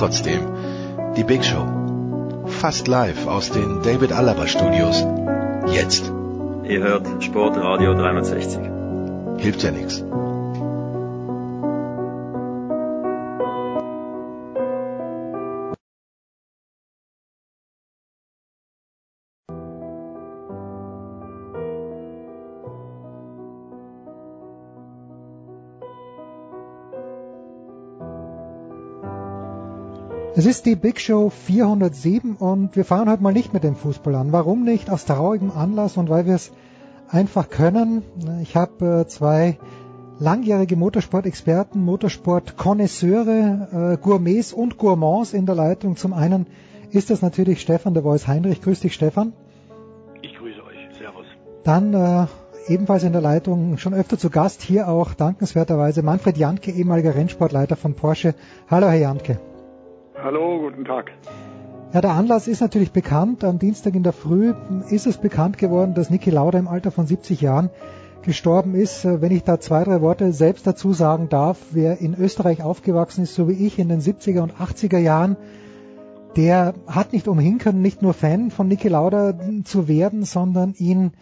Trotzdem, die Big Show. Fast live aus den David Alaba Studios. Jetzt. Ihr hört Sportradio 360. Hilft ja nichts. Es ist die Big Show 407 und wir fahren heute mal nicht mit dem Fußball an. Warum nicht? Aus traurigem Anlass und weil wir es einfach können. Ich habe äh, zwei langjährige Motorsport-Experten, Motorsport-Konnoisseure, äh, Gourmets und Gourmands in der Leitung. Zum einen ist das natürlich Stefan de Voice Heinrich. Grüß dich, Stefan. Ich grüße euch. Servus. Dann äh, ebenfalls in der Leitung, schon öfter zu Gast, hier auch dankenswerterweise Manfred Jantke, ehemaliger Rennsportleiter von Porsche. Hallo, Herr Jantke. Hallo, guten Tag. Ja, der Anlass ist natürlich bekannt. Am Dienstag in der Früh ist es bekannt geworden, dass Niki Lauda im Alter von 70 Jahren gestorben ist. Wenn ich da zwei, drei Worte selbst dazu sagen darf, wer in Österreich aufgewachsen ist, so wie ich in den 70er und 80er Jahren, der hat nicht umhin können, nicht nur Fan von Niki Lauda zu werden, sondern ihn,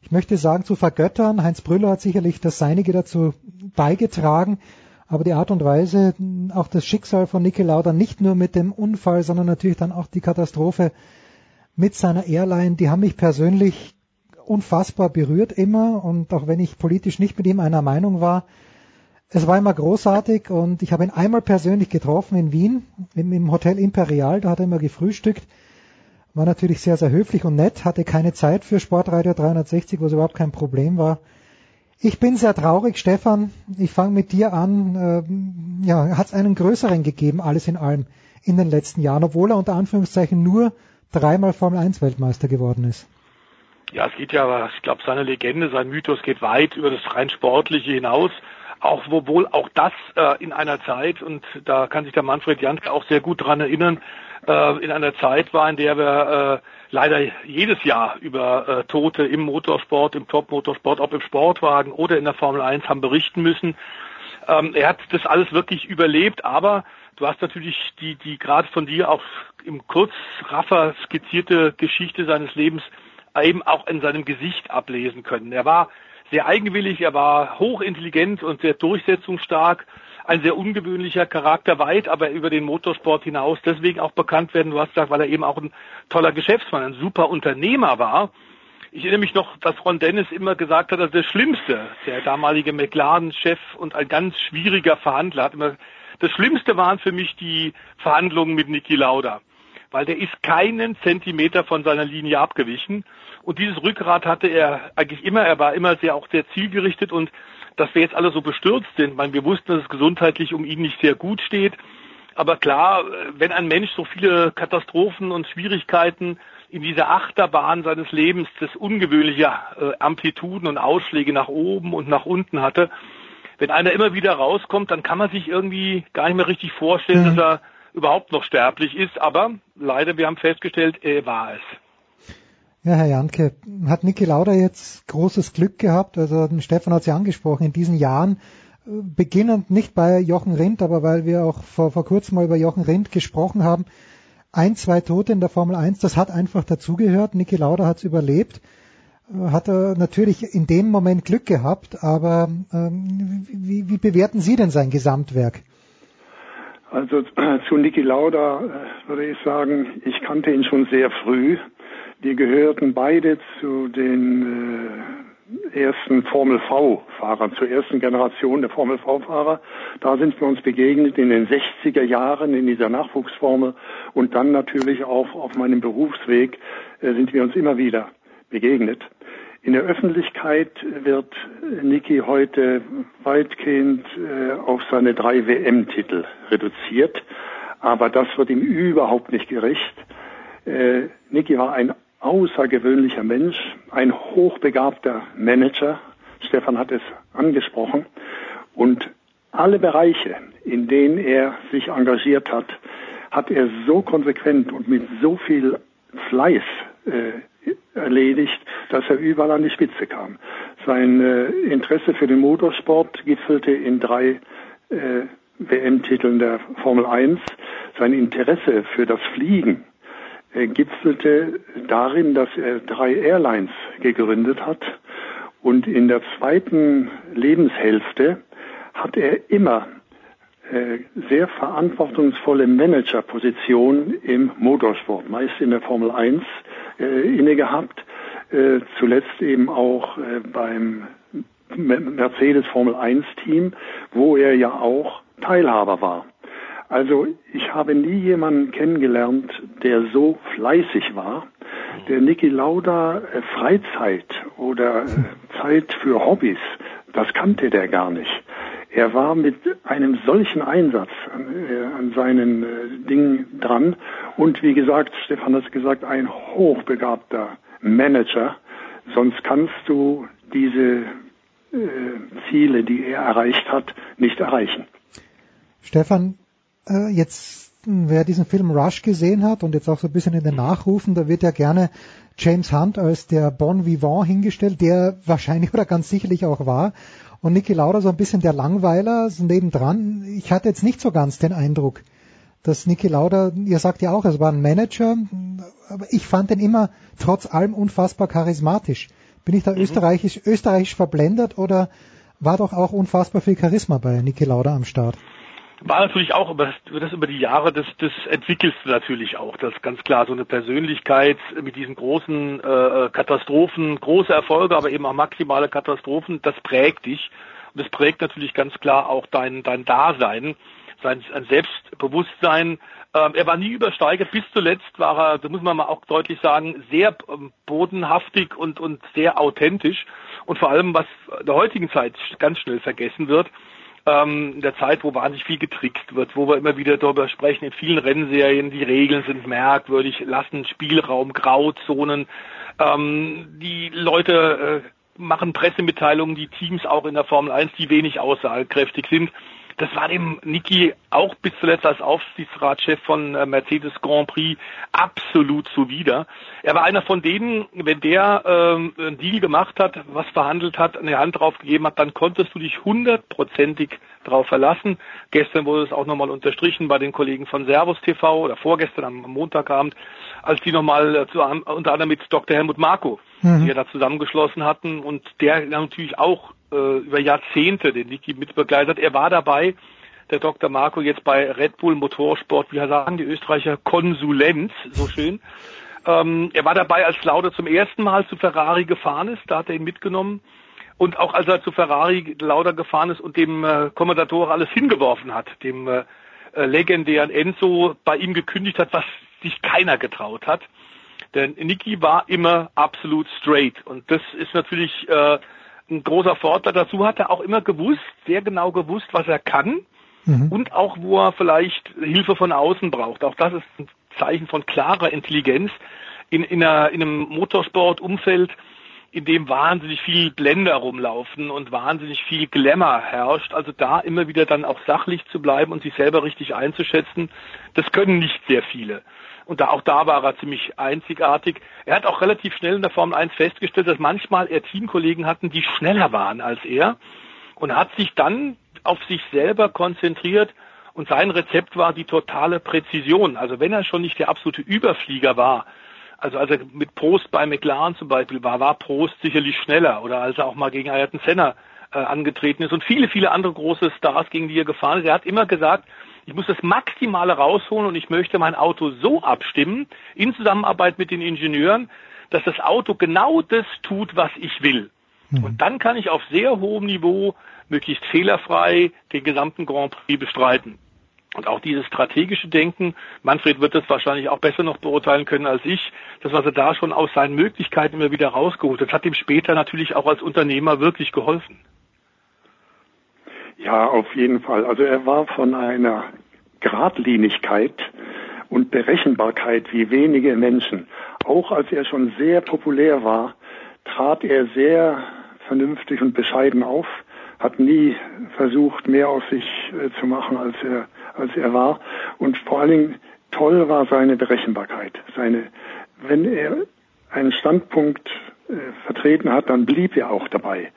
ich möchte sagen, zu vergöttern. Heinz Brüller hat sicherlich das Seinige dazu beigetragen. Aber die Art und Weise, auch das Schicksal von Niki Lauda, nicht nur mit dem Unfall, sondern natürlich dann auch die Katastrophe mit seiner Airline, die haben mich persönlich unfassbar berührt immer. Und auch wenn ich politisch nicht mit ihm einer Meinung war, es war immer großartig und ich habe ihn einmal persönlich getroffen in Wien, im, Hotel Imperial, da hat er immer gefrühstückt. War natürlich sehr, sehr höflich und nett, hatte keine Zeit für Sportradio 360, was überhaupt kein Problem war. Ich bin sehr traurig, Stefan. Ich fange mit dir an. Ähm, ja, hat es einen größeren gegeben, alles in allem, in den letzten Jahren, obwohl er unter Anführungszeichen nur dreimal Formel 1 Weltmeister geworden ist. Ja, es geht ja, ich glaube, seine Legende, sein Mythos geht weit über das rein Sportliche hinaus. Auch wohl auch das äh, in einer Zeit, und da kann sich der Manfred Janke auch sehr gut dran erinnern, äh, in einer Zeit war, in der wir äh, leider jedes Jahr über äh, Tote im Motorsport, im Top-Motorsport, ob im Sportwagen oder in der Formel 1 haben berichten müssen. Ähm, er hat das alles wirklich überlebt, aber du hast natürlich die, die gerade von dir auch im Kurzraffer skizzierte Geschichte seines Lebens eben auch in seinem Gesicht ablesen können. Er war sehr eigenwillig, er war hochintelligent und sehr durchsetzungsstark ein sehr ungewöhnlicher Charakter, weit aber über den Motorsport hinaus. Deswegen auch bekannt werden, du hast gesagt, weil er eben auch ein toller Geschäftsmann, ein super Unternehmer war. Ich erinnere mich noch, dass Ron Dennis immer gesagt hat, dass der Schlimmste, der damalige McLaren-Chef und ein ganz schwieriger Verhandler, hat immer, das Schlimmste waren für mich die Verhandlungen mit Niki Lauda, weil der ist keinen Zentimeter von seiner Linie abgewichen. Und dieses Rückgrat hatte er eigentlich immer, er war immer sehr, auch sehr zielgerichtet und dass wir jetzt alle so bestürzt sind. weil wir wussten, dass es gesundheitlich um ihn nicht sehr gut steht. Aber klar, wenn ein Mensch so viele Katastrophen und Schwierigkeiten in dieser Achterbahn seines Lebens, das ungewöhnliche äh, Amplituden und Ausschläge nach oben und nach unten hatte, wenn einer immer wieder rauskommt, dann kann man sich irgendwie gar nicht mehr richtig vorstellen, mhm. dass er überhaupt noch sterblich ist. Aber leider, wir haben festgestellt, er war es. Ja, Herr Janke, hat Niki Lauda jetzt großes Glück gehabt? Also Stefan hat es ja angesprochen, in diesen Jahren, äh, beginnend nicht bei Jochen Rindt, aber weil wir auch vor, vor kurzem mal über Jochen Rindt gesprochen haben, ein, zwei Tote in der Formel 1, das hat einfach dazugehört. Niki Lauda hat es überlebt. Äh, hat er natürlich in dem Moment Glück gehabt, aber ähm, wie, wie bewerten Sie denn sein Gesamtwerk? Also zu Niki Lauda äh, würde ich sagen, ich kannte ihn schon sehr früh. Wir gehörten beide zu den äh, ersten Formel V-Fahrern, zur ersten Generation der Formel V-Fahrer. Da sind wir uns begegnet in den 60er Jahren in dieser Nachwuchsformel und dann natürlich auch auf meinem Berufsweg äh, sind wir uns immer wieder begegnet. In der Öffentlichkeit wird Niki heute weitgehend äh, auf seine drei WM-Titel reduziert, aber das wird ihm überhaupt nicht gerecht. Äh, Niki war ein außergewöhnlicher Mensch, ein hochbegabter Manager. Stefan hat es angesprochen. Und alle Bereiche, in denen er sich engagiert hat, hat er so konsequent und mit so viel Fleiß äh, erledigt, dass er überall an die Spitze kam. Sein äh, Interesse für den Motorsport gipfelte in drei äh, WM-Titeln der Formel 1. Sein Interesse für das Fliegen gipfelte darin, dass er drei Airlines gegründet hat. Und in der zweiten Lebenshälfte hat er immer äh, sehr verantwortungsvolle Managerposition im Motorsport, meist in der Formel 1 äh, inne gehabt, äh, zuletzt eben auch äh, beim Mercedes Formel 1 Team, wo er ja auch Teilhaber war. Also ich habe nie jemanden kennengelernt, der so fleißig war. Der Niki Lauda äh, Freizeit oder äh, Zeit für Hobbys, das kannte der gar nicht. Er war mit einem solchen Einsatz an, äh, an seinen äh, Dingen dran und wie gesagt, Stefan hat gesagt, ein hochbegabter Manager. Sonst kannst du diese äh, Ziele, die er erreicht hat, nicht erreichen. Stefan, äh, jetzt wer diesen Film Rush gesehen hat und jetzt auch so ein bisschen in den Nachrufen, da wird ja gerne James Hunt als der Bon Vivant hingestellt, der wahrscheinlich oder ganz sicherlich auch war und Niki Lauda so ein bisschen der Langweiler so nebendran. Ich hatte jetzt nicht so ganz den Eindruck, dass Niki Lauda, ihr sagt ja auch, es war ein Manager, aber ich fand den immer trotz allem unfassbar charismatisch. Bin ich da mhm. österreichisch, österreichisch verblendet oder war doch auch unfassbar viel Charisma bei Niki Lauda am Start? War natürlich auch über das, über die Jahre, das, das entwickelst du natürlich auch. Das ist ganz klar so eine Persönlichkeit mit diesen großen äh, Katastrophen, große Erfolge, aber eben auch maximale Katastrophen, das prägt dich. Und das prägt natürlich ganz klar auch dein, dein Dasein, sein, sein Selbstbewusstsein. Ähm, er war nie übersteigert, bis zuletzt war er, da muss man mal auch deutlich sagen, sehr ähm, bodenhaftig und, und sehr authentisch. Und vor allem, was in der heutigen Zeit ganz schnell vergessen wird, ähm, in der Zeit, wo wahnsinnig viel getrickst wird, wo wir immer wieder darüber sprechen, in vielen Rennserien, die Regeln sind merkwürdig, lassen Spielraum, Grauzonen, ähm, die Leute äh, machen Pressemitteilungen, die Teams auch in der Formel 1, die wenig aussagekräftig sind. Das war dem Niki auch bis zuletzt als Aufsichtsratschef von äh, Mercedes Grand Prix absolut zuwider. Er war einer von denen, wenn der ähm, einen Deal gemacht hat, was verhandelt hat, eine Hand drauf gegeben hat, dann konntest du dich hundertprozentig drauf verlassen. Gestern wurde es auch nochmal unterstrichen bei den Kollegen von Servus TV oder vorgestern am Montagabend, als die nochmal äh, zu, unter anderem mit Dr. Helmut Marko, mhm. die er da zusammengeschlossen hatten und der natürlich auch äh, über Jahrzehnte den Niki mitbegleitet. Er war dabei, der Dr. Marco jetzt bei Red Bull Motorsport, wie sagen die Österreicher, Konsulenz, so schön. Ähm, er war dabei, als Lauda zum ersten Mal zu Ferrari gefahren ist, da hat er ihn mitgenommen. Und auch als er zu Ferrari Lauda gefahren ist und dem äh, Kommentator alles hingeworfen hat, dem äh, äh, legendären Enzo bei ihm gekündigt hat, was sich keiner getraut hat. Denn Niki war immer absolut straight. Und das ist natürlich äh, ein großer Vorteil. Dazu hat er auch immer gewusst, sehr genau gewusst, was er kann mhm. und auch, wo er vielleicht Hilfe von außen braucht. Auch das ist ein Zeichen von klarer Intelligenz in, in, einer, in einem Motorsportumfeld, in dem wahnsinnig viel Blender rumlaufen und wahnsinnig viel Glamour herrscht. Also da immer wieder dann auch sachlich zu bleiben und sich selber richtig einzuschätzen, das können nicht sehr viele. Und da, auch da war er ziemlich einzigartig. Er hat auch relativ schnell in der Formel 1 festgestellt, dass manchmal er Teamkollegen hatten, die schneller waren als er. Und hat sich dann auf sich selber konzentriert. Und sein Rezept war die totale Präzision. Also wenn er schon nicht der absolute Überflieger war, also als er mit Prost bei McLaren zum Beispiel war, war Prost sicherlich schneller. Oder als er auch mal gegen Ayrton Senna äh, angetreten ist und viele, viele andere große Stars, gegen die er gefahren ist. Er hat immer gesagt, Ich muss das Maximale rausholen und ich möchte mein Auto so abstimmen, in Zusammenarbeit mit den Ingenieuren, dass das Auto genau das tut, was ich will. Mhm. Und dann kann ich auf sehr hohem Niveau möglichst fehlerfrei den gesamten Grand Prix bestreiten. Und auch dieses strategische Denken, Manfred wird das wahrscheinlich auch besser noch beurteilen können als ich, das, was er da schon aus seinen Möglichkeiten immer wieder rausgeholt hat, hat ihm später natürlich auch als Unternehmer wirklich geholfen. Ja, auf jeden Fall. Also er war von einer Gradlinigkeit und Berechenbarkeit wie wenige Menschen. Auch als er schon sehr populär war, trat er sehr vernünftig und bescheiden auf, hat nie versucht, mehr aus sich äh, zu machen, als er, als er war. Und vor allen Dingen toll war seine Berechenbarkeit. Seine, wenn er einen Standpunkt vertreten hat, dann blieb er auch dabei.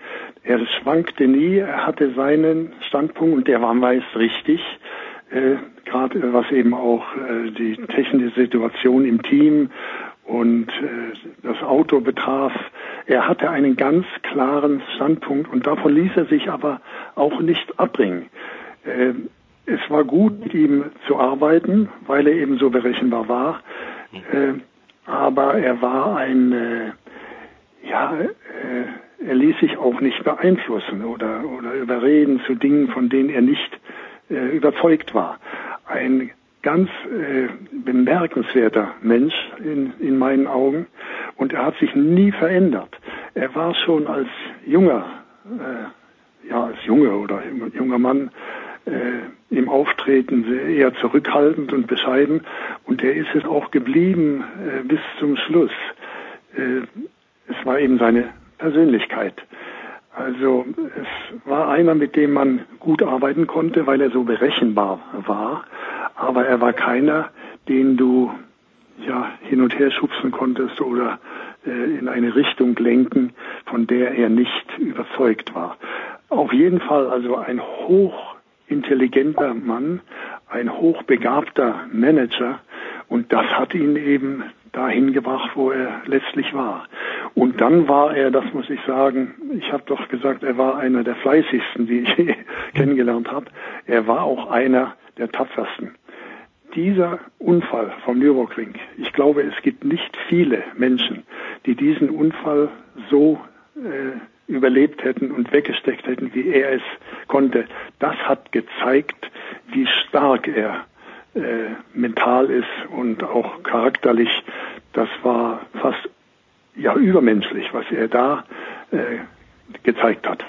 Er schwankte nie, er hatte seinen Standpunkt und der war meist richtig. Äh, Gerade was eben auch äh, die technische Situation im Team und äh, das Auto betraf. Er hatte einen ganz klaren Standpunkt und davon ließ er sich aber auch nicht abbringen. Äh, es war gut, mit ihm zu arbeiten, weil er eben so berechenbar war. Äh, aber er war ein, äh, ja, äh, er ließ sich auch nicht beeinflussen oder, oder überreden zu Dingen, von denen er nicht äh, überzeugt war. Ein ganz äh, bemerkenswerter Mensch in, in meinen Augen und er hat sich nie verändert. Er war schon als junger, äh, ja als Junge oder junger Mann äh, im Auftreten eher zurückhaltend und bescheiden und er ist es auch geblieben äh, bis zum Schluss. Äh, es war eben seine Persönlichkeit. Also es war einer, mit dem man gut arbeiten konnte, weil er so berechenbar war aber er war keiner, den du ja hin und her schubsen konntest oder äh, in eine Richtung lenken, von der er nicht überzeugt war. Auf jeden Fall also ein hochintelligenter Mann, ein hochbegabter Manager und das hat ihn eben dahin gebracht, wo er letztlich war. Und dann war er, das muss ich sagen, ich habe doch gesagt, er war einer der fleißigsten, die ich kennengelernt habe. Er war auch einer der tapfersten dieser Unfall vom Nürburgring, ich glaube, es gibt nicht viele Menschen, die diesen Unfall so äh, überlebt hätten und weggesteckt hätten, wie er es konnte. Das hat gezeigt, wie stark er äh, mental ist und auch charakterlich. Das war fast ja übermenschlich, was er da äh, gezeigt hat.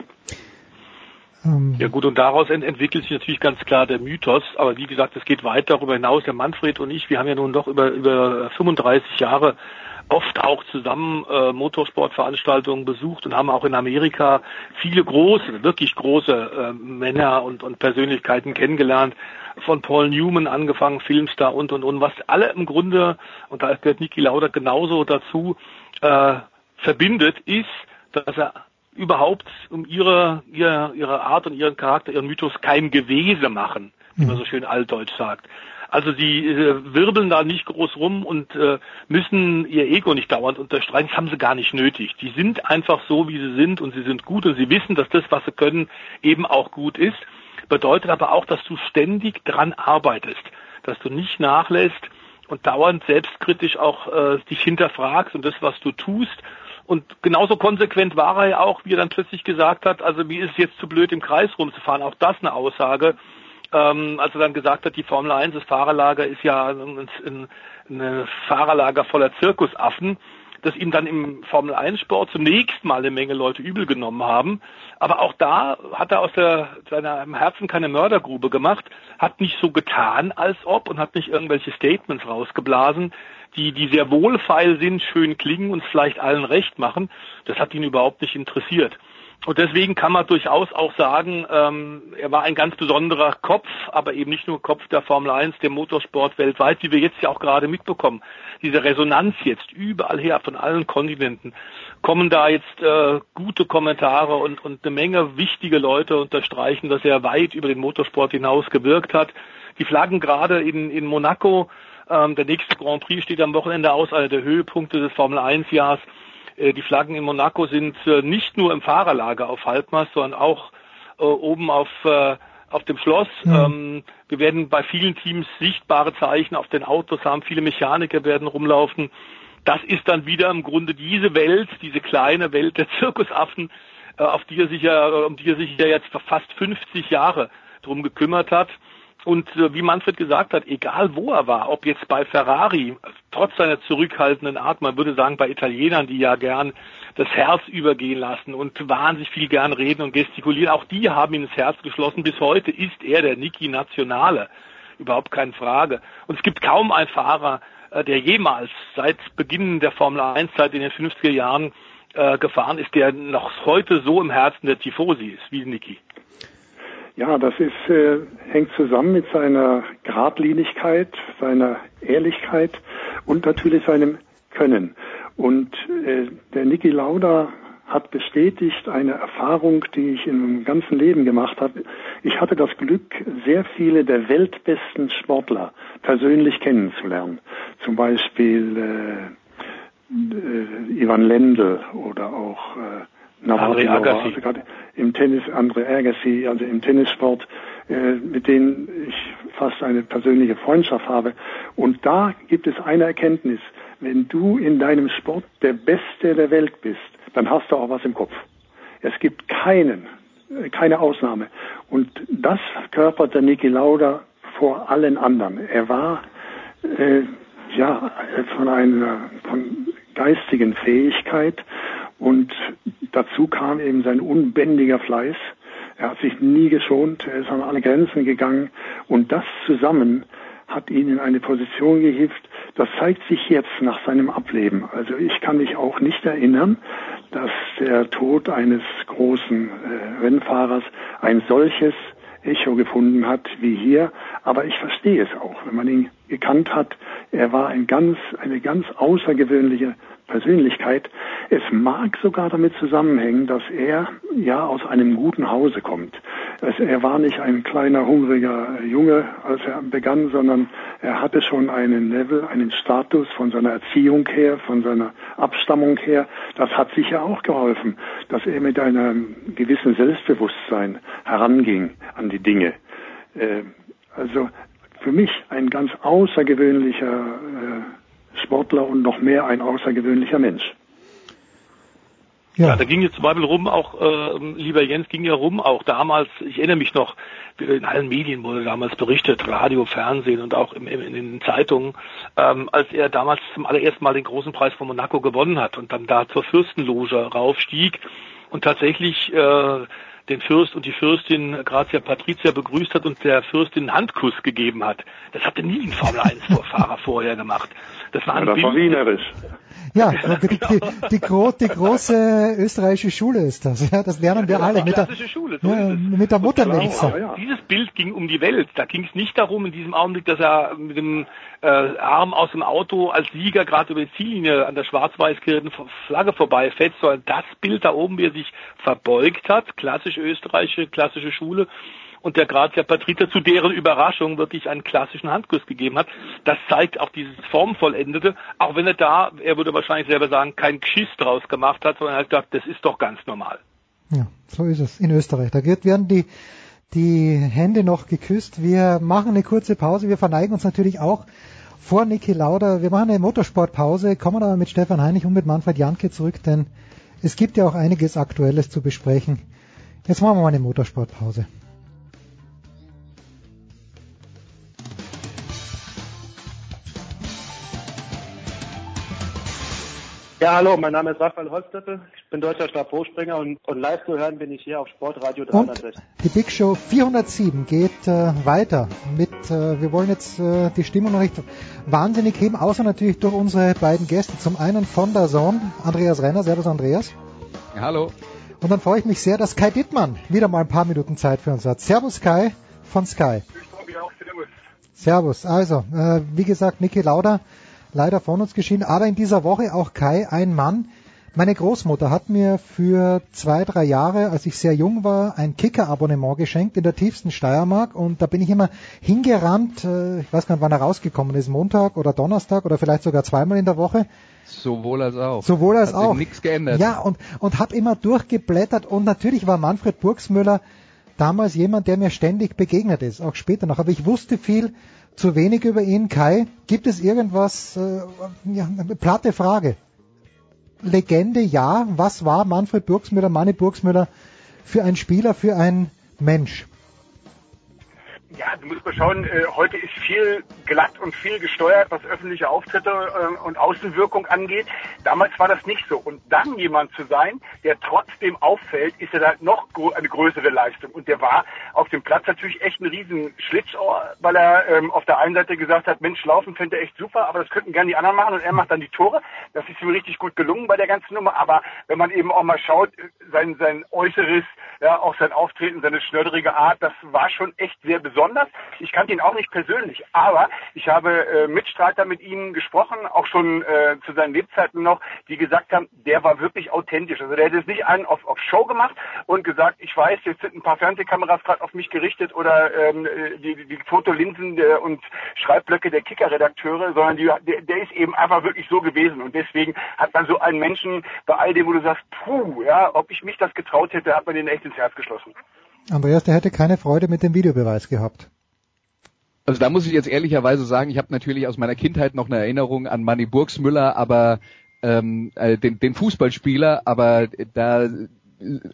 Ähm, ja gut, und daraus ent entwickelt sich natürlich ganz klar der Mythos, aber wie gesagt, es geht weit darüber hinaus. Der Manfred und ich, wir haben ja nun doch über, über 35 Jahre oft auch zusammen äh, Motorsportveranstaltungen besucht und haben auch in Amerika viele große, wirklich große äh, Männer und, und Persönlichkeiten kennengelernt. Von Paul Newman angefangen, Filmstar und und und, was alle im Grunde, und da gehört Niki Lauda genauso dazu, äh, verbindet, ist, dass er überhaupt um ihre, ihre, ihre Art und ihren Charakter, ihren Mythos kein Gewese machen, wie man so schön altdeutsch sagt. Also sie äh, wirbeln da nicht groß rum und äh, müssen ihr Ego nicht dauernd unterstreichen. Das haben sie gar nicht nötig. Die sind einfach so, wie sie sind und sie sind gut und sie wissen, dass das, was sie können, eben auch gut ist. Bedeutet aber auch, dass du ständig dran arbeitest, dass du nicht nachlässt und dauernd selbstkritisch auch äh, dich hinterfragst und das, was du tust, und genauso konsequent war er ja auch, wie er dann plötzlich gesagt hat, also mir ist es jetzt zu blöd, im Kreis rumzufahren. Auch das eine Aussage. Ähm, als er dann gesagt hat, die Formel 1, das Fahrerlager ist ja ein, ein, ein Fahrerlager voller Zirkusaffen das ihm dann im Formel 1 Sport zunächst mal eine Menge Leute übel genommen haben. Aber auch da hat er aus der, seinem Herzen keine Mördergrube gemacht, hat nicht so getan, als ob und hat nicht irgendwelche Statements rausgeblasen, die, die sehr wohlfeil sind, schön klingen und vielleicht allen recht machen. Das hat ihn überhaupt nicht interessiert. Und deswegen kann man durchaus auch sagen, ähm, er war ein ganz besonderer Kopf, aber eben nicht nur Kopf der Formel 1, dem Motorsport weltweit, wie wir jetzt ja auch gerade mitbekommen. Diese Resonanz jetzt überall her von allen Kontinenten kommen da jetzt äh, gute Kommentare und, und eine Menge wichtige Leute unterstreichen, dass er weit über den Motorsport hinaus gewirkt hat. Die Flaggen gerade in, in Monaco, ähm, der nächste Grand Prix steht am Wochenende aus, einer der Höhepunkte des Formel 1 Jahres äh, die Flaggen in Monaco sind äh, nicht nur im Fahrerlager auf Halbmast, sondern auch äh, oben auf auf dem Schloss. Mhm. Ähm, wir werden bei vielen Teams sichtbare Zeichen auf den Autos haben. Viele Mechaniker werden rumlaufen. Das ist dann wieder im Grunde diese Welt, diese kleine Welt der Zirkusaffen, äh, auf die er sich ja, um die er sich ja jetzt fast 50 Jahre drum gekümmert hat. Und äh, wie Manfred gesagt hat, egal wo er war, ob jetzt bei Ferrari, trotz seiner zurückhaltenden Art, man würde sagen bei Italienern, die ja gern das Herz übergehen lassen und wahnsinnig viel gern reden und gestikulieren, auch die haben ihn ins Herz geschlossen. Bis heute ist er der Niki Nationale. Überhaupt keine Frage. Und es gibt kaum einen Fahrer, äh, der jemals seit Beginn der Formel 1 Zeit in den 50er Jahren äh, gefahren ist, der noch heute so im Herzen der Tifosi ist wie Niki. Ja, das ist, äh, hängt zusammen mit seiner Gradlinigkeit, seiner Ehrlichkeit und natürlich seinem Können. Und äh, der Niki Lauda hat bestätigt eine Erfahrung, die ich meinem ganzen Leben gemacht habe. Ich hatte das Glück, sehr viele der weltbesten Sportler persönlich kennenzulernen. Zum Beispiel äh, äh, Ivan Lendl oder auch äh, André Agassi. Also im Tennis, André Agassi, also im Tennissport, äh, mit denen ich fast eine persönliche Freundschaft habe. Und da gibt es eine Erkenntnis. Wenn du in deinem Sport der Beste der Welt bist, dann hast du auch was im Kopf. Es gibt keinen, äh, keine Ausnahme. Und das verkörpert der Niki Lauda vor allen anderen. Er war äh, ja von einer von geistigen Fähigkeit und dazu kam eben sein unbändiger Fleiß. Er hat sich nie geschont, er ist an alle Grenzen gegangen und das zusammen hat ihn in eine Position gehievt, das zeigt sich jetzt nach seinem Ableben. Also ich kann mich auch nicht erinnern, dass der Tod eines großen äh, Rennfahrers ein solches Echo gefunden hat wie hier. Aber ich verstehe es auch, wenn man ihn gekannt hat. Er war ein ganz, eine ganz außergewöhnliche Persönlichkeit. Es mag sogar damit zusammenhängen, dass er ja aus einem guten Hause kommt. Also er war nicht ein kleiner, hungriger Junge, als er begann, sondern er hatte schon einen Level, einen Status von seiner Erziehung her, von seiner Abstammung her. Das hat sicher auch geholfen, dass er mit einem gewissen Selbstbewusstsein heranging an die Dinge. Äh, also für mich ein ganz außergewöhnlicher äh, Sportler und noch mehr ein außergewöhnlicher Mensch. Ja. ja, da ging jetzt zum Beispiel rum, auch, äh, lieber Jens, ging ja rum, auch damals, ich erinnere mich noch, in allen Medien wurde damals berichtet, Radio, Fernsehen und auch im, im, in den Zeitungen, ähm, als er damals zum allerersten Mal den großen Preis von Monaco gewonnen hat und dann da zur Fürstenloge raufstieg und tatsächlich äh, den Fürst und die Fürstin Grazia Patrizia begrüßt hat und der Fürstin einen Handkuss gegeben hat. Das hatte nie ein Formel 1 Fahrer vorher gemacht. Das war, ein ja, das war wienerisch. Ja, die, die, die, gro die, große österreichische Schule ist das. Ja, das lernen wir ja, alle. Mit der, Schule, so ja, mit der Muttermilch. Ja, Dieses Bild ging um die Welt. Da ging es nicht darum in diesem Augenblick, dass er mit dem äh, Arm aus dem Auto als Sieger gerade über die Ziellinie an der schwarz-weiß-gerierten Flagge vorbeifährt, sondern das Bild da oben, wie er sich verbeugt hat, klassisch österreichische, klassische Schule, und der Grazer Patrizia zu deren Überraschung wirklich einen klassischen Handkuss gegeben hat. Das zeigt auch dieses Formvollendete, auch wenn er da, er würde wahrscheinlich selber sagen, kein Geschiss draus gemacht hat, sondern er hat gedacht, das ist doch ganz normal. Ja, so ist es in Österreich. Da werden die, die Hände noch geküsst. Wir machen eine kurze Pause. Wir verneigen uns natürlich auch vor Niki Lauda. Wir machen eine Motorsportpause, kommen aber mit Stefan Heinig und mit Manfred Janke zurück, denn es gibt ja auch einiges Aktuelles zu besprechen. Jetzt machen wir mal eine Motorsportpause. Ja, hallo, mein Name ist Raphael Holzstöppel. Ich bin deutscher Stabhochspringer und, und live zu hören bin ich hier auf Sportradio 360. Und die Big Show 407 geht äh, weiter mit, äh, wir wollen jetzt äh, die Stimmung noch nicht wahnsinnig heben, außer natürlich durch unsere beiden Gäste. Zum einen von der Zone, Andreas Renner. Servus, Andreas. Ja, hallo. Und dann freue ich mich sehr, dass Kai Dittmann wieder mal ein paar Minuten Zeit für uns hat. Servus, Kai von Sky. Ich freue mich auch. Servus. Servus. Also, äh, wie gesagt, Niki Lauda leider von uns geschieden. Aber in dieser Woche auch Kai, ein Mann. Meine Großmutter hat mir für zwei, drei Jahre, als ich sehr jung war, ein Kicker-Abonnement geschenkt in der tiefsten Steiermark und da bin ich immer hingerannt, äh, ich weiß gar nicht, wann er rausgekommen ist, Montag oder Donnerstag oder vielleicht sogar zweimal in der Woche. Sowohl als auch. Sowohl als Hat auch. Nichts geändert. Ja, und, und habe immer durchgeblättert und natürlich war Manfred Burgsmüller damals jemand, der mir ständig begegnet ist, auch später noch. Aber ich wusste viel zu wenig über ihn. Kai, gibt es irgendwas, äh, ja, eine platte Frage. Legende, ja. Was war Manfred Burgsmüller, Manni Burgsmüller für ein Spieler, für ein Mensch? Ja, du musst mal schauen, äh, heute ist viel glatt und viel gesteuert, was öffentliche Auftritte äh, und Außenwirkung angeht. Damals war das nicht so. Und dann jemand zu sein, der trotzdem auffällt, ist ja da noch eine größere Leistung. Und der war auf dem Platz natürlich echt ein riesen Schlitzohr, weil er ähm, auf der einen Seite gesagt hat, Mensch, laufen fände er echt super, aber das könnten gerne die anderen machen und er macht dann die Tore. Das ist ihm richtig gut gelungen bei der ganzen Nummer. Aber wenn man eben auch mal schaut, äh, sein, sein Äußeres, ja, auch sein Auftreten, seine schnördrige Art, das war schon echt sehr besonders besonders. Ich kannte ihn auch nicht persönlich, aber ich habe äh, Mitstreiter mit ihm gesprochen, auch schon äh, zu seinen Lebzeiten noch, die gesagt haben, der war wirklich authentisch. Also der hätte es nicht einen auf, auf Show gemacht und gesagt, ich weiß, jetzt sind ein paar Fernsehkameras gerade auf mich gerichtet oder ähm, die, die Fotolinsen der, und Schreibblöcke der Kicker-Redakteure, sondern die, der, der ist eben einfach wirklich so gewesen. Und deswegen hat man so einen Menschen bei all dem, wo du sagst, puh, ja, ob ich mich das getraut hätte, hat man den echt ins Herz geschlossen. Andreas, der hätte keine Freude mit dem Videobeweis gehabt. Also da muss ich jetzt ehrlicherweise sagen, ich habe natürlich aus meiner Kindheit noch eine Erinnerung an Manny Burgsmüller, aber ähm, äh, den, den Fußballspieler, aber da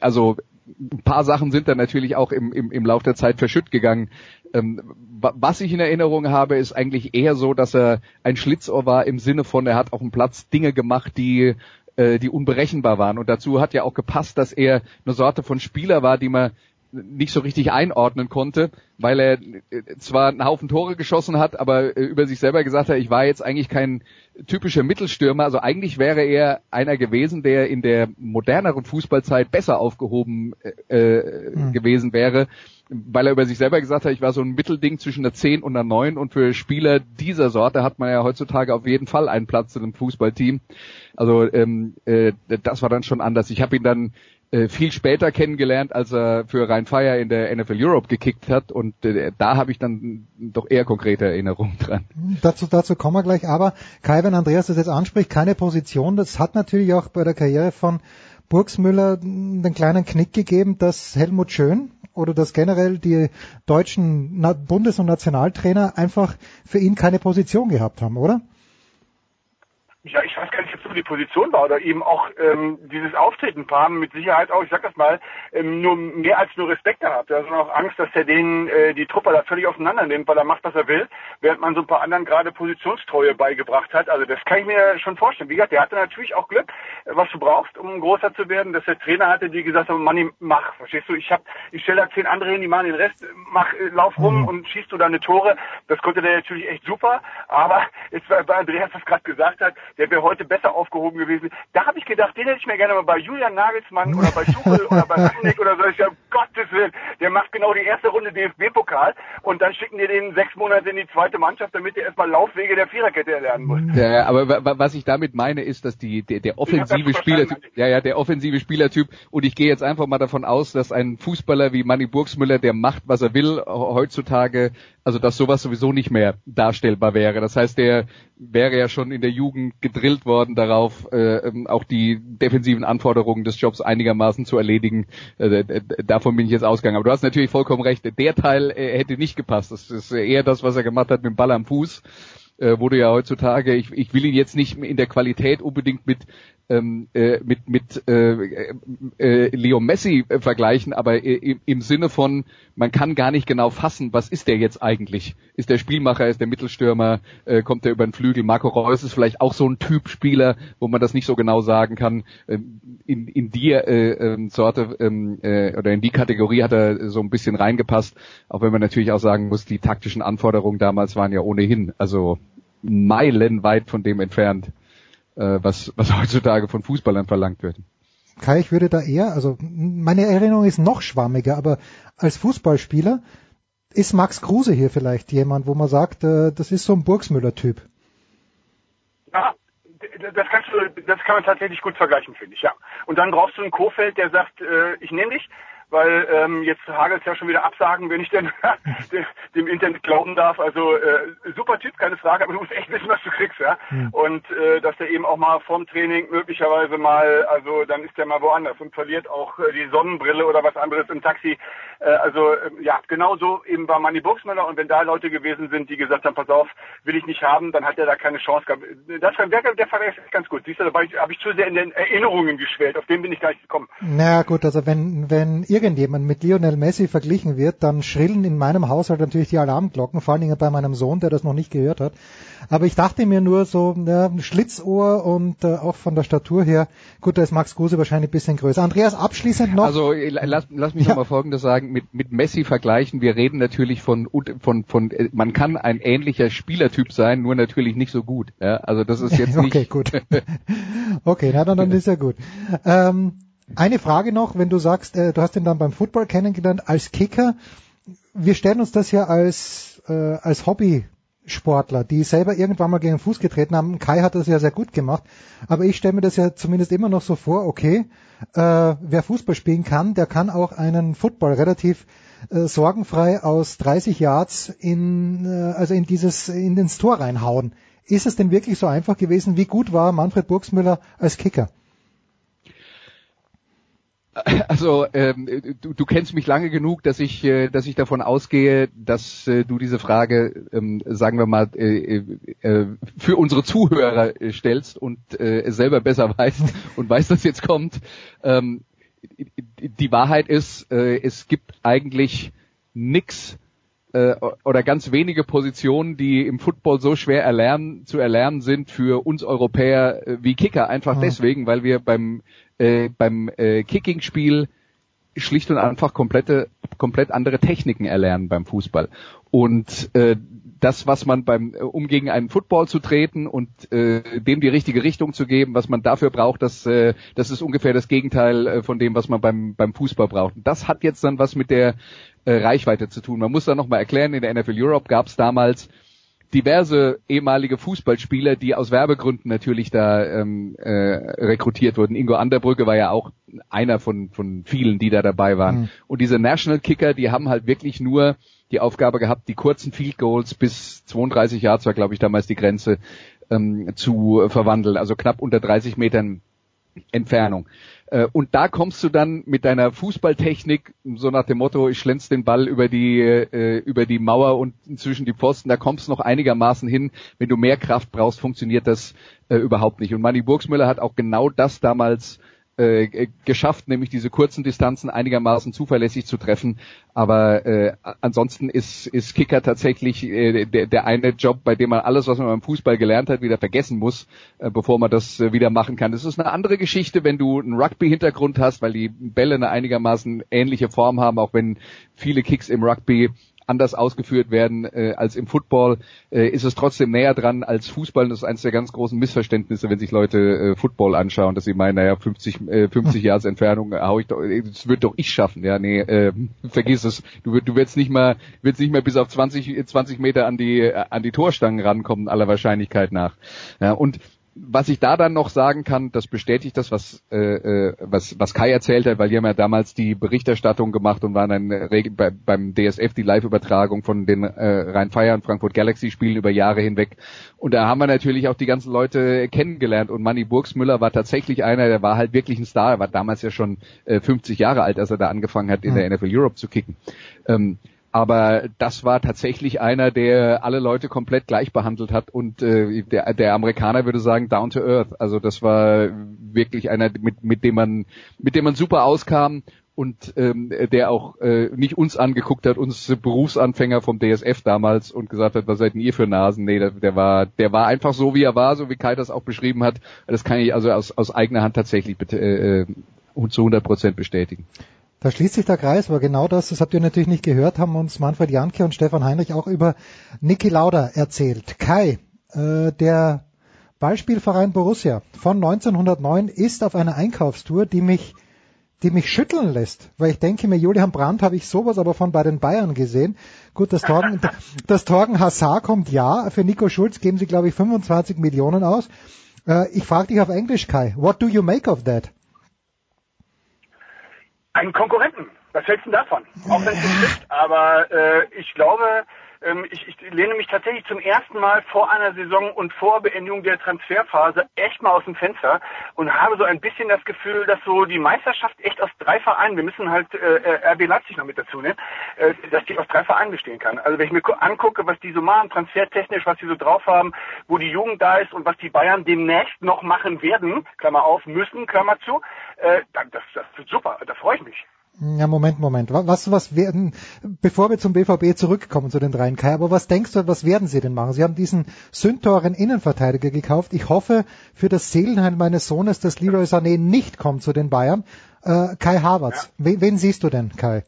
also ein paar Sachen sind da natürlich auch im, im, im Lauf der Zeit verschütt gegangen. Ähm, was ich in Erinnerung habe, ist eigentlich eher so, dass er ein Schlitzohr war im Sinne von, er hat auf dem Platz Dinge gemacht, die äh, die unberechenbar waren. Und dazu hat ja auch gepasst, dass er eine Sorte von Spieler war, die man nicht so richtig einordnen konnte, weil er äh, zwar einen Haufen Tore geschossen hat, aber äh, über sich selber gesagt hat, ich war jetzt eigentlich kein typischer Mittelstürmer. Also eigentlich wäre er einer gewesen, der in der moderneren Fußballzeit besser aufgehoben äh, mhm. gewesen wäre, weil er über sich selber gesagt hat, ich war so ein Mittelding zwischen einer 10 und einer 9 und für Spieler dieser Sorte hat man ja heutzutage auf jeden Fall einen Platz in einem Fußballteam. Also ähm, äh, das war dann schon anders. Ich habe ihn dann äh, viel später kennengelernt, als er für Rhein Fire in der NFL Europe gekickt hat und äh, da habe ich dann doch eher konkrete Erinnerungen dran. Dazu, dazu kommen wir gleich, aber Kai, wenn Andreas das jetzt anspricht, keine Position, das hat natürlich auch bei der Karriere von Burgsmüller den kleinen Knick gegeben, dass Helmut Schön oder dass generell die deutschen Bundes- und Nationaltrainer einfach für ihn keine Position gehabt haben, oder? ja, ich weiß gar nicht, die Position war oder eben auch ähm, dieses Auftreten. Haben mit Sicherheit auch, ich sag das mal, ähm, nur mehr als nur Respekt gehabt. Da ist auch Angst, dass er den äh, die Truppe da völlig auseinander nimmt, weil er macht, was er will, während man so ein paar anderen gerade Positionstreue beigebracht hat. Also das kann ich mir schon vorstellen. Wie gesagt, der hatte natürlich auch Glück, was du brauchst, um großer zu werden, dass der Trainer hatte, die gesagt haben, Manni, mach, verstehst du, ich hab, ich stelle da zehn andere hin, die machen den Rest, mach, äh, lauf rum mhm. und schießt du deine Tore. Das konnte der natürlich echt super, aber jetzt bei Andreas das gerade gesagt hat, der wäre heute besser aufgehoben gewesen. Da habe ich gedacht, den hätte ich mir gerne mal bei Julian Nagelsmann oder bei Tuchel oder bei Rangnick oder so. Ich sage, Gottes Willen, der macht genau die erste Runde DFB-Pokal und dann schicken die den sechs Monate in die zweite Mannschaft, damit er erstmal Laufwege der Viererkette erlernen muss. Ja, aber was ich damit meine, ist, dass die der, der offensive Spielertyp, ja, ja, der offensive Spielertyp und ich gehe jetzt einfach mal davon aus, dass ein Fußballer wie Manny Burgsmüller, der macht, was er will, heutzutage also dass sowas sowieso nicht mehr darstellbar wäre. Das heißt, der wäre ja schon in der Jugend gedrillt worden darauf, äh, ähm, auch die defensiven Anforderungen des Jobs einigermaßen zu erledigen. Äh, davon bin ich jetzt ausgegangen. Aber du hast natürlich vollkommen recht. Der Teil äh, hätte nicht gepasst. Das ist eher das, was er gemacht hat mit dem Ball am Fuß äh, wurde ja heutzutage, ich, ich will ihn jetzt nicht in der Qualität unbedingt mit ähm, äh, mit mit äh, äh, Leo Messi äh, vergleichen, aber äh, im Sinne von man kann gar nicht genau fassen, was ist der jetzt eigentlich? Ist der Spielmacher, ist der Mittelstürmer, äh, kommt der über den Flügel? Marco Reus ist vielleicht auch so ein Typ Spieler, wo man das nicht so genau sagen kann. Ähm, in in die äh, äh, Sorte ähm, äh, oder in die Kategorie hat er so ein bisschen reingepasst, auch wenn man natürlich auch sagen muss, die taktischen Anforderungen damals waren ja ohnehin also meilenweit von dem entfernt äh, was, was heutzutage von Fußballern verlangt wird. Kai, ich würde da eher, also meine Erinnerung ist noch schwammiger, aber als Fußballspieler ist Max Kruse hier vielleicht jemand, wo man sagt, äh, das ist so ein Burgsmüller-Typ. Ja, das kannst du, das kann man tatsächlich gut vergleichen, finde ich, ja. Und dann brauchst du einen Kofeld, der sagt, äh, ich nehme dich, weil ähm, jetzt hagelt ja schon wieder Absagen, wenn ich denn dem Internet glauben darf. Also äh, super Typ, keine Frage, aber du musst echt wissen, was du kriegst, ja. Mhm. Und äh, dass der eben auch mal vorm Training möglicherweise mal, also dann ist der mal woanders und verliert auch äh, die Sonnenbrille oder was anderes im Taxi. Äh, also äh, ja, genauso eben war Manny Buchsmüller und wenn da Leute gewesen sind, die gesagt haben, pass auf, will ich nicht haben, dann hat er da keine Chance gehabt. Das, der, der Fall ist ganz gut. Siehst du, da habe ich zu sehr in den Erinnerungen geschwellt, auf den bin ich gar nicht gekommen. Na gut, also wenn, wenn irgendjemand mit Lionel Messi verglichen wird, dann schrillen in meinem Haushalt natürlich die Alarmglocken, vor allen Dingen bei meinem Sohn, der das noch nicht gehört hat. Aber ich dachte mir nur so, ja, Schlitzohr und äh, auch von der Statur her, gut, da ist Max Kruse wahrscheinlich ein bisschen größer. Andreas, abschließend noch. Also lass, lass mich ja. noch mal Folgendes sagen, mit, mit Messi vergleichen, wir reden natürlich von, von, von, man kann ein ähnlicher Spielertyp sein, nur natürlich nicht so gut. Ja? Also das ist jetzt nicht... okay, gut. okay, na dann, dann ist ja gut. Ähm, eine Frage noch, wenn du sagst, äh, du hast ihn dann beim Football kennengelernt als Kicker. Wir stellen uns das ja als, äh, als Hobbysportler, die selber irgendwann mal gegen den Fuß getreten haben. Kai hat das ja sehr gut gemacht, aber ich stelle mir das ja zumindest immer noch so vor, okay, äh, wer Fußball spielen kann, der kann auch einen Football relativ äh, sorgenfrei aus 30 Yards in, äh, also in dieses, in ins Tor reinhauen. Ist es denn wirklich so einfach gewesen? Wie gut war Manfred Burgsmüller als Kicker? Also ähm, du, du kennst mich lange genug, dass ich, äh, dass ich davon ausgehe, dass äh, du diese Frage, ähm, sagen wir mal, äh, äh, für unsere Zuhörer äh, stellst und äh, selber besser weißt und weißt, dass jetzt kommt. Ähm, die Wahrheit ist, äh, es gibt eigentlich nix äh, oder ganz wenige Positionen, die im Football so schwer erlernen, zu erlernen sind für uns Europäer äh, wie Kicker. Einfach mhm. deswegen, weil wir beim äh, beim äh, Kicking-Spiel schlicht und einfach komplette, komplett andere Techniken erlernen beim Fußball. Und äh, das, was man beim, äh, um gegen einen Football zu treten und äh, dem die richtige Richtung zu geben, was man dafür braucht, das, äh, das ist ungefähr das Gegenteil äh, von dem, was man beim, beim Fußball braucht. Und das hat jetzt dann was mit der äh, Reichweite zu tun. Man muss da nochmal erklären, in der NFL Europe gab es damals diverse ehemalige Fußballspieler, die aus Werbegründen natürlich da ähm, äh, rekrutiert wurden. Ingo Anderbrücke war ja auch einer von, von vielen, die da dabei waren. Mhm. Und diese National Kicker, die haben halt wirklich nur die Aufgabe gehabt, die kurzen Field Goals bis 32 Yards war, glaube ich, damals die Grenze ähm, zu verwandeln, also knapp unter 30 Metern Entfernung. Äh, und da kommst du dann mit deiner Fußballtechnik, so nach dem Motto, ich schlänz den Ball über die, äh, über die Mauer und zwischen die Pfosten, da kommst du noch einigermaßen hin. Wenn du mehr Kraft brauchst, funktioniert das äh, überhaupt nicht. Und Manny Burgsmüller hat auch genau das damals äh, geschafft, nämlich diese kurzen Distanzen einigermaßen zuverlässig zu treffen. Aber äh, ansonsten ist, ist Kicker tatsächlich äh, der, der eine Job, bei dem man alles, was man beim Fußball gelernt hat, wieder vergessen muss, äh, bevor man das äh, wieder machen kann. Das ist eine andere Geschichte, wenn du einen Rugby-Hintergrund hast, weil die Bälle eine einigermaßen ähnliche Form haben, auch wenn viele Kicks im Rugby anders ausgeführt werden äh, als im Football, äh, ist es trotzdem näher dran als Fußball. das ist eines der ganz großen Missverständnisse, wenn sich Leute äh, Football anschauen, dass sie meinen, naja, 50, äh, 50 Yards Entfernung äh, hau ich doch, äh, das wird doch ich schaffen. Ja, nee, äh, vergiss es. Du, du wirst nicht mal, wirst nicht mehr bis auf 20, 20 Meter an die, an die Torstangen rankommen, aller Wahrscheinlichkeit nach. Ja, und was ich da dann noch sagen kann, das bestätigt das, was, äh, äh was, was Kai erzählt hat, weil die haben ja damals die Berichterstattung gemacht und waren dann bei, beim DSF die Live-Übertragung von den äh, Rhein-Fire und Frankfurt Galaxy-Spielen über Jahre hinweg. Und da haben wir natürlich auch die ganzen Leute kennengelernt und Manny Burgsmüller war tatsächlich einer, der war halt wirklich ein Star, er war damals ja schon äh, 50 Jahre alt, als er da angefangen hat, in mhm. der NFL Europe zu kicken. Ähm, aber das war tatsächlich einer, der alle Leute komplett gleich behandelt hat und äh, der, der Amerikaner würde sagen down to earth. Also das war wirklich einer, mit, mit dem man mit dem man super auskam und ähm, der auch äh, nicht uns angeguckt hat, uns Berufsanfänger vom DSF damals und gesagt hat, was seid denn ihr für Nasen? Nee, der, der war der war einfach so wie er war, so wie Kai das auch beschrieben hat. Das kann ich also aus, aus eigener Hand tatsächlich äh, äh zu 100 Prozent bestätigen. Da schließt sich der Kreis, aber genau das, das habt ihr natürlich nicht gehört, haben uns Manfred Janke und Stefan Heinrich auch über Niki Lauda erzählt. Kai, äh, der Ballspielverein Borussia von 1909 ist auf einer Einkaufstour, die mich die mich schütteln lässt, weil ich denke mir, Julian Brandt habe ich sowas aber von bei den Bayern gesehen. Gut, das Torgen, das Torgen Hazard kommt ja, für Nico Schulz geben sie glaube ich 25 Millionen aus. Äh, ich frage dich auf Englisch, Kai, what do you make of that? Einen Konkurrenten. Was hältst du davon? Auch wenn es nicht stimmt, aber äh, ich glaube, ich, ich lehne mich tatsächlich zum ersten Mal vor einer Saison und vor Beendigung der Transferphase echt mal aus dem Fenster und habe so ein bisschen das Gefühl, dass so die Meisterschaft echt aus drei Vereinen, wir müssen halt äh, äh RB Leipzig noch mit dazu nehmen, äh, dass die aus drei Vereinen bestehen kann. Also wenn ich mir angucke, was die so machen, transfertechnisch, was die so drauf haben, wo die Jugend da ist und was die Bayern demnächst noch machen werden, Klammer auf, müssen, Klammer zu, äh, das, das wird super, da freue ich mich. Ja, Moment, Moment. Was, was werden, bevor wir zum BVB zurückkommen, zu den dreien Kai, aber was denkst du, was werden sie denn machen? Sie haben diesen sündteuren Innenverteidiger gekauft. Ich hoffe für das Seelenheil meines Sohnes, dass Leroy Sané nicht kommt zu den Bayern. Äh, Kai Havertz. Ja. Wen, wen siehst du denn, Kai?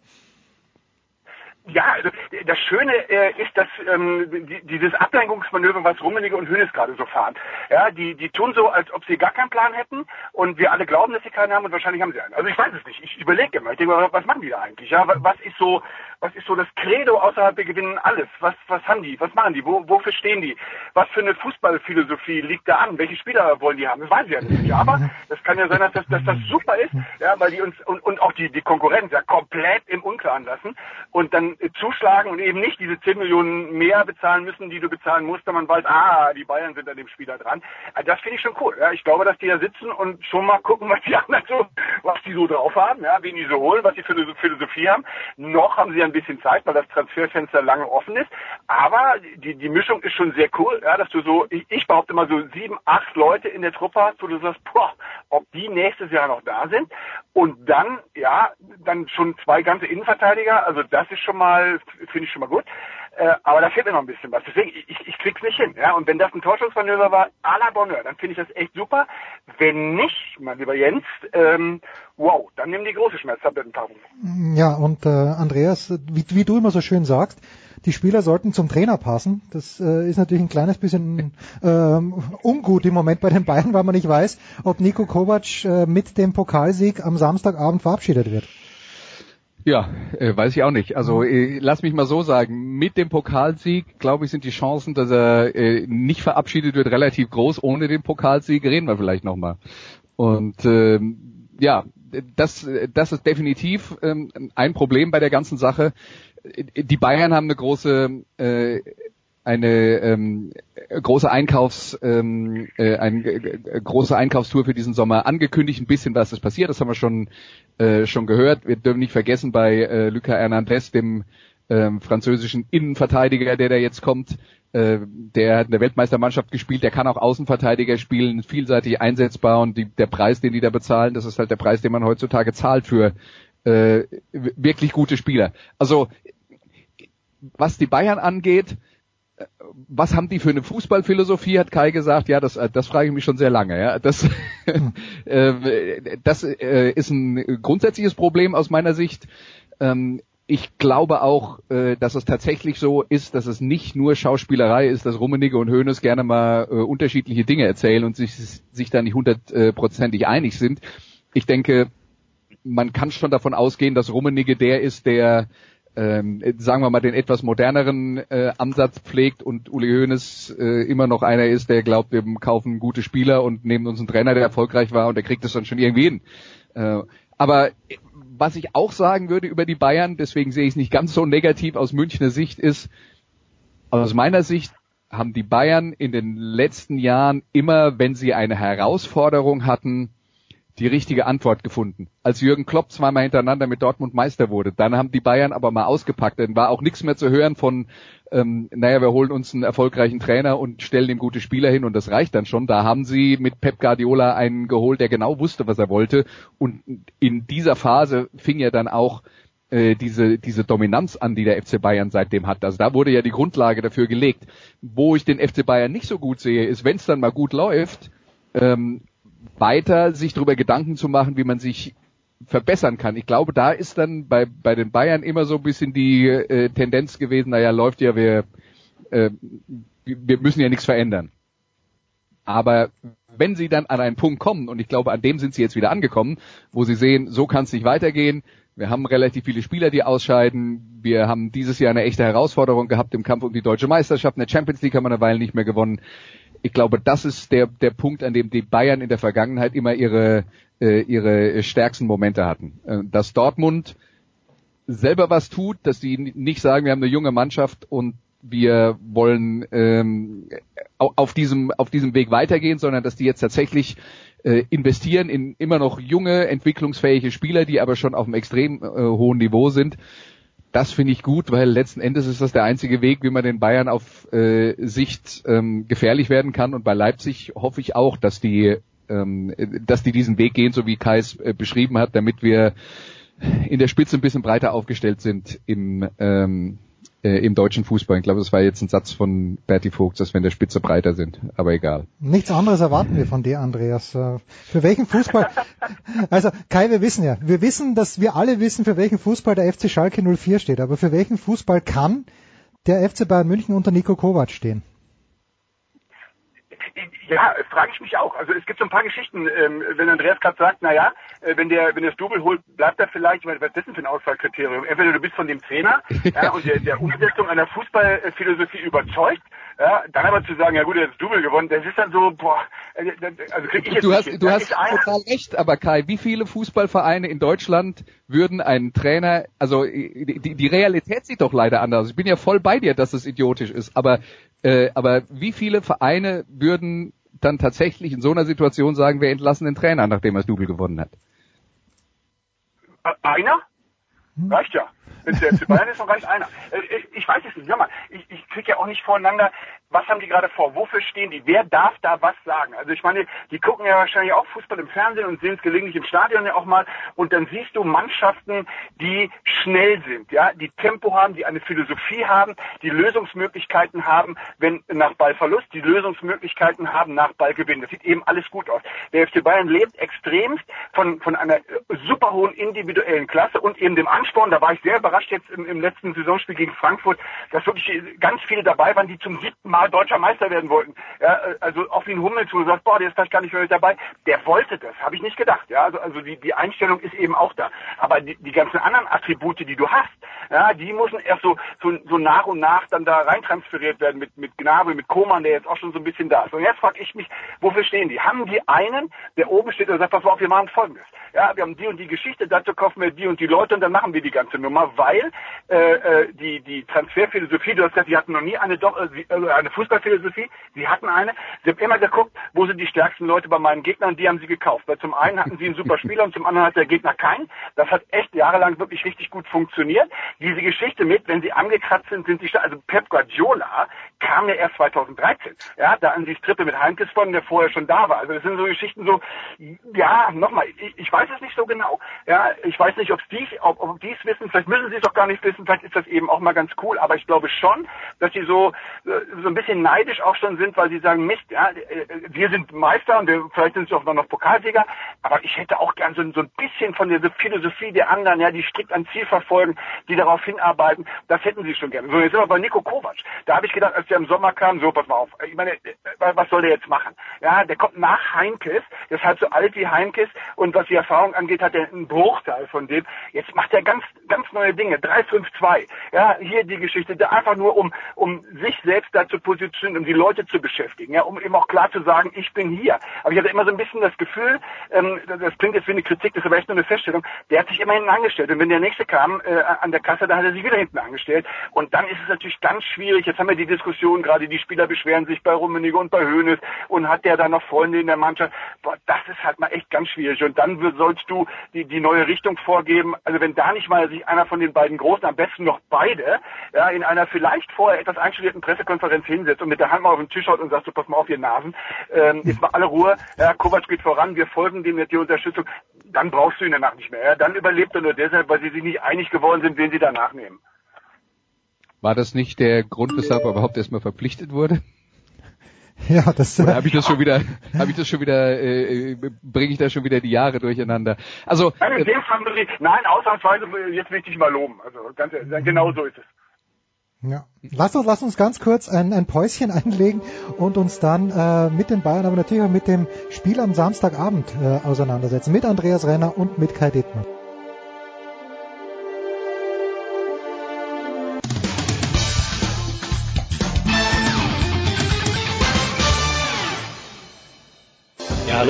Ja, also das Schöne äh, ist, dass ähm, die, dieses Ablenkungsmanöver, was Rummenigge und Hönes gerade so fahren, ja, die, die tun so, als ob sie gar keinen Plan hätten und wir alle glauben, dass sie keinen haben und wahrscheinlich haben sie einen. Also ich weiß es nicht. Ich überlege immer. Ich denke, was machen die da eigentlich? Ja, was ist so, was ist so das Credo außerhalb wir gewinnen alles? Was, was haben die? Was machen die? Wo, wofür stehen die? Was für eine Fußballphilosophie liegt da an? Welche Spieler wollen die haben? Das weiß ich ja nicht. Aber das kann ja sein, dass das, dass das super ist, ja, weil die uns und, und auch die, die Konkurrenz ja komplett im Unklaren lassen und dann zuschlagen und eben nicht diese 10 Millionen mehr bezahlen müssen, die du bezahlen musst, wenn man weiß, ah, die Bayern sind an dem Spieler dran. Also das finde ich schon cool. Ja. Ich glaube, dass die da sitzen und schon mal gucken, was die anderen so, was die so drauf haben, ja, wen die so holen, was die für eine Philosophie haben. Noch haben sie ein bisschen Zeit, weil das Transferfenster lange offen ist. Aber die, die Mischung ist schon sehr cool, ja, dass du so, ich, ich behaupte mal so sieben, acht Leute in der Truppe hast, wo du sagst, boah, ob die nächstes Jahr noch da sind. Und dann, ja, dann schon zwei ganze Innenverteidiger. Also das ist schon mal, finde ich schon mal gut. Äh, aber da fehlt mir noch ein bisschen was. Deswegen, ich, ich krieg's nicht hin. Ja? Und wenn das ein Torschussmanöver war, à la Bonheur, dann finde ich das echt super. Wenn nicht, mein lieber Jens, ähm, wow, dann nimm die große Schmerztablettenpackung. Ja, und äh, Andreas, wie, wie du immer so schön sagst, die Spieler sollten zum Trainer passen. Das äh, ist natürlich ein kleines bisschen ähm, ungut im Moment bei den Bayern, weil man nicht weiß, ob Nico Kovac äh, mit dem Pokalsieg am Samstagabend verabschiedet wird. Ja, äh, weiß ich auch nicht. Also äh, lass mich mal so sagen, mit dem Pokalsieg, glaube ich, sind die Chancen, dass er äh, nicht verabschiedet wird, relativ groß. Ohne den Pokalsieg reden wir vielleicht nochmal. Und ähm, ja, das, das ist definitiv ähm, ein Problem bei der ganzen Sache. Die Bayern haben eine große äh, eine ähm, große Einkaufs ähm, äh, eine äh, große Einkaufstour für diesen Sommer angekündigt. Ein bisschen was ist passiert, das haben wir schon äh, schon gehört. Wir dürfen nicht vergessen bei äh, Luca Hernandez, dem ähm, französischen Innenverteidiger, der da jetzt kommt. Äh, der hat in der Weltmeistermannschaft gespielt, der kann auch Außenverteidiger spielen, vielseitig einsetzbar und die, der Preis, den die da bezahlen, das ist halt der Preis, den man heutzutage zahlt für äh, wirklich gute Spieler. Also was die Bayern angeht, was haben die für eine Fußballphilosophie, hat Kai gesagt. Ja, das, äh, das frage ich mich schon sehr lange. Ja. Das, äh, das äh, ist ein grundsätzliches Problem aus meiner Sicht. Ähm, ich glaube auch, äh, dass es tatsächlich so ist, dass es nicht nur Schauspielerei ist, dass Rummenigge und Hoeneß gerne mal äh, unterschiedliche Dinge erzählen und sich, sich da nicht hundertprozentig einig sind. Ich denke, man kann schon davon ausgehen, dass Rummenigge der ist, der ähm, sagen wir mal, den etwas moderneren äh, Ansatz pflegt und Uli Hoeneß äh, immer noch einer ist, der glaubt, wir kaufen gute Spieler und nehmen uns einen Trainer, der erfolgreich war und der kriegt es dann schon irgendwie hin. Äh, aber was ich auch sagen würde über die Bayern, deswegen sehe ich es nicht ganz so negativ aus Münchner Sicht, ist, aus meiner Sicht haben die Bayern in den letzten Jahren immer, wenn sie eine Herausforderung hatten, die richtige Antwort gefunden. Als Jürgen Klopp zweimal hintereinander mit Dortmund Meister wurde, dann haben die Bayern aber mal ausgepackt. Dann war auch nichts mehr zu hören von, ähm, naja, wir holen uns einen erfolgreichen Trainer und stellen ihm gute Spieler hin und das reicht dann schon. Da haben sie mit Pep Guardiola einen geholt, der genau wusste, was er wollte. Und in dieser Phase fing ja dann auch äh, diese, diese Dominanz an, die der FC Bayern seitdem hat. Also da wurde ja die Grundlage dafür gelegt. Wo ich den FC Bayern nicht so gut sehe, ist, wenn es dann mal gut läuft, ähm, weiter sich darüber Gedanken zu machen, wie man sich verbessern kann. Ich glaube, da ist dann bei, bei den Bayern immer so ein bisschen die äh, Tendenz gewesen, naja, läuft ja, wir, äh, wir müssen ja nichts verändern. Aber wenn sie dann an einen Punkt kommen, und ich glaube, an dem sind sie jetzt wieder angekommen, wo sie sehen, so kann es nicht weitergehen, wir haben relativ viele Spieler, die ausscheiden. Wir haben dieses Jahr eine echte Herausforderung gehabt im Kampf um die deutsche Meisterschaft. In der Champions League haben wir eine Weile nicht mehr gewonnen ich glaube, das ist der, der Punkt, an dem die Bayern in der Vergangenheit immer ihre, äh, ihre stärksten Momente hatten. Äh, dass Dortmund selber was tut, dass die nicht sagen, wir haben eine junge Mannschaft und wir wollen ähm, auf diesem auf diesem Weg weitergehen, sondern dass die jetzt tatsächlich äh, investieren in immer noch junge, entwicklungsfähige Spieler, die aber schon auf einem extrem äh, hohen Niveau sind. Das finde ich gut, weil letzten Endes ist das der einzige Weg, wie man den Bayern auf äh, Sicht ähm, gefährlich werden kann. Und bei Leipzig hoffe ich auch, dass die, ähm, dass die diesen Weg gehen, so wie Kai es äh, beschrieben hat, damit wir in der Spitze ein bisschen breiter aufgestellt sind im ähm, äh, im deutschen Fußball. Ich glaube, das war jetzt ein Satz von Berti Vogt, dass wir in der Spitze breiter sind, aber egal. Nichts anderes erwarten wir von dir, Andreas. Äh, für welchen Fußball? Also Kai, wir wissen ja, wir wissen, dass wir alle wissen, für welchen Fußball der FC Schalke 04 steht, aber für welchen Fußball kann der FC Bayern München unter Nico Kovac stehen? Ja, frage ich mich auch. Also es gibt so ein paar Geschichten, ähm, wenn Andreas gerade sagt, naja, äh, wenn der wenn der das Double holt, bleibt er vielleicht, weil was ist das denn für ein Auswahlkriterium? Entweder du bist von dem Trainer ja, und der, der Umsetzung einer Fußballphilosophie überzeugt, ja, dann aber zu sagen, ja gut, er hat das Double gewonnen, das ist dann so, boah, äh, also krieg ich jetzt Du hast, nicht. du hast total recht, aber Kai, wie viele Fußballvereine in Deutschland würden einen Trainer, also die, die Realität sieht doch leider anders. Ich bin ja voll bei dir, dass es idiotisch ist, aber äh, aber wie viele Vereine würden dann tatsächlich in so einer Situation sagen, wir entlassen den Trainer, nachdem er das Double gewonnen hat? Äh, Einer? Reicht ja. Der FC Bayern ist, dann reicht einer. Äh, ich- Ich weiß es nicht. Hör mal, ich, ich kriege ja auch nicht voreinander, was haben die gerade vor? Wofür stehen die? Wer darf da was sagen? Also ich meine, die gucken ja wahrscheinlich auch Fußball im Fernsehen und sehen es gelegentlich im Stadion ja auch mal. Und dann siehst du Mannschaften, die schnell sind, ja, die Tempo haben, die eine Philosophie haben, die Lösungsmöglichkeiten haben, wenn nach Ballverlust, die Lösungsmöglichkeiten haben nach Ballgewinn. Das sieht eben alles gut aus. Der FC Bayern lebt extremst von, von einer äh, super hohen individuellen Klasse und eben dem Ansporn. Da war ich sehr überrascht jetzt im, im letzten Saisonspiel gegen Frankfurt, dass wirklich ganz viele dabei waren, die zum siebten Mal deutscher Meister werden wollten. Ja, äh, also auch wie ein Hummels, wo du sagst, boah, der ist vielleicht gar nicht mehr mit dabei. Der wollte das, habe ich nicht gedacht. Ja, also, also die, die Einstellung ist eben auch da. Aber die, die ganzen anderen Attribute, die du hast, ja, die müssen erst so, so, so nach und nach dann da reintransferiert werden mit, mit Gnabry, mit Koman, der jetzt auch schon so ein bisschen da ist. Und jetzt frage ich mich, wofür stehen die? Haben die einen, der oben steht und sagt, pass mal auf, wir machen Folgendes. Ja, wir haben die und die Geschichte, dazu kaufen wir die und die Leute und dann machen wir die ganze Nummer, weil äh, äh, die, die Transferphilosophie, du hast gesagt, die hatten noch nie eine, doch, äh, sie- äh, eine Fußballphilosophie, sie hatten eine. Sie haben immer geguckt, wo sind die stärksten Leute bei meinen Gegnern, die haben sie gekauft. Weil zum einen hatten sie einen super Spieler und zum anderen hat der Gegner keinen. Das hat echt jahrelang wirklich richtig gut funktioniert. Diese Geschichte mit, wenn sie angekratzt sind, sind sie stark. Also Pep Guardiola kam ja erst 2013. Ja, da an die Strippe mit Heinkes von, der vorher schon da war. Also das sind so Geschichten so, ja, nochmal, ich, ich weiß es nicht so genau. Ja, ich weiß nicht, ob die, ob, ob die es wissen, vielleicht müssen sie es doch gar nicht wissen, vielleicht ist das eben auch mal ganz cool, aber ich glaube schon, dass sie so, äh, so ein bisschen neidisch auch schon sind, weil sie sagen, Mist, ja, äh, wir sind Meister und wir, vielleicht sind sie auch noch Pokalsieger, aber ich hätte auch gern so, so ein bisschen von dieser Philosophie der anderen, ja, die strikt ein Ziel verfolgen, die darauf hinarbeiten, das hätten sie schon gerne. So, jetzt sind wir bei Nico Kovac. Da habe ich gedacht, als der im Sommer kam, so, pass mal auf, ich meine, äh, was soll der jetzt machen? Ja, der kommt nach Heinkes, der halt so alt wie Heinkes und was die Erfahrung angeht, hat er einen Bruchteil von dem. Jetzt macht er ganz, ganz neue Dinge. 3-5-2. Ja, hier die Geschichte, da einfach nur um, um sich selbst da zu positionieren, um die Leute zu beschäftigen, ja, um eben auch klar zu sagen, ich bin hier. Aber ich hatte immer so ein bisschen das Gefühl, ähm, das klingt jetzt wie eine Kritik, das ist aber echt nur eine Feststellung, der hat sich immer hinten angestellt. Und wenn der nächste kam äh, an der Kasse, dann hat er sich wieder hinten angestellt. Und dann ist es natürlich ganz schwierig. Jetzt haben wir die Diskussion, gerade die Spieler beschweren sich bei Rummenigge und bei Hoeneß und hat der da noch Freunde in der Mannschaft. Boah, das ist halt mal echt ganz schwierig. Und dann sollst du die, die neue Richtung vorgeben. Also wenn da nicht mal sich einer von den beiden Großen, am besten noch beide, ja, in einer vielleicht vorher etwas einstudierten Pressekonferenz hinsetzt und mit der Hand mal auf den Tisch haut und sagt, so, pass mal auf, ihr Nasen, ähm, jetzt mal alle Ruhe, ja, Kovac geht voran, wir folgen dem mit die Unterstützung, dann brauchst du ihn danach nicht mehr. Ja. Dann überlebt er nur deshalb, weil sie sich nicht einig geworden sind, wen sie danach nehmen. War das nicht der Grund, weshalb er überhaupt erstmal verpflichtet wurde? Ja, das Oder habe ich das schon wieder, habe ich das schon wieder, äh, bringe ich da schon wieder die Jahre durcheinander? Also Nein, in äh, nein, ausnahmsweise, jetzt will ich dich mal loben. Also ganz, ehrlich, genau so ist es. Ja. Lass uns, lass uns ganz kurz ein, ein Päuschen einlegen und uns dann äh, mit den Bayern, aber natürlich auch mit dem Spiel am Samstagabend äh, auseinandersetzen. Mit Andreas Renner und mit Kai Dittmann.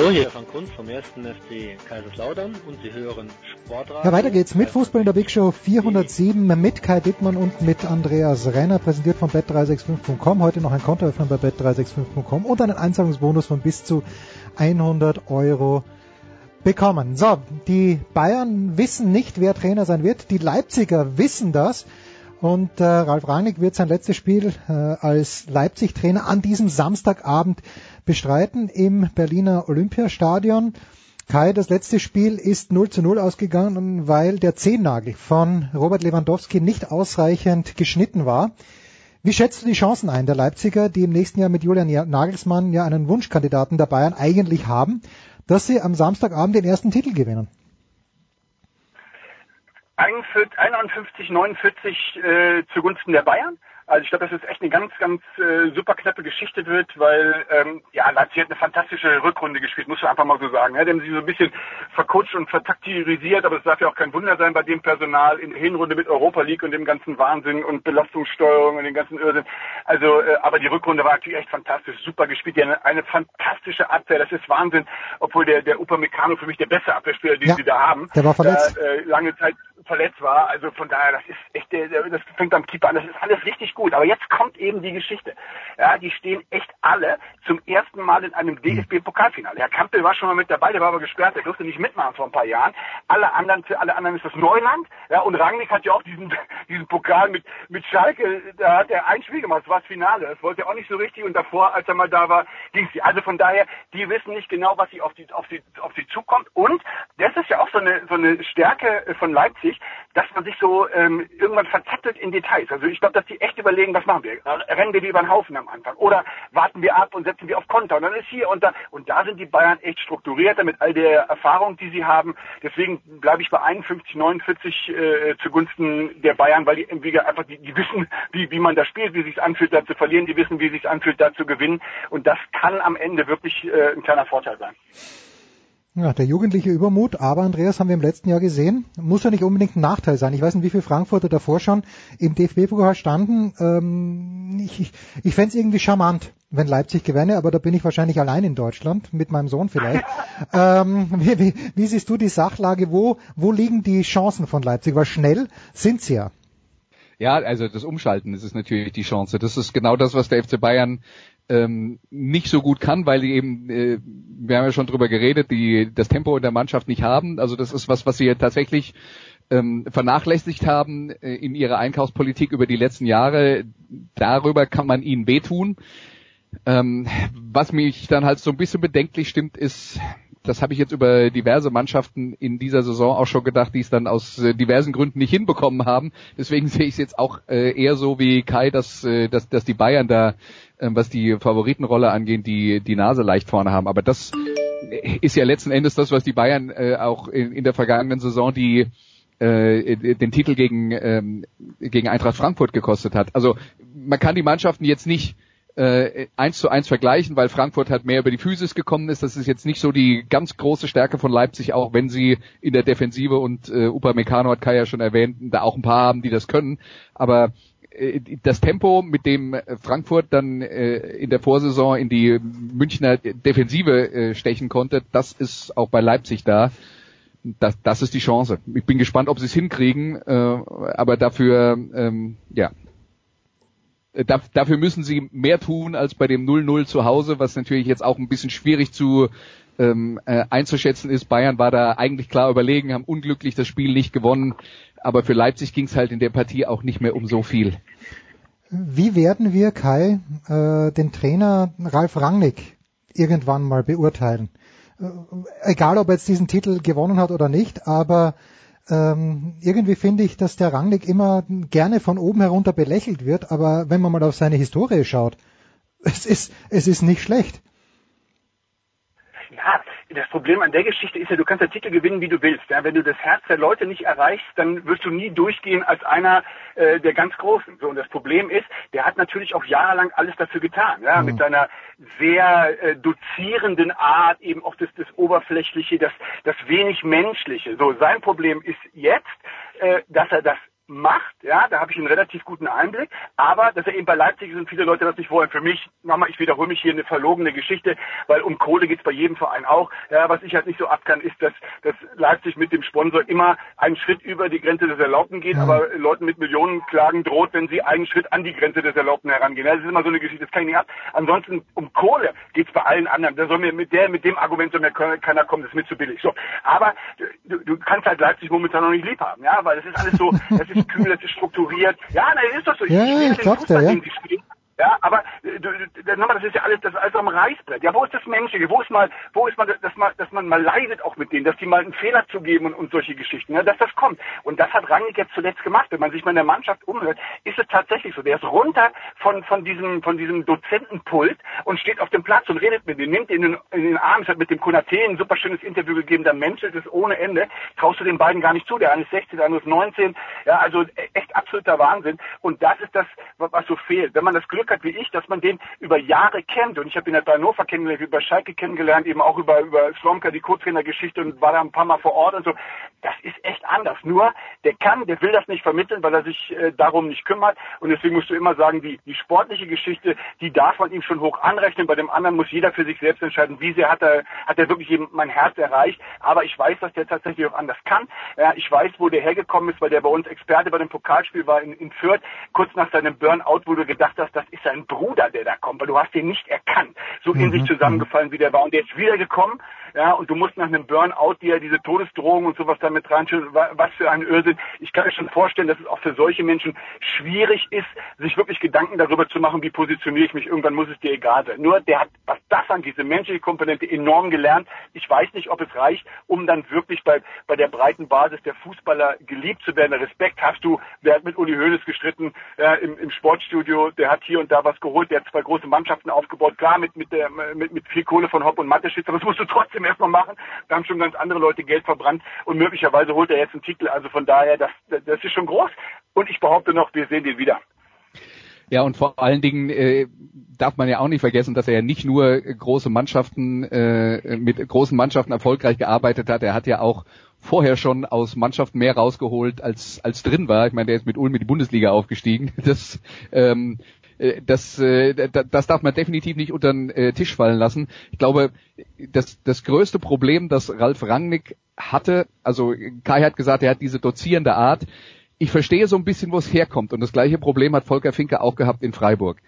Hallo, hier ist Frank Kunz vom 1. FC Kaiserslautern und Sie hören Sportradio. Ja, weiter geht's mit Fußball in der Big Show 407 mit Kai Dittmann und mit Andreas Renner, präsentiert von bet365.com. Heute noch ein Kontoöffner bei bet365.com und einen Einzahlungsbonus von bis zu 100 Euro bekommen. So, die Bayern wissen nicht, wer Trainer sein wird. Die Leipziger wissen das. Und äh, Ralf Rangnick wird sein letztes Spiel äh, als Leipzig-Trainer an diesem Samstagabend bestreiten im Berliner Olympiastadion. Kai, das letzte Spiel ist 0 zu 0 ausgegangen, weil der Zehennagel von Robert Lewandowski nicht ausreichend geschnitten war. Wie schätzt du die Chancen ein der Leipziger, die im nächsten Jahr mit Julian Nagelsmann ja einen Wunschkandidaten der Bayern eigentlich haben, dass sie am Samstagabend den ersten Titel gewinnen? 51, 49 äh, zugunsten der Bayern. Also ich glaube, dass es echt eine ganz, ganz äh, super knappe Geschichte wird, weil ähm, ja, Leipzig hat eine fantastische Rückrunde gespielt, muss man einfach mal so sagen. Ja, die haben sie so ein bisschen verkutscht und vertaktirisiert, aber es darf ja auch kein Wunder sein bei dem Personal in der Hinrunde mit Europa League und dem ganzen Wahnsinn und Belastungssteuerung und dem ganzen Irrsinn. Also, äh, aber die Rückrunde war natürlich echt fantastisch, super gespielt. Die haben eine, eine fantastische Abwehr, das ist Wahnsinn, obwohl der, der Upamecano für mich der beste Abwehrspieler, den ja, sie da haben. Der war verletzt. Da, äh, lange Zeit verletzt war. Also von daher, das ist echt, das fängt am Keeper an. Das ist alles richtig gut. Aber jetzt kommt eben die Geschichte. Ja, die stehen echt alle zum ersten Mal in einem DFB-Pokalfinale. Herr Kampel war schon mal mit dabei, der war aber gesperrt, der durfte nicht mitmachen vor ein paar Jahren. Alle anderen, für alle anderen ist das Neuland. Ja, und Rangnick hat ja auch diesen, diesen Pokal mit, mit Schalke, da hat er ein Spiel gemacht, das war das Finale. Das wollte er auch nicht so richtig und davor, als er mal da war, ging sie. Also von daher, die wissen nicht genau, was sie auf die, auf die, auf sie zukommt. Und das ist ja auch so eine, so eine Stärke von Leipzig, dass man sich so ähm, irgendwann verzettelt in Details. Also ich glaube, dass die echt überlegen, was machen wir? Rennen wir die über den Haufen am Anfang? Oder warten wir ab und setzen wir auf Konter? Und dann ist hier und da. Und da sind die Bayern echt strukturierter mit all der Erfahrung, die sie haben. Deswegen bleibe ich bei 51, 49 äh, zugunsten der Bayern, weil die irgendwie einfach, die, die wissen, wie, wie man da spielt, wie sich anfühlt, da zu verlieren. Die wissen, wie sich anfühlt, da zu gewinnen. Und das kann am Ende wirklich äh, ein kleiner Vorteil sein. Ja, der jugendliche Übermut, aber Andreas haben wir im letzten Jahr gesehen, muss ja nicht unbedingt ein Nachteil sein. Ich weiß nicht, wie viele Frankfurter davor schon im DFB-Pokal standen. Ähm, ich ich, ich fände es irgendwie charmant, wenn Leipzig gewinne, aber da bin ich wahrscheinlich allein in Deutschland, mit meinem Sohn vielleicht. ähm, wie, wie, wie siehst du die Sachlage? Wo, wo liegen die Chancen von Leipzig? Weil schnell sind sie ja. Ja, also das Umschalten, das ist natürlich die Chance. Das ist genau das, was der FC Bayern ähm, nicht so gut kann, weil die eben, äh, wir haben ja schon drüber geredet, die das Tempo in der Mannschaft nicht haben. Also das ist was, was sie tatsächlich ähm, vernachlässigt haben äh, in ihrer Einkaufspolitik über die letzten Jahre. Darüber kann man ihnen wehtun. Ähm, was mich dann halt so ein bisschen bedenklich stimmt, ist, das habe ich jetzt über diverse Mannschaften in dieser Saison auch schon gedacht, die es dann aus äh, diversen Gründen nicht hinbekommen haben. Deswegen sehe ich es jetzt auch äh, eher so wie Kai, dass, äh, dass, dass die Bayern da was die Favoritenrolle angeht, die die Nase leicht vorne haben. Aber das ist ja letzten Endes das, was die Bayern äh, auch in, in der vergangenen Saison die äh, den Titel gegen ähm, gegen Eintracht Frankfurt gekostet hat. Also man kann die Mannschaften jetzt nicht äh, eins zu eins vergleichen, weil Frankfurt halt mehr über die Physis gekommen ist. Das ist jetzt nicht so die ganz große Stärke von Leipzig, auch wenn sie in der Defensive und äh, Upamecano hat Kai ja schon erwähnt, da auch ein paar haben, die das können. Aber das Tempo, mit dem Frankfurt dann äh, in der Vorsaison in die Münchner Defensive äh, stechen konnte, das ist auch bei Leipzig da. Das, das ist die Chance. Ich bin gespannt, ob sie es hinkriegen, aber dafür, ähm, ja, dafür müssen sie mehr tun als bei dem 0-0 zu Hause, was natürlich jetzt auch ein bisschen schwierig zu ähm, äh, einzuschätzen ist. Bayern war da eigentlich klar überlegen, haben unglücklich das Spiel nicht gewonnen aber für Leipzig ging es halt in der Partie auch nicht mehr um so viel. Wie werden wir, Kai, äh, den Trainer Ralf Rangnick irgendwann mal beurteilen? Äh, egal, ob er jetzt diesen Titel gewonnen hat oder nicht, aber ähm, irgendwie finde ich, dass der Rangnick immer gerne von oben herunter belächelt wird, aber wenn man mal auf seine Historie schaut, es ist, es ist nicht schlecht. Ja, das Problem an der Geschichte ist ja, du kannst den Titel gewinnen, wie du willst. Ja? Wenn du das Herz der Leute nicht erreichst, dann wirst du nie durchgehen als einer äh, der ganz Großen. So, und das Problem ist, der hat natürlich auch jahrelang alles dafür getan, ja, mhm. mit seiner sehr äh, dozierenden Art, eben auch das, das Oberflächliche, das, das wenig Menschliche. So, sein Problem ist jetzt, äh, dass er das macht, ja, da habe ich einen relativ guten Einblick, aber dass er eben bei Leipzig sind viele Leute das nicht wollen. Für mich, nochmal, ich wiederhole mich hier eine verlogene Geschichte, weil um Kohle geht's bei jedem Verein auch. Ja, was ich halt nicht so ab kann, ist, dass, dass Leipzig mit dem Sponsor immer einen Schritt über die Grenze des Erlaubten geht, aber Leuten mit Millionenklagen droht, wenn sie einen Schritt an die Grenze des Erlaubten herangehen. Ja, das ist immer so eine Geschichte, das kann ich nicht ab. Ansonsten um Kohle geht's bei allen anderen. Da soll mir mit der, mit dem Argument soll mir keiner kommen, das ist mir zu billig. So, aber du, du kannst halt Leipzig momentan noch nicht lieb haben, ja, weil das ist alles so, das ist kühl, das ist strukturiert. Ja, nein, das ist doch so. Ja, ich ja, ich den glaub's dir, ja. Ja, aber äh, du, nochmal, das ist ja alles, das ist alles am Reißbrett. Ja, wo ist das Menschliche? Wo ist mal, wo ist mal, dass man, dass man mal leidet auch mit denen, dass die mal einen Fehler zugeben und, und solche Geschichten, ja, dass das kommt. Und das hat Rangnick jetzt zuletzt gemacht. Wenn man sich mal in der Mannschaft umhört, ist es tatsächlich so. Der ist runter von, von diesem, von diesem Dozentenpult und steht auf dem Platz und redet mit dem, nimmt ihn in, den- in den Arm. Es hat mit dem Konate ein super schönes Interview gegeben, da menschelt es ohne Ende. Traust du den beiden gar nicht zu. Der eine ist 16, der andere ist 19. Ja, also echt absoluter Wahnsinn. Und das ist das, was so fehlt. Wenn man das Glück hat wie ich, dass man den über Jahre kennt und ich habe ihn halt bei Hannover kennengelernt, über Schalke kennengelernt, eben auch über über Slomka die Co-Trainer-Geschichte und war da ein paar Mal vor Ort und so. Das ist echt anders. Nur der kann, der will das nicht vermitteln, weil er sich äh, darum nicht kümmert und deswegen musst du immer sagen, die die sportliche Geschichte, die darf man ihm schon hoch anrechnen. Bei dem anderen muss jeder für sich selbst entscheiden, wie sehr hat er hat er wirklich eben mein Herz erreicht. Aber ich weiß, dass der tatsächlich auch anders kann. Ja, ich weiß, wo der hergekommen ist, weil der bei uns Experte bei dem Pokalspiel war in, in Fürth, kurz nach seinem Burnout, wo du gedacht hast, das ist sein Bruder, der da kommt, weil du hast den nicht erkannt. So in sich zusammengefallen, wie der war. Und der ist wiedergekommen, ja, und du musst nach einem Burnout dir diese Todesdrohung und sowas damit reinschauen, wa- was für ein Irrsinn. Ich kann mir schon vorstellen, dass es auch für solche Menschen schwierig ist, sich wirklich Gedanken darüber zu machen, wie positioniere ich mich. Irgendwann muss es dir egal sein. Nur der hat, was das angeht, diese menschliche Komponente enorm gelernt. Ich weiß nicht, ob es reicht, um dann wirklich bei, bei der breiten Basis der Fußballer geliebt zu werden. Respekt hast du, der hat mit Uli Hoeneß gestritten ja, im, im Sportstudio, der hat hier und da was geholt, der hat zwei große Mannschaften aufgebaut, klar mit, mit, der, mit, mit viel Kohle von Hopp und Mateschitz, aber das musst du trotzdem erstmal machen. Da haben schon ganz andere Leute Geld verbrannt und möglicherweise holt er jetzt einen Titel. Also von daher, das, das ist schon groß. Und ich behaupte noch, wir sehen den wieder. Ja, und vor allen Dingen äh, darf man ja auch nicht vergessen, dass er ja nicht nur große Mannschaften äh, mit großen Mannschaften erfolgreich gearbeitet hat, er hat ja auch vorher schon aus Mannschaften mehr rausgeholt als als drin war. Ich meine, der ist mit Ulm in die Bundesliga aufgestiegen. Das ähm, äh, das, äh, da- das darf man definitiv nicht unter den äh, Tisch fallen lassen. Ich glaube, das, das größte Problem, das Ralf Rangnick hatte, also Kai hat gesagt, er hat diese dozierende Art. Ich verstehe so ein bisschen, wo es herkommt. Und das gleiche Problem hat Volker Finke auch gehabt in Freiburg.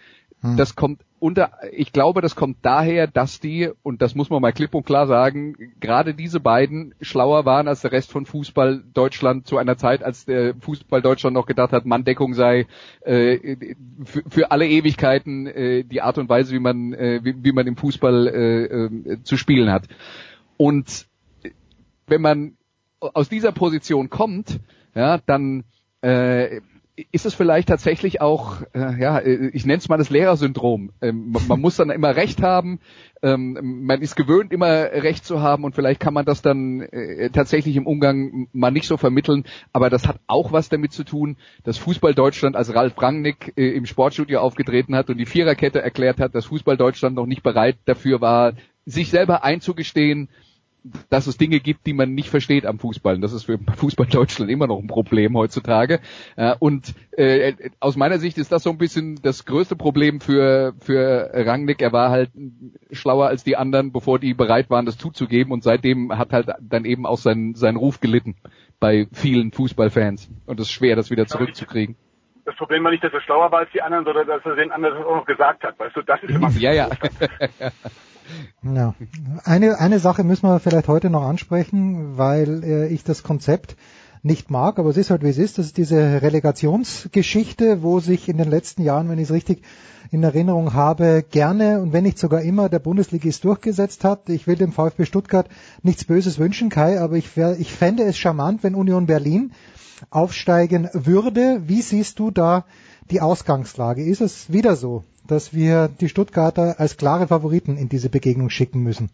Das kommt unter, ich glaube, das kommt daher, dass die, und das muss man mal klipp und klar sagen, gerade diese beiden schlauer waren als der Rest von Fußball Deutschland zu einer Zeit, als der Fußball Deutschland noch gedacht hat, Manndeckung sei äh, für, für alle Ewigkeiten äh, die Art und Weise, wie man, äh, wie, wie man im Fußball äh, äh, zu spielen hat. Und wenn man aus dieser Position kommt, ja, dann äh, ist es vielleicht tatsächlich auch, äh, ja, äh, ich nenne es mal das Lehrersyndrom. Ähm, man, man muss dann immer Recht haben, ähm, man ist gewöhnt, immer Recht zu haben und vielleicht kann man das dann äh, tatsächlich im Umgang mal nicht so vermitteln, aber das hat auch was damit zu tun, dass Fußball Deutschland, als Ralf Rangnick äh, im Sportstudio aufgetreten hat und die Viererkette erklärt hat, dass Fußball Deutschland noch nicht bereit dafür war, sich selber einzugestehen, dass es Dinge gibt, die man nicht versteht am Fußball. Und das ist für Fußball Deutschland immer noch ein Problem heutzutage. Äh, Und äh, aus meiner Sicht ist das so ein bisschen das größte Problem für, für Rangnick. Er war halt schlauer als die anderen, bevor die bereit waren, das zuzugeben. Und seitdem hat halt dann eben auch sein, sein Ruf gelitten bei vielen Fußballfans. Und es ist schwer, das wieder zurückzukriegen. Das Problem war nicht, dass er schlauer war als die anderen, sondern dass er den anderen das auch noch gesagt hat. Weißt du, das ist immer Ja, ja. Ja. Eine, eine Sache müssen wir vielleicht heute noch ansprechen, weil äh, ich das Konzept nicht mag, aber es ist halt wie es ist. Das ist diese Relegationsgeschichte, wo sich in den letzten Jahren, wenn ich es richtig in Erinnerung habe, gerne und wenn nicht sogar immer der Bundesligist durchgesetzt hat. Ich will dem VfB Stuttgart nichts Böses wünschen, Kai, aber ich, wär, ich fände es charmant, wenn Union Berlin aufsteigen würde. Wie siehst du da die Ausgangslage? Ist es wieder so, dass wir die Stuttgarter als klare Favoriten in diese Begegnung schicken müssen?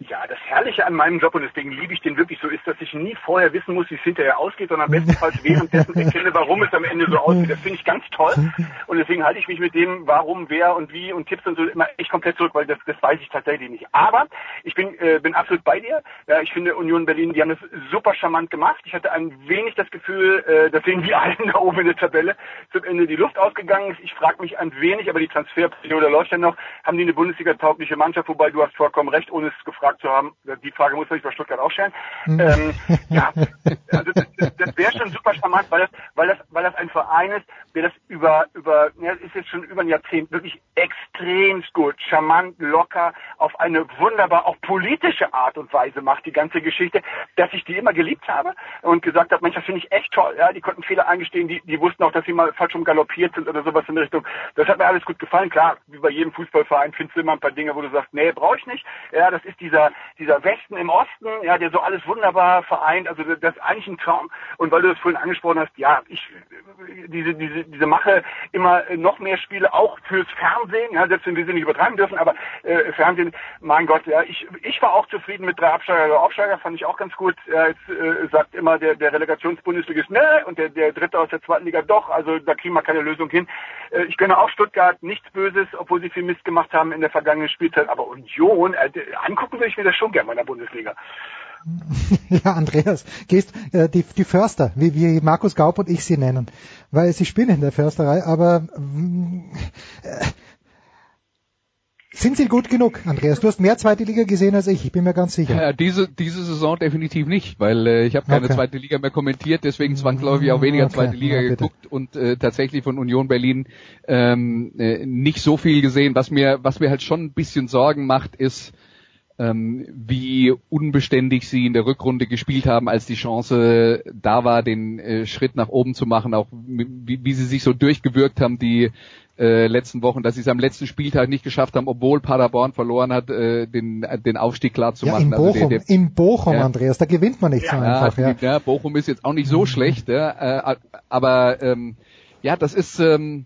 Ja, das Herrliche an meinem Job und deswegen liebe ich den wirklich so ist, dass ich nie vorher wissen muss, wie es hinterher ausgeht, sondern bestenfalls währenddessen erkenne, warum es am Ende so aussieht. Das finde ich ganz toll und deswegen halte ich mich mit dem, warum, wer und wie und Tipps und so immer echt komplett zurück, weil das, das weiß ich tatsächlich nicht. Aber ich bin, äh, bin absolut bei dir. Ja, ich finde Union Berlin, die haben das super charmant gemacht. Ich hatte ein wenig das Gefühl, äh, dass irgendwie allen da oben in der Tabelle zum Ende die Luft ausgegangen ist. Ich frage mich ein wenig, aber die Transferperiode läuft ja noch. Haben die eine Bundesliga-taugliche Mannschaft? Wobei du hast vollkommen recht, ohne es gefragt gefragt zu haben. Die Frage muss man sich bei Stuttgart auch stellen. Mhm. Ähm, ja, also das, das, das wäre schon super charmant, weil das, weil das, weil das ein Verein ist, der das über, über, ja, ist jetzt schon über ein Jahrzehnt wirklich extrem gut, charmant, locker, auf eine wunderbar auch politische Art und Weise macht die ganze Geschichte, dass ich die immer geliebt habe und gesagt habe, Mensch, das finde ich echt toll. Ja, die konnten Fehler eingestehen, die, die wussten auch, dass sie mal falsch umgaloppiert sind oder sowas in der Richtung. Das hat mir alles gut gefallen. Klar, wie bei jedem Fußballverein findest du immer ein paar Dinge, wo du sagst, nee, brauche ich nicht. Ja, das ist dieser, dieser Westen im Osten, ja, der so alles wunderbar vereint. Also das ist eigentlich ein Traum. Und weil du das vorhin angesprochen hast, ja, ich diese diese diese Mache immer noch mehr Spiele auch fürs Fernsehen, ja, selbst wenn wir sie nicht übertreiben dürfen, aber äh, Fernsehen, mein Gott, ja, ich ich war auch zufrieden mit drei Absteiger oder Aufsteiger, fand ich auch ganz gut. Ja, jetzt äh, sagt immer der der Relegationsbundesligist, ne, und der der dritte aus der zweiten Liga doch, also da kriegen wir keine Lösung hin. Äh, ich gönne auch Stuttgart nichts Böses, obwohl sie viel Mist gemacht haben in der vergangenen Spielzeit, aber Union, äh, angucken will ich mir das schon gerne in der Bundesliga. Ja, Andreas, gehst äh, die, die Förster, wie, wie Markus Gaub und ich sie nennen, weil sie spielen in der Försterei, aber äh, sind sie gut genug, Andreas? Du hast mehr zweite Liga gesehen als ich, ich bin mir ganz sicher. Ja, diese, diese Saison definitiv nicht, weil äh, ich habe keine okay. zweite Liga mehr kommentiert, deswegen zwangsläufig auch weniger okay. zweite Liga ja, geguckt und äh, tatsächlich von Union Berlin ähm, äh, nicht so viel gesehen. Was mir, was mir halt schon ein bisschen Sorgen macht, ist, ähm, wie unbeständig sie in der Rückrunde gespielt haben, als die Chance da war, den äh, Schritt nach oben zu machen, auch wie, wie sie sich so durchgewirkt haben, die äh, letzten Wochen, dass sie es am letzten Spieltag nicht geschafft haben, obwohl Paderborn verloren hat, äh, den, den Aufstieg klar zu ja, machen. In Bochum, also der, der, in Bochum ja. Andreas, da gewinnt man nicht ja, so einfach. Ja. ja, Bochum ist jetzt auch nicht so mhm. schlecht, ja, äh, aber ähm, ja, das ist ähm,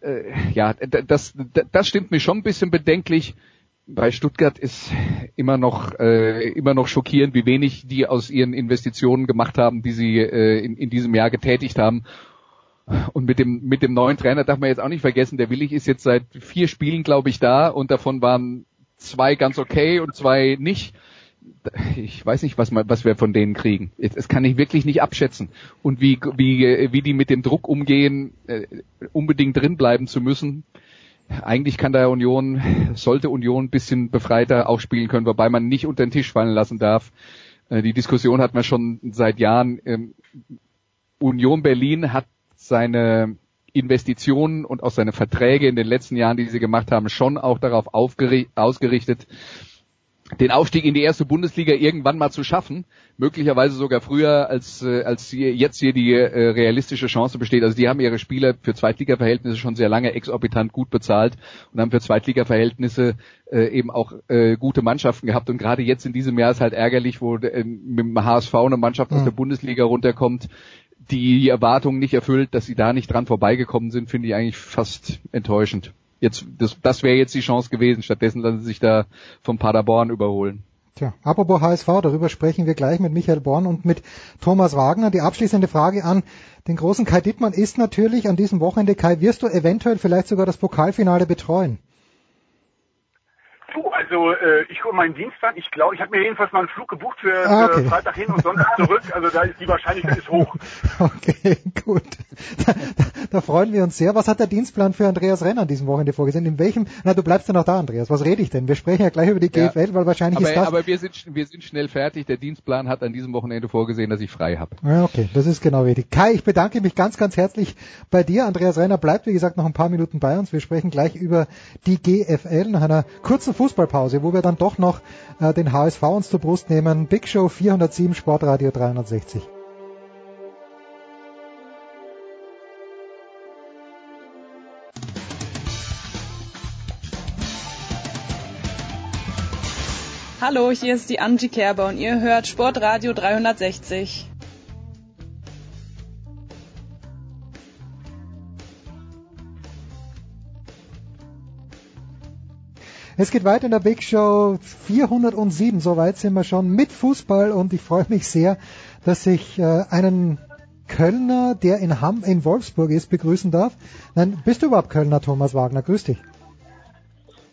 äh, ja, das, das stimmt mir schon ein bisschen bedenklich bei Stuttgart ist immer noch äh, immer noch schockierend, wie wenig die aus ihren Investitionen gemacht haben, die sie äh, in, in diesem Jahr getätigt haben. Und mit dem mit dem neuen Trainer darf man jetzt auch nicht vergessen, der Willig ist jetzt seit vier Spielen, glaube ich, da und davon waren zwei ganz okay und zwei nicht. Ich weiß nicht, was, man, was wir von denen kriegen. Das kann ich wirklich nicht abschätzen. Und wie, wie, wie die mit dem Druck umgehen, äh, unbedingt drin bleiben zu müssen, eigentlich kann da Union, sollte Union ein bisschen befreiter auch spielen können, wobei man nicht unter den Tisch fallen lassen darf. Äh, die Diskussion hat man schon seit Jahren. Ähm, Union Berlin hat seine Investitionen und auch seine Verträge in den letzten Jahren, die sie gemacht haben, schon auch darauf ausgerichtet, den Aufstieg in die erste Bundesliga irgendwann mal zu schaffen, möglicherweise sogar früher als äh, als hier, jetzt hier die äh, realistische Chance besteht. Also die haben ihre Spieler für Zweitliga-Verhältnisse schon sehr lange exorbitant gut bezahlt und haben für Zweitliga-Verhältnisse äh, eben auch äh, gute Mannschaften gehabt. Und gerade jetzt in diesem Jahr ist halt ärgerlich, wo äh, mit dem HSV eine Mannschaft mhm. aus der Bundesliga runterkommt, die die Erwartungen nicht erfüllt, dass sie da nicht dran vorbeigekommen sind, finde ich eigentlich fast enttäuschend. Jetzt, das, das wäre jetzt die Chance gewesen. Stattdessen lassen sie sich da vom Paderborn überholen. Tja, apropos HSV, darüber sprechen wir gleich mit Michael Born und mit Thomas Wagner. Die abschließende Frage an den großen Kai Dittmann ist natürlich an diesem Wochenende, Kai, wirst du eventuell vielleicht sogar das Pokalfinale betreuen? Du, also äh, ich hole meinen Dienst an. Ich glaube, ich habe mir jedenfalls mal einen Flug gebucht für, ah, okay. Freitag hin und Sonntag zurück. Also da ist die Wahrscheinlichkeit ist hoch. Okay, gut. Da, da, da, freuen wir uns sehr. Was hat der Dienstplan für Andreas Renner an diesem Wochenende vorgesehen? In welchem? Na, du bleibst ja noch da, Andreas. Was rede ich denn? Wir sprechen ja gleich über die GFL, ja. weil wahrscheinlich aber, ist das. Aber wir sind wir sind schnell fertig. Der Dienstplan hat an diesem Wochenende vorgesehen, dass ich frei habe. Ja, okay, das ist genau richtig. Kai, ich bedanke mich ganz, ganz herzlich bei dir. Andreas Renner bleibt wie gesagt noch ein paar Minuten bei uns. Wir sprechen gleich über die GFL nach einer kurzen Fußballpause, wo wir dann doch noch äh, den HSV uns zur Brust nehmen. Big Show 407 Sportradio 360. Hallo, hier ist die Angie Kerber und ihr hört Sportradio 360. Es geht weiter in der Big Show 407. Soweit sind wir schon mit Fußball und ich freue mich sehr, dass ich äh, einen Kölner, der in Hamm in Wolfsburg ist, begrüßen darf. Nein, bist du überhaupt Kölner, Thomas Wagner? Grüß dich.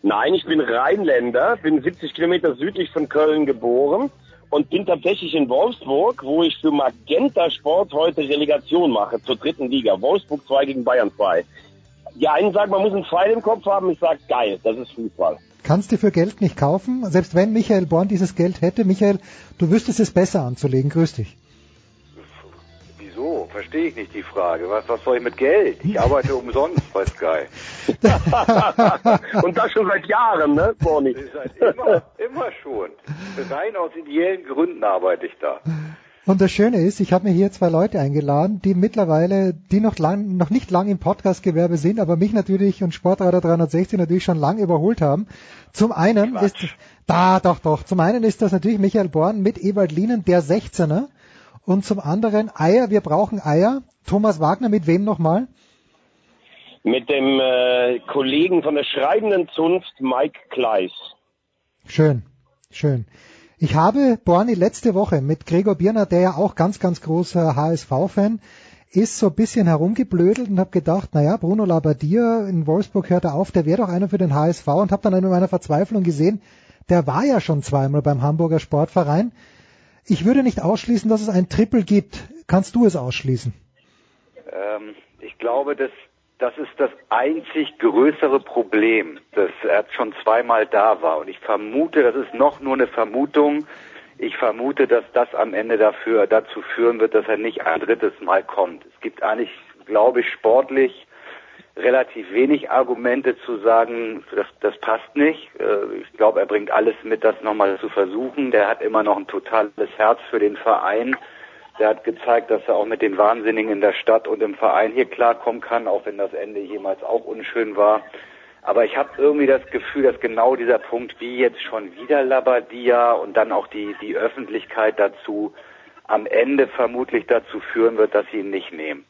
Nein, ich bin Rheinländer, bin 70 Kilometer südlich von Köln geboren und bin tatsächlich in Wolfsburg, wo ich für Magenta Sport heute Relegation mache zur dritten Liga. Wolfsburg 2 gegen Bayern 2. Die einen sagen, man muss einen Pfeil im Kopf haben, ich sage geil, das ist Fußball. Kannst du für Geld nicht kaufen, selbst wenn Michael Born dieses Geld hätte. Michael, du wüsstest es besser anzulegen. Grüß dich. Wieso? Verstehe ich nicht die Frage. Was, was soll ich mit Geld? Ich arbeite umsonst bei Sky. Und das schon seit Jahren, ne, Borny? Seit immer, immer schon. Rein aus ideellen Gründen arbeite ich da. Und das Schöne ist, ich habe mir hier zwei Leute eingeladen, die mittlerweile, die noch lang, noch nicht lang im Podcast-Gewerbe sind, aber mich natürlich und Sportradar 360 natürlich schon lang überholt haben. Zum einen Quatsch. ist, da, doch, doch, zum einen ist das natürlich Michael Born mit Ewald Lienen, der 16er. Und zum anderen Eier, wir brauchen Eier. Thomas Wagner, mit wem nochmal? Mit dem äh, Kollegen von der schreibenden Zunft, Mike Kleiss. Schön, schön. Ich habe Borni letzte Woche mit Gregor Birner, der ja auch ganz, ganz großer HSV-Fan ist, so ein bisschen herumgeblödelt und habe gedacht, naja, Bruno Labbadia in Wolfsburg hört er auf, der wäre doch einer für den HSV und habe dann in meiner Verzweiflung gesehen, der war ja schon zweimal beim Hamburger Sportverein. Ich würde nicht ausschließen, dass es ein Triple gibt. Kannst du es ausschließen? Ähm, ich glaube, dass das ist das einzig größere Problem, dass er schon zweimal da war. Und ich vermute, das ist noch nur eine Vermutung. Ich vermute, dass das am Ende dafür, dazu führen wird, dass er nicht ein drittes Mal kommt. Es gibt eigentlich, glaube ich, sportlich relativ wenig Argumente zu sagen, das, das passt nicht. Äh, ich glaube, er bringt alles mit, das nochmal zu versuchen. Der hat immer noch ein totales Herz für den Verein. Der hat gezeigt, dass er auch mit den Wahnsinnigen in der Stadt und im Verein hier klarkommen kann, auch wenn das Ende jemals auch unschön war. Aber ich habe irgendwie das Gefühl, dass genau dieser Punkt, wie jetzt schon wieder Labadia und dann auch die, die Öffentlichkeit dazu, am Ende vermutlich dazu führen wird, dass sie ihn nicht nehmen.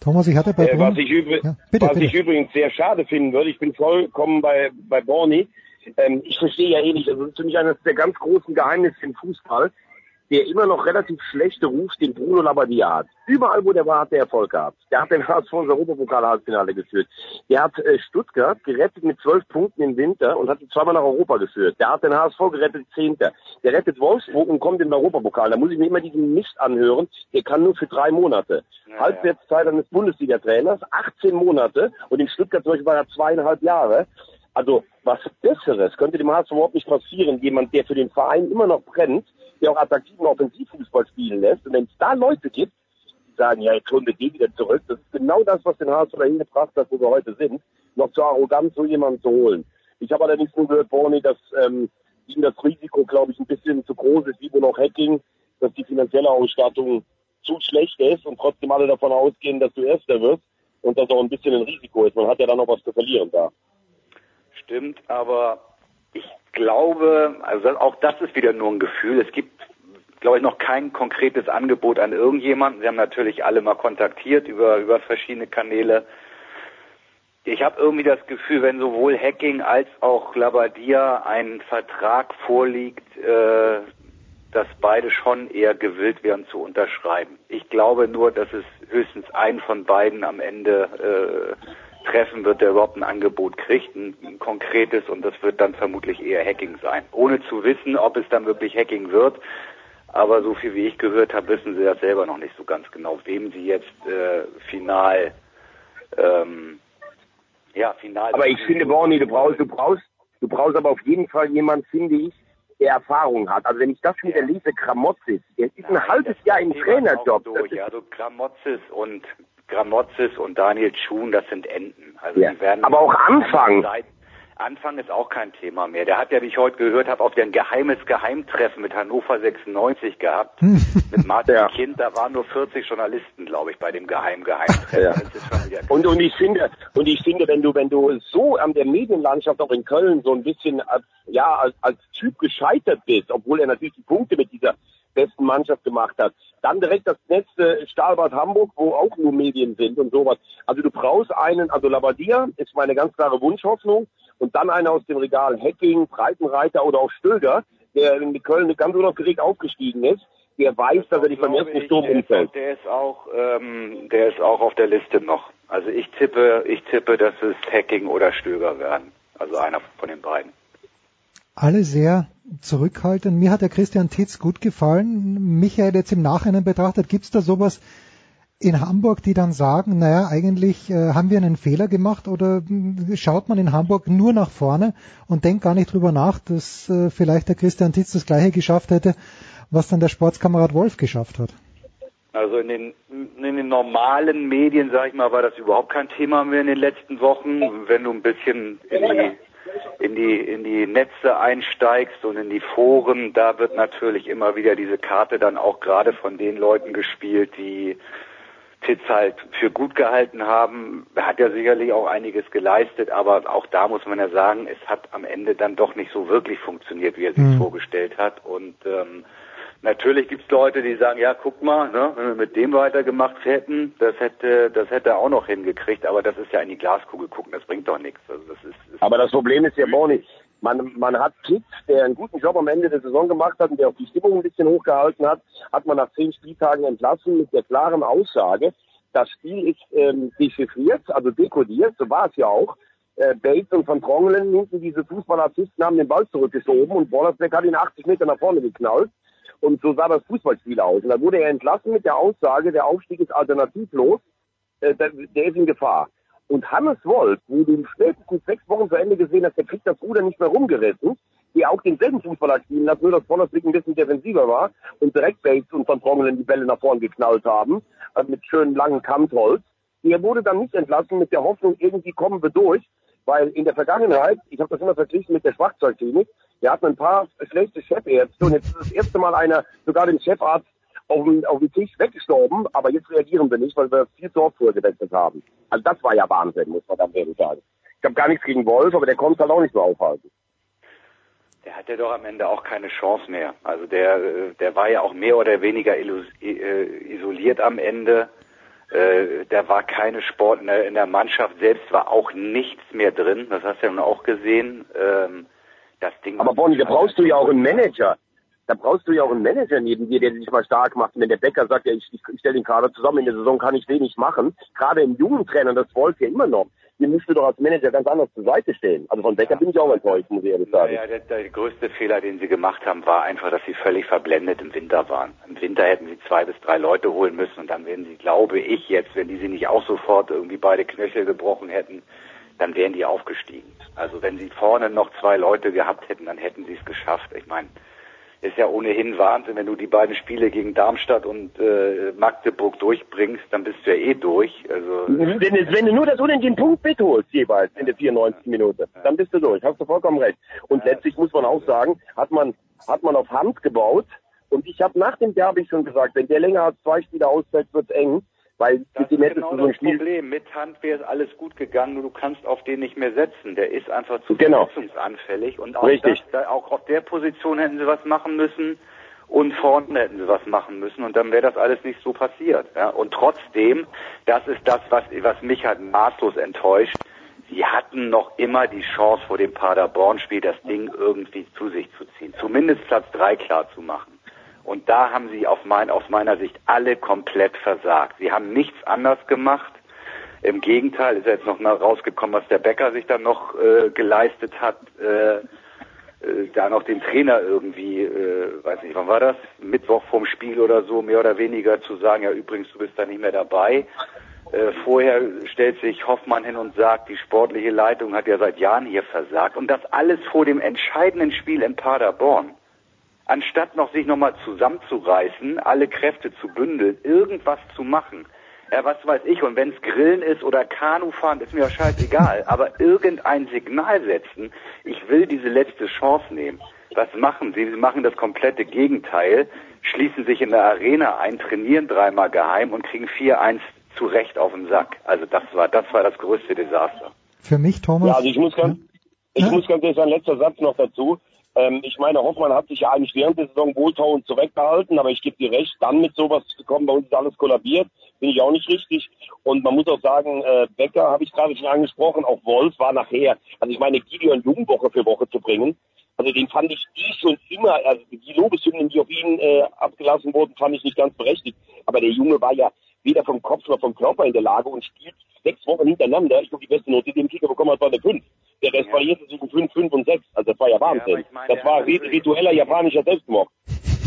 Thomas, ich hatte bei äh, was, ich, übr ja, bitte, was bitte. ich, übrigens sehr schade finden würde, ich bin vollkommen bei, bei Borny. Ähm, ich verstehe ja eh nicht, also das ist für mich eines der ganz großen Geheimnisse im Fußball der immer noch relativ schlechte Ruf, den Bruno Labbadia hat. Überall, wo der war, hat der Erfolg gehabt. Der hat den HSV ins Europapokal-Halbfinale geführt. Der hat äh, Stuttgart gerettet mit zwölf Punkten im Winter und hat sie zweimal nach Europa geführt. Der hat den HSV gerettet, Zehnter. Der rettet Wolfsburg und kommt in den Europapokal. Da muss ich mir immer diesen Mist anhören. Der kann nur für drei Monate. Ja, Halbwertszeit eines Bundesliga-Trainers, 18 Monate. Und in Stuttgart zum Beispiel war er zweieinhalb Jahre. Also was Besseres könnte dem HSV überhaupt nicht passieren. Jemand, der für den Verein immer noch brennt, der auch attraktiven Offensivfußball spielen lässt. Und wenn es da Leute gibt, die sagen, ja, jetzt wir den wieder zurück, das ist genau das, was den HSV dahin gebracht hat, wo wir heute sind, noch zu arrogant, so jemanden zu holen. Ich habe allerdings nur gehört, Borny, dass ähm, ihm das Risiko, glaube ich, ein bisschen zu groß ist, wie wohl noch Hacking, dass die finanzielle Ausstattung zu schlecht ist und trotzdem alle davon ausgehen, dass du Erster wirst und das auch ein bisschen ein Risiko ist. Man hat ja dann noch was zu verlieren da. Stimmt, aber ich glaube, also auch das ist wieder nur ein Gefühl. Es gibt, glaube ich, noch kein konkretes Angebot an irgendjemanden. Sie haben natürlich alle mal kontaktiert über, über verschiedene Kanäle. Ich habe irgendwie das Gefühl, wenn sowohl Hacking als auch Labadia ein Vertrag vorliegt, äh, dass beide schon eher gewillt wären zu unterschreiben. Ich glaube nur, dass es höchstens einen von beiden am Ende äh, treffen wird, der überhaupt ein Angebot kriegt, ein, ein, konkretes und das wird dann vermutlich eher Hacking sein. Ohne zu wissen, ob es dann wirklich Hacking wird. Aber so viel wie ich gehört habe, wissen sie das selber noch nicht so ganz genau, wem sie jetzt äh, final ähm, ja, final. Aber ich finde, Borny, du brauchst, du brauchst, du brauchst aber auf jeden Fall jemand, finde ich, der Erfahrung hat. Also wenn ich das wieder lese, Kramotzis, der ist Nein, ein halbes Jahr im Trainerjob. Durch. Also Kramotzis und Gramozis und Daniel Schuhn, das sind Enten. Also ja. die werden aber auch Anfang. Anfang ist auch kein Thema mehr. Der hat ja, wie ich heute gehört habe, auch ein geheimes Geheimtreffen mit Hannover 96 gehabt. mit Martin ja. Kind, da waren nur 40 Journalisten, glaube ich, bei dem geheim Geheimtreffen. Ja. und, und ich finde, und ich finde, wenn du, wenn du so an der Medienlandschaft auch in Köln so ein bisschen als, ja, als, als Typ gescheitert bist, obwohl er natürlich die Punkte mit dieser besten Mannschaft gemacht hat. Dann direkt das letzte Stahlbad Hamburg, wo auch nur Medien sind und sowas. Also du brauchst einen, also Labadia ist meine ganz klare Wunschhoffnung und dann einer aus dem Regal Hecking, Breitenreiter oder auch Stöger, der in Köln ganz unaufgeregt aufgestiegen ist, der weiß, dass er nicht beim ersten Sturm umfällt. Der ist auch, ähm, der ist auch auf der Liste noch. Also ich tippe, ich tippe, dass es Hacking oder Stöger werden. Also einer von den beiden. Alle sehr zurückhaltend. Mir hat der Christian Titz gut gefallen. Michael jetzt im Nachhinein betrachtet, gibt es da sowas in Hamburg, die dann sagen, naja, eigentlich äh, haben wir einen Fehler gemacht oder äh, schaut man in Hamburg nur nach vorne und denkt gar nicht drüber nach, dass äh, vielleicht der Christian Titz das gleiche geschafft hätte, was dann der Sportskamerad Wolf geschafft hat? Also in den, in den normalen Medien, sag ich mal, war das überhaupt kein Thema mehr in den letzten Wochen. Wenn du ein bisschen in die, in die, in die Netze einsteigst und in die Foren, da wird natürlich immer wieder diese Karte dann auch gerade von den Leuten gespielt, die Titz halt für gut gehalten haben. Er hat ja sicherlich auch einiges geleistet, aber auch da muss man ja sagen, es hat am Ende dann doch nicht so wirklich funktioniert, wie er sich mhm. vorgestellt hat. Und ähm, natürlich gibt's Leute, die sagen, ja, guck mal, ne, wenn wir mit dem weitergemacht hätten, das hätte, das hätte er auch noch hingekriegt, aber das ist ja in die Glaskugel gucken, das bringt doch nichts. Also das ist, ist aber das Problem ist ja, Boni, man, man hat Kitz, der einen guten Job am Ende der Saison gemacht hat und der auch die Stimmung ein bisschen hochgehalten hat, hat man nach zehn Spieltagen entlassen mit der klaren Aussage, das Spiel ist ähm, dechiffriert, also dekodiert, so war es ja auch. Äh, Bates und Van Trongelen hinten diese Fußballassisten haben den Ball zurückgeschoben und Bollersbeck hat ihn 80 Meter nach vorne geknallt. Und so sah das Fußballspiel aus. Und da wurde er entlassen mit der Aussage, der Aufstieg ist alternativlos, äh, der, der ist in Gefahr. Und Hannes Wolf, wo du spätestens sechs Wochen zu Ende gesehen hast, der kriegt das Ruder nicht mehr rumgerissen, die auch denselben Fußballer spielen lassen, nur dass Vollersblick ein bisschen defensiver war und direkt Bates und Van Trongelen die Bälle nach vorn geknallt haben, also mit schönen langen Kantholz. Der wurde dann nicht entlassen mit der Hoffnung, irgendwie kommen wir durch, weil in der Vergangenheit, ich habe das immer verglichen mit der Schwachzeugklinik, wir hatten ein paar schlechte Chefärzte und jetzt ist das erste Mal einer sogar den Chefarzt auf dem, auf dem Tisch weggestorben, aber jetzt reagieren wir nicht, weil wir viel zu oft haben. Also das war ja Wahnsinn, muss man dann ehrlich sagen. Ich habe gar nichts gegen Wolf, aber der konnte halt auch nicht so aufhalten. Der hatte doch am Ende auch keine Chance mehr. Also der, der war ja auch mehr oder weniger äh, isoliert am Ende. Äh, da war keine Sport in der, in der Mannschaft selbst war auch nichts mehr drin. Das hast du ja nun auch gesehen. Ähm, das Ding. Aber Bonnie, da brauchst du ja auch einen Manager da brauchst du ja auch einen Manager neben dir, der dich mal stark macht. Und wenn der Bäcker sagt, ja, ich, ich, ich stelle den Kader zusammen, in der Saison kann ich wenig machen, gerade im jungen Trainer, das Wolf ja immer noch, den müsst doch als Manager ganz anders zur Seite stehen. Also von Becker ja. bin ich auch enttäuscht, muss ich ehrlich sagen. Ja, der, der größte Fehler, den sie gemacht haben, war einfach, dass sie völlig verblendet im Winter waren. Im Winter hätten sie zwei bis drei Leute holen müssen und dann wären sie, glaube ich jetzt, wenn die sie nicht auch sofort irgendwie beide Knöchel gebrochen hätten, dann wären die aufgestiegen. Also wenn sie vorne noch zwei Leute gehabt hätten, dann hätten sie es geschafft. Ich meine, ist ja ohnehin Wahnsinn, wenn du die beiden Spiele gegen Darmstadt und äh, Magdeburg durchbringst, dann bist du ja eh durch. Also wenn, wenn du nur das unentschieden Punkt mitholst jeweils in der 94. Minute, dann bist du durch. Hast du vollkommen recht. Und letztlich muss man auch sagen, hat man hat man auf Hand gebaut. Und ich habe nach dem Derby schon gesagt, wenn der länger als zwei Spiele ausfällt, wird's eng. Weil das ist genau das Spiel Problem. Mit Hand wäre es alles gut gegangen, nur du kannst auf den nicht mehr setzen. Der ist einfach zu genau. verletzungsanfällig. Und auch, Richtig. Das, auch auf der Position hätten sie was machen müssen und vorne hätten sie was machen müssen und dann wäre das alles nicht so passiert. Ja? Und trotzdem, das ist das, was, was mich halt maßlos enttäuscht, sie hatten noch immer die Chance vor dem Paderborn-Spiel, das Ding irgendwie zu sich zu ziehen. Zumindest Platz drei klar zu machen. Und da haben sie auf mein, aus meiner Sicht alle komplett versagt. Sie haben nichts anders gemacht. Im Gegenteil ist jetzt noch rausgekommen, was der Bäcker sich dann noch äh, geleistet hat, äh, äh, da noch den Trainer irgendwie, äh, weiß nicht, wann war das? Mittwoch vorm Spiel oder so, mehr oder weniger zu sagen, ja übrigens, du bist da nicht mehr dabei. Äh, vorher stellt sich Hoffmann hin und sagt, die sportliche Leitung hat ja seit Jahren hier versagt. Und das alles vor dem entscheidenden Spiel in Paderborn anstatt noch sich nochmal zusammenzureißen, alle Kräfte zu bündeln, irgendwas zu machen. Ja, was weiß ich, und wenn es Grillen ist oder Kanufahren, ist mir ja scheißegal, aber irgendein Signal setzen, ich will diese letzte Chance nehmen. Was machen sie? Sie machen das komplette Gegenteil, schließen sich in der Arena ein, trainieren dreimal geheim und kriegen 4-1 zu Recht auf den Sack. Also das war, das war das größte Desaster. Für mich, Thomas. Ja, also ich muss ganz, ich ja? muss ganz ehrlich sagen, letzter Satz noch dazu. Ähm, ich meine, Hoffmann hat sich ja eigentlich während der Saison wohltuend zurückgehalten, aber ich gebe dir recht, dann mit sowas zu kommen, bei uns ist alles kollabiert, finde ich auch nicht richtig. Und man muss auch sagen, äh, Becker habe ich gerade schon angesprochen, auch Wolf war nachher, also ich meine, Gideon Jung Woche für Woche zu bringen, also den fand ich eh schon immer, also die Lobeshymnen, die auf ihn äh, abgelassen wurden, fand ich nicht ganz berechtigt. Aber der Junge war ja weder vom Kopf noch vom Körper in der Lage und spielt sechs Wochen hintereinander. Ich glaube, die beste Note, die den Kicker bekommen hat, war eine 5. Der Rest ja. variierte zwischen 5, 5 und 6. Also das war ja Wahnsinn. Ja, meine, das war ritueller japanischer Selbstmord.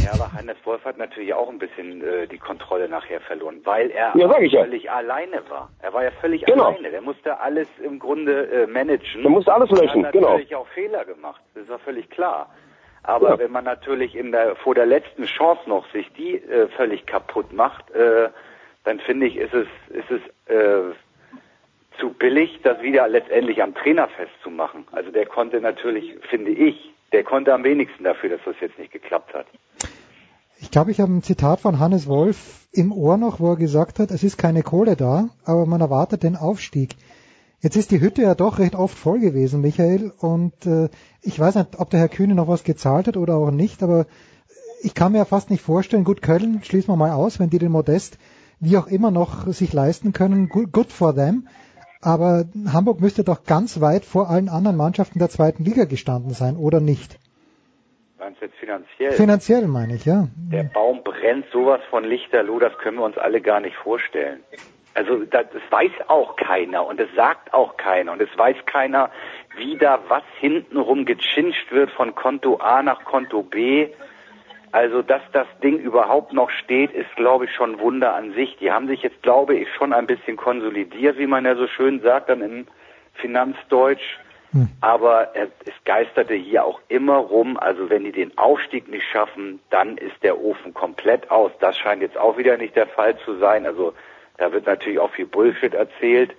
Ja, aber Hannes Wolf hat natürlich auch ein bisschen äh, die Kontrolle nachher verloren, weil er ja, völlig ja. alleine war. Er war ja völlig genau. alleine. Der musste alles im Grunde äh, managen. Er musste alles löschen, er hat genau. natürlich auch Fehler gemacht. Das war völlig klar. Aber ja. wenn man natürlich in der, vor der letzten Chance noch sich die äh, völlig kaputt macht, äh, dann finde ich, ist es, ist es äh, zu billig, das wieder letztendlich am Trainer festzumachen. Also der konnte natürlich, finde ich, der konnte am wenigsten dafür, dass das jetzt nicht geklappt hat. Ich glaube, ich habe ein Zitat von Hannes Wolf im Ohr noch, wo er gesagt hat, es ist keine Kohle da, aber man erwartet den Aufstieg. Jetzt ist die Hütte ja doch recht oft voll gewesen, Michael, und äh, ich weiß nicht, ob der Herr Kühne noch was gezahlt hat oder auch nicht, aber ich kann mir ja fast nicht vorstellen, gut, Köln schließen wir mal aus, wenn die den Modest wie auch immer noch sich leisten können, good for them. Aber Hamburg müsste doch ganz weit vor allen anderen Mannschaften der zweiten Liga gestanden sein, oder nicht? Meinst du jetzt finanziell? Finanziell meine ich, ja. Der Baum brennt sowas von Lichterloh, das können wir uns alle gar nicht vorstellen. Also das, weiß auch keiner und es sagt auch keiner und es weiß keiner, wie da was hintenrum gechinscht wird von Konto A nach Konto B. Also, dass das Ding überhaupt noch steht, ist, glaube ich, schon ein Wunder an sich. Die haben sich jetzt, glaube ich, schon ein bisschen konsolidiert, wie man ja so schön sagt, dann im Finanzdeutsch. Hm. Aber es geisterte hier auch immer rum, also wenn die den Aufstieg nicht schaffen, dann ist der Ofen komplett aus. Das scheint jetzt auch wieder nicht der Fall zu sein. Also da wird natürlich auch viel Bullshit erzählt.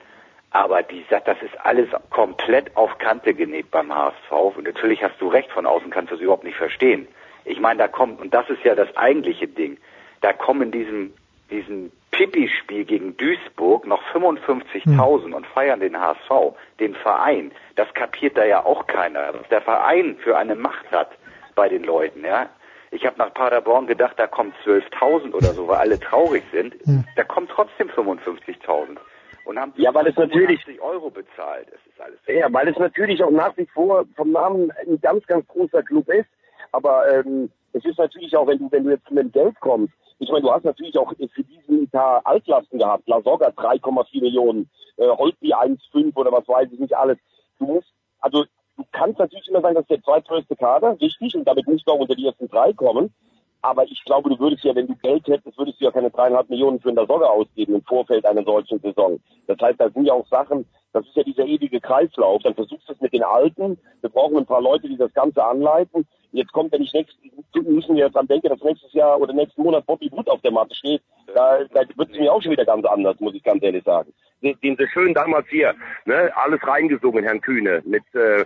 Aber die, das ist alles komplett auf Kante genäht beim HSV. Und natürlich hast du recht, von außen kannst du das überhaupt nicht verstehen. Ich meine, da kommt, und das ist ja das eigentliche Ding, da kommen in diesem, diesem Pippi-Spiel gegen Duisburg noch 55.000 hm. und feiern den HSV, den Verein. Das kapiert da ja auch keiner, was der Verein für eine Macht hat bei den Leuten, ja. Ich habe nach Paderborn gedacht, da kommen 12.000 oder so, weil alle traurig sind. Hm. Da kommen trotzdem 55.000 und haben ja, weil es natürlich Euro bezahlt. Das ist alles. Ja, weil es natürlich auch nach wie vor vom Namen ein ganz, ganz großer Club ist. Aber ähm, es ist natürlich auch, wenn du, wenn du jetzt mit Geld kommst, ich meine, du hast natürlich auch für diesen Etat Altlasten gehabt. La Soga 3,4 Millionen, äh, Holtby 1,5 oder was weiß ich nicht alles. Du musst, also du kannst natürlich immer sagen, das ist der zweitgrößte Kader, richtig, und damit musst du auch unter die ersten drei kommen. Aber ich glaube, du würdest ja, wenn du Geld hättest, würdest du ja keine dreieinhalb Millionen für eine Sorge ausgeben im Vorfeld einer solchen Saison. Das heißt, da sind ja auch Sachen, das ist ja dieser ewige Kreislauf. Dann versuchst du es mit den Alten. Wir brauchen ein paar Leute, die das Ganze anleiten. Jetzt kommt, wenn ich nächstes, müssen wir jetzt dran denken, dass nächstes Jahr oder nächsten Monat Bobby Wood auf der Matte steht. Da, da wird es mir auch schon wieder ganz anders, muss ich ganz ehrlich sagen. Den, den sie schön damals hier, ne, alles reingesungen, Herrn Kühne, mit, äh,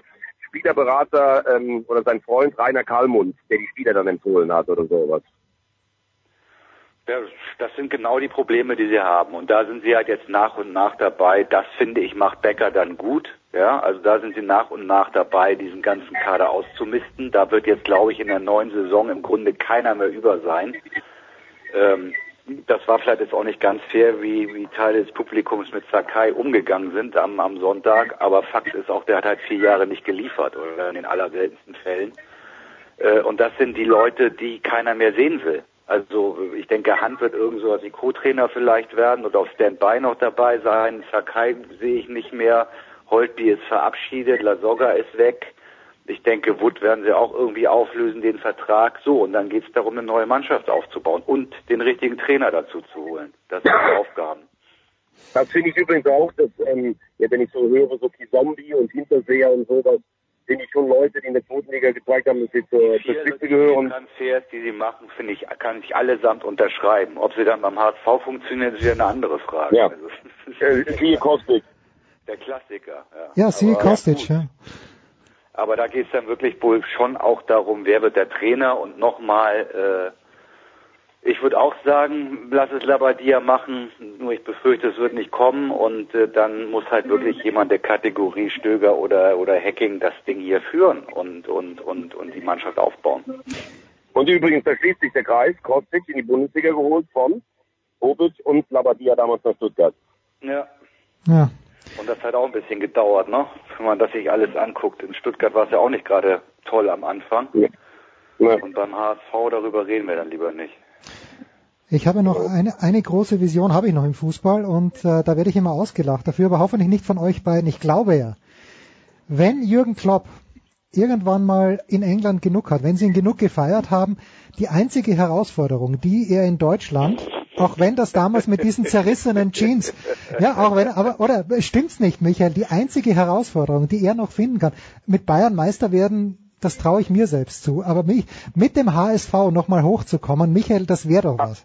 Spielerberater ähm, oder sein Freund Rainer Kalmund, der die Spieler dann empfohlen hat oder sowas. Ja, das sind genau die Probleme, die sie haben. Und da sind sie halt jetzt nach und nach dabei. Das finde ich macht Becker dann gut. Ja, also da sind sie nach und nach dabei, diesen ganzen Kader auszumisten. Da wird jetzt, glaube ich, in der neuen Saison im Grunde keiner mehr über sein. Ähm, das war vielleicht jetzt auch nicht ganz fair, wie, wie Teile des Publikums mit Sakai umgegangen sind am, am Sonntag, aber Fakt ist auch, der hat halt vier Jahre nicht geliefert, oder in den allerseltensten Fällen. Äh, und das sind die Leute, die keiner mehr sehen will. Also ich denke, Hand wird irgend so als Co-Trainer vielleicht werden oder auf Standby noch dabei sein. Sakai sehe ich nicht mehr. Holtby ist verabschiedet, Lasogga ist weg. Ich denke, Wood werden sie auch irgendwie auflösen, den Vertrag. So, und dann geht es darum, eine neue Mannschaft aufzubauen und den richtigen Trainer dazu zu holen. Das sind die Aufgaben. Das finde ich übrigens auch, dass, ähm, ja, wenn ich so höre, so wie Zombie und Hinterseher und sowas, finde ich schon Leute, die in der Zweitenliga gezeigt haben, dass sie zur, Spitze gehören. Die Transfers, die sie machen, finde ich, kann ich allesamt unterschreiben. Ob sie dann beim HSV funktionieren, ist wieder eine andere Frage. Ja. Also, äh, siehe Kostic. Der Klassiker, ja. Ja, siehe Kostic, ja. Aber da geht es dann wirklich wohl schon auch darum, wer wird der Trainer und nochmal, äh, ich würde auch sagen, lass es Labadia machen. nur ich befürchte, es wird nicht kommen und äh, dann muss halt wirklich jemand der Kategorie Stöger oder oder Hacking das Ding hier führen und und und und die Mannschaft aufbauen. Und übrigens, da schließt sich der Kreis, Kostic in die Bundesliga geholt von Bobic und Labadia damals nach Stuttgart. Ja. Ja. Und das hat auch ein bisschen gedauert, ne? Wenn man das sich alles anguckt. In Stuttgart war es ja auch nicht gerade toll am Anfang. Ja. Ja. Und beim HSV darüber reden wir dann lieber nicht. Ich habe noch eine, eine große Vision habe ich noch im Fußball und äh, da werde ich immer ausgelacht dafür, aber hoffentlich nicht von euch beiden. Ich glaube ja, wenn Jürgen Klopp irgendwann mal in England genug hat, wenn sie ihn genug gefeiert haben, die einzige Herausforderung, die er in Deutschland, auch wenn das damals mit diesen zerrissenen Jeans, ja, auch wenn, aber, oder stimmt's nicht, Michael, die einzige Herausforderung, die er noch finden kann, mit Bayern Meister werden, das traue ich mir selbst zu, aber mich, mit dem HSV nochmal hochzukommen, Michael, das wäre doch was.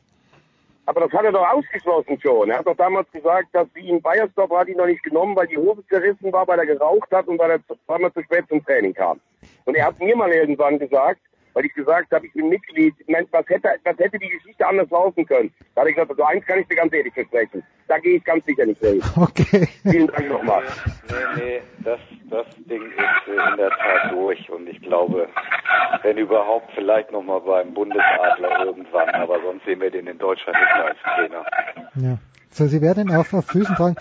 Aber das hat er doch ausgeschlossen schon. Er hat doch damals gesagt, dass sie in Bayersdorf hat ihn noch nicht genommen, weil die Hose zerrissen war, weil er geraucht hat und weil er zweimal zu spät zum Training kam. Und er hat mir mal irgendwann gesagt, weil ich gesagt habe, ich bin Mitglied, Mensch, was hätte, was hätte die Geschichte anders laufen können? Da habe ich gesagt, also eins kann ich dir ganz ehrlich versprechen. Da gehe ich ganz sicher nicht hin. Okay. Vielen Dank nochmal. Nee, nee, das, das Ding ist in der Tat durch und ich glaube, wenn überhaupt vielleicht nochmal beim Bundesadler irgendwann, aber sonst sehen wir den in Deutschland nicht mehr als Trainer. Ja. So, sie werden ihn auf, auf Füßen tragen.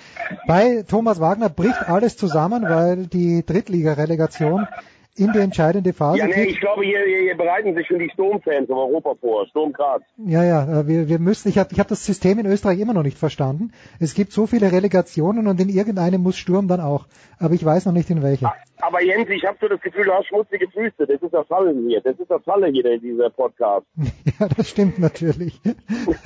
Bei Thomas Wagner bricht alles zusammen, weil die Drittligarelegation in die entscheidende Phase Ja, nee, ich glaube, hier, hier, hier bereiten sich schon die Sturmfans im Europa vor. Sturm Graz. Ja, ja, äh, wir, wir müssen, ich habe ich hab das System in Österreich immer noch nicht verstanden. Es gibt so viele Relegationen und in irgendeinem muss Sturm dann auch. Aber ich weiß noch nicht in welche. Aber Jens, ich habe so das Gefühl, du hast schmutzige Füße. Das ist das Falle hier. Das ist das Falle hier, dieser Podcast. Ja, das stimmt natürlich.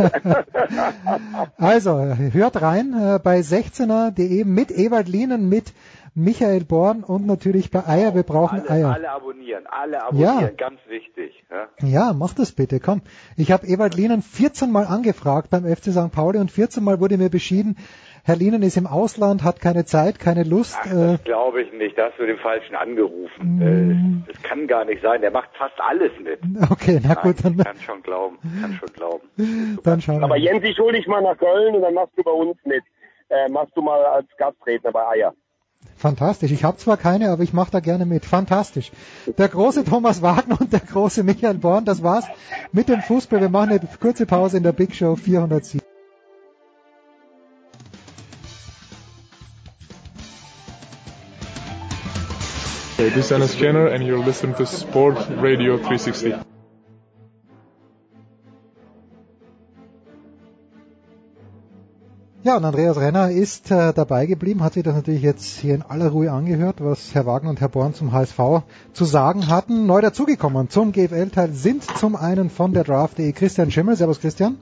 also, hört rein äh, bei 16er.de mit Ewald Lienen, mit Michael Born und natürlich bei Eier. Wir brauchen Alle, Eier. alle abonnieren, alle abonnieren, Ja. ganz wichtig. Ja? Ja, mach das bitte, komm. Ich habe Ewald Lienen 14 Mal angefragt beim FC St. Pauli und 14 Mal wurde mir beschieden, Herr Lienen ist im Ausland, hat keine Zeit, keine Lust. Ach, äh, das glaube ich nicht. Da hast du den Falschen Mm. angerufen. Äh, das kann gar nicht sein. Der macht fast alles mit. okay, na gut, Nein, dann, kann schon glauben. Kann schon glauben. dann schauen wir Aber. Jens, ich hole dich mal nach Köln und dann machst du bei uns mit. Äh, machst du mal als Gastredner bei Eier. Fantastisch. Ich habe zwar keine, aber ich mache da gerne mit. Fantastisch. Der große Thomas Wagner und der große Michael Born, das war's mit dem Fußball. Wir machen eine kurze Pause in der Big Show 407. Hey, this is Dennis Kenner, and you're listening to Sport Radio 360. Ja, und Andreas Renner ist äh, dabei geblieben, hat sich das natürlich jetzt hier in aller Ruhe angehört, was Herr Wagner und Herr Born zum HSV zu sagen hatten. Neu dazugekommen zum GFL-Teil sind zum einen von der Draft.de Christian Schimmel. Servus Christian.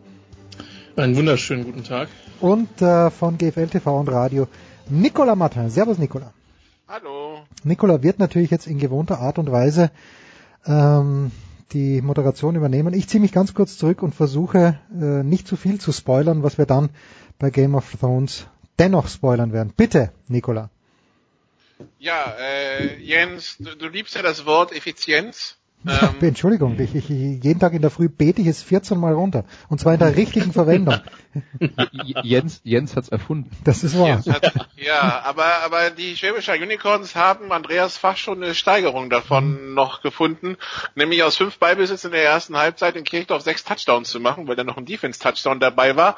Einen wunderschönen guten Tag. Und äh, von GFL TV und Radio Nicola Martin. Servus Nicola. Hallo. Nicola wird natürlich jetzt in gewohnter Art und Weise ähm, die Moderation übernehmen. Ich ziehe mich ganz kurz zurück und versuche äh, nicht zu viel zu spoilern, was wir dann bei Game of Thrones dennoch spoilern werden. Bitte, Nicola. Ja, äh, Jens, du, du liebst ja das Wort Effizienz. Ähm, Entschuldigung, ich, ich, jeden Tag in der Früh bete ich es 14 Mal runter. Und zwar in der richtigen Verwendung. Jens, Jens hat's erfunden. Das ist wahr. Hat, ja, aber, aber die Schwäbischer Unicorns haben Andreas Fach schon eine Steigerung davon noch gefunden, nämlich aus fünf Ballbesitz in der ersten Halbzeit in Kirchdorf sechs Touchdowns zu machen, weil da noch ein Defense-Touchdown dabei war.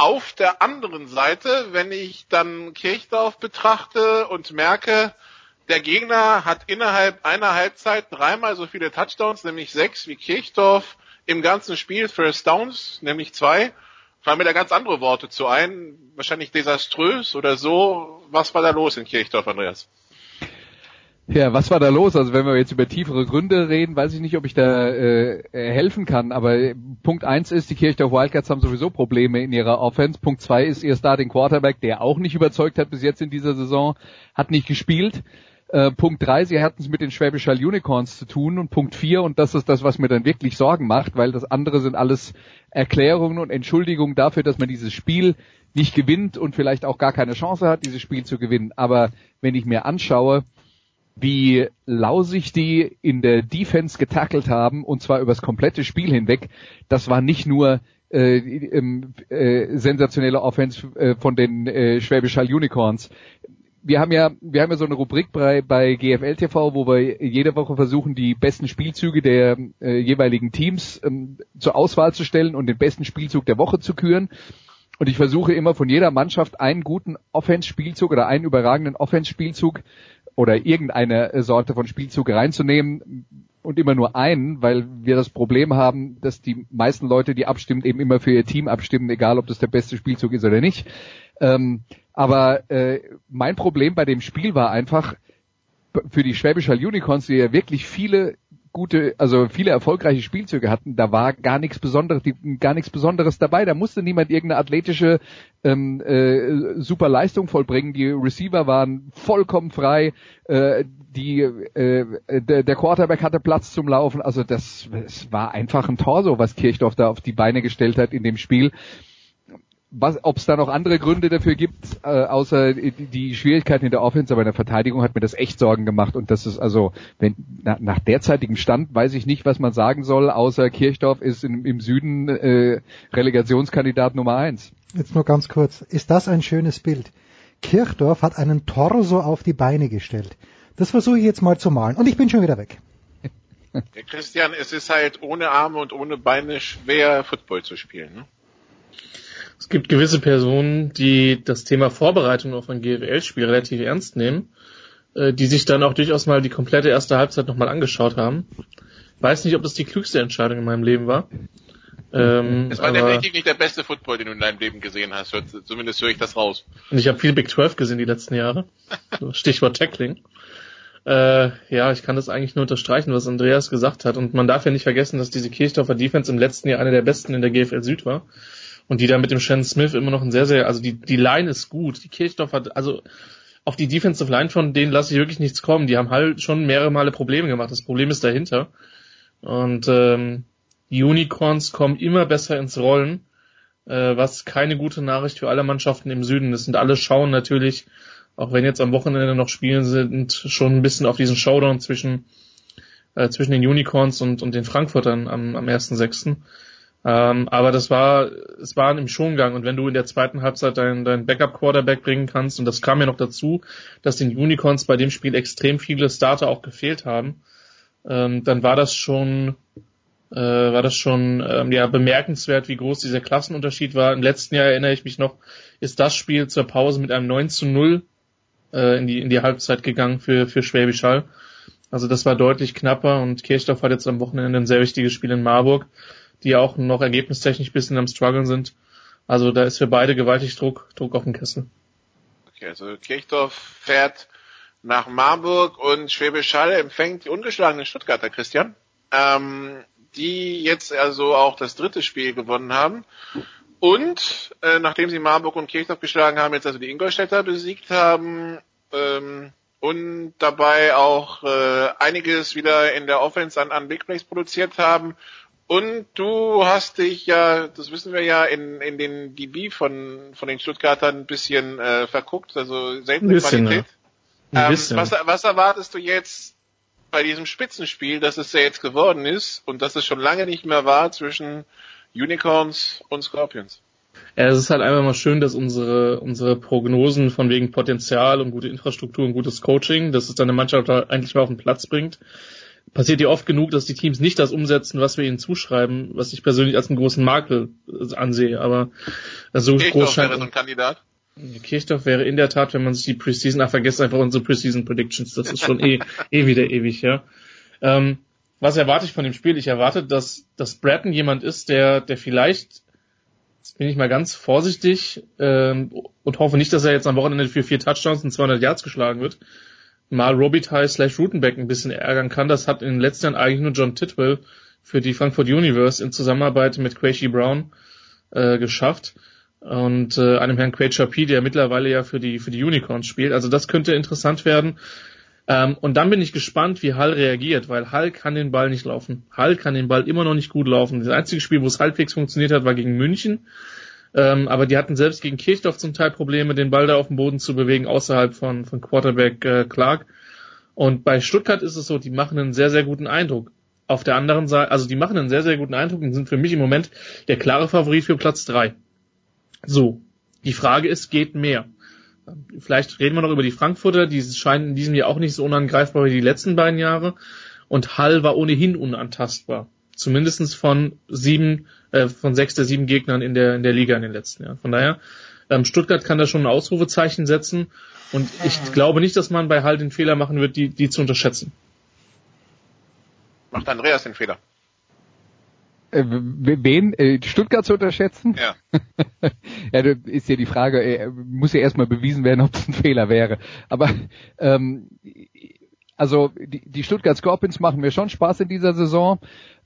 Auf der anderen Seite, wenn ich dann Kirchdorf betrachte und merke, der Gegner hat innerhalb einer Halbzeit dreimal so viele Touchdowns, nämlich sechs wie Kirchdorf im ganzen Spiel, First Downs, nämlich zwei. Fallen mir da ganz andere Worte zu ein, wahrscheinlich desaströs oder so. Was war da los in Kirchdorf, Andreas? Ja, was war da los? Also wenn wir jetzt über tiefere Gründe reden, weiß ich nicht, ob ich da äh, helfen kann. Aber Punkt eins ist, die Kirchdorf Wildcats haben sowieso Probleme in ihrer Offense. Punkt zwei ist ihr Starting Quarterback, der auch nicht überzeugt hat bis jetzt in dieser Saison, hat nicht gespielt. Äh, Punkt drei, sie hatten es mit den Schwäbischer Unicorns zu tun. Und Punkt vier, und das ist das, was mir dann wirklich Sorgen macht, weil das andere sind alles Erklärungen und Entschuldigungen dafür, dass man dieses Spiel nicht gewinnt und vielleicht auch gar keine Chance hat, dieses Spiel zu gewinnen. Aber wenn ich mir anschaue, wie lausig die in der Defense getackelt haben, und zwar übers komplette Spiel hinweg. Das war nicht nur äh, äh, sensationelle Offense äh, von den äh, Schwäbisch Hall Unicorns. Wir haben ja, wir haben ja so eine Rubrik bei, bei GFL TV, wo wir jede Woche versuchen, die besten Spielzüge der äh, jeweiligen Teams ähm, zur Auswahl zu stellen und den besten Spielzug der Woche zu küren. Und ich versuche immer von jeder Mannschaft einen guten Offense-Spielzug oder einen überragenden Offense-Spielzug oder irgendeine Sorte von Spielzug reinzunehmen und immer nur einen, weil wir das Problem haben, dass die meisten Leute, die abstimmen, eben immer für ihr Team abstimmen, egal ob das der beste Spielzug ist oder nicht. Ähm, aber äh, mein Problem bei dem Spiel war einfach, für die Schwäbischer Unicorns, die ja wirklich viele gute, also viele erfolgreiche Spielzüge hatten, da war gar nichts Besonderes, gar nichts Besonderes dabei. Da musste niemand irgendeine athletische ähm, äh, super Leistung vollbringen. Die Receiver waren vollkommen frei. Äh, die äh, der, der Quarterback hatte Platz zum Laufen. Also das, das war einfach ein Torso, was Kirchdorf da auf die Beine gestellt hat in dem Spiel ob es da noch andere Gründe dafür gibt, äh, außer die, die Schwierigkeiten in der Offense, aber in der Verteidigung hat mir das echt Sorgen gemacht und das ist also, wenn na, nach derzeitigem Stand weiß ich nicht, was man sagen soll, außer Kirchdorf ist in, im Süden äh, Relegationskandidat Nummer eins. Jetzt nur ganz kurz, ist das ein schönes Bild? Kirchdorf hat einen Torso auf die Beine gestellt. Das versuche ich jetzt mal zu malen und ich bin schon wieder weg. Ja, Christian, es ist halt ohne Arme und ohne Beine schwer, Football zu spielen. Ne? Es gibt gewisse Personen, die das Thema Vorbereitung auf ein GFL-Spiel relativ ernst nehmen, äh, die sich dann auch durchaus mal die komplette erste Halbzeit nochmal angeschaut haben. Weiß nicht, ob das die klügste Entscheidung in meinem Leben war. Ähm, es war definitiv nicht der beste Football, den du in deinem Leben gesehen hast. Zumindest höre ich das raus. Und ich habe viel Big 12 gesehen die letzten Jahre. Stichwort Tackling. Äh, ja, ich kann das eigentlich nur unterstreichen, was Andreas gesagt hat. Und man darf ja nicht vergessen, dass diese Kirchdorfer Defense im letzten Jahr eine der besten in der GFL Süd war. Und die da mit dem Shannon Smith immer noch ein sehr, sehr, also die, die Line ist gut. Die Kirchdorf hat, also auf die Defensive Line von denen lasse ich wirklich nichts kommen. Die haben halt schon mehrere Male Probleme gemacht. Das Problem ist dahinter. Und ähm, die Unicorns kommen immer besser ins Rollen, äh, was keine gute Nachricht für alle Mannschaften im Süden ist. Und alle schauen natürlich, auch wenn jetzt am Wochenende noch Spielen sind, schon ein bisschen auf diesen Showdown zwischen, äh, zwischen den Unicorns und, und den Frankfurtern am, am 1.6. Ähm, aber das war, es war im Schongang und wenn du in der zweiten Halbzeit deinen dein Backup-Quarterback bringen kannst, und das kam ja noch dazu, dass den Unicorns bei dem Spiel extrem viele Starter auch gefehlt haben, ähm, dann war das schon, äh, war das schon ähm, ja bemerkenswert, wie groß dieser Klassenunterschied war. Im letzten Jahr erinnere ich mich noch, ist das Spiel zur Pause mit einem 9 zu 0 äh, in, die, in die Halbzeit gegangen für, für Schwäbisch Hall. Also das war deutlich knapper und Kirchdorf hat jetzt am Wochenende ein sehr wichtiges Spiel in Marburg die auch noch ergebnistechnisch bisschen am struggeln sind. Also da ist für beide gewaltig Druck, Druck auf den Kessel. Okay, also Kirchdorf fährt nach Marburg und Schwäbisch Hall empfängt die ungeschlagenen Stuttgarter, Christian, ähm, die jetzt also auch das dritte Spiel gewonnen haben. Und äh, nachdem sie Marburg und Kirchdorf geschlagen haben, jetzt also die Ingolstädter besiegt haben ähm, und dabei auch äh, einiges wieder in der Offense an, an Big Plays produziert haben und du hast dich ja, das wissen wir ja, in, in den DB von, von den Stuttgartern ein bisschen äh, verguckt, also seltene bisschen, Qualität. Ja. Ähm, was, was erwartest du jetzt bei diesem Spitzenspiel, dass es ja jetzt geworden ist und dass es schon lange nicht mehr war zwischen Unicorns und Scorpions? Ja, es ist halt einfach mal schön, dass unsere, unsere Prognosen von wegen Potenzial und gute Infrastruktur und gutes Coaching, dass es dann eine Mannschaft eigentlich mal auf den Platz bringt, passiert ja oft genug, dass die Teams nicht das umsetzen, was wir ihnen zuschreiben, was ich persönlich als einen großen Makel äh, ansehe. Aber so Kirchdorf groß scheint wäre so ein Kandidat. Kirchdorf wäre in der Tat, wenn man sich die Preseason, ach, vergesst einfach unsere Preseason Predictions, das ist schon eh, eh wieder ewig, ja. Ähm, was erwarte ich von dem Spiel? Ich erwarte, dass, dass Bratton jemand ist, der, der vielleicht, jetzt bin ich mal ganz vorsichtig ähm, und hoffe nicht, dass er jetzt am Wochenende für vier Touchdowns und 200 Yards geschlagen wird, mal Robitaille slash Rutenbeck ein bisschen ärgern kann. Das hat in den letzten Jahren eigentlich nur John Titwell für die Frankfurt Universe in Zusammenarbeit mit Quaishi Brown äh, geschafft und äh, einem Herrn Quaid Chapi, der mittlerweile ja für die für die Unicorns spielt. Also das könnte interessant werden. Ähm, und dann bin ich gespannt, wie Hall reagiert, weil Hall kann den Ball nicht laufen. Hall kann den Ball immer noch nicht gut laufen. Das einzige Spiel, wo es halbwegs funktioniert hat, war gegen München. Ähm, aber die hatten selbst gegen Kirchdorf zum Teil Probleme, den Ball da auf dem Boden zu bewegen, außerhalb von, von Quarterback äh, Clark. Und bei Stuttgart ist es so, die machen einen sehr, sehr guten Eindruck. Auf der anderen Seite, also die machen einen sehr, sehr guten Eindruck und sind für mich im Moment der klare Favorit für Platz drei. So, die Frage ist, geht mehr? Vielleicht reden wir noch über die Frankfurter, die scheinen in diesem Jahr auch nicht so unangreifbar wie die letzten beiden Jahre. Und Hall war ohnehin unantastbar. Zumindestens von sieben, äh, von sechs der sieben Gegnern in der, in der Liga in den letzten Jahren. Von daher, ähm, Stuttgart kann da schon ein Ausrufezeichen setzen. Und ich glaube nicht, dass man bei Hall den Fehler machen wird, die, die zu unterschätzen. Macht Andreas den Fehler? Äh, wen? Äh, Stuttgart zu unterschätzen? Ja. ja, da ist ja die Frage, äh, muss ja erstmal bewiesen werden, ob es ein Fehler wäre. Aber ähm, also die, die Stuttgart Scorpions machen mir schon Spaß in dieser Saison.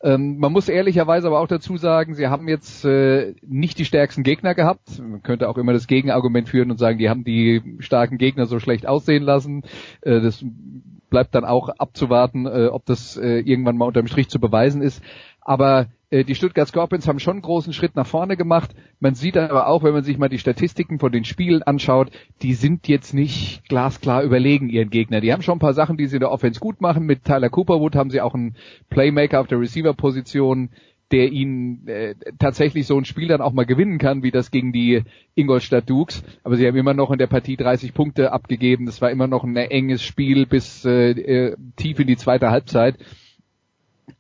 Ähm, man muss ehrlicherweise aber auch dazu sagen, sie haben jetzt äh, nicht die stärksten Gegner gehabt. Man könnte auch immer das Gegenargument führen und sagen, die haben die starken Gegner so schlecht aussehen lassen. Äh, das bleibt dann auch abzuwarten, äh, ob das äh, irgendwann mal unterm Strich zu beweisen ist. Aber die Stuttgart Scorpions haben schon einen großen Schritt nach vorne gemacht. Man sieht aber auch, wenn man sich mal die Statistiken von den Spielen anschaut, die sind jetzt nicht glasklar überlegen ihren Gegner. Die haben schon ein paar Sachen, die sie in der Offense gut machen. Mit Tyler Cooperwood haben sie auch einen Playmaker auf der Receiver-Position, der ihnen äh, tatsächlich so ein Spiel dann auch mal gewinnen kann, wie das gegen die Ingolstadt Dukes. Aber sie haben immer noch in der Partie 30 Punkte abgegeben. Das war immer noch ein enges Spiel bis äh, äh, tief in die zweite Halbzeit.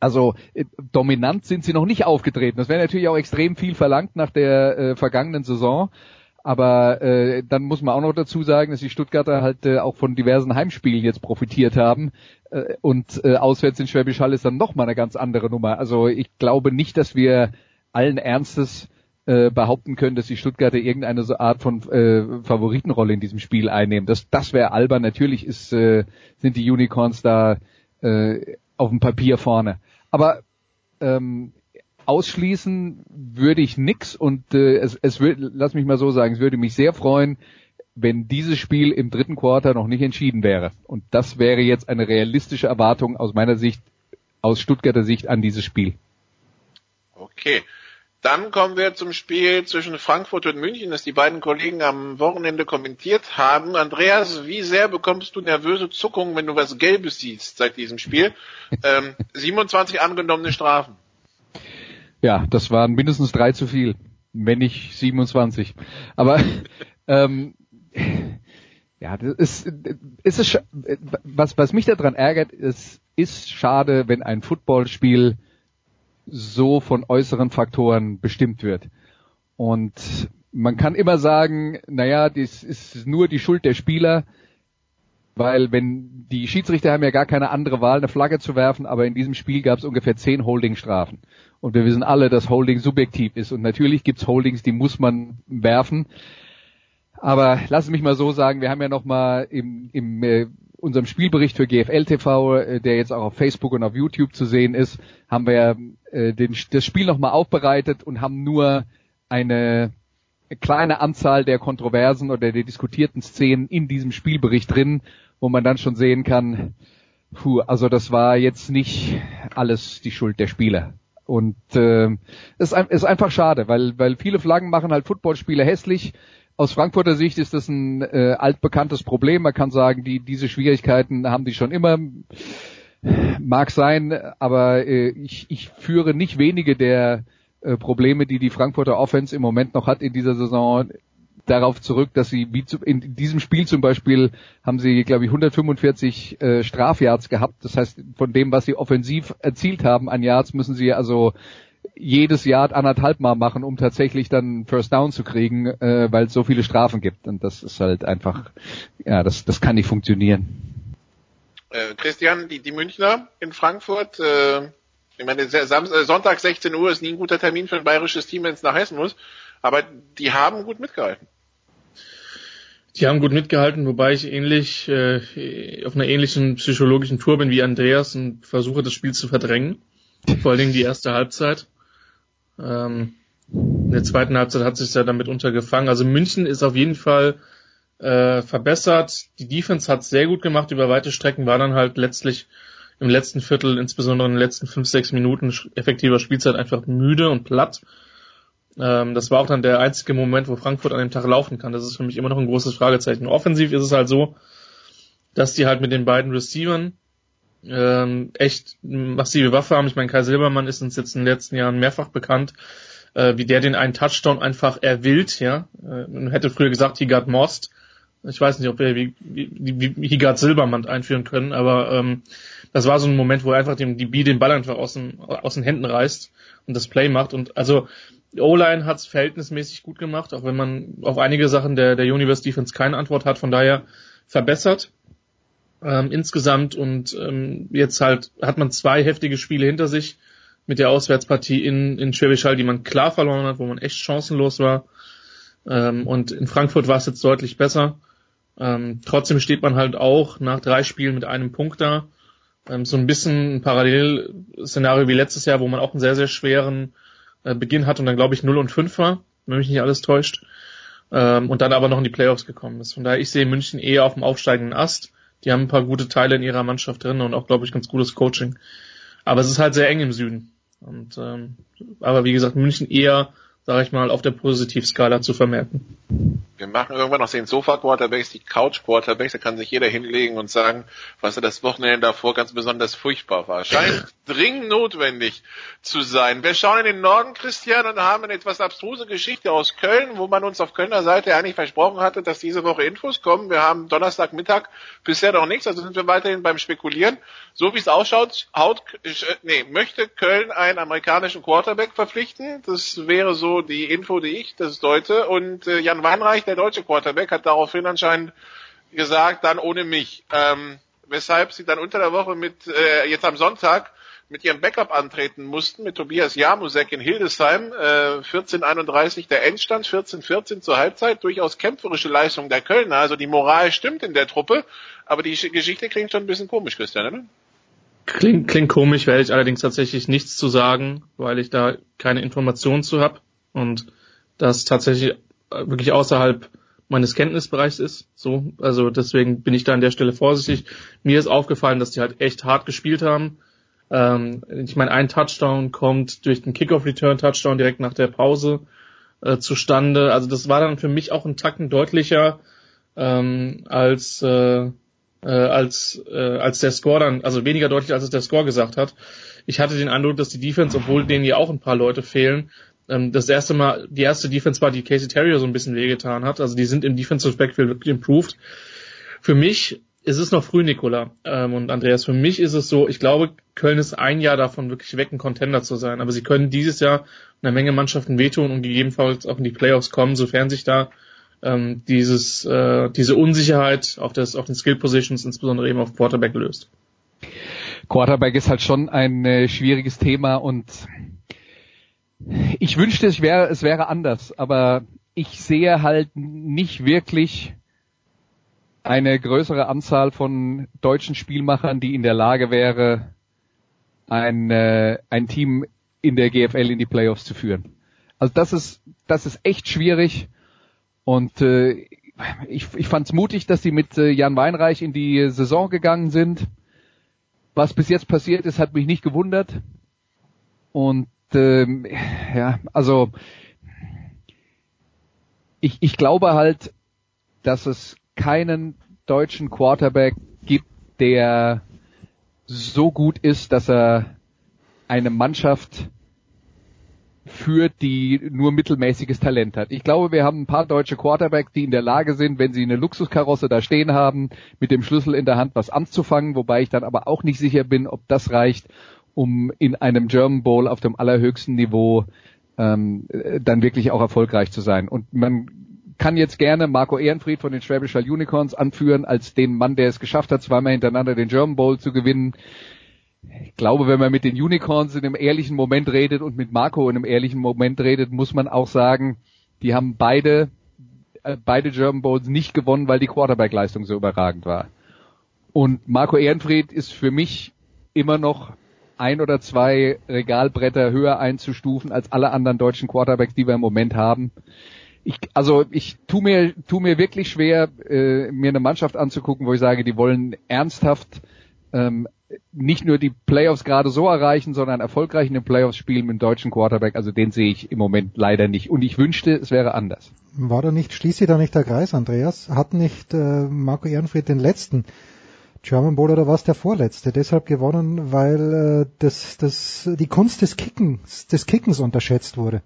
Also äh, dominant sind sie noch nicht aufgetreten. Das wäre natürlich auch extrem viel verlangt nach der äh, vergangenen Saison. Aber äh, dann muss man auch noch dazu sagen, dass die Stuttgarter halt äh, auch von diversen Heimspielen jetzt profitiert haben. Äh, und äh, auswärts in Schwäbisch Hall ist dann nochmal eine ganz andere Nummer. Also ich glaube nicht, dass wir allen Ernstes äh, behaupten können, dass die Stuttgarter irgendeine so Art von äh, Favoritenrolle in diesem Spiel einnehmen. Das, das wäre albern. Natürlich ist, äh, sind die Unicorns da äh, auf dem Papier vorne. Aber ähm, ausschließen würde ich nix und äh, es, es würde, lass mich mal so sagen, es würde mich sehr freuen, wenn dieses Spiel im dritten Quarter noch nicht entschieden wäre. Und das wäre jetzt eine realistische Erwartung aus meiner Sicht, aus Stuttgarter Sicht an dieses Spiel. Okay. Dann kommen wir zum Spiel zwischen Frankfurt und München, das die beiden Kollegen am Wochenende kommentiert haben. Andreas, wie sehr bekommst du nervöse Zuckungen, wenn du was Gelbes siehst seit diesem Spiel? ähm, 27 angenommene Strafen. Ja, das waren mindestens drei zu viel, wenn nicht 27. Aber ähm, ja, das ist, ist es, was, was mich daran ärgert, ist, ist schade, wenn ein Footballspiel so von äußeren Faktoren bestimmt wird. Und man kann immer sagen, naja, das ist nur die Schuld der Spieler, weil wenn die Schiedsrichter haben ja gar keine andere Wahl, eine Flagge zu werfen, aber in diesem Spiel gab es ungefähr zehn Holdingstrafen. Und wir wissen alle, dass Holding subjektiv ist. Und natürlich gibt's Holdings, die muss man werfen. Aber lass mich mal so sagen, wir haben ja noch mal im, im äh, unserem Spielbericht für GFL TV, äh, der jetzt auch auf Facebook und auf YouTube zu sehen ist, haben wir äh, den, das Spiel nochmal aufbereitet und haben nur eine kleine Anzahl der Kontroversen oder der diskutierten Szenen in diesem Spielbericht drin, wo man dann schon sehen kann, puh, also das war jetzt nicht alles die Schuld der Spieler. Und äh, ist, ist einfach schade, weil, weil viele Flaggen machen halt Footballspiele hässlich aus Frankfurter Sicht ist das ein äh, altbekanntes Problem. Man kann sagen, die, diese Schwierigkeiten haben die schon immer. Mag sein, aber äh, ich, ich führe nicht wenige der äh, Probleme, die die Frankfurter Offense im Moment noch hat in dieser Saison, darauf zurück, dass sie wie zu, in diesem Spiel zum Beispiel haben sie, glaube ich, 145 äh, Strafyards gehabt. Das heißt, von dem, was sie offensiv erzielt haben an Yards, müssen sie also jedes Jahr anderthalb Mal machen, um tatsächlich dann First Down zu kriegen, äh, weil es so viele Strafen gibt. Und das ist halt einfach, ja, das, das kann nicht funktionieren. Äh, Christian, die, die Münchner in Frankfurt, äh, ich meine, Sam äh, Sonntag 16 Uhr ist nie ein guter Termin für ein bayerisches Team, wenn es nach Hessen muss, aber die haben gut mitgehalten. Die haben gut mitgehalten, wobei ich ähnlich äh, auf einer ähnlichen psychologischen Tour bin wie Andreas und versuche das Spiel zu verdrängen. Vor allen Dingen die erste Halbzeit. Ähm, in der zweiten Halbzeit hat sich ja damit untergefangen. Also München ist auf jeden Fall äh, verbessert. Die Defense hat sehr gut gemacht über weite Strecken, war dann halt letztlich im letzten Viertel, insbesondere in den letzten fünf, sechs Minuten effektiver Spielzeit einfach müde und platt. Ähm, das war auch dann der einzige Moment, wo Frankfurt an dem Tag laufen kann. Das ist für mich immer noch ein großes Fragezeichen. Offensiv ist es halt so, dass die halt mit den beiden Receivern ähm, echt massive Waffe haben. Ich meine, Kai Silbermann ist uns jetzt in den letzten Jahren mehrfach bekannt, äh, wie der den einen Touchdown einfach erwillt, ja. Äh, hätte früher gesagt, he got most. Ich weiß nicht, ob wir wie, wie, wie got Silbermann einführen können, aber ähm, das war so ein Moment, wo er einfach dem DB den Ball einfach aus den, aus den Händen reißt und das Play macht. Und also O-Line hat es verhältnismäßig gut gemacht, auch wenn man auf einige Sachen der, der Universe Defense keine Antwort hat, von daher verbessert ähm, insgesamt und ähm, jetzt halt hat man zwei heftige Spiele hinter sich mit der Auswärtspartie in, in Schwäbisch die man klar verloren hat, wo man echt chancenlos war. Ähm, und in Frankfurt war es jetzt deutlich besser. Ähm, trotzdem steht man halt auch nach drei Spielen mit einem Punkt da. Ähm, so ein bisschen ein Parallelszenario wie letztes Jahr, wo man auch einen sehr, sehr schweren äh, Beginn hat und dann glaube ich 0 und 5 war, wenn mich nicht alles täuscht. Ähm, und dann aber noch in die Playoffs gekommen ist. Von daher, ich sehe München eher auf dem aufsteigenden Ast. Die haben ein paar gute Teile in ihrer Mannschaft drin und auch, glaube ich, ganz gutes Coaching. Aber es ist halt sehr eng im Süden. Und ähm, aber wie gesagt, München eher, sage ich mal, auf der Positivskala zu vermerken. Wir machen irgendwann noch den Sofa-Quarterbacks, die Couch-Quarterbacks, da kann sich jeder hinlegen und sagen, was er das Wochenende davor ganz besonders furchtbar war. Scheint dringend notwendig zu sein. Wir schauen in den Norden, Christian, und haben eine etwas abstruse Geschichte aus Köln, wo man uns auf Kölner Seite eigentlich versprochen hatte, dass diese Woche Infos kommen. Wir haben Donnerstagmittag bisher noch nichts, also sind wir weiterhin beim Spekulieren. So wie es ausschaut, haut, äh, nee, möchte Köln einen amerikanischen Quarterback verpflichten. Das wäre so die Info, die ich das deute. Und äh, Jan Weinreich, der deutsche Quarterback, hat daraufhin anscheinend gesagt, dann ohne mich. Ähm, weshalb sie dann unter der Woche mit, äh, jetzt am Sonntag, mit ihrem Backup antreten mussten, mit Tobias Jamusek in Hildesheim, äh, 14:31 der Endstand, 14:14 zur Halbzeit, durchaus kämpferische Leistung der Kölner, also die Moral stimmt in der Truppe, aber die Geschichte klingt schon ein bisschen komisch, Christian, oder? Klingt, klingt komisch, werde ich allerdings tatsächlich nichts zu sagen, weil ich da keine Informationen zu habe und das tatsächlich wirklich außerhalb meines Kenntnisbereichs ist. So, also deswegen bin ich da an der Stelle vorsichtig. Mir ist aufgefallen, dass die halt echt hart gespielt haben. Ähm, ich meine, ein Touchdown kommt durch den Kickoff-Return-Touchdown direkt nach der Pause äh, zustande. Also das war dann für mich auch ein Tacken deutlicher ähm, als äh, äh, als äh, als der Score dann, also weniger deutlich als es der Score gesagt hat. Ich hatte den Eindruck, dass die Defense, obwohl denen ja auch ein paar Leute fehlen, ähm, das erste Mal, die erste Defense war, die Casey Terrier so ein bisschen wehgetan hat. Also die sind im Defensive Backfield wirklich improved. Für mich ist es noch früh, Nikola ähm, und Andreas. Für mich ist es so, ich glaube, Köln ist ein Jahr davon, wirklich weg, ein Contender zu sein. Aber sie können dieses Jahr eine Menge Mannschaften wehtun und gegebenenfalls auch in die Playoffs kommen, sofern sich da ähm, dieses, äh, diese Unsicherheit auf, das, auf den Skill Positions, insbesondere eben auf Quarterback löst. Quarterback ist halt schon ein äh, schwieriges Thema und ich wünschte, es wäre, es wäre anders, aber ich sehe halt nicht wirklich eine größere Anzahl von deutschen Spielmachern, die in der Lage wäre, ein, äh, ein Team in der GFL in die Playoffs zu führen. Also das ist, das ist echt schwierig und äh, ich, ich fand es mutig, dass sie mit äh, Jan Weinreich in die Saison gegangen sind. Was bis jetzt passiert ist, hat mich nicht gewundert. Und ähm, ja, also ich, ich glaube halt, dass es keinen deutschen Quarterback gibt, der so gut ist, dass er eine Mannschaft führt, die nur mittelmäßiges Talent hat. Ich glaube, wir haben ein paar deutsche Quarterbacks, die in der Lage sind, wenn sie eine Luxuskarosse da stehen haben, mit dem Schlüssel in der Hand was anzufangen, wobei ich dann aber auch nicht sicher bin, ob das reicht, um in einem German Bowl auf dem allerhöchsten Niveau ähm, dann wirklich auch erfolgreich zu sein. Und man kann jetzt gerne Marco Ehrenfried von den Schwäbischer Unicorns anführen als den Mann, der es geschafft hat, zweimal hintereinander den German Bowl zu gewinnen. Ich glaube, wenn man mit den Unicorns in einem ehrlichen Moment redet und mit Marco in einem ehrlichen Moment redet, muss man auch sagen, die haben beide äh, beide German Bowls nicht gewonnen, weil die Quarterback-Leistung so überragend war. Und Marco Ehrenfried ist für mich immer noch ein oder zwei Regalbretter höher einzustufen als alle anderen deutschen Quarterbacks, die wir im Moment haben ich, also ich tu mir, tu mir wirklich schwer, äh, mir eine Mannschaft anzugucken, wo ich sage, die wollen ernsthaft ähm, nicht nur die Playoffs gerade so erreichen, sondern erfolgreich in den Playoffs spielen mit dem deutschen Quarterback. Also den sehe ich im Moment leider nicht. Und ich wünschte, es wäre anders. War da nicht, schließt sich da nicht der Kreis, Andreas? Hat nicht äh, Marco Ehrenfried den letzten German Bowl oder was der vorletzte? Deshalb gewonnen, weil äh, das, das, die Kunst des Kickens, des Kickens unterschätzt wurde.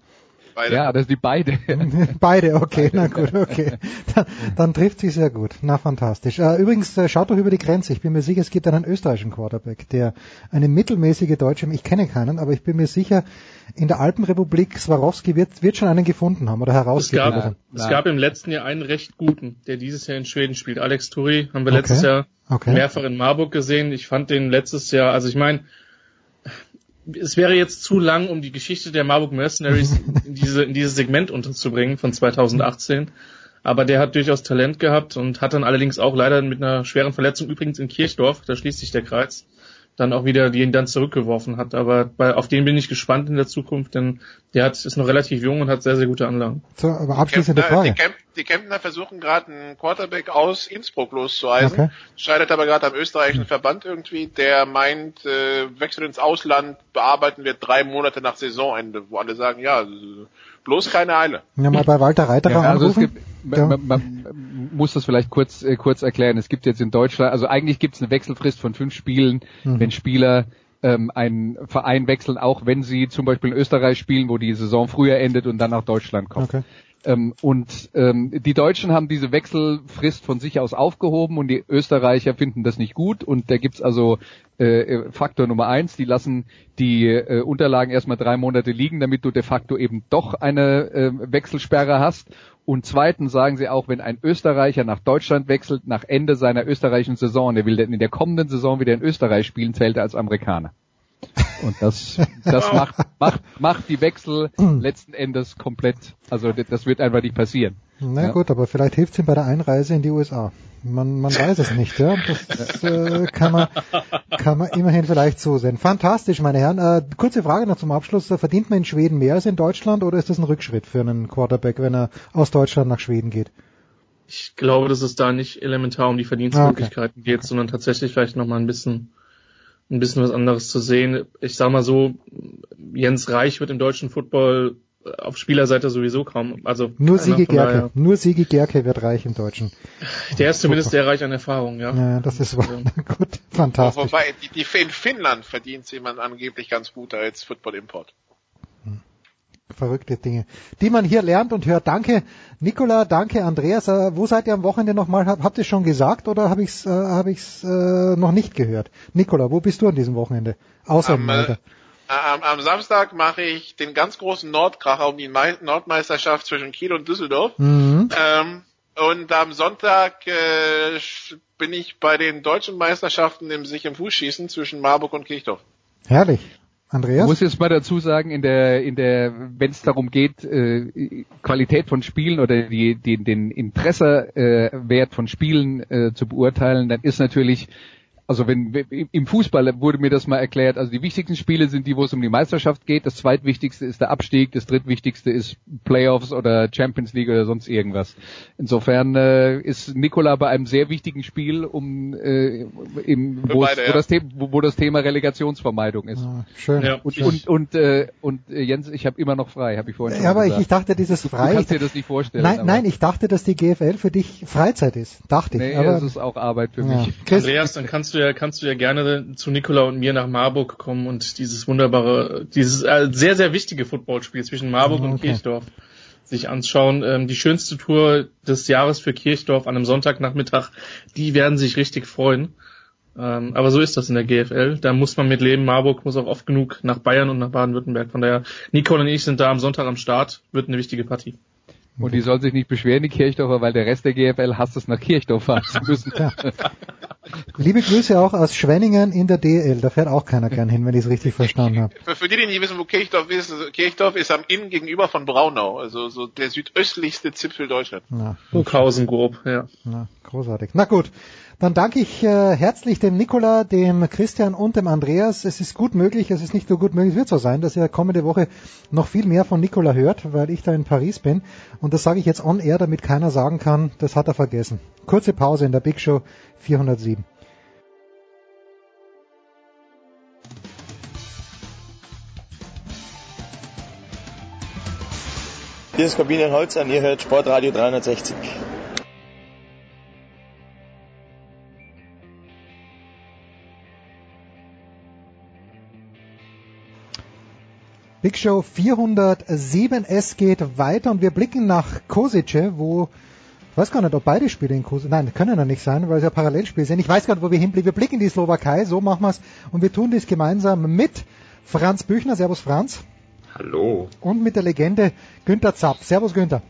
Beide. Ja, das sind die beide. beide, okay, na gut, okay. Dann, dann trifft sie sehr gut. Na, fantastisch. Äh, übrigens, äh, schaut doch über die Grenze. Ich bin mir sicher, es gibt einen österreichischen Quarterback, der eine mittelmäßige deutsche, ich kenne keinen, aber ich bin mir sicher, in der Alpenrepublik Swarovski wird, wird schon einen gefunden haben oder herausgegeben es gab, Es gab im letzten Jahr einen recht guten, der dieses Jahr in Schweden spielt. Alex Turi haben wir okay. letztes Jahr okay. mehrfach in Marburg gesehen. Ich fand den letztes Jahr, also ich meine, es wäre jetzt zu lang, um die Geschichte der Marburg Mercenaries in, diese, in dieses Segment unterzubringen von 2018. Aber der hat durchaus Talent gehabt und hat dann allerdings auch leider mit einer schweren Verletzung übrigens in Kirchdorf, da schließt sich der Kreis, dann auch wieder die ihn dann zurückgeworfen hat. Aber bei, auf den bin ich gespannt in der Zukunft, denn der hat, ist noch relativ jung und hat sehr, sehr gute Anlagen. So, aber abschließende Kempner, Frage. Die, Camp, die Kempner versuchen gerade einen Quarterback aus Innsbruck loszueisen. Okay. Scheidet aber gerade am österreichischen Verband irgendwie, der meint, äh, Wechsel ins Ausland bearbeiten wir drei Monate nach Saisonende, wo alle sagen, ja, bloß keine Eile. Ja, mal bei Walter Reiter ja, also anrufen. Es gibt, man, man, man muss das vielleicht kurz äh, kurz erklären. Es gibt jetzt in Deutschland, also eigentlich gibt es eine Wechselfrist von fünf Spielen, mhm. wenn Spieler ähm, einen Verein wechseln, auch wenn sie zum Beispiel in Österreich spielen, wo die Saison früher endet und dann nach Deutschland kommen. Okay. Ähm, und ähm, die Deutschen haben diese Wechselfrist von sich aus aufgehoben und die Österreicher finden das nicht gut. Und da gibt's also äh, Faktor Nummer eins, die lassen die äh, Unterlagen erstmal drei Monate liegen, damit du de facto eben doch eine äh, Wechselsperre hast. Und zweitens sagen sie auch, wenn ein Österreicher nach Deutschland wechselt, nach Ende seiner österreichischen Saison, er will in der kommenden Saison wieder in Österreich spielen, zählt er als Amerikaner. Und das, das macht, macht, macht die Wechsel letzten Endes komplett, also das wird einfach nicht passieren. Na ja. gut, aber vielleicht hilft es ihm bei der Einreise in die USA. Man, man weiß es nicht, ja. Das äh, kann, man, kann man immerhin vielleicht so sehen. Fantastisch, meine Herren. Äh, kurze Frage noch zum Abschluss. Verdient man in Schweden mehr als in Deutschland oder ist das ein Rückschritt für einen Quarterback, wenn er aus Deutschland nach Schweden geht? Ich glaube, dass es da nicht elementar um die Verdienstmöglichkeiten okay. geht, sondern tatsächlich vielleicht nochmal ein bisschen ein bisschen was anderes zu sehen. Ich sag mal so, Jens Reich wird im deutschen Football auf Spielerseite sowieso kaum. Also nur Siege Gerke, nur Siege Gerke wird reich im Deutschen. Der ist zumindest sehr reich an Erfahrung, ja. Ja, das ist wahr. gut, fantastisch. Wobei die, die in Finnland verdient jemand angeblich ganz gut als Football Import verrückte Dinge, die man hier lernt und hört. Danke, Nicola, danke, Andreas. Äh, wo seid ihr am Wochenende nochmal? Hab, habt ihr schon gesagt oder habe ich es äh, hab ich's, äh, noch nicht gehört? Nicola, wo bist du an diesem Wochenende? Außer am, äh, am, am Samstag mache ich den ganz großen Nordkracher um die Me Nordmeisterschaft zwischen Kiel und Düsseldorf. Mhm. Ähm, und am Sonntag äh, bin ich bei den deutschen Meisterschaften im sich im Fußschießen zwischen Marburg und Kirchdorf. Herrlich. Andreas? Ich muss jetzt mal dazu sagen, in der, in der, wenn es darum geht, äh, Qualität von Spielen oder die, die, den Interessewert äh, von Spielen äh, zu beurteilen, dann ist natürlich also wenn im Fußball wurde mir das mal erklärt, also die wichtigsten Spiele sind die, wo es um die Meisterschaft geht, das zweitwichtigste ist der Abstieg, das drittwichtigste ist Playoffs oder Champions League oder sonst irgendwas. Insofern äh, ist Nikola bei einem sehr wichtigen Spiel, um äh, im, wo, beide, wo, ja. das wo, wo, das Thema Relegationsvermeidung ist. Ah, schön. Ja, und, und, und, äh, und äh, Jens, ich habe immer noch frei, habe ich vorhin schon ja, aber gesagt. Ich, ich dachte, dieses frei. Du kannst dir das nicht vorstellen. Nein, nein, ich dachte, dass die GFL für dich Freizeit ist. Dachte ich. Nee, aber, das ist auch Arbeit für ja. mich. Andreas, dann kannst du du ja, kannst du ja gerne zu Nikola und mir nach Marburg kommen und dieses wunderbare, dieses äh, sehr, sehr wichtige Footballspiel zwischen Marburg okay. und Kirchdorf sich anschauen. Ähm, die schönste Tour des Jahres für Kirchdorf an einem Sonntagnachmittag, die werden sich richtig freuen. Ähm, aber so ist das in der GFL. Da muss man mit leben. Marburg muss auch oft genug nach Bayern und nach Baden-Württemberg. Von daher, Nicole und ich sind da am Sonntag am Start. Wird eine wichtige Partie. Und die soll sich nicht beschweren, die Kirchdorfer, weil der Rest der GFL hasst es, nach Kirchdorf fahren zu müssen. Ja. Liebe Grüße auch aus Schwenningen in der DL. Da fährt auch keiner gern hin, wenn ich es richtig verstanden habe. Für, für die, die nicht wissen, wo Kirchdorf ist, also Kirchdorf ist am Inn gegenüber von Braunau, also so der südöstlichste Zipfel Deutschlands. Burghausen grob, ja. Na, großartig. Na gut. Dann danke ich äh, herzlich dem Nikola, dem Christian und dem Andreas. Es ist gut möglich, es ist nicht nur gut möglich, es wird so sein, dass ihr kommende Woche noch viel mehr von Nikola hört, weil ich da in Paris bin. Und das sage ich jetzt on air, damit keiner sagen kann, das hat er vergessen. Kurze Pause in der Big Show 407. Hier ist Corbinian Holz an, ihr hört Sportradio 360. Big Show 407. Es geht weiter und wir blicken nach Kosice, wo ich weiß gar nicht, ob beide Spiele in Kosice, nein, können ja nicht sein, weil es ja Parallelspiele sind. Ich weiß gar nicht, wo wir hinblicken. Wir blicken in die Slowakei, so machen wir es und wir tun dies gemeinsam mit Franz Büchner. Servus Franz. Hallo. Und mit der Legende Günther Zapp. Servus Günther.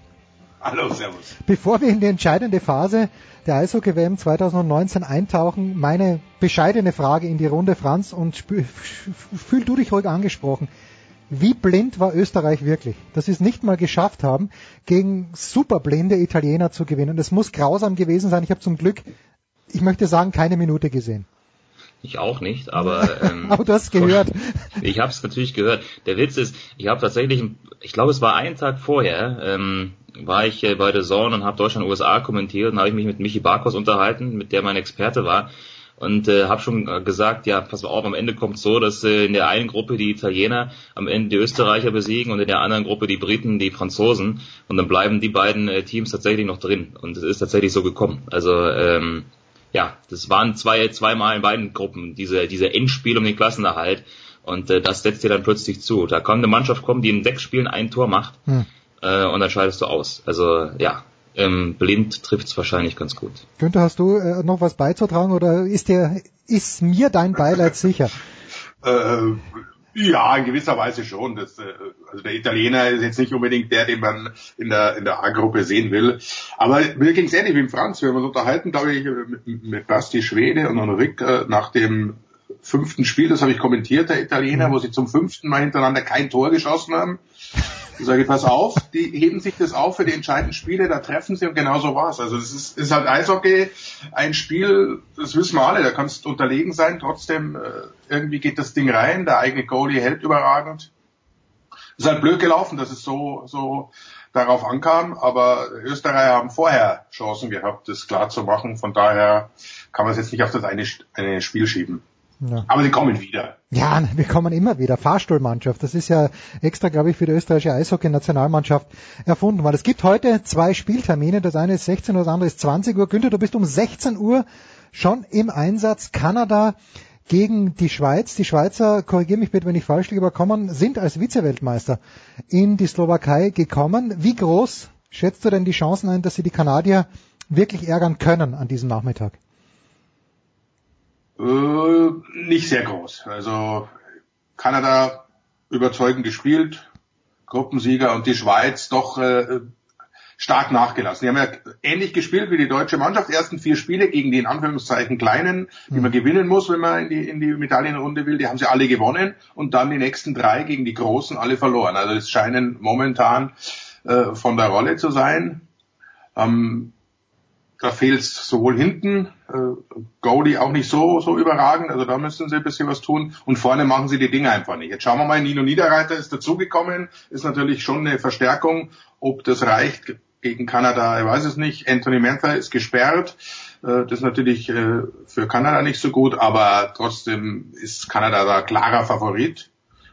Hallo, servus. Bevor wir in die entscheidende Phase der Eishockey-WM 2019 eintauchen, meine bescheidene Frage in die Runde, Franz, und fühl du dich ruhig angesprochen. Wie blind war Österreich wirklich, dass sie es nicht mal geschafft haben, gegen superblinde Italiener zu gewinnen? Das muss grausam gewesen sein. Ich habe zum Glück, ich möchte sagen, keine Minute gesehen. Ich auch nicht, aber ähm, aber du hast gehört. Ich habe es natürlich gehört. Der Witz ist, ich habe tatsächlich, ich glaube, es war einen Tag vorher, ähm, war ich äh, bei der Zone und habe Deutschland USA kommentiert und habe ich mich mit Michi Barkos unterhalten, mit der mein Experte war und äh, habe schon äh, gesagt, ja, pass mal auf, am Ende kommt so, dass äh, in der einen Gruppe die Italiener am Ende die Österreicher besiegen und in der anderen Gruppe die Briten die Franzosen und dann bleiben die beiden äh, Teams tatsächlich noch drin und es ist tatsächlich so gekommen. Also ähm, ja, das waren zwei zweimal in beiden Gruppen diese diese Endspiel um den Klassenerhalt und äh, das setzt dir dann plötzlich zu. Da kann eine Mannschaft kommen, die in sechs Spielen ein Tor macht hm. äh, und dann scheidest du aus. Also ja, ähm, blind trifft es wahrscheinlich ganz gut. Günther, hast du äh, noch was beizutragen oder ist dir, ist mir dein Beileid sicher? äh, ja, in gewisser Weise schon. Das, äh, also der Italiener ist jetzt nicht unbedingt der, den man in der in der A-Gruppe sehen will. Aber mir ging es ähnlich wie im Franz. Wir haben uns unterhalten, glaube ich, mit, mit Basti Schwede und Rick äh, nach dem fünften Spiel, das habe ich kommentiert, der Italiener, mhm. wo sie zum fünften Mal hintereinander kein Tor geschossen haben. Ich sage, pass auf, die heben sich das auf für die entscheidenden Spiele, da treffen sie und genau so war's. Also es ist, ist halt Eishockey, ein Spiel, das wissen wir alle, da kannst du unterlegen sein, trotzdem äh, irgendwie geht das Ding rein, der eigene Goalie hält überragend. Es ist halt blöd gelaufen, dass es so, so darauf ankam, aber Österreicher haben vorher Chancen gehabt, das klar zu machen, von daher kann man es jetzt nicht auf das eine, eine Spiel schieben. Ja. Aber sie kommen wieder. Ja, wir kommen immer wieder. Fahrstuhlmannschaft. Das ist ja extra, glaube ich, für die österreichische Eishockey-Nationalmannschaft erfunden worden. Es gibt heute zwei Spieltermine. Das eine ist 16 Uhr, das andere ist 20 Uhr. Günther, du bist um 16 Uhr schon im Einsatz. Kanada gegen die Schweiz. Die Schweizer, korrigiere mich bitte, wenn ich falsch liege, aber kommen, sind als Vizeweltmeister in die Slowakei gekommen. Wie groß schätzt du denn die Chancen ein, dass sie die Kanadier wirklich ärgern können an diesem Nachmittag? Äh, nicht sehr groß. Also Kanada überzeugend gespielt, Gruppensieger und die Schweiz doch äh, stark nachgelassen. Die haben ja ähnlich gespielt wie die deutsche Mannschaft. Ersten vier Spiele gegen die in Anführungszeichen kleinen, die man gewinnen muss, wenn man in die, in die Medaillenrunde will, die haben sie alle gewonnen und dann die nächsten drei gegen die Großen alle verloren. Also es scheinen momentan äh, von der Rolle zu sein. Ähm, da fehlt es sowohl hinten, äh, Goalie auch nicht so, so überragend, also da müssen sie ein bisschen was tun. Und vorne machen sie die Dinge einfach nicht. Jetzt schauen wir mal, Nino Niederreiter ist dazugekommen, ist natürlich schon eine Verstärkung, ob das reicht gegen Kanada, ich weiß es nicht. Anthony Mantha ist gesperrt, äh, das ist natürlich äh, für Kanada nicht so gut, aber trotzdem ist Kanada da klarer Favorit.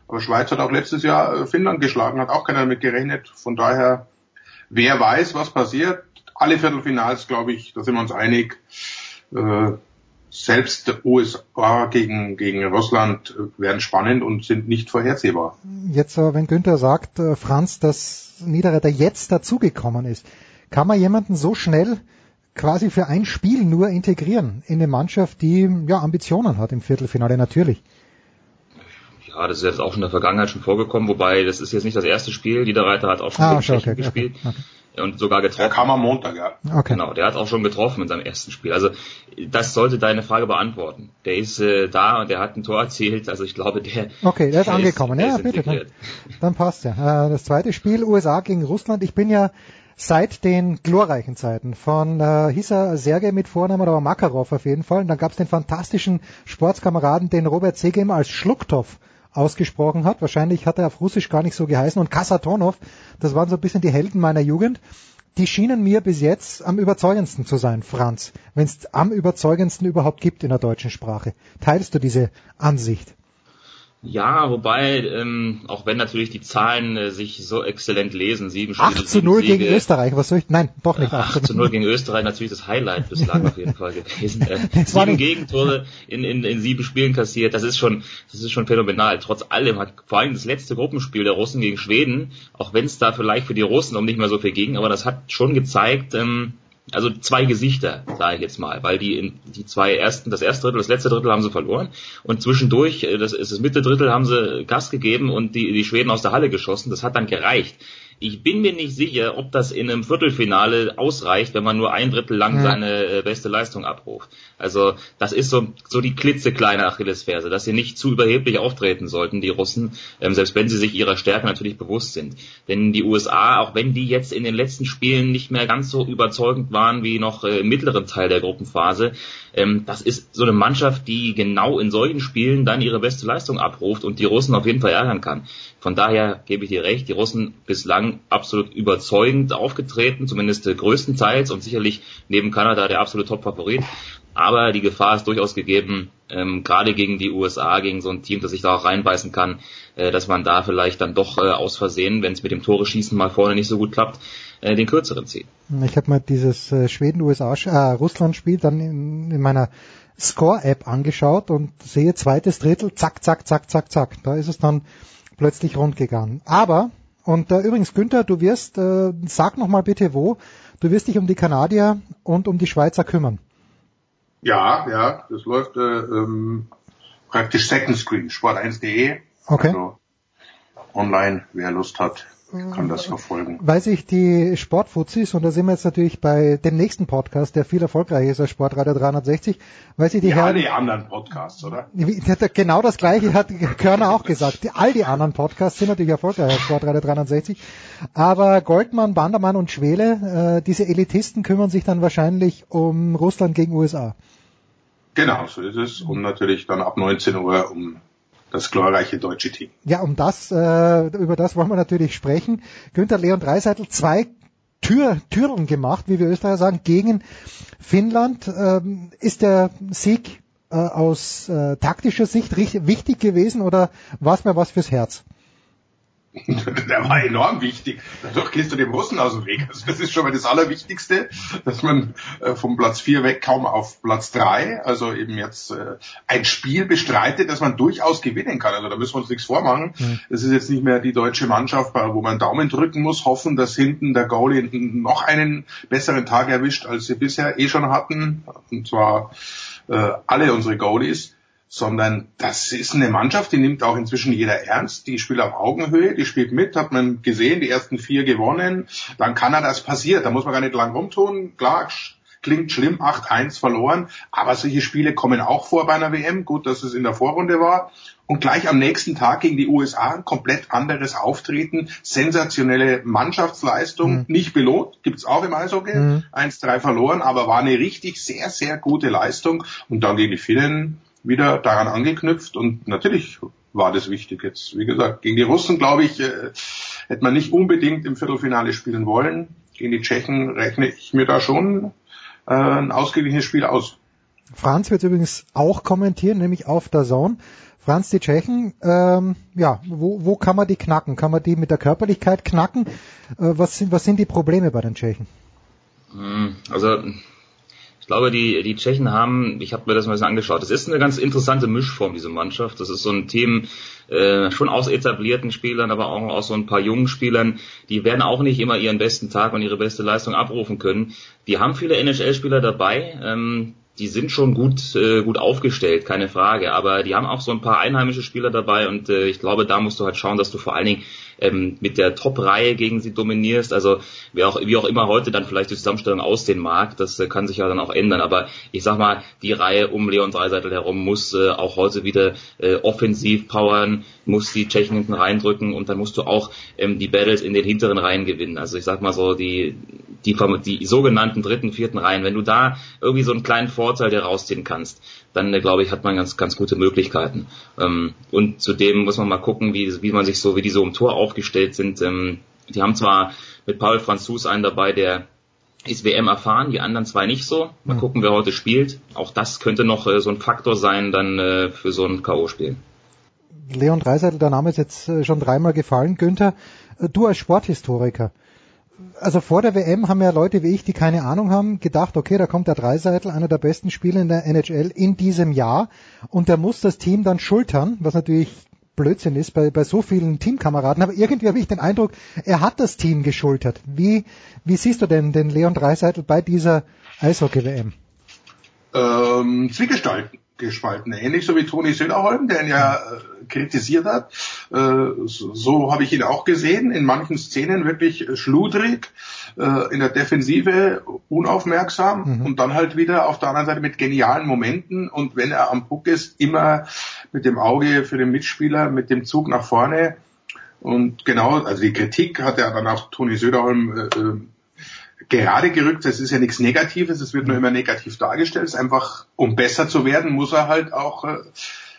Aber Schweiz hat auch letztes Jahr äh, Finnland geschlagen, hat auch keiner damit gerechnet, von daher, wer weiß, was passiert, alle Viertelfinals, glaube ich, da sind wir uns einig. Äh, selbst USA gegen, gegen Russland werden spannend und sind nicht vorhersehbar. Jetzt, äh, wenn Günther sagt, äh, Franz, dass Niederreiter jetzt dazugekommen ist, kann man jemanden so schnell quasi für ein Spiel nur integrieren in eine Mannschaft, die ja Ambitionen hat im Viertelfinale natürlich. Ja, das ist jetzt auch schon in der Vergangenheit schon vorgekommen, wobei das ist jetzt nicht das erste Spiel. Niederreiter hat auch schon ah, okay, okay, gespielt. Okay, und sogar getroffen. Der kam am Montag, ja. Okay. Genau, der hat auch schon getroffen in seinem ersten Spiel. Also das sollte deine Frage beantworten. Der ist äh, da und der hat ein Tor erzielt. Also ich glaube, der. Okay, der ist der angekommen. Ist, ja, bitte. Dann, dann passt ja. Äh, das zweite Spiel USA gegen Russland. Ich bin ja seit den glorreichen Zeiten von äh, hieß er Sergei mit Vornamen oder Makarov auf jeden Fall. Und dann gab es den fantastischen Sportskameraden, den Robert Segem als Schlucktoff ausgesprochen hat. Wahrscheinlich hat er auf Russisch gar nicht so geheißen. Und Kasatonov, das waren so ein bisschen die Helden meiner Jugend. Die schienen mir bis jetzt am überzeugendsten zu sein, Franz, wenn es am überzeugendsten überhaupt gibt in der deutschen Sprache. Teilst du diese Ansicht? Ja, wobei, ähm, auch wenn natürlich die Zahlen äh, sich so exzellent lesen, sieben Spiele, 8 zu 0 Siege, gegen Österreich, was soll ich, nein, doch nicht 8 zu 0 gegen Österreich, natürlich das Highlight bislang auf jeden Fall gewesen. Äh, sieben Gegentore in, in, in sieben Spielen kassiert, das ist schon, das ist schon phänomenal. Trotz allem hat vor allem das letzte Gruppenspiel der Russen gegen Schweden, auch wenn es da vielleicht für die Russen um nicht mehr so viel ging, aber das hat schon gezeigt, ähm, also zwei Gesichter, sage ich jetzt mal, weil die in die zwei ersten, das erste Drittel, das letzte Drittel haben sie verloren und zwischendurch, äh, das ist das Mitte Drittel, haben sie Gas gegeben und die, die Schweden aus der Halle geschossen. Das hat dann gereicht. Ich bin mir nicht sicher, ob das in einem Viertelfinale ausreicht, wenn man nur ein Drittel lang seine äh, beste Leistung abruft. Also das ist so, so die klitzekleine Achillesferse, dass sie nicht zu überheblich auftreten sollten, die Russen, ähm, selbst wenn sie sich ihrer Stärke natürlich bewusst sind. Denn die USA, auch wenn die jetzt in den letzten Spielen nicht mehr ganz so überzeugend waren wie noch äh, im mittleren Teil der Gruppenphase, ähm, das ist so eine Mannschaft, die genau in solchen Spielen dann ihre beste Leistung abruft und die Russen auf jeden Fall ärgern kann. Von daher gebe ich dir recht, die Russen bislang absolut überzeugend aufgetreten, zumindest äh, größtenteils und sicherlich neben Kanada der absolute Top-Favorit. Aber die Gefahr ist durchaus gegeben, ähm, gerade gegen die USA, gegen so ein Team, das sich da auch reinbeißen kann, äh, dass man da vielleicht dann doch äh, aus Versehen, wenn es mit dem Tore schießen mal vorne nicht so gut klappt, äh, den kürzeren zieht. Ich habe mal dieses äh, Schweden-USA-Russland-Spiel dann in, in meiner Score-App angeschaut und sehe zweites Drittel, zack, zack, zack, zack, zack. Da ist es dann plötzlich rund gegangen. Aber, und äh, übrigens Günther, du wirst, äh, sag noch mal bitte wo, du wirst dich um die Kanadier und um die Schweizer kümmern. Ja, ja, das läuft äh, ähm, praktisch Second Screen, sport1.de. Okay. Also online, wer Lust hat, kann das verfolgen. Weil sich die Sportfuzis, und da sind wir jetzt natürlich bei dem nächsten Podcast, der viel erfolgreicher ist als Sportradio 360, weil sich die Wie Herren... alle anderen Podcasts, oder? Genau das gleiche hat Körner auch gesagt. Die, all die anderen Podcasts sind natürlich erfolgreicher als Sportradio 360. Aber Goldmann, Bandermann und Schwele, äh, diese Elitisten kümmern sich dann wahrscheinlich um Russland gegen USA. Genau, so ist es. Und natürlich dann ab 19 Uhr um das glorreiche deutsche Team. Ja, um das, äh, über das wollen wir natürlich sprechen. Günther Leon Dreiseitel, zwei Tür, Türen gemacht, wie wir Österreicher sagen, gegen Finnland. Ähm, ist der Sieg äh, aus äh, taktischer Sicht richtig, wichtig gewesen oder war es mir was fürs Herz? Der war enorm wichtig. Dadurch gehst du dem Russen aus dem Weg. Also das ist schon mal das Allerwichtigste, dass man äh, vom Platz 4 weg kaum auf Platz 3, also eben jetzt äh, ein Spiel bestreitet, das man durchaus gewinnen kann. Also da müssen wir uns nichts vormachen. Mhm. Das ist jetzt nicht mehr die deutsche Mannschaft, wo man Daumen drücken muss, hoffen, dass hinten der Goalie noch einen besseren Tag erwischt, als sie bisher eh schon hatten. Und zwar äh, alle unsere Goalies sondern das ist eine Mannschaft, die nimmt auch inzwischen jeder ernst, die spielt auf Augenhöhe, die spielt mit, hat man gesehen, die ersten vier gewonnen, dann kann er das passiert, da muss man gar nicht lang rumtun, klar, klingt schlimm, 8-1 verloren, aber solche Spiele kommen auch vor bei einer WM, gut, dass es in der Vorrunde war. Und gleich am nächsten Tag gegen die USA ein komplett anderes Auftreten, sensationelle Mannschaftsleistung, mhm. nicht belohnt, gibt's auch im Eishockey, mhm. 1-3 verloren, aber war eine richtig sehr, sehr gute Leistung. Und dann gegen die Finnen wieder daran angeknüpft und natürlich war das wichtig jetzt. Wie gesagt, gegen die Russen, glaube ich, äh, hätte man nicht unbedingt im Viertelfinale spielen wollen. Gegen die Tschechen rechne ich mir da schon äh, ein ausgeglichenes Spiel aus. Franz wird übrigens auch kommentieren, nämlich auf der Zone. Franz, die Tschechen, ähm, ja, wo, wo kann man die knacken? Kann man die mit der Körperlichkeit knacken? Äh, was, sind, was sind die Probleme bei den Tschechen? Also ich glaube, die, die Tschechen haben, ich habe mir das mal angeschaut, das ist eine ganz interessante Mischform, diese Mannschaft. Das ist so ein Team äh, schon aus etablierten Spielern, aber auch aus so ein paar jungen Spielern. Die werden auch nicht immer ihren besten Tag und ihre beste Leistung abrufen können. Die haben viele NHL-Spieler dabei. Ähm, die sind schon gut, äh, gut aufgestellt, keine Frage. Aber die haben auch so ein paar einheimische Spieler dabei und äh, ich glaube, da musst du halt schauen, dass du vor allen Dingen ähm, mit der Top-Reihe gegen sie dominierst. Also wie auch, wie auch immer heute dann vielleicht die Zusammenstellung aussehen mag, das äh, kann sich ja dann auch ändern. Aber ich sag mal, die Reihe um Leon Dreiseitel herum muss äh, auch heute wieder äh, offensiv powern, muss die Tschechen hinten reindrücken und dann musst du auch ähm, die Battles in den hinteren Reihen gewinnen. Also ich sag mal so, die, die, die sogenannten dritten, vierten Reihen, wenn du da irgendwie so einen kleinen Vorteil dir rausziehen kannst, dann äh, glaube ich, hat man ganz, ganz gute Möglichkeiten. Ähm, und zudem muss man mal gucken, wie, wie man sich so, wie die so im Tor aufgestellt sind. Ähm, die haben zwar mit Paul Franzus einen dabei, der ist WM erfahren, die anderen zwei nicht so. Mal gucken, wer heute spielt. Auch das könnte noch äh, so ein Faktor sein dann äh, für so ein K.O.-Spiel. Leon Dreiseitel, der Name ist jetzt äh, schon dreimal gefallen. Günther, äh, du als Sporthistoriker, also vor der WM haben ja Leute wie ich, die keine Ahnung haben, gedacht, okay, da kommt der Dreiseitel, einer der besten Spieler in der NHL in diesem Jahr und der muss das Team dann schultern, was natürlich Blödsinn ist bei, bei so vielen Teamkameraden, aber irgendwie habe ich den Eindruck, er hat das Team geschultert. Wie, wie siehst du denn den Leon Dreiseitel bei dieser Eishockey-WM? Ähm, Zwiegespalten gespalten. Ähnlich so wie Toni Söderholm, der ihn ja äh, kritisiert hat. Äh, so habe ich ihn auch gesehen. In manchen Szenen wirklich schludrig, äh, in der Defensive unaufmerksam mhm. und dann halt wieder auf der anderen Seite mit genialen Momenten und wenn er am Puck ist, immer mit dem Auge für den Mitspieler, mit dem Zug nach vorne. Und genau, also die Kritik hat ja dann auch Toni Söderholm äh, gerade gerückt. Das ist ja nichts Negatives, es wird nur immer negativ dargestellt. Es ist einfach, um besser zu werden, muss er halt auch äh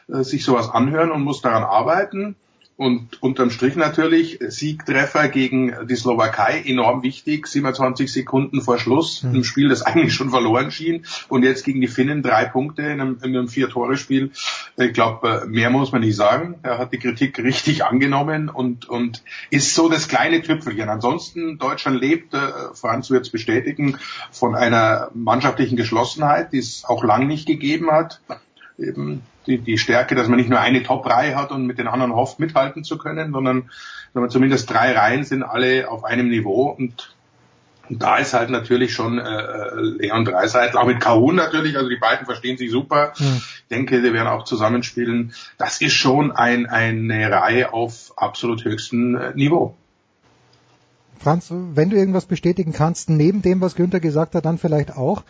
sich sowas anhören und muss daran arbeiten. Und unterm Strich natürlich Siegtreffer gegen die Slowakei enorm wichtig, 27 Sekunden vor Schluss, mhm. im Spiel, das eigentlich schon verloren schien. Und jetzt gegen die Finnen drei Punkte in einem, in einem Vier-Tore-Spiel. Ich glaube, mehr muss man nicht sagen. Er hat die Kritik richtig angenommen und, und ist so das kleine Tüpfelchen. Ansonsten, Deutschland lebt, äh, Franz wird es bestätigen, von einer mannschaftlichen Geschlossenheit, die es auch lang nicht gegeben hat. Eben die, die Stärke, dass man nicht nur eine Top-Reihe hat und mit den anderen hofft, mithalten zu können, sondern wenn man zumindest drei Reihen sind alle auf einem Niveau und und da ist halt natürlich schon äh, äh Leon Dreiseitel, auch mit Kahun natürlich, also die beiden verstehen sich super. Mhm. Ich denke, sie werden auch zusammenspielen. Das ist schon ein, eine Reihe auf absolut höchstem äh, Niveau. Franz, wenn du irgendwas bestätigen kannst, neben dem, was Günther gesagt hat, dann vielleicht auch,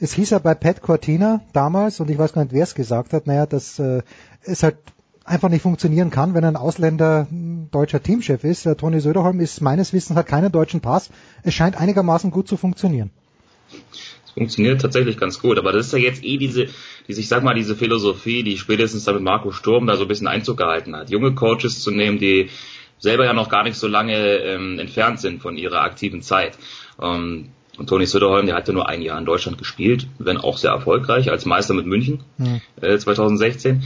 es hieß ja bei Pat Cortina damals, und ich weiß gar nicht, wer es gesagt hat, naja, dass äh, es halt einfach nicht funktionieren kann, wenn ein Ausländer deutscher Teamchef ist. Der Toni Söderholm ist meines Wissens hat keinen deutschen Pass. Es scheint einigermaßen gut zu funktionieren. Es funktioniert tatsächlich ganz gut, aber das ist ja jetzt eh diese, diese, ich sag mal, diese Philosophie, die spätestens da mit Marco Sturm da so ein bisschen Einzug gehalten hat. Junge Coaches zu nehmen, die selber ja noch gar nicht so lange ähm, entfernt sind von ihrer aktiven Zeit. Ähm, und Toni Söderholm, der hatte nur ein Jahr in Deutschland gespielt, wenn auch sehr erfolgreich, als Meister mit München mhm. äh, 2016.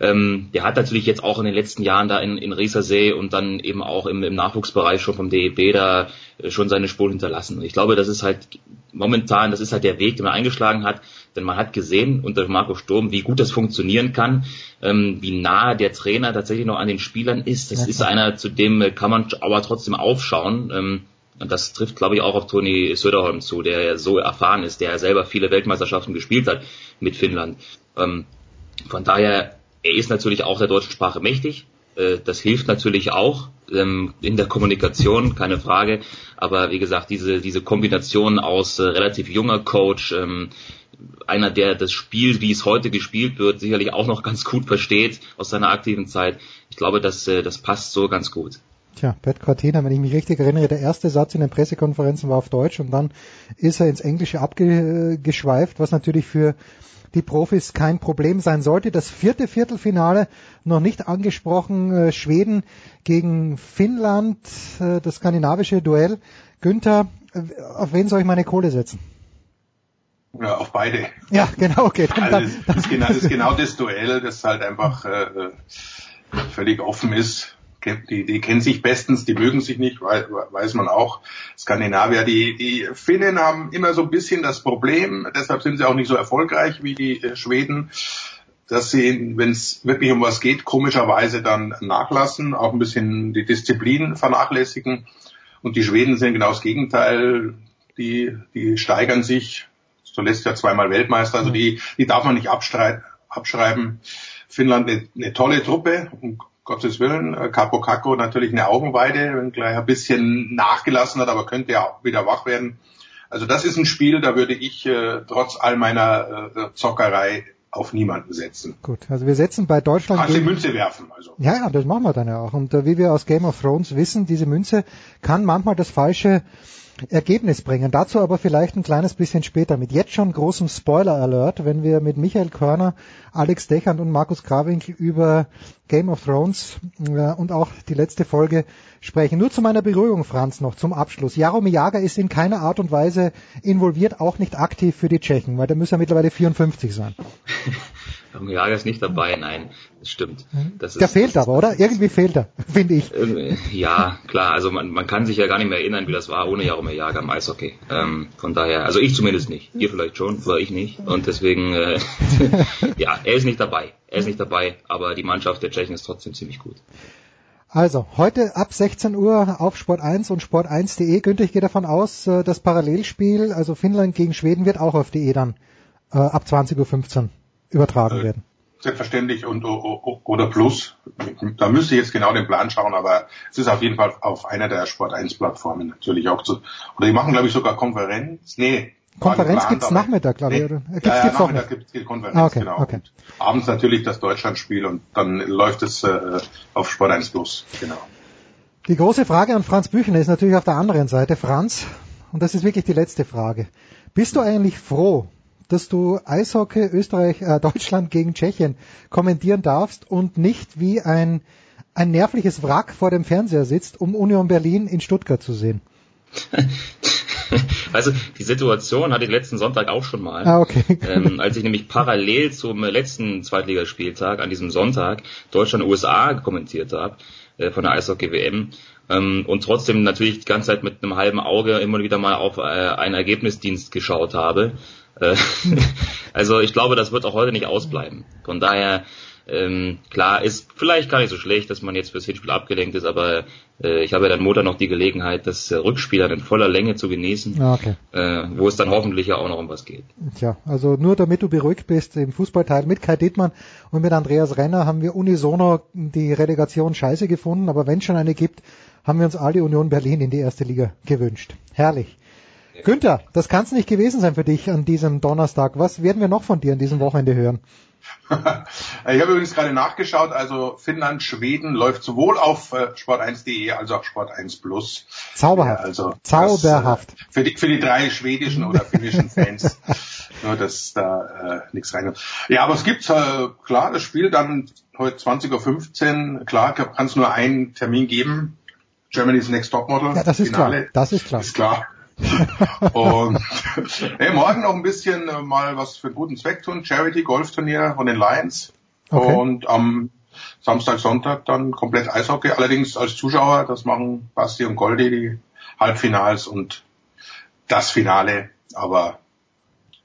Ähm, der hat natürlich jetzt auch in den letzten Jahren da in, in Riesersee und dann eben auch im, im Nachwuchsbereich schon vom DEB da äh, schon seine Spuren hinterlassen. Und ich glaube, das ist halt momentan, das ist halt der Weg, den man eingeschlagen hat, denn man hat gesehen unter Marco Sturm, wie gut das funktionieren kann, ähm, wie nah der Trainer tatsächlich noch an den Spielern ist. Das ja, ist einer, zu dem äh, kann man aber trotzdem aufschauen. Ähm, und das trifft, glaube ich, auch auf Toni Söderholm zu, der ja so erfahren ist, der ja selber viele Weltmeisterschaften gespielt hat mit Finnland. Ähm, von daher, er ist natürlich auch der deutschen Sprache mächtig. Äh, das hilft natürlich auch ähm, in der Kommunikation, keine Frage. Aber wie gesagt, diese, diese Kombination aus äh, relativ junger Coach, ähm, einer, der das Spiel, wie es heute gespielt wird, sicherlich auch noch ganz gut versteht aus seiner aktiven Zeit. Ich glaube, das, äh, das passt so ganz gut. Tja, Pat Cortina, wenn ich mich richtig erinnere, der erste Satz in den Pressekonferenzen war auf Deutsch und dann ist er ins Englische abgeschweift, was natürlich für die Profis kein Problem sein sollte. Das vierte Viertelfinale noch nicht angesprochen, äh, Schweden gegen Finnland, äh, das skandinavische Duell. Günther, äh, auf wen soll ich meine Kohle setzen? Ja, auf beide. Ja, genau, okay. Dann, also, das, ist genau, das ist genau das Duell, das halt einfach äh, völlig offen ist die, die kennen sich bestens, die mögen sich nicht, weiß man auch. Skandinavier, die, die Finnen haben immer so ein bisschen das Problem, deshalb sind sie auch nicht so erfolgreich wie die äh, Schweden, dass sie, wenn es wirklich um was geht, komischerweise dann nachlassen, auch ein bisschen die Disziplin vernachlässigen. Und die Schweden sind genau das Gegenteil, die, die steigern sich, zuletzt ja zweimal Weltmeister, also die, die darf man nicht abschreiben. Finnland eine, eine tolle Truppe, Gottes Willen. Äh, Capo Caco natürlich eine Augenweide, wenn gleich ein bisschen nachgelassen hat, aber könnte ja wieder wach werden. Also das ist ein Spiel, da würde ich äh, trotz all meiner äh, Zockerei auf niemanden setzen. Gut, also wir setzen bei Deutschland. Kannst die Münze werfen, also. Ja, ja, das machen wir dann ja auch. Und äh, wie wir aus Game of Thrones wissen, diese Münze kann manchmal das falsche Ergebnis bringen. Dazu aber vielleicht ein kleines bisschen später mit jetzt schon großem Spoiler-Alert, wenn wir mit Michael Körner, Alex Dechand und Markus Krawinkel über Game of Thrones äh, und auch die letzte Folge sprechen. Nur zu meiner Beruhigung, Franz, noch zum Abschluss. Jaromir Jager ist in keiner Art und Weise involviert, auch nicht aktiv für die Tschechen, weil der muss ja mittlerweile 54 sein. Jager ist nicht dabei, nein, das stimmt. Das Der ist, fehlt aber, oder? Irgendwie fehlt er, finde ich. Äh, Ja, klar, also man, man kann sich ja gar nicht mehr erinnern, wie das war ohne Jaromir Jager im Eishockey. Ähm, von daher, also ich zumindest nicht. Ihr vielleicht schon, aber ich nicht. Und deswegen, äh, ja, er ist nicht dabei. Er ist nicht dabei, aber die Mannschaft der Tschechen ist trotzdem ziemlich gut. Also, heute ab 16 Uhr auf Sport 1 und Sport1.de. Günther, ich gehe davon aus, äh, das Parallelspiel, also Finnland gegen Schweden, wird auch auf DE dann äh, ab 20.15 Uhr übertragen werden. Selbstverständlich und oder Plus. Da müsste ich jetzt genau den Plan schauen, aber es ist auf jeden Fall auf einer der Sport 1 Plattformen natürlich auch zu. Oder die machen, glaube ich, sogar Konferenz. Nee. Konferenz gibt's Nachmittag, glaube ich, oder? Äh, Gibt's, ja, ja, gibt's Nachmittag gibt's die Konferenz, Ah, okay, genau. okay. Abends natürlich das Deutschlandspiel und dann läuft es äh, auf Sport 1 Plus. Genau. Die große Frage an Franz Büchner ist natürlich auf der anderen Seite. Franz, und das ist wirklich die letzte Frage. Bist du eigentlich froh, dass du Eishockey Österreich, äh, Deutschland gegen Tschechien kommentieren darfst und nicht wie ein, ein nervliches Wrack vor dem Fernseher sitzt, um Union Berlin in Stuttgart zu sehen? Also die Situation hatte ich letzten Sonntag auch schon mal. Ah, okay. ähm, als ich nämlich parallel zum letzten Zweitligaspieltag an diesem Sonntag Deutschland-USA kommentiert habe äh, von der Eishockey-WM ähm, und trotzdem natürlich die ganze Zeit mit einem halben Auge immer wieder mal auf äh, einen Ergebnisdienst geschaut habe. Äh, also ich glaube, das wird auch heute nicht ausbleiben. Von daher ähm, klar, ist vielleicht gar nicht so schlecht, dass man jetzt fürs Hinspiel abgelenkt ist, aber äh, ich habe ja dann Montag noch die Gelegenheit, das äh, Rückspiel dann in voller Länge zu genießen, Ah, okay. äh, wo es dann hoffentlich ja auch noch um was geht. Tja, also nur damit du beruhigt bist im Fußballteil mit Kai Dittmann und mit Andreas Renner haben wir unisono die Relegation scheiße gefunden, aber wenn es schon eine gibt, haben wir uns alle Union Berlin in die erste Liga gewünscht. Herrlich. Günther, das kann es nicht gewesen sein für dich an diesem Donnerstag. Was werden wir noch von dir an diesem Wochenende hören? Ich habe übrigens gerade nachgeschaut, also Finnland, Schweden läuft sowohl auf äh, sport1.de als auch Sport1 Plus. Zauberhaft. Also Zauberhaft. Das, äh, für, die, für die drei schwedischen oder finnischen Fans. Nur, dass da äh, nichts reinkommt. Ja, aber es gibt äh, klar das Spiel dann heute 20.15 Uhr. Klar, kann es nur einen Termin geben. Germany's Next Topmodel. Ja, das ist Finale. klar. Das ist klar. Ist klar. Und hey, morgen noch ein bisschen äh, mal was für guten Zweck tun. Charity Golfturnier von den Lions. Okay. Und am Samstag, Sonntag dann komplett Eishockey. Allerdings als Zuschauer, das machen Basti und Goldi die Halbfinals und das Finale. Aber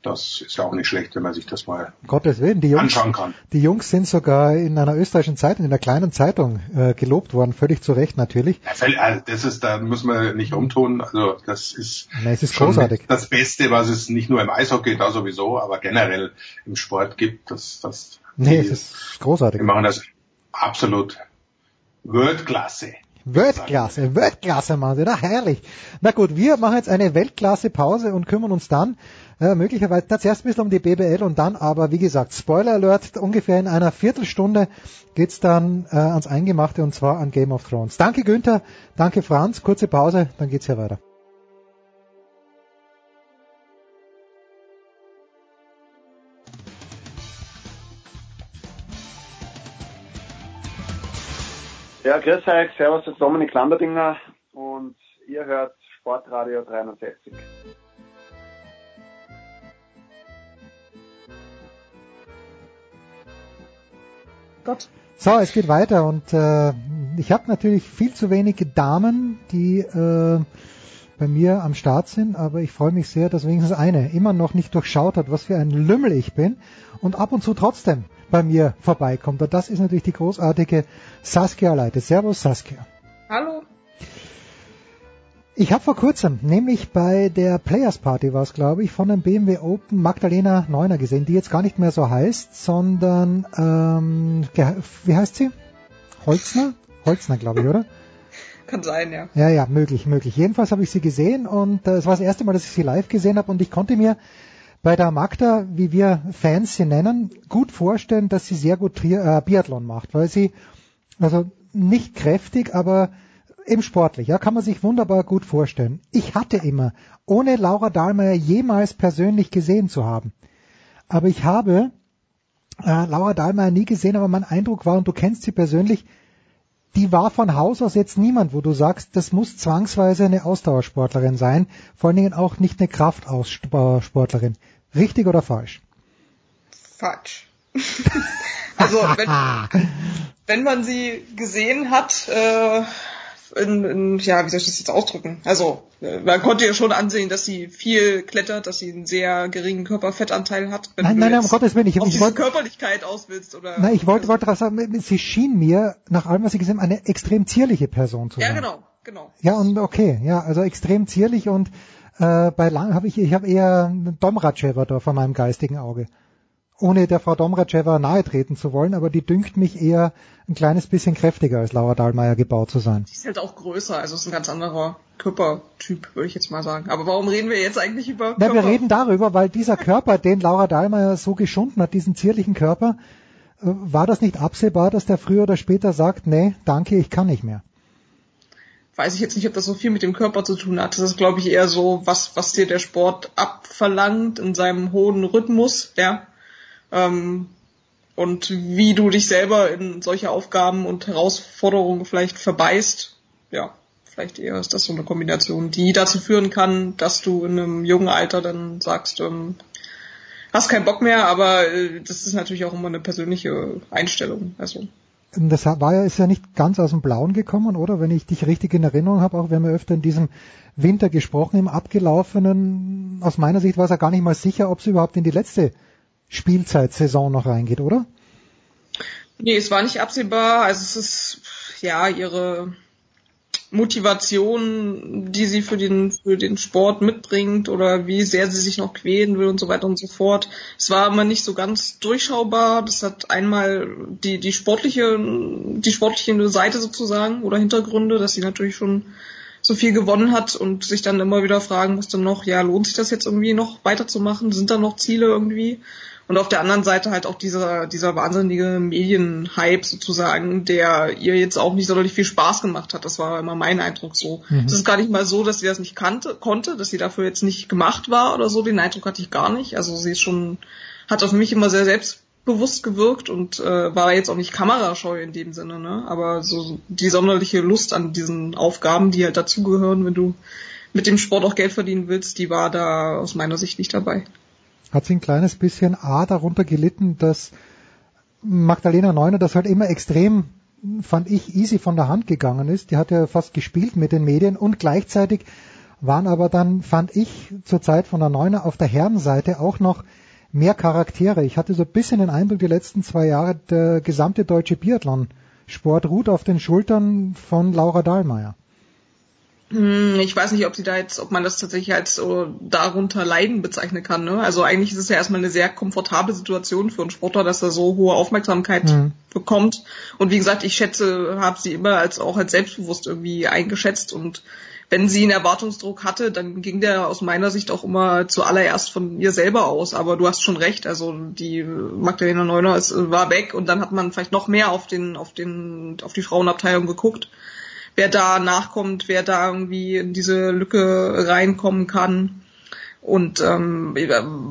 das ist ja auch nicht schlecht, wenn man sich das mal Gottes Willen, die Jungs, anschauen kann. die Jungs sind sogar in einer österreichischen Zeitung, in einer kleinen Zeitung äh, gelobt worden, völlig zu Recht natürlich. Ja, also Das ist, da muss man nicht umtun. Also das ist, Nein, es ist großartig. das Beste, was es nicht nur im Eishockey da sowieso, aber generell im Sport gibt. Das, das, Nee, es ist großartig. die machen das absolut Weltklasse. Weltklasse, Weltklasse, sie, na herrlich. Na gut, wir machen jetzt eine Weltklasse-Pause und kümmern uns dann äh, möglicherweise na, zuerst ein bisschen um die BBL und dann aber, wie gesagt, Spoiler Alert, ungefähr in einer Viertelstunde geht's dann äh, ans Eingemachte und zwar an Game of Thrones. Danke Günther, danke Franz, kurze Pause, dann geht's hier weiter. Ja, grüß euch, servus, das ist Dominik Lamberdinger und ihr hört Sportradio 360. Gott. So, es geht weiter und äh, ich habe natürlich viel zu wenige Damen, die äh, bei mir am Start sind, aber ich freue mich sehr, dass wenigstens eine immer noch nicht durchschaut hat, was für ein Lümmel ich bin und ab und zu trotzdem bei mir vorbeikommt. Und das ist natürlich die großartige Saskia Leite. Servus Saskia. Hallo. Ich habe vor kurzem, nämlich bei der Players Party war es, glaube ich, von dem BMW Open Magdalena Neuner gesehen, die jetzt gar nicht mehr so heißt, sondern ähm, wie heißt sie? Holzner? Holzner, glaube ich, oder? Kann sein, ja. Ja, ja, möglich, möglich. Jedenfalls habe ich sie gesehen und äh, es war das erste Mal, dass ich sie live gesehen habe und ich konnte mir bei der Magda, wie wir Fans sie nennen, gut vorstellen, dass sie sehr gut Tri äh, Biathlon macht, weil sie also nicht kräftig, aber eben sportlich, ja, kann man sich wunderbar gut vorstellen. Ich hatte immer, ohne Laura Dahlmeier jemals persönlich gesehen zu haben, aber ich habe äh, Laura Dahlmeier nie gesehen, aber mein Eindruck war, und du kennst sie persönlich, die war von Haus aus jetzt niemand, wo du sagst, das muss zwangsweise eine Ausdauersportlerin sein, vor allen Dingen auch nicht eine Kraftaussportlerin. Richtig oder falsch? Falsch. also wenn, wenn man sie gesehen hat, äh, in, in, ja, wie soll ich das jetzt ausdrücken? Also, äh, man konnte ja schon ansehen, dass sie viel klettert, dass sie einen sehr geringen Körperfettanteil hat. Wenn nein, nein, nein, um Gottes Willen. Ich, auf ich wollte, Körperlichkeit aus willst, oder? Nein, ich wollte, wollte sagen, sie schien mir, nach allem, was ich gesehen habe, eine extrem zierliche Person zu sein. Ja, genau, genau. Ja, und okay, ja, also extrem zierlich und äh, bei lang habe ich, ich habe eher einen da vor meinem geistigen Auge ohne der Frau Domratschewa nahe treten zu wollen, aber die dünkt mich eher ein kleines bisschen kräftiger als Laura Dahlmeier gebaut zu sein. Die ist halt auch größer, also ist ein ganz anderer Körpertyp, würde ich jetzt mal sagen. Aber warum reden wir jetzt eigentlich über Na, Wir reden darüber, weil dieser Körper, den Laura Dahlmeier so geschunden hat, diesen zierlichen Körper, äh, war das nicht absehbar, dass der früher oder später sagt, nee, danke, ich kann nicht mehr? Weiß ich jetzt nicht, ob das so viel mit dem Körper zu tun hat. Das ist, glaube ich, eher so, was, was dir der Sport abverlangt in seinem hohen Rhythmus, ja ähm, und wie du dich selber in solche Aufgaben und Herausforderungen vielleicht verbeißt. Ja, vielleicht eher ist das so eine Kombination, die dazu führen kann, dass du in einem jungen Alter dann sagst, ähm, hast keinen Bock mehr, aber äh, das ist natürlich auch immer eine persönliche Einstellung. Also das war ja, ist ja nicht ganz aus dem Blauen gekommen, oder? Wenn ich dich richtig in Erinnerung habe, auch wir haben ja öfter in diesem Winter gesprochen, im abgelaufenen, aus meiner Sicht war es ja gar nicht mal sicher, ob sie überhaupt in die letzte Spielzeitsaison noch reingeht, oder? Nee, es war nicht absehbar. Also es ist ja ihre Motivation, die sie für den, für den Sport mitbringt oder wie sehr sie sich noch quälen will und so weiter und so fort. Es war immer nicht so ganz durchschaubar. Das hat einmal die, die sportliche, die sportliche Seite sozusagen oder Hintergründe, dass sie natürlich schon so viel gewonnen hat und sich dann immer wieder fragen musste noch, ja, lohnt sich das jetzt irgendwie noch weiterzumachen? Sind da noch Ziele irgendwie? Und auf der anderen Seite halt auch dieser, dieser wahnsinnige Medienhype sozusagen, der ihr jetzt auch nicht sonderlich viel Spaß gemacht hat. Das war immer mein Eindruck so. Mhm. Es ist gar nicht mal so, dass sie das nicht kannte, konnte, dass sie dafür jetzt nicht gemacht war oder so. Den Eindruck hatte ich gar nicht. Also sie ist schon, hat auf mich immer sehr selbstbewusst gewirkt und äh, war jetzt auch nicht kamerascheu in dem Sinne, ne? Aber so die sonderliche Lust an diesen Aufgaben, die halt dazugehören, wenn du mit dem Sport auch Geld verdienen willst, die war da aus meiner Sicht nicht dabei hat sie ein kleines bisschen A darunter gelitten, dass Magdalena Neuner das halt immer extrem, fand ich, easy von der Hand gegangen ist. Die hat ja fast gespielt mit den Medien und gleichzeitig waren aber dann, fand ich, zur Zeit von der Neuner auf der Herrenseite auch noch mehr Charaktere. Ich hatte so ein bisschen den Eindruck, die letzten zwei Jahre, der gesamte deutsche Biathlon-Sport ruht auf den Schultern von Laura Dahlmeier. Hm, ich weiß nicht, ob sie da jetzt, ob man das tatsächlich als so darunter Leiden bezeichnen kann. Ne? Also eigentlich ist es ja erstmal eine sehr komfortable Situation für einen Sportler, dass er so hohe Aufmerksamkeit mhm. bekommt. Und wie gesagt, ich schätze, habe sie immer als auch als selbstbewusst irgendwie eingeschätzt und wenn sie einen Erwartungsdruck hatte, dann ging der aus meiner Sicht auch immer zuallererst von ihr selber aus. Aber du hast schon recht, also die Magdalena Neuner ist, war weg und dann hat man vielleicht noch mehr auf den, auf den, auf die Frauenabteilung geguckt wer da nachkommt, wer da irgendwie in diese Lücke reinkommen kann. Und ähm,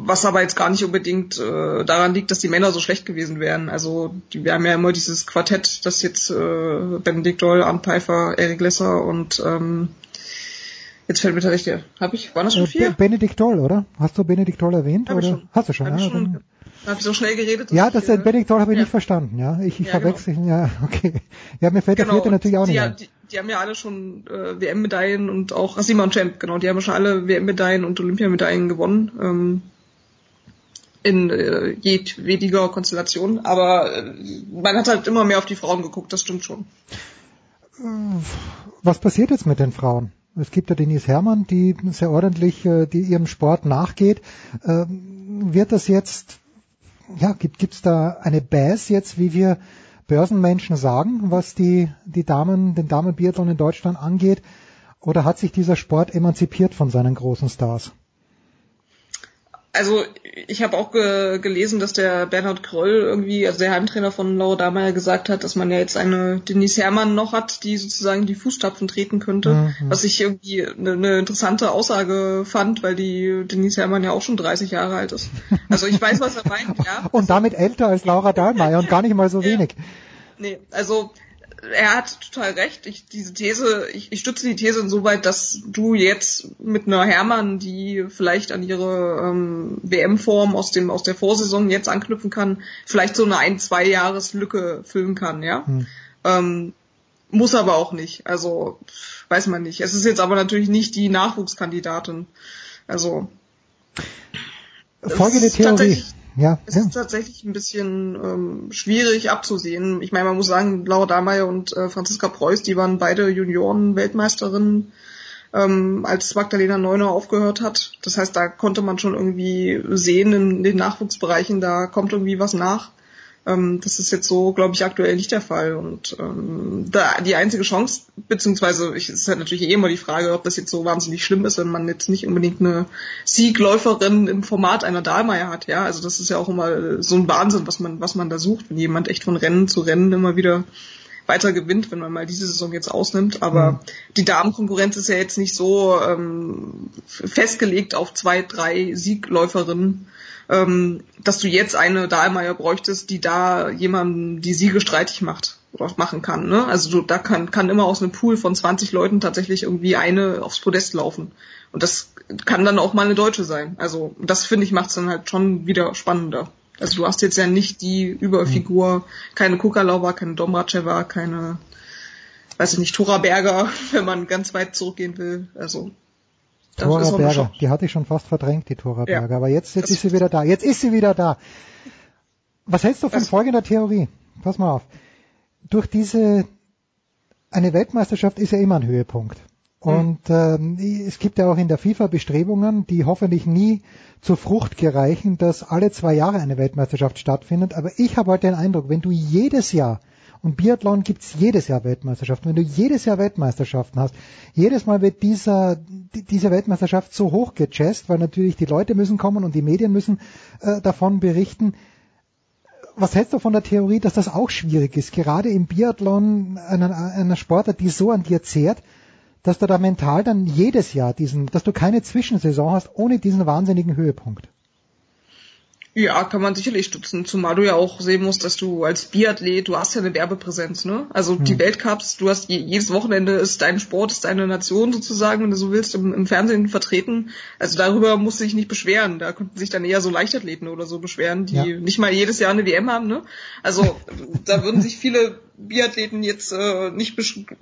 was aber jetzt gar nicht unbedingt äh, daran liegt, dass die Männer so schlecht gewesen wären. Also die, wir haben ja immer dieses Quartett, das jetzt äh, Benedikt Doll, Arndt Pfeiffer, Erik Lesser und ähm, jetzt fällt mir tatsächlich, habe ich, waren das schon äh, vier? Benedikt Doll, oder? Hast du Benedikt Doll erwähnt? Hab oder? Schon. Hast du schon? Hab ja, ich schon habe ich so schnell geredet? Ja, das äh, Benedikt Doll habe ich ja. nicht verstanden. Ja, ich, ich ja, verwechsel. Genau. Ja, okay. Ja, mir fällt genau. der vierte natürlich auch die, nicht ein. Die, die haben ja alle schon äh, WM-Medaillen und auch ach, Simon Champ, genau. Die haben schon alle WM-Medaillen und Olympiamedaillen gewonnen. Ähm, in äh, jedwediger Konstellation. Aber äh, man hat halt immer mehr auf die Frauen geguckt, das stimmt schon. Was passiert jetzt mit den Frauen? Es gibt ja Denise Herrmann, die sehr ordentlich, äh, die ihrem Sport nachgeht. Ähm, wird das jetzt ja, gibt es da eine Bass jetzt, wie wir Börsenmenschen sagen, was die, die Damen, den Damenbiathlon in Deutschland angeht? Oder hat sich dieser Sport emanzipiert von seinen großen Stars? Also ich habe auch ge gelesen, dass der Bernhard Kroll irgendwie, also der Heimtrainer von Laura Dahlmeier gesagt hat, dass man ja jetzt eine Denise Herrmann noch hat, die sozusagen die Fußstapfen treten könnte, mhm. was ich irgendwie eine, eine interessante Aussage fand, weil die Denise Herrmann ja auch schon 30 Jahre alt ist. Also ich weiß, was er meint, ja. und damit älter als Laura Dahlmeier und gar nicht mal so wenig. Nee, also er hat total recht. Ich, diese These, ich, ich stütze die These insoweit, dass du jetzt mit einer Hermann, die vielleicht an ihre ähm, WM-Form aus dem aus der Vorsaison jetzt anknüpfen kann, vielleicht so eine ein zwei Jahres Lücke füllen kann, ja. Hm. Ähm, muss aber auch nicht. Also weiß man nicht. Es ist jetzt aber natürlich nicht die Nachwuchskandidatin. Also folgende Theorie. Ja, es ja. ist tatsächlich ein bisschen ähm, schwierig abzusehen. Ich meine, man muss sagen, Laura Dahlmeier und äh, Franziska Preuß, die waren beide Junioren-Weltmeisterinnen, ähm, als Magdalena Neuner aufgehört hat. Das heißt, da konnte man schon irgendwie sehen in den Nachwuchsbereichen, da kommt irgendwie was nach. Ähm, das ist jetzt so, glaube ich, aktuell nicht der Fall. Und ähm, da die einzige Chance, beziehungsweise es ist halt natürlich eh immer die Frage, ob das jetzt so wahnsinnig schlimm ist, wenn man jetzt nicht unbedingt eine Siegläuferin im Format einer Dahlmeier hat. Ja, also das ist ja auch immer so ein Wahnsinn, was man was man da sucht, wenn jemand echt von Rennen zu Rennen immer wieder weiter gewinnt, wenn man mal diese Saison jetzt ausnimmt. Aber mhm. die Damenkonkurrenz ist ja jetzt nicht so ähm, festgelegt auf zwei, drei Siegläuferinnen ähm, dass du jetzt eine Dahlmeier bräuchtest, die da jemandem die Siege streitig macht oder machen kann. Ne? Also du, da kann, kann immer aus einem Pool von 20 Leuten tatsächlich irgendwie eine aufs Podest laufen. Und das kann dann auch mal eine Deutsche sein. Also das finde ich macht es dann halt schon wieder spannender. Also du hast jetzt ja nicht die Überfigur, keine Kukalauber, keine Domracheva, keine, weiß ich nicht, Tora Berger, wenn man ganz weit zurückgehen will. Also Tora Berger, die hatte ich schon fast verdrängt, die Tora ja. Berger. Aber jetzt, jetzt ist sie wieder da. Jetzt ist sie wieder da. Was hältst du von folgender Theorie? Pass mal auf. Durch diese, eine Weltmeisterschaft ist ja immer ein Höhepunkt. Hm. Und ähm, es gibt ja auch in der FIFA Bestrebungen, die hoffentlich nie zur Frucht gereichen, dass alle zwei Jahre eine Weltmeisterschaft stattfindet. Aber ich habe heute den Eindruck, wenn du jedes Jahr und Biathlon gibt's jedes Jahr Weltmeisterschaften. Wenn du jedes Jahr Weltmeisterschaften hast, jedes Mal wird dieser, diese Weltmeisterschaft so hoch gechest, weil natürlich die Leute müssen kommen und die Medien müssen äh, davon berichten. Was hältst du von der Theorie, dass das auch schwierig ist, gerade im Biathlon einer, einer Sportart, die so an dir zehrt, dass du da mental dann jedes Jahr diesen, dass du keine Zwischensaison hast ohne diesen wahnsinnigen Höhepunkt? Ja, kann man sicherlich stützen, zumal du ja auch sehen musst, dass du als Biathlet, du hast ja eine Werbepräsenz, ne? Also hm. die Weltcups, du hast jedes Wochenende ist dein Sport, ist deine Nation sozusagen, wenn du so willst, im, im Fernsehen vertreten. Also darüber musst du dich nicht beschweren. Da könnten sich dann eher so Leichtathleten oder so beschweren, die ja. nicht mal jedes Jahr eine WM haben, ne? Also da würden sich viele Biathleten jetzt äh, nicht,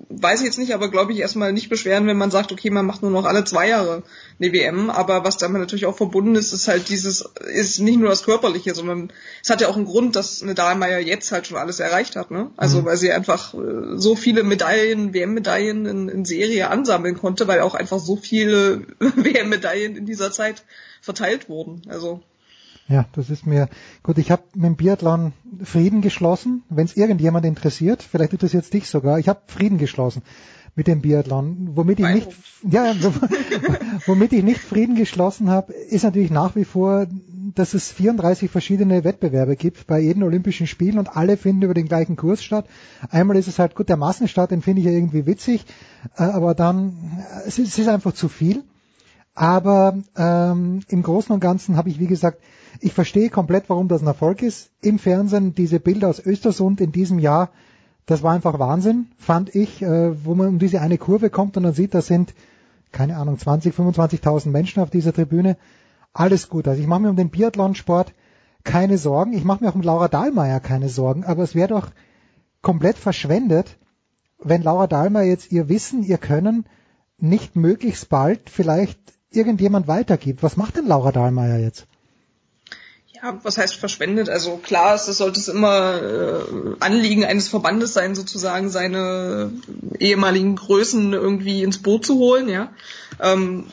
weiß ich jetzt nicht, aber glaube ich erstmal nicht beschweren, wenn man sagt, okay, man macht nur noch alle zwei Jahre eine WM. Aber was damit natürlich auch verbunden ist, ist halt dieses, ist nicht nur das Körperliche, sondern es hat ja auch einen Grund, dass eine Dahlmeier jetzt halt schon alles erreicht hat. Ne? Also mhm. weil sie einfach äh, so viele Medaillen, WM-Medaillen in, in Serie ansammeln konnte, weil auch einfach so viele WM-Medaillen in dieser Zeit verteilt wurden. Also ja, das ist mir gut. Ich habe mit dem Biathlon Frieden geschlossen. Wenn es irgendjemand interessiert, vielleicht interessiert es dich sogar. Ich habe Frieden geschlossen mit dem Biathlon. Womit ich nicht, ja, womit ich nicht Frieden geschlossen habe, ist natürlich nach wie vor, dass es 34 verschiedene Wettbewerbe gibt bei jedem Olympischen Spielen und alle finden über den gleichen Kurs statt. Einmal ist es halt gut, der Massenstart, den finde ich ja irgendwie witzig, äh, aber dann es ist, es ist einfach zu viel. Aber ähm, im Großen und Ganzen habe ich, wie gesagt, ich verstehe komplett, warum das ein Erfolg ist. Im Fernsehen diese Bilder aus Östersund in diesem Jahr, das war einfach Wahnsinn, fand ich, äh, wo man um diese eine Kurve kommt und dann sieht, da sind, keine Ahnung, 20, 25.000 Menschen auf dieser Tribüne. Alles gut. Also ich mache mir um den Biathlonsport keine Sorgen. Ich mache mir auch um Laura Dahlmeier keine Sorgen. Aber es wäre doch komplett verschwendet, wenn Laura Dahlmeier jetzt ihr Wissen, ihr Können nicht möglichst bald vielleicht irgendjemand weitergibt. Was macht denn Laura Dahlmeier jetzt? Ja, was heißt verschwendet? Also klar, es sollte es immer äh, Anliegen eines Verbandes sein, sozusagen seine ehemaligen Größen irgendwie ins Boot zu holen, ja. Ähm,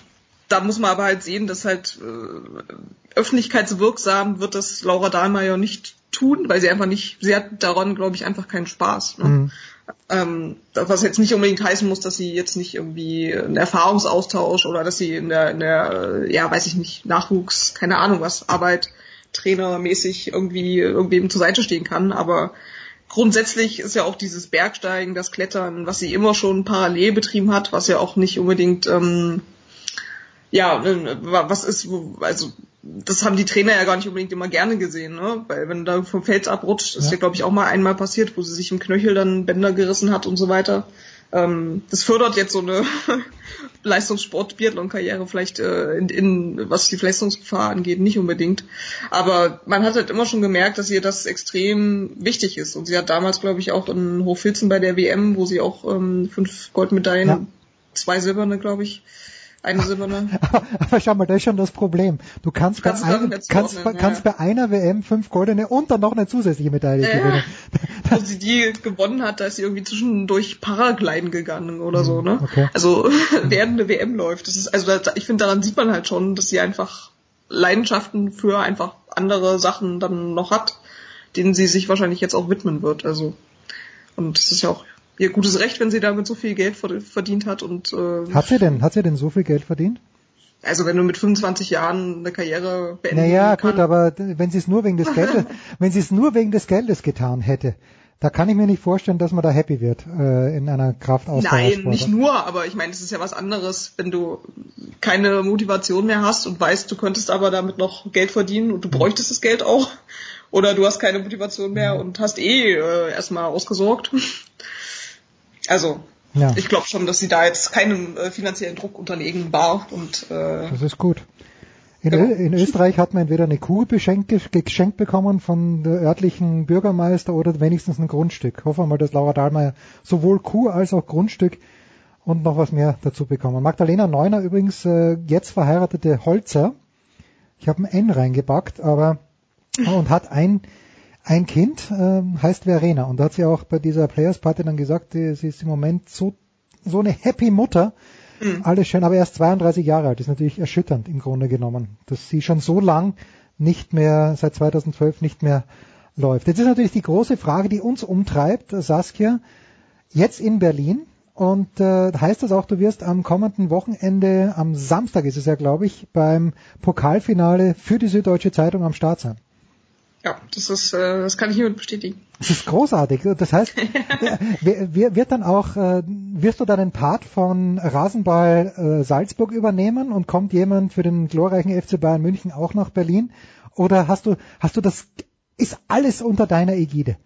da muss man aber halt sehen, dass halt äh, öffentlichkeitswirksam wird das Laura Dahlmeier nicht tun, weil sie einfach nicht, sie hat daran, glaube ich, einfach keinen Spaß. Ne? Mhm. Ähm, was jetzt nicht unbedingt heißen muss, dass sie jetzt nicht irgendwie einen Erfahrungsaustausch oder dass sie in der, in der ja, weiß ich nicht, Nachwuchs, keine Ahnung was, Arbeit trainermäßig irgendwie irgendwem zur Seite stehen kann, aber grundsätzlich ist ja auch dieses Bergsteigen, das Klettern, was sie immer schon parallel betrieben hat, was ja auch nicht unbedingt ähm, ja was ist, also das haben die Trainer ja gar nicht unbedingt immer gerne gesehen, ne? Weil wenn da vom Fels abrutscht, ist ja, glaube ich, auch mal einmal passiert, wo sie sich im Knöchel dann Bänder gerissen hat und so weiter. Ähm, das fördert jetzt so eine Leistungssport-Biathlon-Karriere vielleicht äh, in, in, was die Verletzungsgefahr angeht, nicht unbedingt. Aber man hat halt immer schon gemerkt, dass ihr das extrem wichtig ist. Und sie hat damals, glaube ich, auch in Hochfilzen bei der WM, wo sie auch ähm, fünf Goldmedaillen, ja. zwei silberne, glaube ich, eine silberne. Aber schau mal, das ist schon das Problem. Du kannst, bei, ein, kannst, bei, kannst bei einer WM fünf goldene und dann noch eine zusätzliche Medaille ja. gewinnen. Wo sie die gewonnen hat, da ist sie irgendwie zwischendurch Paragliden gegangen oder so, ne? Okay. Also während eine WM läuft. Das ist, also ich finde, daran sieht man halt schon, dass sie einfach Leidenschaften für einfach andere Sachen dann noch hat, denen sie sich wahrscheinlich jetzt auch widmen wird. Also und das ist ja auch ihr gutes Recht, wenn sie damit so viel Geld verdient hat und äh, hat sie denn hat sie denn so viel Geld verdient? Also wenn du mit 25 Jahren eine Karriere beenden Naja, kann, gut, aber wenn sie es nur wegen des Geldes, wenn sie es nur wegen des Geldes getan hätte, da kann ich mir nicht vorstellen, dass man da happy wird äh, in einer Kraftausdauersport. Nein, nicht nur, aber ich meine, es ist ja was anderes, wenn du keine Motivation mehr hast und weißt, du könntest aber damit noch Geld verdienen und du bräuchtest das Geld auch. Oder du hast keine Motivation mehr und hast eh äh, erstmal ausgesorgt. Also ja. ich glaube schon, dass sie da jetzt keinem äh, finanziellen Druck unterlegen war. Und, äh, das ist gut. In, genau. in, Österreich hat man entweder eine Kuh geschenkt, geschenkt bekommen von der örtlichen Bürgermeister oder wenigstens ein Grundstück. Hoffen wir mal, dass Laura Dahlmeier sowohl Kuh als auch Grundstück und noch was mehr dazu bekommen. Magdalena Neuner übrigens äh, jetzt verheiratete Holzer. Ich habe ein N reingepackt, aber und hat ein ein Kind äh, heißt Verena und da hat sie auch bei dieser Players Party dann gesagt, sie ist im Moment so so eine happy Mutter. Mhm. Alles schön, aber erst 32 Jahre alt. ist natürlich erschütternd im Grunde genommen, dass sie schon so lang nicht mehr seit 2012 nicht mehr läuft. Jetzt ist natürlich die große Frage, die uns umtreibt, Saskia, jetzt in Berlin. Und äh, heißt das auch, du wirst am kommenden Wochenende, am Samstag ist es ja, glaube ich, beim Pokalfinale für die Süddeutsche Zeitung am Start sein? Ja, das ist, äh, das kann ich hiermit bestätigen. Das ist großartig. Das heißt, wird dann auch, äh, wirst du dann den Part von Rasenball äh, Salzburg übernehmen und kommt jemand für den glorreichen FC Bayern München auch nach Berlin? Oder hast du, hast du das, ist alles unter deiner Ägide?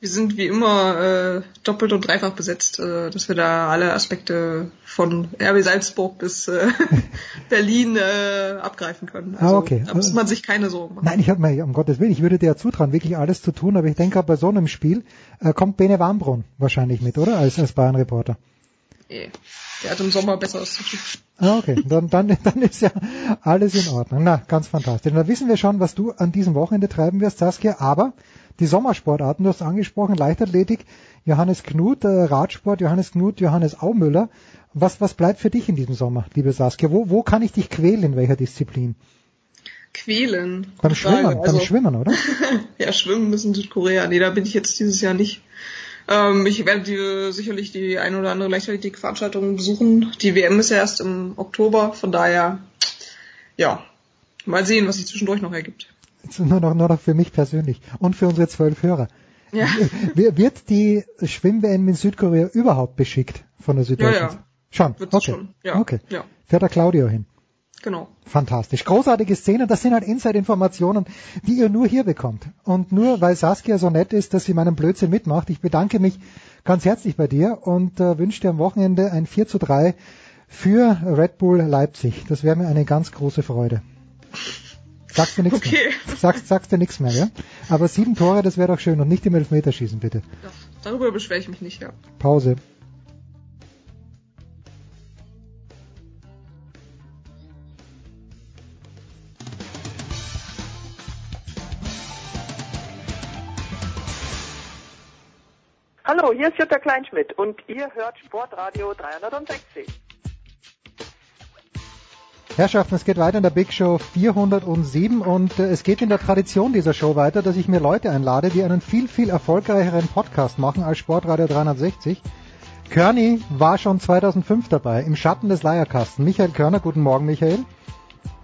Wir sind wie immer äh, doppelt und dreifach besetzt, äh, dass wir da alle Aspekte von RB Salzburg bis äh, Berlin äh, abgreifen können. Ah, also, ah, okay. Da muss man sich keine Sorgen machen. Nein, ich habe mir, um Gottes Willen, ich würde dir ja zutrauen, wirklich alles zu tun, aber ich denke, bei so einem Spiel äh, kommt Bene Warmbrunn wahrscheinlich mit, oder? Als, als Bayern-Reporter. Nee. Der hat im Sommer besseres zu tun. Ah, okay. Dann, dann, dann ist ja alles in Ordnung. Na, ganz fantastisch. Dann wissen wir schon, was du an diesem Wochenende treiben wirst, Saskia. Aber die Sommersportarten, du hast angesprochen, Leichtathletik, Johannes Knut, äh, Radsport, Johannes Knut, Johannes Aumüller. Was, was bleibt für dich in diesem Sommer, liebe Saskia? Wo, wo kann ich dich quälen, in welcher Disziplin? Quälen? Beim Schwimmen, also, beim Schwimmen, oder? ja, Schwimmen in Südkorea. Nee, da bin ich jetzt dieses Jahr nicht. Ähm, ich werde die, sicherlich die ein oder andere Leichtathletik-Veranstaltung besuchen. Die WM ist ja erst im Oktober, von daher, ja, mal sehen, was sich zwischendurch noch ergibt. Nur noch, nur noch für mich persönlich und für unsere zwölf Hörer. Ja. Wird die Schwimm-WM in Südkorea überhaupt beschickt von der Süddeutschen? Ja, ja. Schon. Wird okay. Schon. Ja. okay. Ja. Fährt der Claudio hin. Genau. Fantastisch. Großartige Szenen. Das sind halt Inside-Informationen, die ihr nur hier bekommt. Und nur weil Saskia so nett ist, dass sie meinen Blödsinn mitmacht. Ich bedanke mich ganz herzlich bei dir und äh, wünsche dir am Wochenende ein 4 zu 3 für Red Bull Leipzig. Das wäre mir eine ganz große Freude. Sagst du nichts okay. mehr. Sagst, sagst du nichts mehr, ja? Aber sieben Tore, das wäre doch schön. Und nicht im Elfmeterschießen, bitte. Ja, darüber beschwere ich mich nicht, ja. Pause. Hallo, hier ist Jutta Kleinschmidt und ihr hört Sportradio 360. Herrschaften, es geht weiter in der Big Show 407 und äh, es geht in der Tradition dieser Show weiter, dass ich mir Leute einlade, die einen viel, viel erfolgreicheren Podcast machen als Sportradio 360. Körny war schon 2005 dabei, im Schatten des Leierkasten. Michael Körner, guten Morgen, Michael.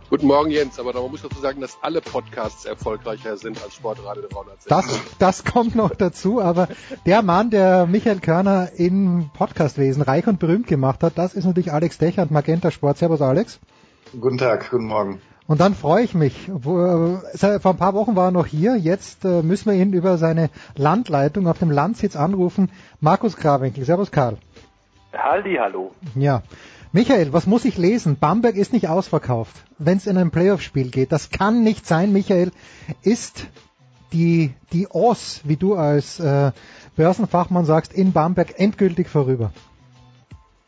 Guten Morgen, Jens. Aber man muss dazu sagen, dass alle Podcasts erfolgreicher sind als Sportradio 360. Das, das kommt noch dazu. Aber der Mann, der Michael Körner im Podcastwesen reich und berühmt gemacht hat, das ist natürlich Alex Decher und Magenta Sport. Servus, Alex. Guten Tag, guten Morgen. Und dann freue ich mich. Vor ein paar Wochen war er noch hier. Jetzt müssen wir ihn über seine Landleitung auf dem Landsitz anrufen. Markus Krawinkel. Servus Karl. Halli, hallo. Ja. Michael, was muss ich lesen? Bamberg ist nicht ausverkauft, wenn es in ein Playoff-Spiel geht. Das kann nicht sein, Michael. Ist die, die OS, wie du als äh, Börsenfachmann sagst, in Bamberg endgültig vorüber?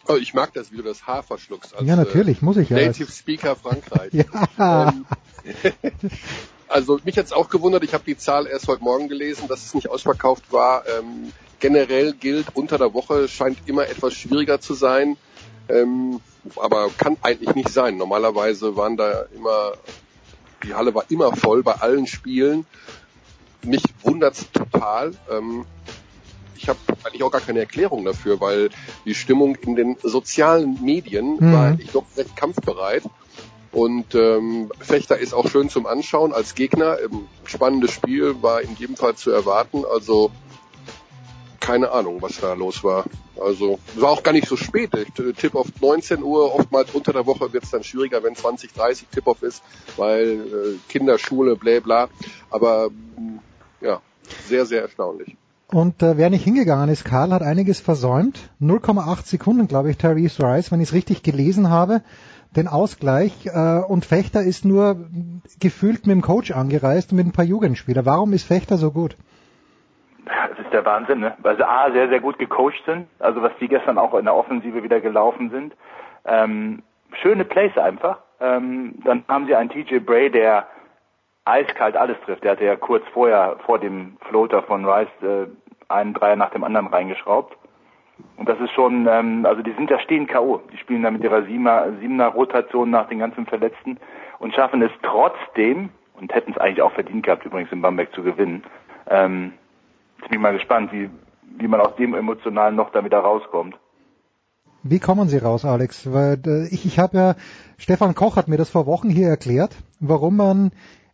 Oh, ich mag das, wie du das H verschluckst. Als, ja, natürlich, muss ich ja. Native Speaker Frankreich. ja. Ähm, also mich hat's auch gewundert, ich habe die Zahl erst heute Morgen gelesen, dass es nicht ausverkauft war. Ähm, generell gilt, unter der Woche scheint immer etwas schwieriger zu sein. Ähm, aber kann eigentlich nicht sein. Normalerweise waren da immer, die Halle war immer voll bei allen Spielen. Mich wundert's total. Ähm, ich habe eigentlich auch gar keine Erklärung dafür, weil die Stimmung in den sozialen Medien mhm. war eigentlich doch recht kampfbereit. Und ähm, Fechter ist auch schön zum Anschauen als Gegner. Ähm, spannendes Spiel war in jedem Fall zu erwarten. Also keine Ahnung, was da los war. Also war auch gar nicht so spät. Tipp auf 19 Uhr, oftmals unter der Woche wird es dann schwieriger, wenn 20, 30 Tip-Off ist, weil äh, Kinderschule, bla bla. Aber ja, sehr, sehr erstaunlich. Und äh, wer nicht hingegangen ist, Karl hat einiges versäumt. 0,8 Sekunden, glaube ich, Therese Rice, wenn ich es richtig gelesen habe. Den Ausgleich. Äh, und Fechter ist nur gefühlt mit dem Coach angereist und mit ein paar Jugendspielern. Warum ist Fechter so gut? Das ist der Wahnsinn, ne? Weil sie A, sehr, sehr gut gecoacht sind, also was die gestern auch in der Offensive wieder gelaufen sind. Ähm, schöne Plays einfach. Ähm, dann haben sie einen TJ Bray, der eiskalt alles trifft. Der hatte ja kurz vorher, vor dem Floater von Rice, äh, einen Dreier nach dem anderen reingeschraubt. Und das ist schon, ähm, also die sind ja stehen K.O. Die spielen da mit ihrer Siebener, Siebener Rotation nach den ganzen Verletzten und schaffen es trotzdem, und hätten es eigentlich auch verdient gehabt, übrigens in Bamberg zu gewinnen, ähm, Jetzt bin ich mal gespannt, wie, wie man aus dem Emotionalen noch da wieder rauskommt. Wie kommen Sie raus, Alex? Weil äh, ich, ich habe ja, Stefan Koch hat mir das vor Wochen hier erklärt, warum man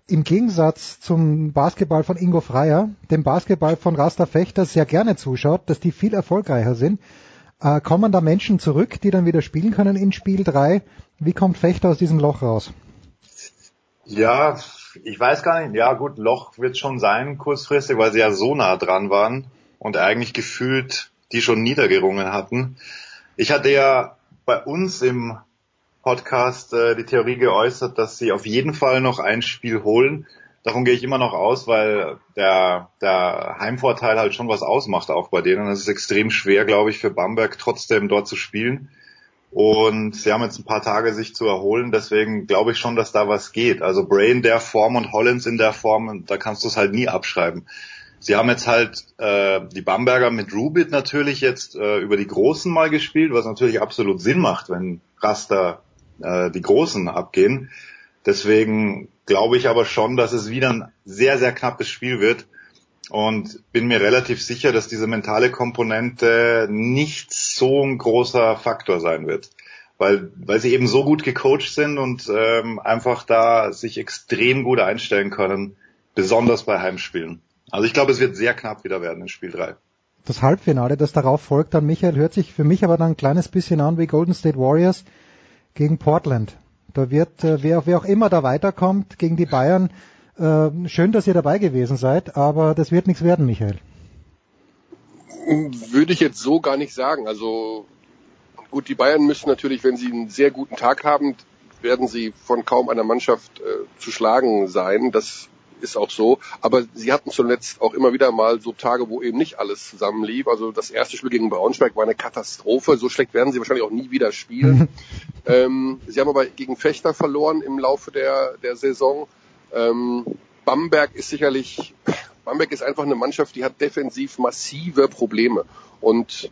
im Gegensatz zum Basketball von Ingo Freier, dem Basketball von Rasta Fechter sehr gerne zuschaut, dass die viel erfolgreicher sind. Äh, kommen da Menschen zurück, die dann wieder spielen können in Spiel 3? Wie kommt Fechter aus diesem Loch raus? Ja, ich weiß gar nicht, ja gut, Loch wird schon sein kurzfristig, weil sie ja so nah dran waren und eigentlich gefühlt die schon niedergerungen hatten. Ich hatte ja bei uns im Podcast äh, die Theorie geäußert, dass sie auf jeden Fall noch ein Spiel holen. Davon gehe ich immer noch aus, weil der, der Heimvorteil halt schon was ausmacht auch bei denen. Es ist extrem schwer, glaube ich, für Bamberg trotzdem dort zu spielen. Und sie haben jetzt ein paar Tage sich zu erholen, deswegen glaube ich schon, dass da was geht. Also Bray der Form und Hollins in der Form, da kannst du es halt nie abschreiben. Sie haben jetzt halt äh, die Bamberger mit Rubit natürlich jetzt äh, über die Großen mal gespielt, was natürlich absolut Sinn macht, wenn Raster äh, die Großen abgehen. Deswegen glaube ich aber schon, dass es wieder ein sehr, sehr knappes Spiel wird und bin mir relativ sicher, dass diese mentale Komponente nicht so ein großer Faktor sein wird. Weil, weil sie eben so gut gecoacht sind und ähm, einfach da sich extrem gut einstellen können, besonders bei Heimspielen. Also ich glaube, es wird sehr knapp wieder werden in Spiel 3. Das Halbfinale, das darauf folgt, dann Michael, hört sich für mich aber dann ein kleines bisschen an wie Golden State Warriors gegen Portland. Da wird, äh, wer, wer auch immer da weiterkommt gegen die Bayern, äh, schön, dass ihr dabei gewesen seid, aber das wird nichts werden, Michael. Würde ich jetzt so gar nicht sagen. Also gut, die Bayern müssen natürlich, wenn sie einen sehr guten Tag haben, werden sie von kaum einer Mannschaft äh, zu schlagen sein. Das ist auch so. Aber sie hatten zuletzt auch immer wieder mal so Tage, wo eben nicht alles zusammenlief. Also das erste Spiel gegen Braunschweig war eine Katastrophe. So schlecht werden sie wahrscheinlich auch nie wieder spielen. ähm, sie haben aber gegen Fechter verloren im Laufe der, der Saison. Ähm, Bamberg ist sicherlich, Bamberg ist einfach eine Mannschaft, die hat defensiv massive Probleme. Und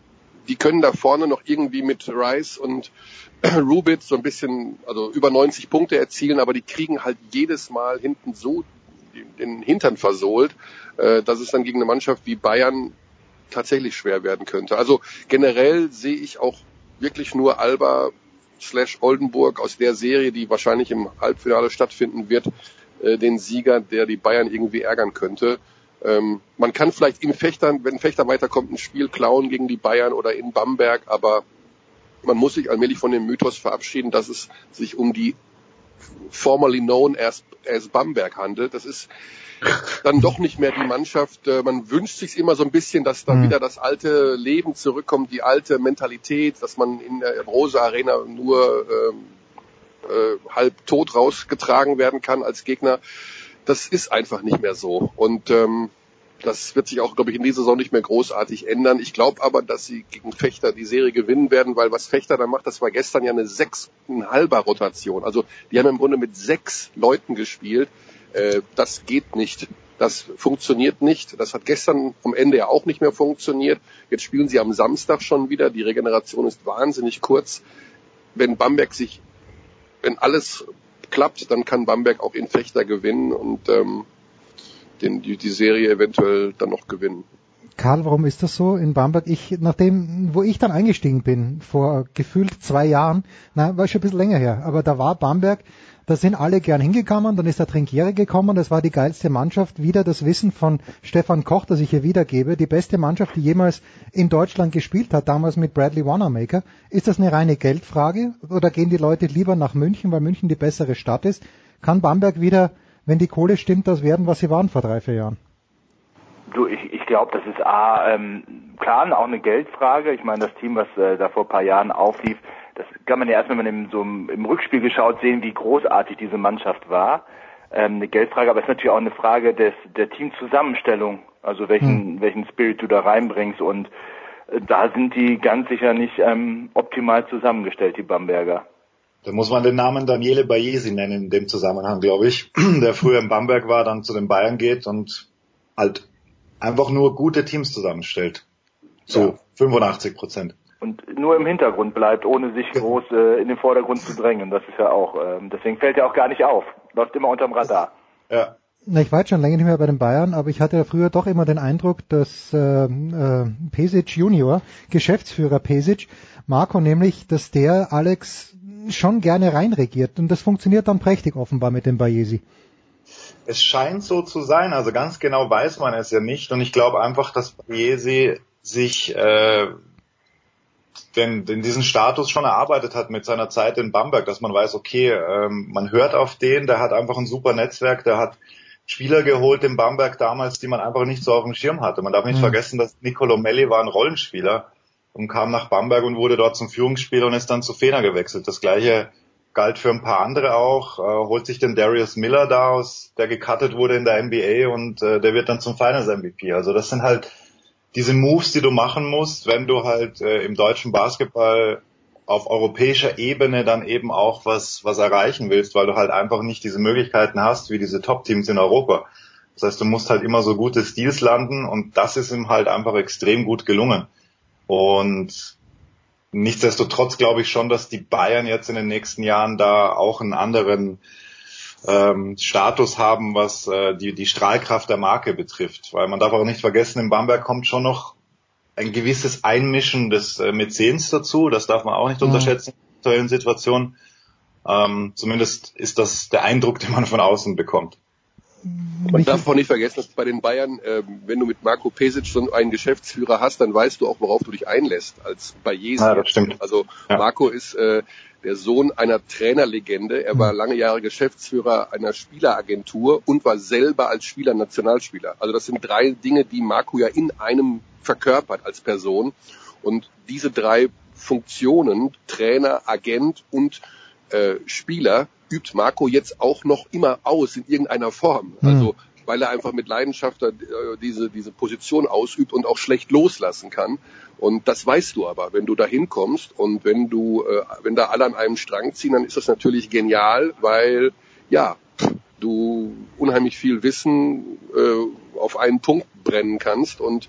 die können da vorne noch irgendwie mit Rice und Rubitz so ein bisschen, also über 90 Punkte erzielen, aber die kriegen halt jedes Mal hinten so den Hintern versohlt, äh, dass es dann gegen eine Mannschaft wie Bayern tatsächlich schwer werden könnte. Also generell sehe ich auch wirklich nur Alba slash Oldenburg aus der Serie, die wahrscheinlich im Halbfinale stattfinden wird, äh, den Sieger, der die Bayern irgendwie ärgern könnte. Ähm, man kann vielleicht in Fechtern, wenn Fechter weiterkommt, ein Spiel klauen gegen die Bayern oder in Bamberg, aber man muss sich allmählich von dem Mythos verabschieden, dass es sich um die formerly known as, as Bamberg handelt. Das ist dann doch nicht mehr die Mannschaft. Äh, man wünscht sich immer so ein bisschen, dass da mhm. wieder das alte Leben zurückkommt, die alte Mentalität, dass man in der Rose Arena nur ähm, äh, halb tot rausgetragen werden kann als Gegner. Das ist einfach nicht mehr so. Und ähm, das wird sich auch, glaube ich, in dieser Saison nicht mehr großartig ändern. Ich glaube aber, dass sie gegen Fechter die Serie gewinnen werden, weil was Fechter da macht, das war gestern ja eine sechseinhalber Rotation. Also die haben im Grunde mit sechs Leuten gespielt. Äh, das geht nicht. Das funktioniert nicht. Das hat gestern am Ende ja auch nicht mehr funktioniert. Jetzt spielen sie am Samstag schon wieder. Die Regeneration ist wahnsinnig kurz. Wenn Bamberg sich, wenn alles klappt, dann kann Bamberg auch in Fechter gewinnen und ähm, den, die, die Serie eventuell dann noch gewinnen. Karl, warum ist das so in Bamberg? Ich, nachdem, wo ich dann eingestiegen bin, vor gefühlt zwei Jahren, na, war schon ein bisschen länger her, aber da war Bamberg, da sind alle gern hingekommen, dann ist der Trinkiere gekommen, das war die geilste Mannschaft, wieder das Wissen von Stefan Koch, das ich hier wiedergebe, die beste Mannschaft, die jemals in Deutschland gespielt hat, damals mit Bradley Wanamaker. Ist das eine reine Geldfrage oder gehen die Leute lieber nach München, weil München die bessere Stadt ist? Kann Bamberg wieder wenn die Kohle stimmt, das werden, was sie waren vor drei, vier Jahren? Du, ich, ich glaube, das ist A, ähm, klar, auch eine Geldfrage. Ich meine, das Team, was äh, da vor ein paar Jahren auflief, das kann man ja erst, wenn man im, so im, im Rückspiel geschaut, sehen, wie großartig diese Mannschaft war. Ähm, eine Geldfrage, aber es ist natürlich auch eine Frage des, der Teamzusammenstellung, also welchen, hm. welchen Spirit du da reinbringst und äh, da sind die ganz sicher nicht ähm, optimal zusammengestellt, die Bamberger. Da muss man den Namen Daniele Bayesi nennen in dem Zusammenhang, glaube ich, der früher in Bamberg war, dann zu den Bayern geht und halt einfach nur gute Teams zusammenstellt. Zu ja. 85 Prozent. Und nur im Hintergrund bleibt, ohne sich groß äh, in den Vordergrund zu drängen. Das ist ja auch, äh, deswegen fällt er auch gar nicht auf. Läuft immer unterm Radar. Ja. Na, ich war jetzt schon länger nicht mehr bei den Bayern, aber ich hatte ja früher doch immer den Eindruck, dass äh, äh, Pesic Junior, Geschäftsführer Pesic, Marco nämlich, dass der Alex schon gerne reinregiert. Und das funktioniert dann prächtig offenbar mit dem Bayesi. Es scheint so zu sein, also ganz genau weiß man es ja nicht. Und ich glaube einfach, dass Bayesi sich äh, den, den diesen Status schon erarbeitet hat mit seiner Zeit in Bamberg, dass man weiß, okay, ähm, man hört auf den, der hat einfach ein super Netzwerk, der hat Spieler geholt in Bamberg damals, die man einfach nicht so auf dem Schirm hatte. Man darf nicht mhm. vergessen, dass Nicolo Melli war ein Rollenspieler und kam nach Bamberg und wurde dort zum Führungsspieler und ist dann zu Fener gewechselt. Das gleiche galt für ein paar andere auch. Äh, holt sich den Darius Miller da aus, der gecuttet wurde in der NBA und äh, der wird dann zum Finals MVP. Also das sind halt diese Moves, die du machen musst, wenn du halt äh, im deutschen Basketball auf europäischer Ebene dann eben auch was, was erreichen willst, weil du halt einfach nicht diese Möglichkeiten hast wie diese Top-Teams in Europa. Das heißt, du musst halt immer so gute Stils landen und das ist ihm halt einfach extrem gut gelungen. Und nichtsdestotrotz glaube ich schon, dass die Bayern jetzt in den nächsten Jahren da auch einen anderen ähm, Status haben, was äh, die, die Strahlkraft der Marke betrifft. Weil man darf auch nicht vergessen, in Bamberg kommt schon noch ein gewisses Einmischen des äh, Mäzens dazu. Das darf man auch nicht mhm. unterschätzen in aktuellen Situationen. Ähm, zumindest ist das der Eindruck, den man von außen bekommt. Man darf auch nicht vergessen, dass bei den Bayern, äh, wenn du mit Marco Pesic schon einen Geschäftsführer hast, dann weißt du auch, worauf du dich einlässt, als bei Jesu. Ja, das stimmt. Also ja. Marco ist äh, der Sohn einer Trainerlegende. Er war lange Jahre Geschäftsführer einer Spieleragentur und war selber als Spieler Nationalspieler. Also das sind drei Dinge, die Marco ja in einem verkörpert als Person. Und diese drei Funktionen, Trainer, Agent und äh, Spieler, übt Marco jetzt auch noch immer aus in irgendeiner Form. Mhm. Also weil er einfach mit Leidenschaft äh, diese, diese Position ausübt und auch schlecht loslassen kann. Und das weißt du aber, wenn du da hinkommst und wenn du, äh, wenn da alle an einem Strang ziehen, dann ist das natürlich genial, weil ja, du unheimlich viel Wissen äh, auf einen Punkt brennen kannst und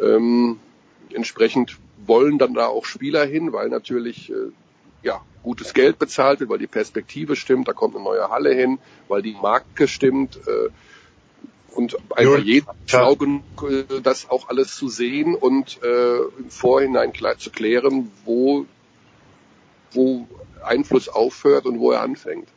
ähm, entsprechend wollen dann da auch Spieler hin, weil natürlich äh, ja, gutes Geld bezahlt wird, weil die Perspektive stimmt, da kommt eine neue Halle hin, weil die Marke stimmt äh, und einfach jeder schlau genug, äh, das auch alles zu sehen und äh, im Vorhinein klar zu klären, wo, wo Einfluss aufhört und wo er anfängt.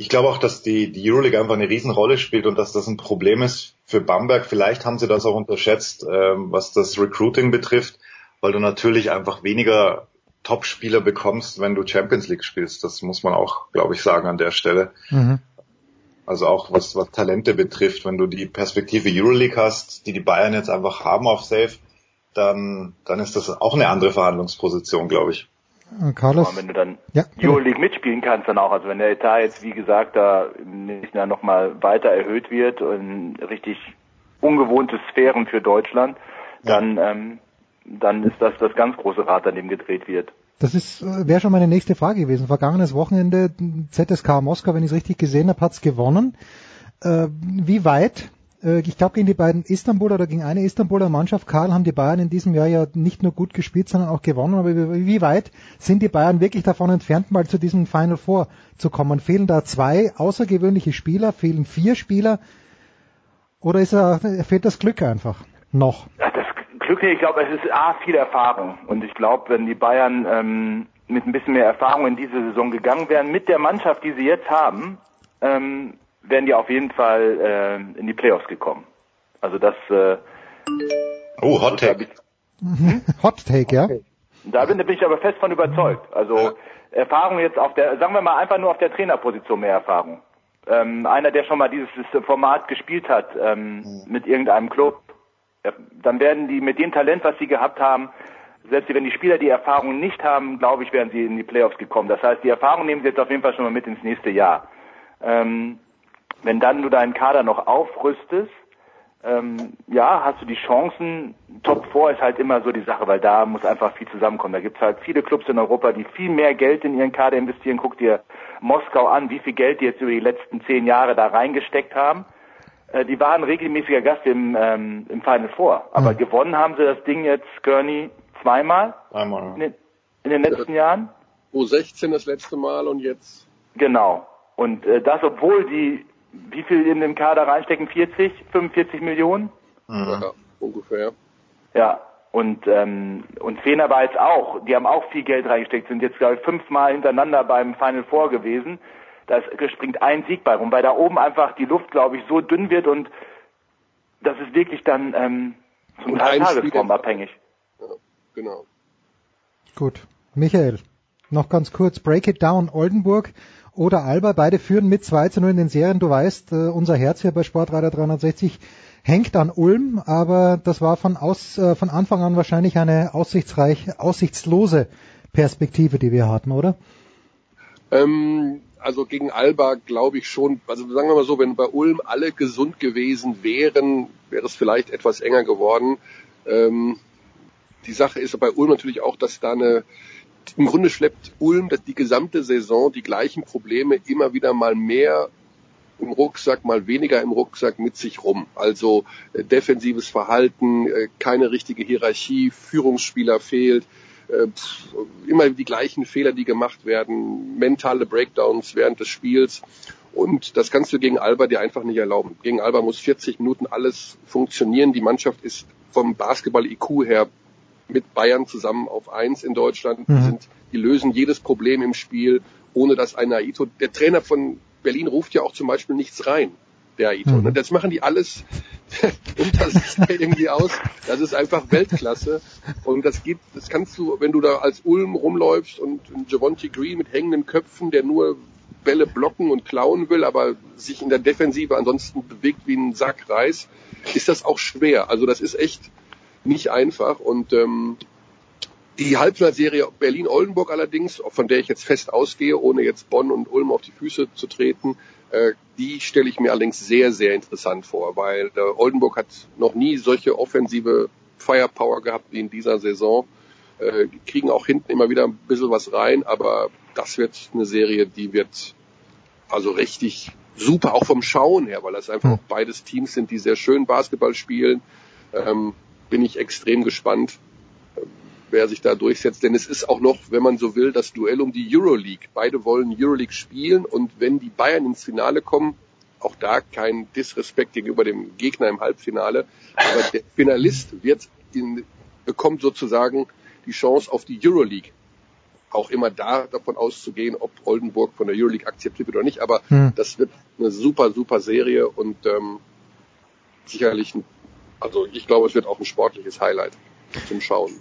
Ich glaube auch, dass die, die Euroleague einfach eine Riesenrolle spielt und dass das ein Problem ist für Bamberg. Vielleicht haben sie das auch unterschätzt, ähm, was das Recruiting betrifft, weil du natürlich einfach weniger Top-Spieler bekommst, wenn du Champions League spielst. Das muss man auch, glaube ich, sagen an der Stelle. Mhm. Also auch was, was Talente betrifft, wenn du die Perspektive Euroleague hast, die die Bayern jetzt einfach haben auf Safe, dann, dann ist das auch eine andere Verhandlungsposition, glaube ich. Carlos? wenn du dann ja, Euroleague mitspielen kannst dann auch, also wenn der Etat jetzt, wie gesagt, da im nächsten Jahr nochmal weiter erhöht wird und richtig ungewohnte Sphären für Deutschland, dann, ja. ähm, dann ist das das ganz große Rad, an dem gedreht wird. Das ist äh, wäre schon meine nächste Frage gewesen. Vergangenes Wochenende ZSK Moskau, wenn ich es richtig gesehen habe, hat's gewonnen. Äh, wie weit? Äh, ich glaube gegen die beiden Istanbuler oder gegen eine Istanbuler Mannschaft, Karl, haben die Bayern in diesem Jahr ja nicht nur gut gespielt, sondern auch gewonnen. Aber wie, weit sind die Bayern wirklich davon entfernt, mal zu diesem Final Four zu kommen? Fehlen da zwei außergewöhnliche Spieler? Fehlen vier Spieler? Oder ist er, fehlt das Glück einfach noch? Glück, ich glaube, es ist A, viel Erfahrung. Und ich glaube, wenn die Bayern ähm, mit ein bisschen mehr Erfahrung in diese Saison gegangen wären, mit der Mannschaft, die sie jetzt haben, ähm, wären die auf jeden Fall äh, in die Playoffs gekommen. Also das. Äh, oh, Hot Take. Hm? Hot Take, ja. Da bin, da bin ich aber fest von überzeugt. Also ja. Erfahrung jetzt auf der, sagen wir mal einfach nur auf der Trainerposition mehr Erfahrung ähm, einer, der schon mal dieses Format gespielt hat ähm, mhm. mit irgendeinem Club, dann werden die mit dem Talent, was sie gehabt haben, selbst wenn die Spieler die Erfahrung nicht haben, glaube ich, wären sie in die Playoffs gekommen. Das heißt, die Erfahrung nehmen sie jetzt auf jeden Fall schon mal mit ins nächste Jahr. Ähm, wenn dann du deinen Kader noch aufrüstest, ähm, ja, hast du die Chancen. Top 4 ist halt immer so die Sache, weil da muss einfach viel zusammenkommen. Da gibt es halt viele Clubs in Europa, die viel mehr Geld in ihren Kader investieren. Guck dir Moskau an, wie viel Geld die jetzt über die letzten zehn Jahre da reingesteckt haben. Äh, die waren regelmäßiger Gast im, ähm, im Final Four. Aber mhm. gewonnen haben sie das Ding jetzt, Gurney, zweimal. Einmal. In den, in den letzten Jahren. U16 das letzte Mal und jetzt. Genau. Und äh, das, obwohl die, wie viel in den Kader reinstecken? 40, 45 Millionen? Mhm. Ja, ungefähr. Ja, und, ähm, und Fener war jetzt auch, die haben auch viel Geld reingesteckt, sind jetzt, glaube ich, fünfmal hintereinander beim Final Four gewesen. Da springt ein Sieg bei rum, weil da oben einfach die Luft, glaube ich, so dünn wird und das ist wirklich dann ähm, zum Teil Tagesform abhängig. Ja, genau. Gut. Michael, noch ganz kurz, Break It Down, Oldenburg oder Alba, beide führen mit 2 zu 0 in den Serien. Du weißt, äh, unser Herz hier bei Sportradar 360 hängt an Ulm, aber das war von, aus, äh, von Anfang an wahrscheinlich eine aussichtsreich, aussichtslose Perspektive, die wir hatten, oder? Ähm, also gegen Alba glaube ich schon, also sagen wir mal so, wenn bei Ulm alle gesund gewesen wären, wäre es vielleicht etwas enger geworden. Ähm, die Sache ist bei Ulm natürlich auch, dass da eine, im Grunde schleppt Ulm die gesamte Saison die gleichen Probleme immer wieder mal mehr im Rucksack, mal weniger im Rucksack mit sich rum. Also äh, defensives Verhalten, äh, keine richtige Hierarchie, Führungsspieler fehlt, immer die gleichen Fehler, die gemacht werden, mentale Breakdowns während des Spiels. Und das kannst du gegen Alba dir einfach nicht erlauben. Gegen Alba muss 40 Minuten alles funktionieren. Die Mannschaft ist vom Basketball-IQ her mit Bayern zusammen auf eins in Deutschland. Mhm. Die, sind, die lösen jedes Problem im Spiel, ohne dass ein Aito, der Trainer von Berlin ruft ja auch zum Beispiel nichts rein, der Aito. Mhm. Und das machen die alles und das sieht irgendwie aus. Das ist einfach Weltklasse. Und das geht, das kannst du, wenn du da als Ulm rumläufst und Javonte Green mit hängenden Köpfen, der nur Bälle blocken und klauen will, aber sich in der Defensive ansonsten bewegt wie ein Sack Reis, ist das auch schwer. Also das ist echt nicht einfach. Und ähm, die Halbfinalserie Berlin-Oldenburg allerdings, von der ich jetzt fest ausgehe, ohne jetzt Bonn und Ulm auf die Füße zu treten, die stelle ich mir allerdings sehr, sehr interessant vor, weil äh, Oldenburg hat noch nie solche offensive Firepower gehabt wie in dieser Saison. Äh, die kriegen auch hinten immer wieder ein bisschen was rein, aber das wird eine Serie, die wird also richtig super, auch vom Schauen her, weil das einfach auch beides Teams sind, die sehr schön Basketball spielen. Ähm, bin ich extrem gespannt wer sich da durchsetzt. Denn es ist auch noch, wenn man so will, das Duell um die Euroleague. Beide wollen Euroleague spielen und wenn die Bayern ins Finale kommen, auch da kein Disrespekt gegenüber dem Gegner im Halbfinale, aber der Finalist wird in, bekommt sozusagen die Chance auf die Euroleague. Auch immer da davon auszugehen, ob Oldenburg von der Euroleague akzeptiert wird oder nicht, aber hm. das wird eine super, super Serie und ähm, sicherlich, ein, also ich glaube, es wird auch ein sportliches Highlight zum Schauen.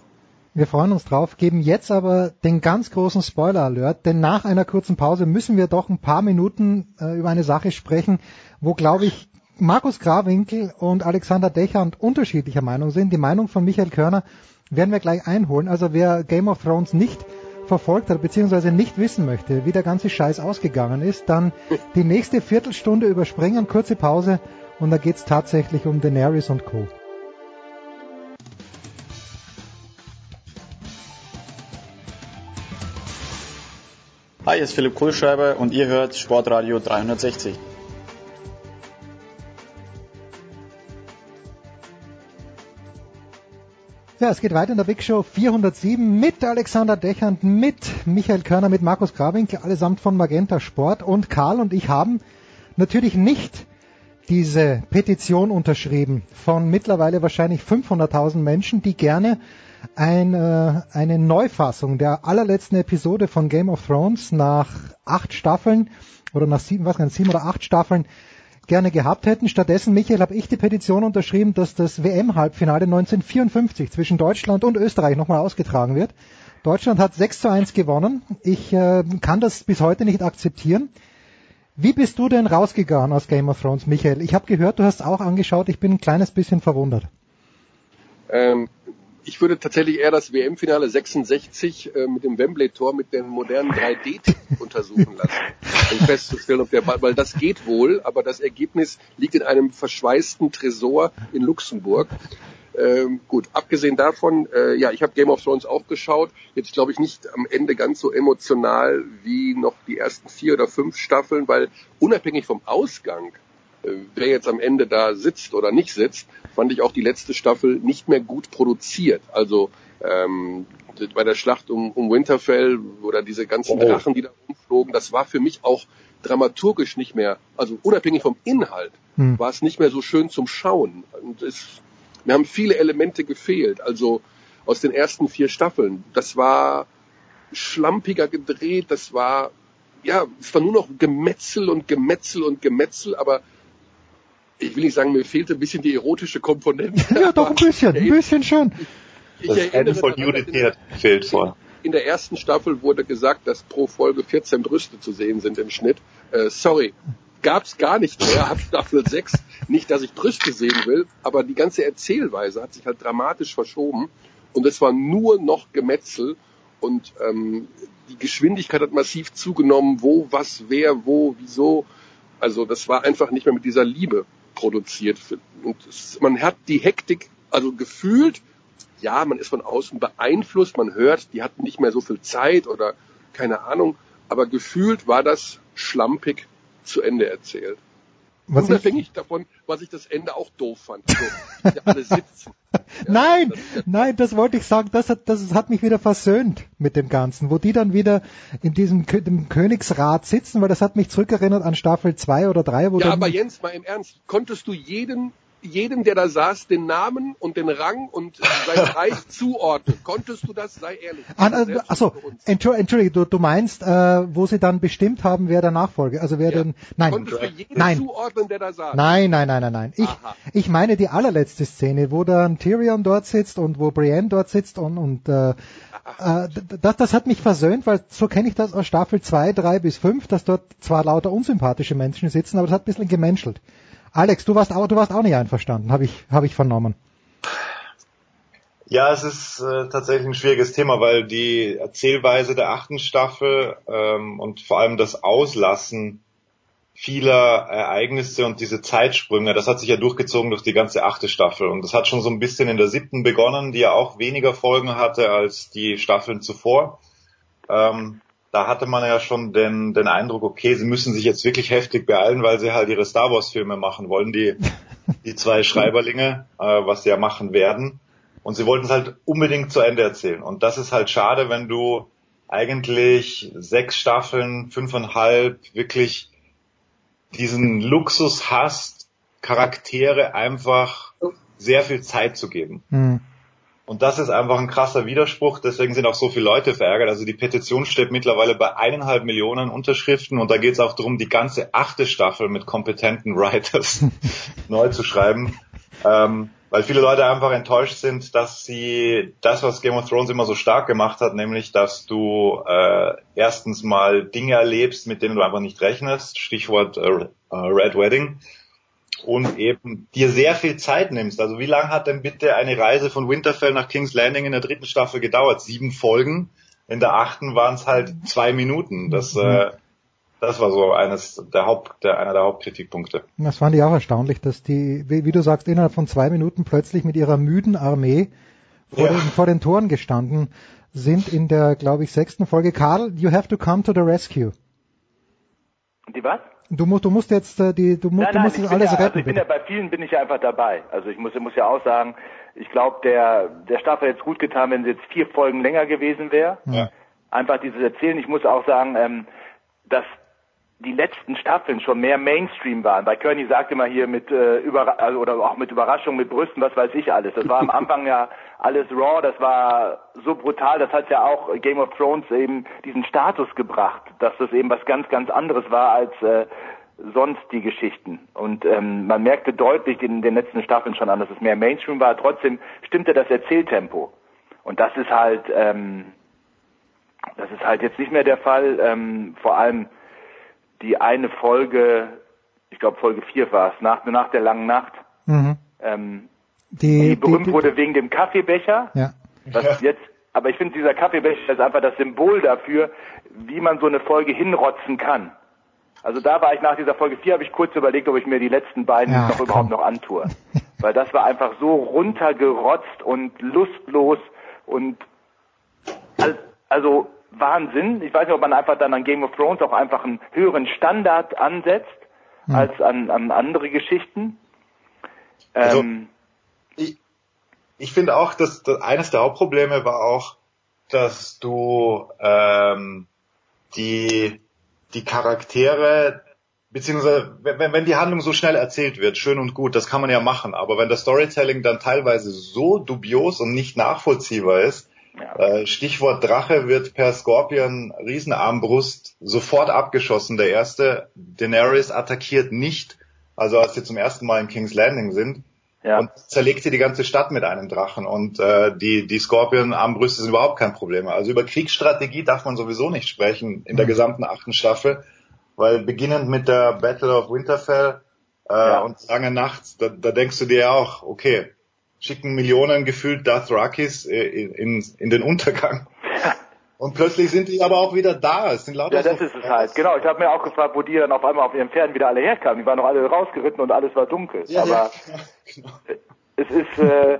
Wir freuen uns drauf, geben jetzt aber den ganz großen Spoiler-Alert, denn nach einer kurzen Pause müssen wir doch ein paar Minuten äh, über eine Sache sprechen, wo, glaube ich, Markus Grawinkel und Alexander Dechand unterschiedlicher Meinung sind. Die Meinung von Michael Körner werden wir gleich einholen. Also wer Game of Thrones nicht verfolgt hat, beziehungsweise nicht wissen möchte, wie der ganze Scheiß ausgegangen ist, dann die nächste Viertelstunde überspringen, kurze Pause und da geht's tatsächlich um Daenerys und Co. Hi, hier ist Philipp Kohlschreiber und ihr hört Sportradio 360. Ja, es geht weiter in der Big Show 407 mit Alexander Dechand, mit Michael Körner, mit Markus Grabinkel, allesamt von Magenta Sport. Und Karl und ich haben natürlich nicht diese Petition unterschrieben von mittlerweile wahrscheinlich 500.000 Menschen, die gerne ein, äh, eine Neufassung der allerletzten Episode von Game of Thrones nach acht Staffeln oder nach sieben, was sieben oder acht Staffeln gerne gehabt hätten. Stattdessen, Michael, habe ich die Petition unterschrieben, dass das WM-Halbfinale 1954 zwischen Deutschland und Österreich nochmal ausgetragen wird. Deutschland hat 6 zu 1 gewonnen. Ich äh, kann das bis heute nicht akzeptieren. Wie bist du denn rausgegangen aus Game of Thrones, Michael? Ich habe gehört, du hast auch angeschaut. Ich bin ein kleines bisschen verwundert. Ähm, ich würde tatsächlich eher das WM-Finale 66 äh, mit dem Wembley-Tor mit dem modernen 3D untersuchen lassen, um festzustellen, ob der Ball, weil das geht wohl, aber das Ergebnis liegt in einem verschweißten Tresor in Luxemburg. Ähm, gut, abgesehen davon, äh, ja, ich habe Game of Thrones auch geschaut. Jetzt glaube ich nicht am Ende ganz so emotional wie noch die ersten vier oder fünf Staffeln, weil unabhängig vom Ausgang wer jetzt am Ende da sitzt oder nicht sitzt, fand ich auch die letzte Staffel nicht mehr gut produziert. Also ähm, bei der Schlacht um, um Winterfell oder diese ganzen oh. Drachen, die da rumflogen, das war für mich auch dramaturgisch nicht mehr, also unabhängig vom Inhalt, hm. war es nicht mehr so schön zum Schauen. Und es, mir haben viele Elemente gefehlt. Also aus den ersten vier Staffeln. Das war schlampiger gedreht, das war ja, es war nur noch Gemetzel und Gemetzel und Gemetzel, aber ich will nicht sagen, mir fehlte ein bisschen die erotische Komponente. Ja, doch ein bisschen, ein bisschen schon. Ich, das Ende von Judith fehlt vor. In der ersten Staffel wurde gesagt, dass pro Folge 14 Brüste zu sehen sind im Schnitt. Äh, sorry, gab's gar nicht mehr ab Staffel 6. Nicht, dass ich Brüste sehen will, aber die ganze Erzählweise hat sich halt dramatisch verschoben und es war nur noch Gemetzel und ähm, die Geschwindigkeit hat massiv zugenommen, wo, was, wer, wo, wieso. Also das war einfach nicht mehr mit dieser Liebe produziert. Und es, man hat die Hektik, also gefühlt, ja, man ist von außen beeinflusst, man hört, die hatten nicht mehr so viel Zeit oder keine Ahnung, aber gefühlt war das schlampig zu Ende erzählt. Was Unabhängig ich, davon, was ich das Ende auch doof fand. Also, alle sitzen. Ja, nein, das nein, das wollte ich sagen, das hat, das hat mich wieder versöhnt mit dem Ganzen, wo die dann wieder in diesem dem Königsrat sitzen, weil das hat mich zurückerinnert an Staffel 2 oder 3. Wo ja, aber Jens, mal im Ernst, konntest du jeden jedem, der da saß, den Namen und den Rang und sein Reich zuordnen. Konntest du das? Sei ehrlich. Ah, achso, Entschuldige, du, du meinst, äh, wo sie dann bestimmt haben, wer der Nachfolger, also wer ja. den, nein, Konntest du jeden nein, zuordnen, der da saß? Nein, nein, nein, nein, nein. Ich, ich meine die allerletzte Szene, wo dann Tyrion dort sitzt und wo Brienne dort sitzt und, und äh, äh, das, das hat mich versöhnt, weil so kenne ich das aus Staffel 2, 3 bis 5, dass dort zwar lauter unsympathische Menschen sitzen, aber das hat ein bisschen gemenschelt. Alex, du warst auch, du warst auch nicht einverstanden, habe ich, hab ich vernommen. Ja, es ist äh, tatsächlich ein schwieriges Thema, weil die Erzählweise der achten Staffel ähm, und vor allem das Auslassen vieler Ereignisse und diese Zeitsprünge, das hat sich ja durchgezogen durch die ganze achte Staffel. Und das hat schon so ein bisschen in der siebten begonnen, die ja auch weniger Folgen hatte als die Staffeln zuvor. Ähm, da hatte man ja schon den, den Eindruck, okay, sie müssen sich jetzt wirklich heftig beeilen, weil sie halt ihre Star Wars Filme machen wollen, die, die zwei Schreiberlinge, äh, was sie ja machen werden. Und sie wollten es halt unbedingt zu Ende erzählen. Und das ist halt schade, wenn du eigentlich sechs Staffeln, fünfeinhalb wirklich diesen Luxus hast, Charaktere einfach sehr viel Zeit zu geben. Mhm. Und das ist einfach ein krasser Widerspruch. Deswegen sind auch so viele Leute verärgert. Also die Petition steht mittlerweile bei eineinhalb Millionen Unterschriften und da geht es auch darum, die ganze achte Staffel mit kompetenten Writers neu zu schreiben. Ähm, weil viele Leute einfach enttäuscht sind, dass sie das, was Game of Thrones immer so stark gemacht hat, nämlich, dass du äh, erstens mal Dinge erlebst, mit denen du einfach nicht rechnest, Stichwort äh, Red Wedding, und eben dir sehr viel Zeit nimmst. Also wie lange hat denn bitte eine Reise von Winterfell nach King's Landing in der dritten Staffel gedauert? Sieben Folgen. In der achten waren es halt zwei Minuten. Das äh, das war so eines der Haupt, der, einer der Hauptkritikpunkte. Das fand ich auch erstaunlich, dass die, wie, wie du sagst, innerhalb von zwei Minuten plötzlich mit ihrer müden Armee vor, ja. den, vor den Toren gestanden sind in der, glaube ich, sechsten Folge. Karl, you have to come to the rescue. Die was? Du musst, du musst jetzt äh, die, du, musst, nein, nein, musst alles ja, retten. Also ich bin ja bei vielen bin ich ja einfach dabei. Also ich muss, ich muss ja auch sagen, ich glaube, der der Staffel hätte es gut getan, wenn sie jetzt vier Folgen länger gewesen wäre. Ja. Einfach dieses Erzählen. Ich muss auch sagen, ähm, dass die letzten Staffeln schon mehr Mainstream waren. Bei Kearney sagte immer hier mit äh, über also, oder auch mit Überraschung, mit Brüsten, was weiß ich alles. Das war am Anfang ja alles raw, das war so brutal, das hat ja auch Game of Thrones eben diesen Status gebracht, dass das eben was ganz, ganz anderes war als äh, sonst die Geschichten. Und ähm, man merkte deutlich in den letzten Staffeln schon an, dass es mehr Mainstream war. Trotzdem stimmte das Erzähltempo. Und das ist halt, ähm, das ist halt jetzt nicht mehr der Fall. Ähm, vor allem die eine Folge, ich glaube Folge 4 war es, nach, nach der langen Nacht, mhm. ähm, die, die berühmt die, die, wurde wegen dem Kaffeebecher. Ja. Was ja. jetzt, aber ich finde, dieser Kaffeebecher ist einfach das Symbol dafür, wie man so eine Folge hinrotzen kann. Also da war ich nach dieser Folge 4, habe ich kurz überlegt, ob ich mir die letzten beiden ja, noch komm. überhaupt noch antue. Weil das war einfach so runtergerotzt und lustlos und also Wahnsinn. Ich weiß nicht, ob man einfach dann an Game of Thrones auch einfach einen höheren Standard ansetzt hm. als an, an andere Geschichten. Also, ähm, ich, ich finde auch, dass, dass eines der Hauptprobleme war auch, dass du ähm, die die Charaktere beziehungsweise wenn, wenn die Handlung so schnell erzählt wird, schön und gut, das kann man ja machen, aber wenn das Storytelling dann teilweise so dubios und nicht nachvollziehbar ist, ja. Äh, Stichwort Drache wird per Scorpion Riesenarmbrust sofort abgeschossen. Der erste, Daenerys attackiert nicht, also als sie zum ersten Mal in King's Landing sind. Ja. Und zerlegt sie die ganze Stadt mit einem Drachen. Und äh, die, die Scorpion-Armbrüste sind überhaupt kein Problem. Also über Kriegsstrategie darf man sowieso nicht sprechen in der mhm. gesamten achten Staffel, weil beginnend mit der Battle of Winterfell äh, ja. und Lange Nacht, da, da denkst du dir auch, okay, schicken Millionen gefühlt Dothrakis äh, in, in, in den Untergang. Und plötzlich sind die aber auch wieder da. Es sind lauter ja, das ist es halt. Genau. Ich habe mir auch gefragt, wo die dann auf einmal auf ihren Pferden wieder alle herkamen. Die waren noch alle rausgeritten und alles war dunkel. Ja, aber ja, genau. es ist, äh,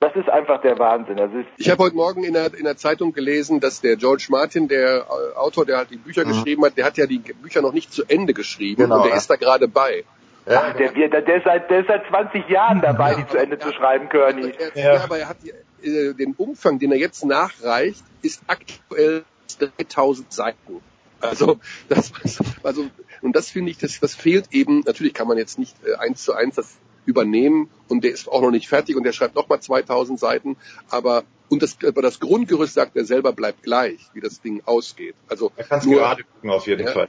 das ist einfach der Wahnsinn. Das ist ich habe heute Morgen in der, in der Zeitung gelesen, dass der George Martin, der Autor, der halt die Bücher mhm. geschrieben hat, der hat ja die Bücher noch nicht zu Ende geschrieben genau, und der ja. ist da gerade bei. Ja, Ach, der, der, der, ist seit, der ist seit 20 Jahren dabei, ja, die zu Ende ja, zu schreiben, Kearney. Ja. ja, aber er hat äh, den Umfang, den er jetzt nachreicht, ist aktuell 3000 Seiten. Also das, also und das finde ich, das, das fehlt eben. Natürlich kann man jetzt nicht äh, eins zu eins das übernehmen und der ist auch noch nicht fertig und der schreibt noch mal 2000 Seiten. Aber und das, aber das Grundgerüst sagt er selber bleibt gleich, wie das Ding ausgeht. Also er kann nur gerade gucken auf jeden Fall.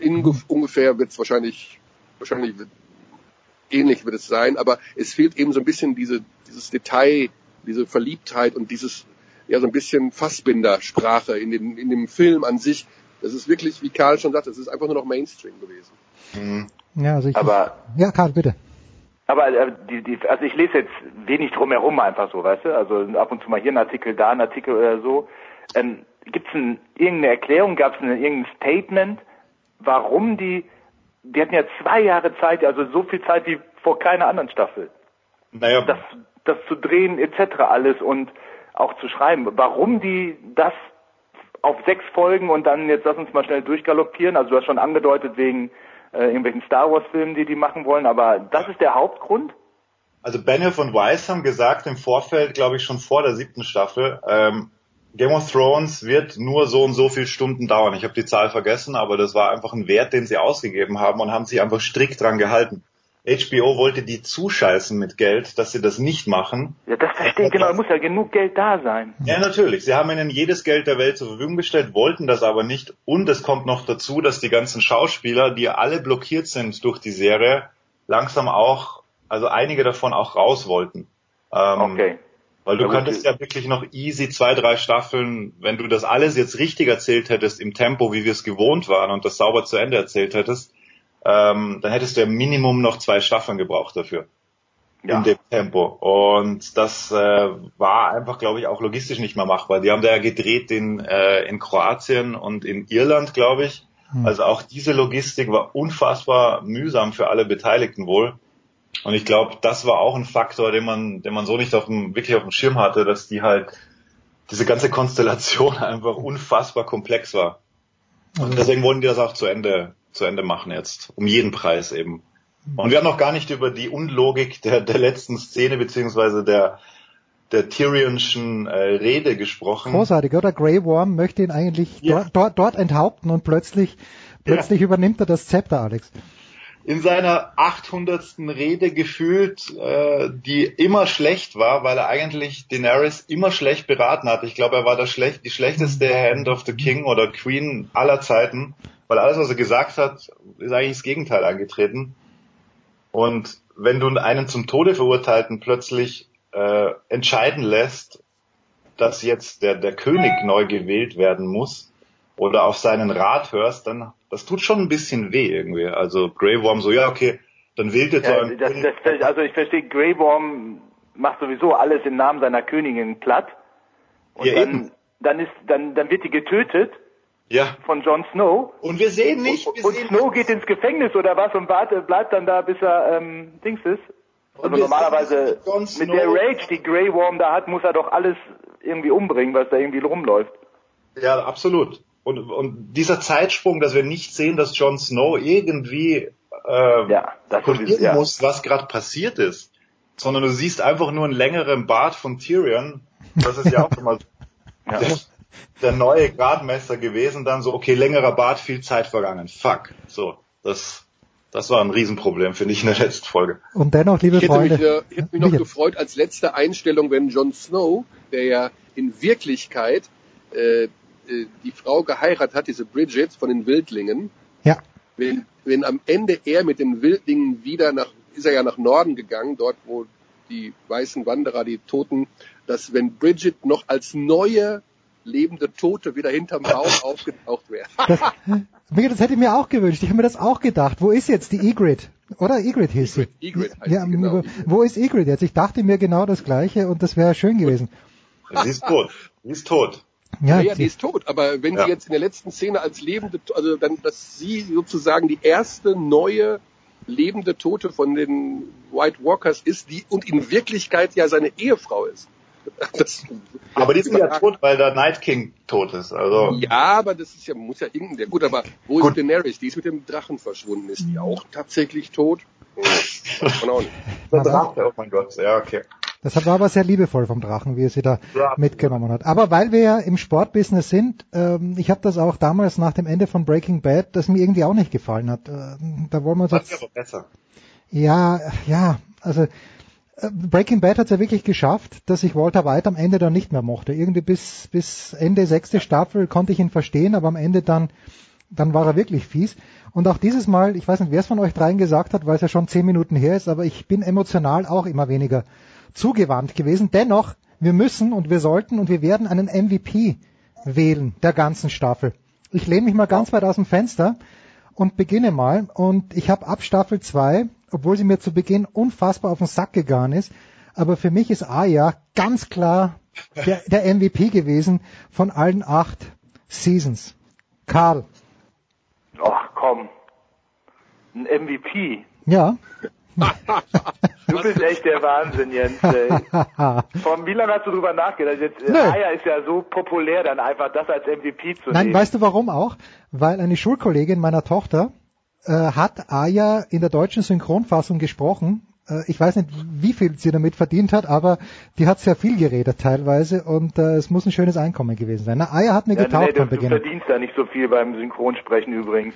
In, ungefähr wird es wahrscheinlich wahrscheinlich ähnlich wird es sein, aber es fehlt eben so ein bisschen diese, dieses Detail, diese Verliebtheit und dieses, ja, so ein bisschen Fassbinder-Sprache in, den, in dem Film an sich. Das ist wirklich, wie Karl schon sagt, es ist einfach nur noch Mainstream gewesen. Mhm. Ja, also ich, aber, ja, Karl, bitte. Aber äh, die, die, also ich lese jetzt wenig drumherum einfach so, weißt du? Also ab und zu mal hier ein Artikel, da ein Artikel oder so. Ähm, Gibt es irgendeine Erklärung, gab es irgendein Statement, warum die die hatten ja zwei Jahre Zeit, also so viel Zeit wie vor keiner anderen Staffel. Naja. Das, das zu drehen etc. alles und auch zu schreiben. Warum die das auf sechs Folgen und dann jetzt lass uns mal schnell durchgaloppieren. Also du hast schon angedeutet wegen äh, irgendwelchen Star Wars Filmen, die die machen wollen, aber das ist der Hauptgrund? Also Benioff und Weiss haben gesagt im Vorfeld, glaube ich schon vor der siebten Staffel, ähm, Game of Thrones wird nur so und so viele Stunden dauern. Ich habe die Zahl vergessen, aber das war einfach ein Wert, den sie ausgegeben haben und haben sich einfach strikt dran gehalten. HBO wollte die zuscheißen mit Geld, dass sie das nicht machen. Ja, das verstehe ich genau. Da muss ja genug Geld da sein. Ja, natürlich. Sie haben ihnen jedes Geld der Welt zur Verfügung gestellt, wollten das aber nicht. Und es kommt noch dazu, dass die ganzen Schauspieler, die alle blockiert sind durch die Serie, langsam auch also einige davon auch raus wollten. Ähm, Okay. Weil du gut, könntest ja wirklich noch easy zwei, drei Staffeln, wenn du das alles jetzt richtig erzählt hättest im Tempo, wie wir es gewohnt waren und das sauber zu Ende erzählt hättest, ähm, dann hättest du ja Minimum noch zwei Staffeln gebraucht dafür. Ja. In dem Tempo. Und das äh, war einfach, glaube ich, auch logistisch nicht mehr machbar. Die haben da ja gedreht in, äh, in Kroatien und in Irland, glaube ich. Hm. Also auch diese Logistik war unfassbar mühsam für alle Beteiligten wohl. Und ich glaube, das war auch ein Faktor, den man, den man so nicht auf dem, wirklich auf dem Schirm hatte, dass die halt, diese ganze Konstellation einfach unfassbar komplex war. Und deswegen wollen die das auch zu Ende, zu Ende machen jetzt. Um jeden Preis eben. Und wir haben noch gar nicht über die Unlogik der, der letzten Szene beziehungsweise der, der Tyrionschen äh, Rede gesprochen. Großartig, oder? Grey Worm möchte ihn eigentlich Ja. dort, dort, dort enthaupten und plötzlich, plötzlich übernimmt er das Zepter, Alex. In seiner 800. Rede gefühlt, äh, die immer schlecht war, weil er eigentlich Daenerys immer schlecht beraten hat. Ich glaube, er war der schlecht, die schlechteste Hand of the King oder Queen aller Zeiten, weil alles, was er gesagt hat, ist eigentlich das Gegenteil eingetreten. Und wenn du einen zum Tode verurteilten plötzlich äh, entscheiden lässt, dass jetzt der, der König neu gewählt werden muss oder auf seinen Rat hörst, dann das tut schon ein bisschen weh irgendwie. Also Grey Worm so, ja okay, dann wählt jetzt Ja, ein das, das, also ich verstehe, Grey Worm macht sowieso alles im Namen seiner Königin platt. Und Ja, dann, eben. dann ist, dann, dann wird die getötet ja. von Jon Snow. Und wir sehen nicht, Und, wir und sehen Snow geht ins Gefängnis oder was und wartet, bleibt dann da, bis er ähm, Dings ist. Also wir normalerweise mit der Rage, die Grey Worm da hat, muss er doch alles irgendwie umbringen, was da irgendwie rumläuft. Ja, absolut. Und, und dieser Zeitsprung, dass wir nicht sehen, dass Jon Snow irgendwie äh, ja, kontrollieren ja. muss, was gerade passiert ist, sondern du siehst einfach nur einen längeren Bart von Tyrion. Das ist ja auch immer Ja. der, der neue Gradmesser gewesen. Dann so, okay, längerer Bart, viel Zeit vergangen. Fuck. So, das, das war ein Riesenproblem, finde ich, in der letzten Folge. Und dennoch, liebe Ich hätte Freunde. mich, äh, ich hätte mich noch gefreut als letzte Einstellung, wenn Jon Snow, der ja in Wirklichkeit äh, äh, die Frau geheiratet hat, diese Bridget von den Wildlingen, Ja. wenn, wenn am Ende er mit den Wildlingen wieder nach, ist er ja nach Norden gegangen, dort wo die weißen Wanderer, die Toten, dass wenn Bridget noch als neue lebende Tote wieder hinterm Baum aufgetaucht wäre. Das, Michael, das hätte ich mir auch gewünscht. Ich habe mir das auch gedacht. Wo ist jetzt die Egrid? Oder Egrid hieß sie. Egrid heißt Ja, genau. wo ist Egrid jetzt? Ich dachte mir genau das Gleiche und das wäre schön gewesen. Sie ist tot. Sie ist tot. Ja, Ja, ja, die- ist tot. Aber wenn Ja. sie jetzt in der letzten Szene als lebende, also dann, dass sie sozusagen die erste neue lebende Tote von den White Walkers ist, die und in Wirklichkeit ja seine Ehefrau ist. Das, Aber die sind ja tot, weil der Night King tot ist. Also ja, aber das ist ja, muss ja irgendein, der, gut, aber wo ist Daenerys? Die ist mit dem Drachen verschwunden. Ist die auch tatsächlich tot? Hm, weiß man auch nicht. der Drache, oh mein Gott, ja okay. Das war aber sehr liebevoll vom Drachen, wie er sie da mitgenommen hat. Aber weil wir ja im Sportbusiness sind, ähm, ich habe das auch damals nach dem Ende von Breaking Bad, das mir irgendwie auch nicht gefallen hat. Äh, da wollen wir uns Das jetzt, aber besser. ja, ja, also äh, Breaking Bad hat es ja wirklich geschafft, dass ich Walter White am Ende dann nicht mehr mochte. Irgendwie bis bis Ende sechste Staffel konnte ich ihn verstehen, aber am Ende dann dann war er wirklich fies. Und auch dieses Mal, ich weiß nicht, wer es von euch dreien gesagt hat, weil es ja schon zehn Minuten her ist, aber ich bin emotional auch immer weniger zugewandt gewesen. Dennoch, wir müssen und wir sollten und wir werden einen MVP wählen der ganzen Staffel. Ich lehne mich mal ganz weit aus dem Fenster und beginne mal. Und ich habe ab Staffel 2, obwohl sie mir zu Beginn unfassbar auf den Sack gegangen ist, aber für mich ist Aya ganz klar der, der MVP gewesen von allen acht Seasons. Karl. Ach komm. Ein MVP. Ja. Du bist echt der Wahnsinn, Jens. ey. Von wie lange hast du drüber nachgedacht? Jetzt, äh, Nö. Aya ist ja so populär, dann einfach das als MVP zu Nein, nehmen. weißt du warum auch? Weil eine Schulkollegin meiner Tochter äh, hat Aya in der deutschen Synchronfassung gesprochen. Äh, ich weiß nicht, wie viel sie damit verdient hat, aber die hat sehr viel geredet teilweise und äh, es muss ein schönes Einkommen gewesen sein. Na, Aya hat mir ja, getaugt nee, du, von du Beginn. verdienst da nicht so viel beim Synchronsprechen übrigens.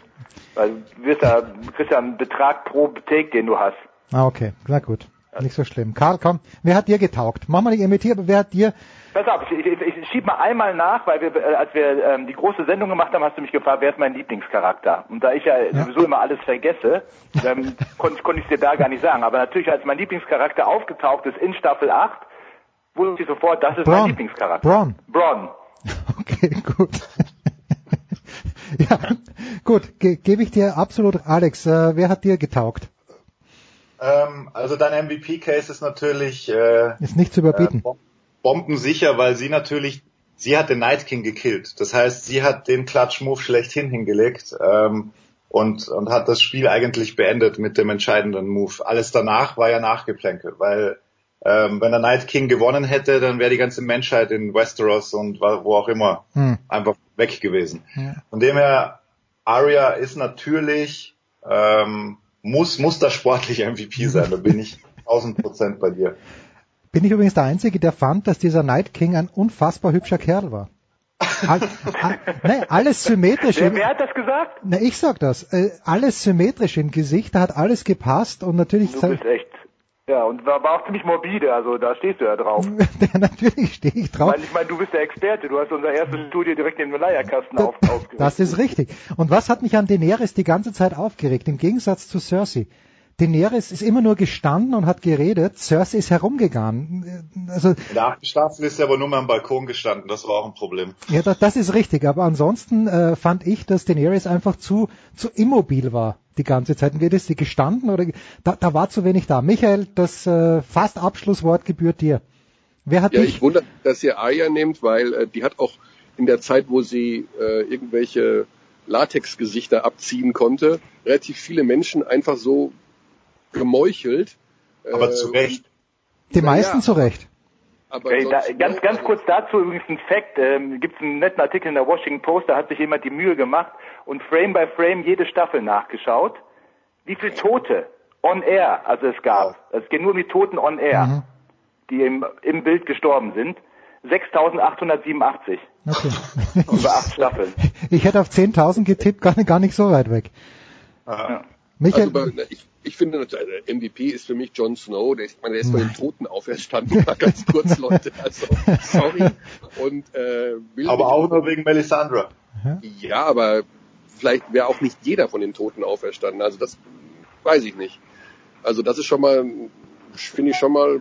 Weil du wirst ja, kriegst ja einen Betrag pro Take, den du hast. Ah, okay, na gut. Nicht so schlimm. Karl, komm, wer hat dir getaugt? Mach mal nicht imitiert, aber wer hat dir... Pass auf, ich, ich, ich schieb mal einmal nach, weil wir, äh, als wir ähm, die große Sendung gemacht haben, hast du mich gefragt, wer ist mein Lieblingscharakter? Und da ich ja, ja. sowieso immer alles vergesse, ähm, konnte konnt ich dir da gar nicht sagen. Aber natürlich, als mein Lieblingscharakter aufgetaucht ist in Staffel 8, wusste ich sofort, das ist Braun. mein Lieblingscharakter. Braun. Braun. Okay, gut. ja, gut, ge gebe ich dir absolut, Alex, äh, wer hat dir getaugt? Ähm, also dein MVP-Case ist natürlich äh, ist nicht zu überbieten. Äh, bombensicher, weil sie natürlich, sie hat den Night King gekillt. Das heißt, sie hat den Clutch-Move schlechthin hingelegt ähm, und, und hat das Spiel eigentlich beendet mit dem entscheidenden Move. Alles danach war ja Nachgeplänkel, weil ähm, wenn der Night King gewonnen hätte, dann wäre die ganze Menschheit in Westeros und wo auch immer hm. einfach weg gewesen. Ja. Von dem her, Arya ist natürlich, ähm, muss, muss da sportlich MVP sein, da bin ich 1000 Prozent bei dir. Bin ich übrigens der Einzige, der fand, dass dieser Night King ein unfassbar hübscher Kerl war. All, all, nein, alles symmetrisch. Wer, wer hat das gesagt? Na, ich sag das. Äh, alles symmetrisch im Gesicht, da hat alles gepasst und natürlich. Du bist echt ja, und war, war auch ziemlich morbide, also da stehst du ja drauf. ja, natürlich stehe ich drauf. Weil ich meine, du bist der Experte, du hast unser erstes Studio direkt in den Leierkasten auf, aufgeregt. Das ist richtig. Und was hat mich an Daenerys die ganze Zeit aufgeregt, im Gegensatz zu Cersei? Daenerys ist immer nur gestanden und hat geredet, Cersei ist herumgegangen. Also, In der achten Staffel ist er aber nur mal am Balkon gestanden, das war auch ein Problem. Ja, das, das ist richtig, aber ansonsten äh, fand ich, dass Daenerys einfach zu, zu immobil war die ganze Zeit. Und wird ist sie gestanden oder da, da war zu wenig da. Michael, das äh, fast Abschlusswort gebührt dir. Wer hat ja, dich? ich wundere, dass ihr Aya nehmt, weil äh, die hat auch in der Zeit, wo sie äh, irgendwelche Latexgesichter abziehen konnte, relativ viele Menschen einfach so gemeuchelt. Aber äh, zu Recht. Die meisten ja, zu Recht. Aber hey, da, ganz, ganz kurz dazu übrigens ein Fact. Ähm, Gibt es einen netten Artikel in der Washington Post, da hat sich jemand die Mühe gemacht und Frame by Frame jede Staffel nachgeschaut, wie viele Tote on air, also es gab. Es geht nur um die Toten on air, mhm. die im, im Bild gestorben sind. 6.887. Okay. Über acht Staffeln. Ich hätte auf 10.000 getippt, gar nicht, gar nicht so weit weg. Ja. Michael, also, ich, ich finde, der MVP ist für mich Jon Snow. Der ist, meine, der ist von den Toten auferstanden. Mal ganz kurz, Leute. Also, sorry. Und, äh, aber auch nur wegen Melisandre. Ja, aber vielleicht wäre auch nicht jeder von den Toten auferstanden. Also das weiß ich nicht. Also das ist schon mal, finde ich schon mal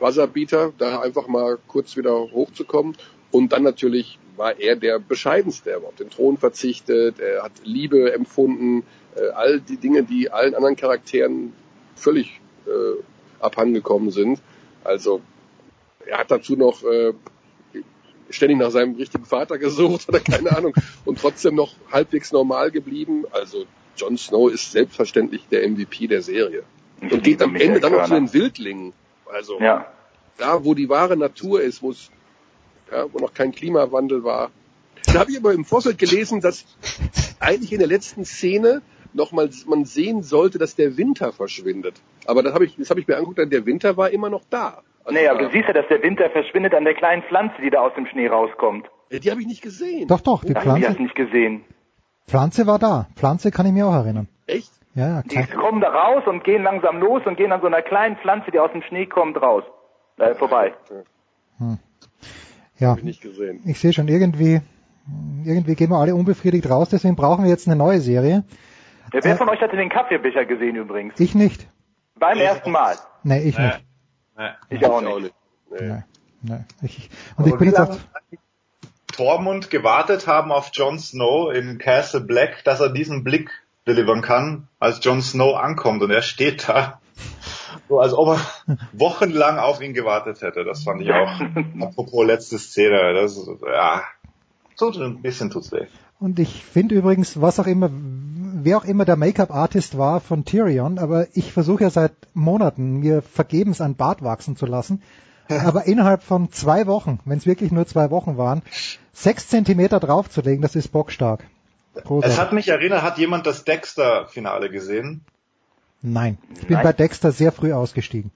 Wasserbieter, da einfach mal kurz wieder hochzukommen. Und dann natürlich war er der bescheidenste. Er war auf den Thron verzichtet, er hat Liebe empfunden, äh, all die Dinge, die allen anderen Charakteren völlig äh, abhandengekommen sind. Also er hat dazu noch äh, ständig nach seinem richtigen Vater gesucht oder keine Ahnung und trotzdem noch halbwegs normal geblieben. Also Jon Snow ist selbstverständlich der MVP der Serie und geht am Ende dann noch zu den Wildlingen. Also ja. da, wo die wahre Natur ist, wo es ja, wo noch kein Klimawandel war. Da habe ich aber im Vorfeld gelesen, dass eigentlich in der letzten Szene nochmal man sehen sollte, dass der Winter verschwindet. Aber das habe ich, das habe ich mir angeguckt, der Winter war immer noch da. Also nee, aber du siehst ja, dass der Winter verschwindet an der kleinen Pflanze, die da aus dem Schnee rauskommt. Die habe ich nicht gesehen. Doch, doch, die Ach, Pflanze. Die hast nicht gesehen. Pflanze war da. Pflanze kann ich mir auch erinnern. Echt? Ja, ja. Die kommen da raus und gehen langsam los und gehen an so einer kleinen Pflanze, die aus dem Schnee kommt, raus. Äh, vorbei. Hm. Ja. Hab ich nicht gesehen. Ich sehe schon, irgendwie, irgendwie gehen wir alle unbefriedigt raus, deswegen brauchen wir jetzt eine neue Serie. Ja, wer äh, von euch hatte den Kaffeebecher gesehen übrigens? Ich nicht. Beim ich ersten Mal? Nee, ich nicht. Nee. Ich auch nicht. Nee. Nee. Ich, und Aber ich bin jetzt auch Tormund gewartet haben auf Jon Snow in Castle Black, dass er diesen Blick delivern kann, als Jon Snow ankommt und er steht da. So als ob er wochenlang auf ihn gewartet hätte. Das fand ich auch. Apropos letzte Szene. Das, ja, tut ein bisschen tut's weh. Und ich finde übrigens, was auch immer, wer auch immer der Make-up-Artist war von Tyrion, aber ich versuche ja seit Monaten, mir vergebens ein Bart wachsen zu lassen. Aber innerhalb von zwei Wochen, wenn es wirklich nur zwei Wochen waren, sechs Zentimeter draufzulegen, das ist bockstark. Großartig. Es hat mich erinnert, hat jemand das Dexter-Finale gesehen? Nein, ich bin Nein. bei Dexter sehr früh ausgestiegen.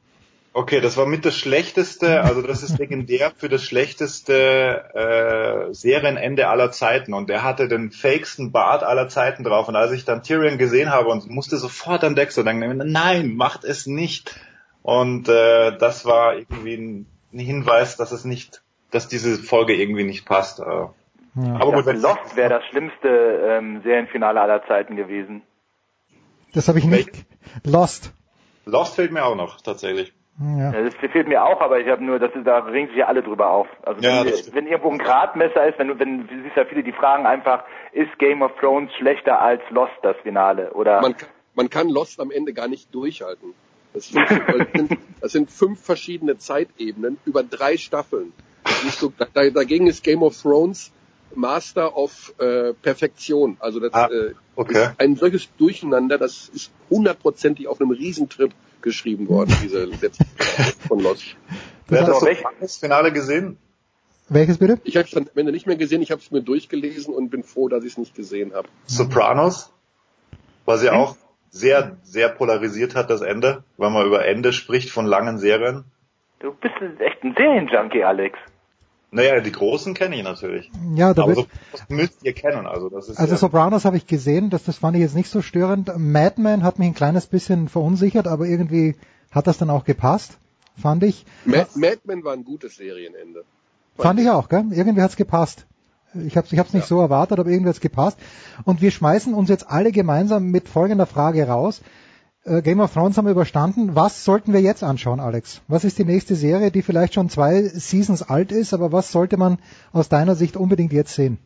Okay, das war mit das schlechteste, also das ist legendär für das schlechteste äh, Serienende aller Zeiten und der hatte den fakesten Bart aller Zeiten drauf und als ich dann Tyrion gesehen habe und musste sofort an Dexter denken, nein, macht es nicht. Und äh, das war irgendwie ein, Hinweis, dass es nicht, dass diese Folge irgendwie nicht passt. Äh, ja. Aber gut, Lost wäre das schlimmste ähm, Serienfinale aller Zeiten gewesen. Das habe ich nicht. Lost. Lost fehlt mir auch noch tatsächlich. Ja. Das fehlt mir auch, aber ich habe nur, das ist, da regen sich ja alle drüber auf. Also ja, wenn, wenn, irgendwo ein Gradmesser ist, wenn du, wenn du siehst ja viele, die fragen einfach, ist Game of Thrones schlechter als Lost das Finale? Oder man, man kann Lost am Ende gar nicht durchhalten. Das sind, das sind fünf verschiedene Zeitebenen über drei Staffeln. So, da, dagegen ist Game of Thrones Master of äh, Perfektion. Also das ah, äh, okay. ist ein solches Durcheinander, das ist hundertprozentig auf einem Riesentrip geschrieben worden, diese letzte von Lost. Wer hat das, das Finale gesehen? Welches bitte? Ich habe es am Ende nicht mehr gesehen, ich habe es mir durchgelesen und bin froh, dass ich es nicht gesehen habe. Sopranos, was ja hm? auch sehr, sehr polarisiert hat, das Ende, weil man über Ende spricht von langen Serien. Du bist echt ein Serienjunkie, Alex. Naja, die großen kenne ich natürlich. Ja, da Aber so, das müsst ihr kennen. Also, das ist also ja Sopranos habe ich gesehen, das, das fand ich jetzt nicht so störend. Madman hat mich ein kleines bisschen verunsichert, aber irgendwie hat das dann auch gepasst, fand ich. Mad, Madman war ein gutes Serienende. Fand, fand ich auch, gell? Irgendwie hat's gepasst. Ich habe es ich hab's nicht ja. so erwartet, aber irgendwie hat's gepasst. Und wir schmeißen uns jetzt alle gemeinsam mit folgender Frage raus. Äh, Game of Thrones haben wir überstanden. Was sollten wir jetzt anschauen, Alex? Was ist die nächste Serie, die vielleicht schon zwei Seasons alt ist, aber was sollte man aus deiner Sicht unbedingt jetzt sehen?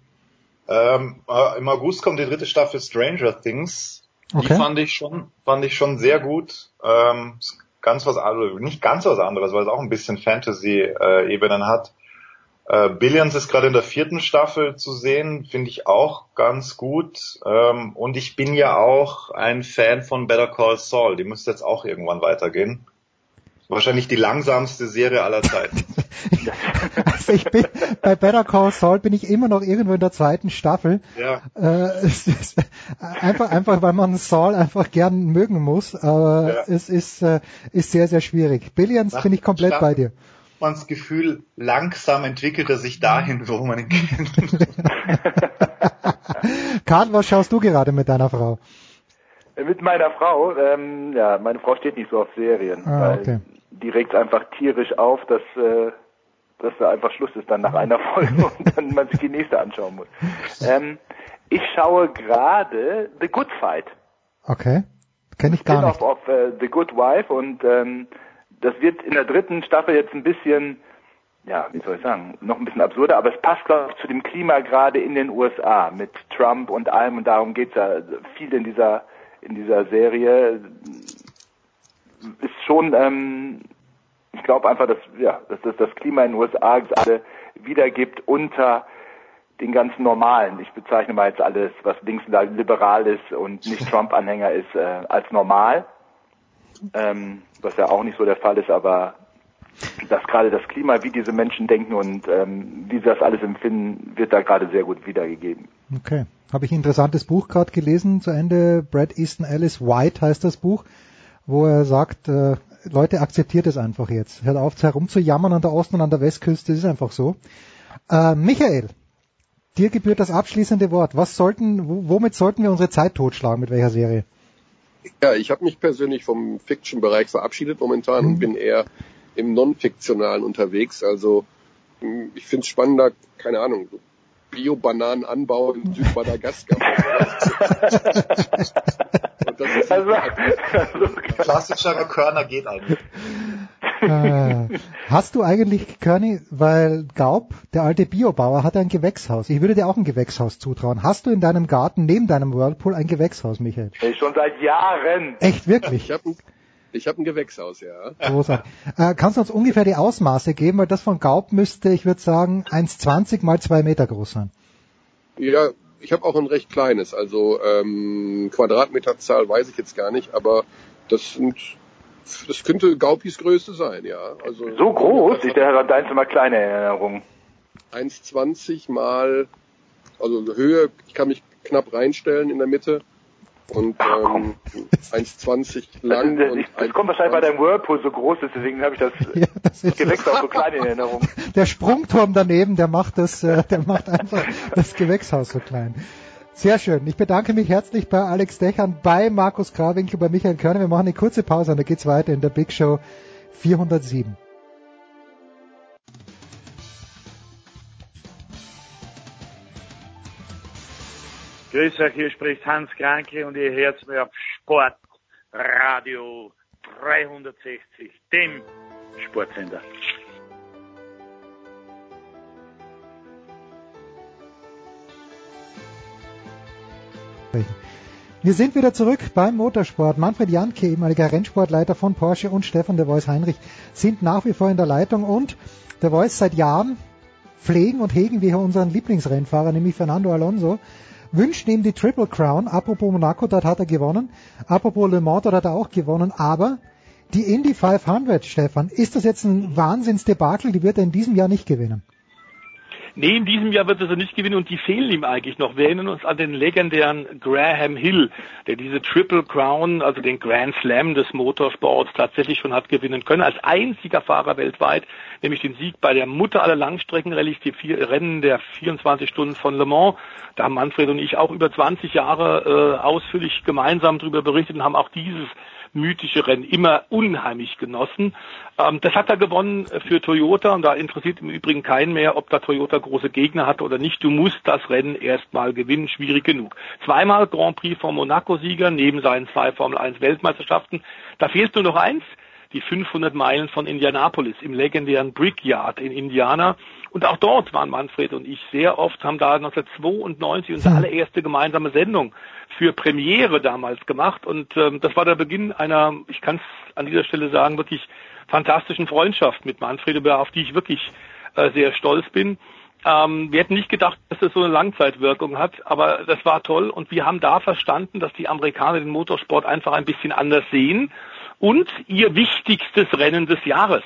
Ähm, äh, Im August kommt die dritte Staffel Stranger Things. Okay. Die fand ich schon, fand ich schon sehr gut. Ähm, ganz was anderes, nicht ganz was anderes, weil es auch ein bisschen Fantasy-Ebenen hat. Äh, Billions ist gerade in der vierten Staffel zu sehen, finde ich auch ganz gut. Ähm, und ich bin ja auch ein Fan von Better Call Saul. Die müsste jetzt auch irgendwann weitergehen. Wahrscheinlich die langsamste Serie aller Zeiten. also ich bin bei Better Call Saul bin ich immer noch irgendwo in der zweiten Staffel. Ja. Äh, es ist einfach, einfach, weil man Saul einfach gern mögen muss. Aber ja. es ist, äh, ist sehr, sehr schwierig. Billions Nach bin ich komplett Staffel. bei dir man das Gefühl, langsam entwickelt er sich dahin, wo man ihn kennt. Karl, was schaust du gerade mit deiner Frau? Mit meiner Frau, ähm, ja, meine Frau steht nicht so auf Serien, ah, weil okay. die regt einfach tierisch auf, dass, äh, dass da einfach Schluss ist dann nach einer Folge und dann man sich die nächste anschauen muss. Ähm, ich schaue gerade The Good Fight. Okay, kenne ich gar nicht. Auf, auf uh, The Good Wife und ähm, das wird in der dritten Staffel jetzt ein bisschen, ja, wie soll ich sagen, noch ein bisschen absurder, aber es passt, glaube ich, zu dem Klima gerade in den USA mit Trump und allem und darum geht's ja viel in dieser, in dieser Serie. Ist schon, ähm, ich glaube einfach, dass, ja, dass das, das Klima in den USA gerade wiedergibt unter den ganzen Normalen. Ich bezeichne mal jetzt alles, was links liberal ist und nicht Trump-Anhänger ist, äh, als normal ähm, was ja auch nicht so der Fall ist, aber dass gerade das Klima, wie diese Menschen denken und ähm, wie sie das alles empfinden, wird da gerade sehr gut wiedergegeben. Okay. Habe ich ein interessantes Buch gerade gelesen zu Ende. Brad Easton Ellis White heißt das Buch, wo er sagt, äh, Leute, akzeptiert es einfach jetzt. Hört auf, herumzujammern an der Osten- und an der Westküste, ist einfach so. Äh, Michael, dir gebührt das abschließende Wort. Was sollten, womit sollten wir unsere Zeit totschlagen, mit welcher Serie? Ja, ich habe mich persönlich vom Fiction-Bereich verabschiedet momentan mhm. und bin eher im Non-Fiktionalen unterwegs. Also hm, ich finde es spannender, keine Ahnung, Bio-Bananen-Anbau in Südmadagaskar. also, also, klassischer Körner geht eigentlich. Äh, hast du eigentlich, Körny, weil Gaub, der alte Biobauer, hat ein Gewächshaus. Ich würde dir auch ein Gewächshaus zutrauen. Hast du in deinem Garten neben deinem Whirlpool ein Gewächshaus, Michael? Schon seit Jahren. Echt, wirklich? Ich habe ein, ich hab ein Gewächshaus, ja. Großartig. Äh, kannst du uns ungefähr die Ausmaße geben? Weil das von Gaub müsste, ich würde sagen, 1,20 mal 2 Meter groß sein. Ja, ich habe auch ein recht kleines. Also ähm, Quadratmeterzahl weiß ich jetzt gar nicht, aber das sind das könnte Gaupis Größe sein, ja. Also so groß? Ich dachte, deins immer kleine Erinnerung. 1,20 mal, also Höhe, ich kann mich knapp reinstellen in der Mitte und ähm, 1,20 lang. Das, und das kommt wahrscheinlich, weil dein Whirlpool so groß ist, deswegen habe ich das, ja, das Gewächs auch so klein in Erinnerung. Der Sprungturm daneben, der macht das, äh, der macht einfach das Gewächshaus so klein. Sehr schön. Ich bedanke mich herzlich bei Alex Dechern, bei Markus Krawinkel, bei Michael Körner. Wir machen eine kurze Pause und dann geht's weiter in der Big Show 407. Grüß euch, hier spricht Hans Kranke und ihr hört mir auf Sportradio 360, dem Sportsender. Wir sind wieder zurück beim Motorsport. Manfred Janke, ehemaliger Rennsportleiter von Porsche und Stefan de Vois Heinrich sind nach wie vor in der Leitung und de Vois seit Jahren pflegen und hegen wir unseren Lieblingsrennfahrer, nämlich Fernando Alonso, wünschen ihm die Triple Crown. Apropos Monaco, dort hat er gewonnen. Apropos Le Mans, dort hat er auch gewonnen. Aber die Indy 500, Stefan, ist das jetzt ein Wahnsinnsdebakel? Die wird er in diesem Jahr nicht gewinnen. Nee, in diesem Jahr wird er nicht gewinnen und die fehlen ihm eigentlich noch. Wir erinnern uns an den legendären Graham Hill, der diese Triple Crown, also den Grand Slam des Motorsports tatsächlich schon hat gewinnen können, als einziger Fahrer weltweit, nämlich den Sieg bei der Mutter aller Langstreckenrallyes, die vier Rennen der 24 Stunden von Le Mans. Da haben Manfred und ich auch über 20 Jahre äh, ausführlich gemeinsam darüber berichtet und haben auch dieses mythische Rennen immer unheimlich genossen. Ähm, das hat er gewonnen für Toyota und da interessiert im Übrigen keinen mehr, ob da Toyota große Gegner hat oder nicht. Du musst das Rennen erstmal gewinnen, schwierig genug. Zweimal Grand Prix von Monaco-Sieger neben seinen zwei Formel 1 Weltmeisterschaften. Da fehlt nur noch eins die 500 Meilen von Indianapolis im legendären Brickyard in Indiana. Und auch dort waren Manfred und ich sehr oft, haben da 1992 unsere hm. allererste gemeinsame Sendung für Premiere damals gemacht. Und ähm, das war der Beginn einer, ich kann es an dieser Stelle sagen, wirklich fantastischen Freundschaft mit Manfred, auf die ich wirklich äh, sehr stolz bin. Ähm, wir hätten nicht gedacht, dass das so eine Langzeitwirkung hat, aber das war toll und wir haben da verstanden, dass die Amerikaner den Motorsport einfach ein bisschen anders sehen und ihr wichtigstes Rennen des Jahres.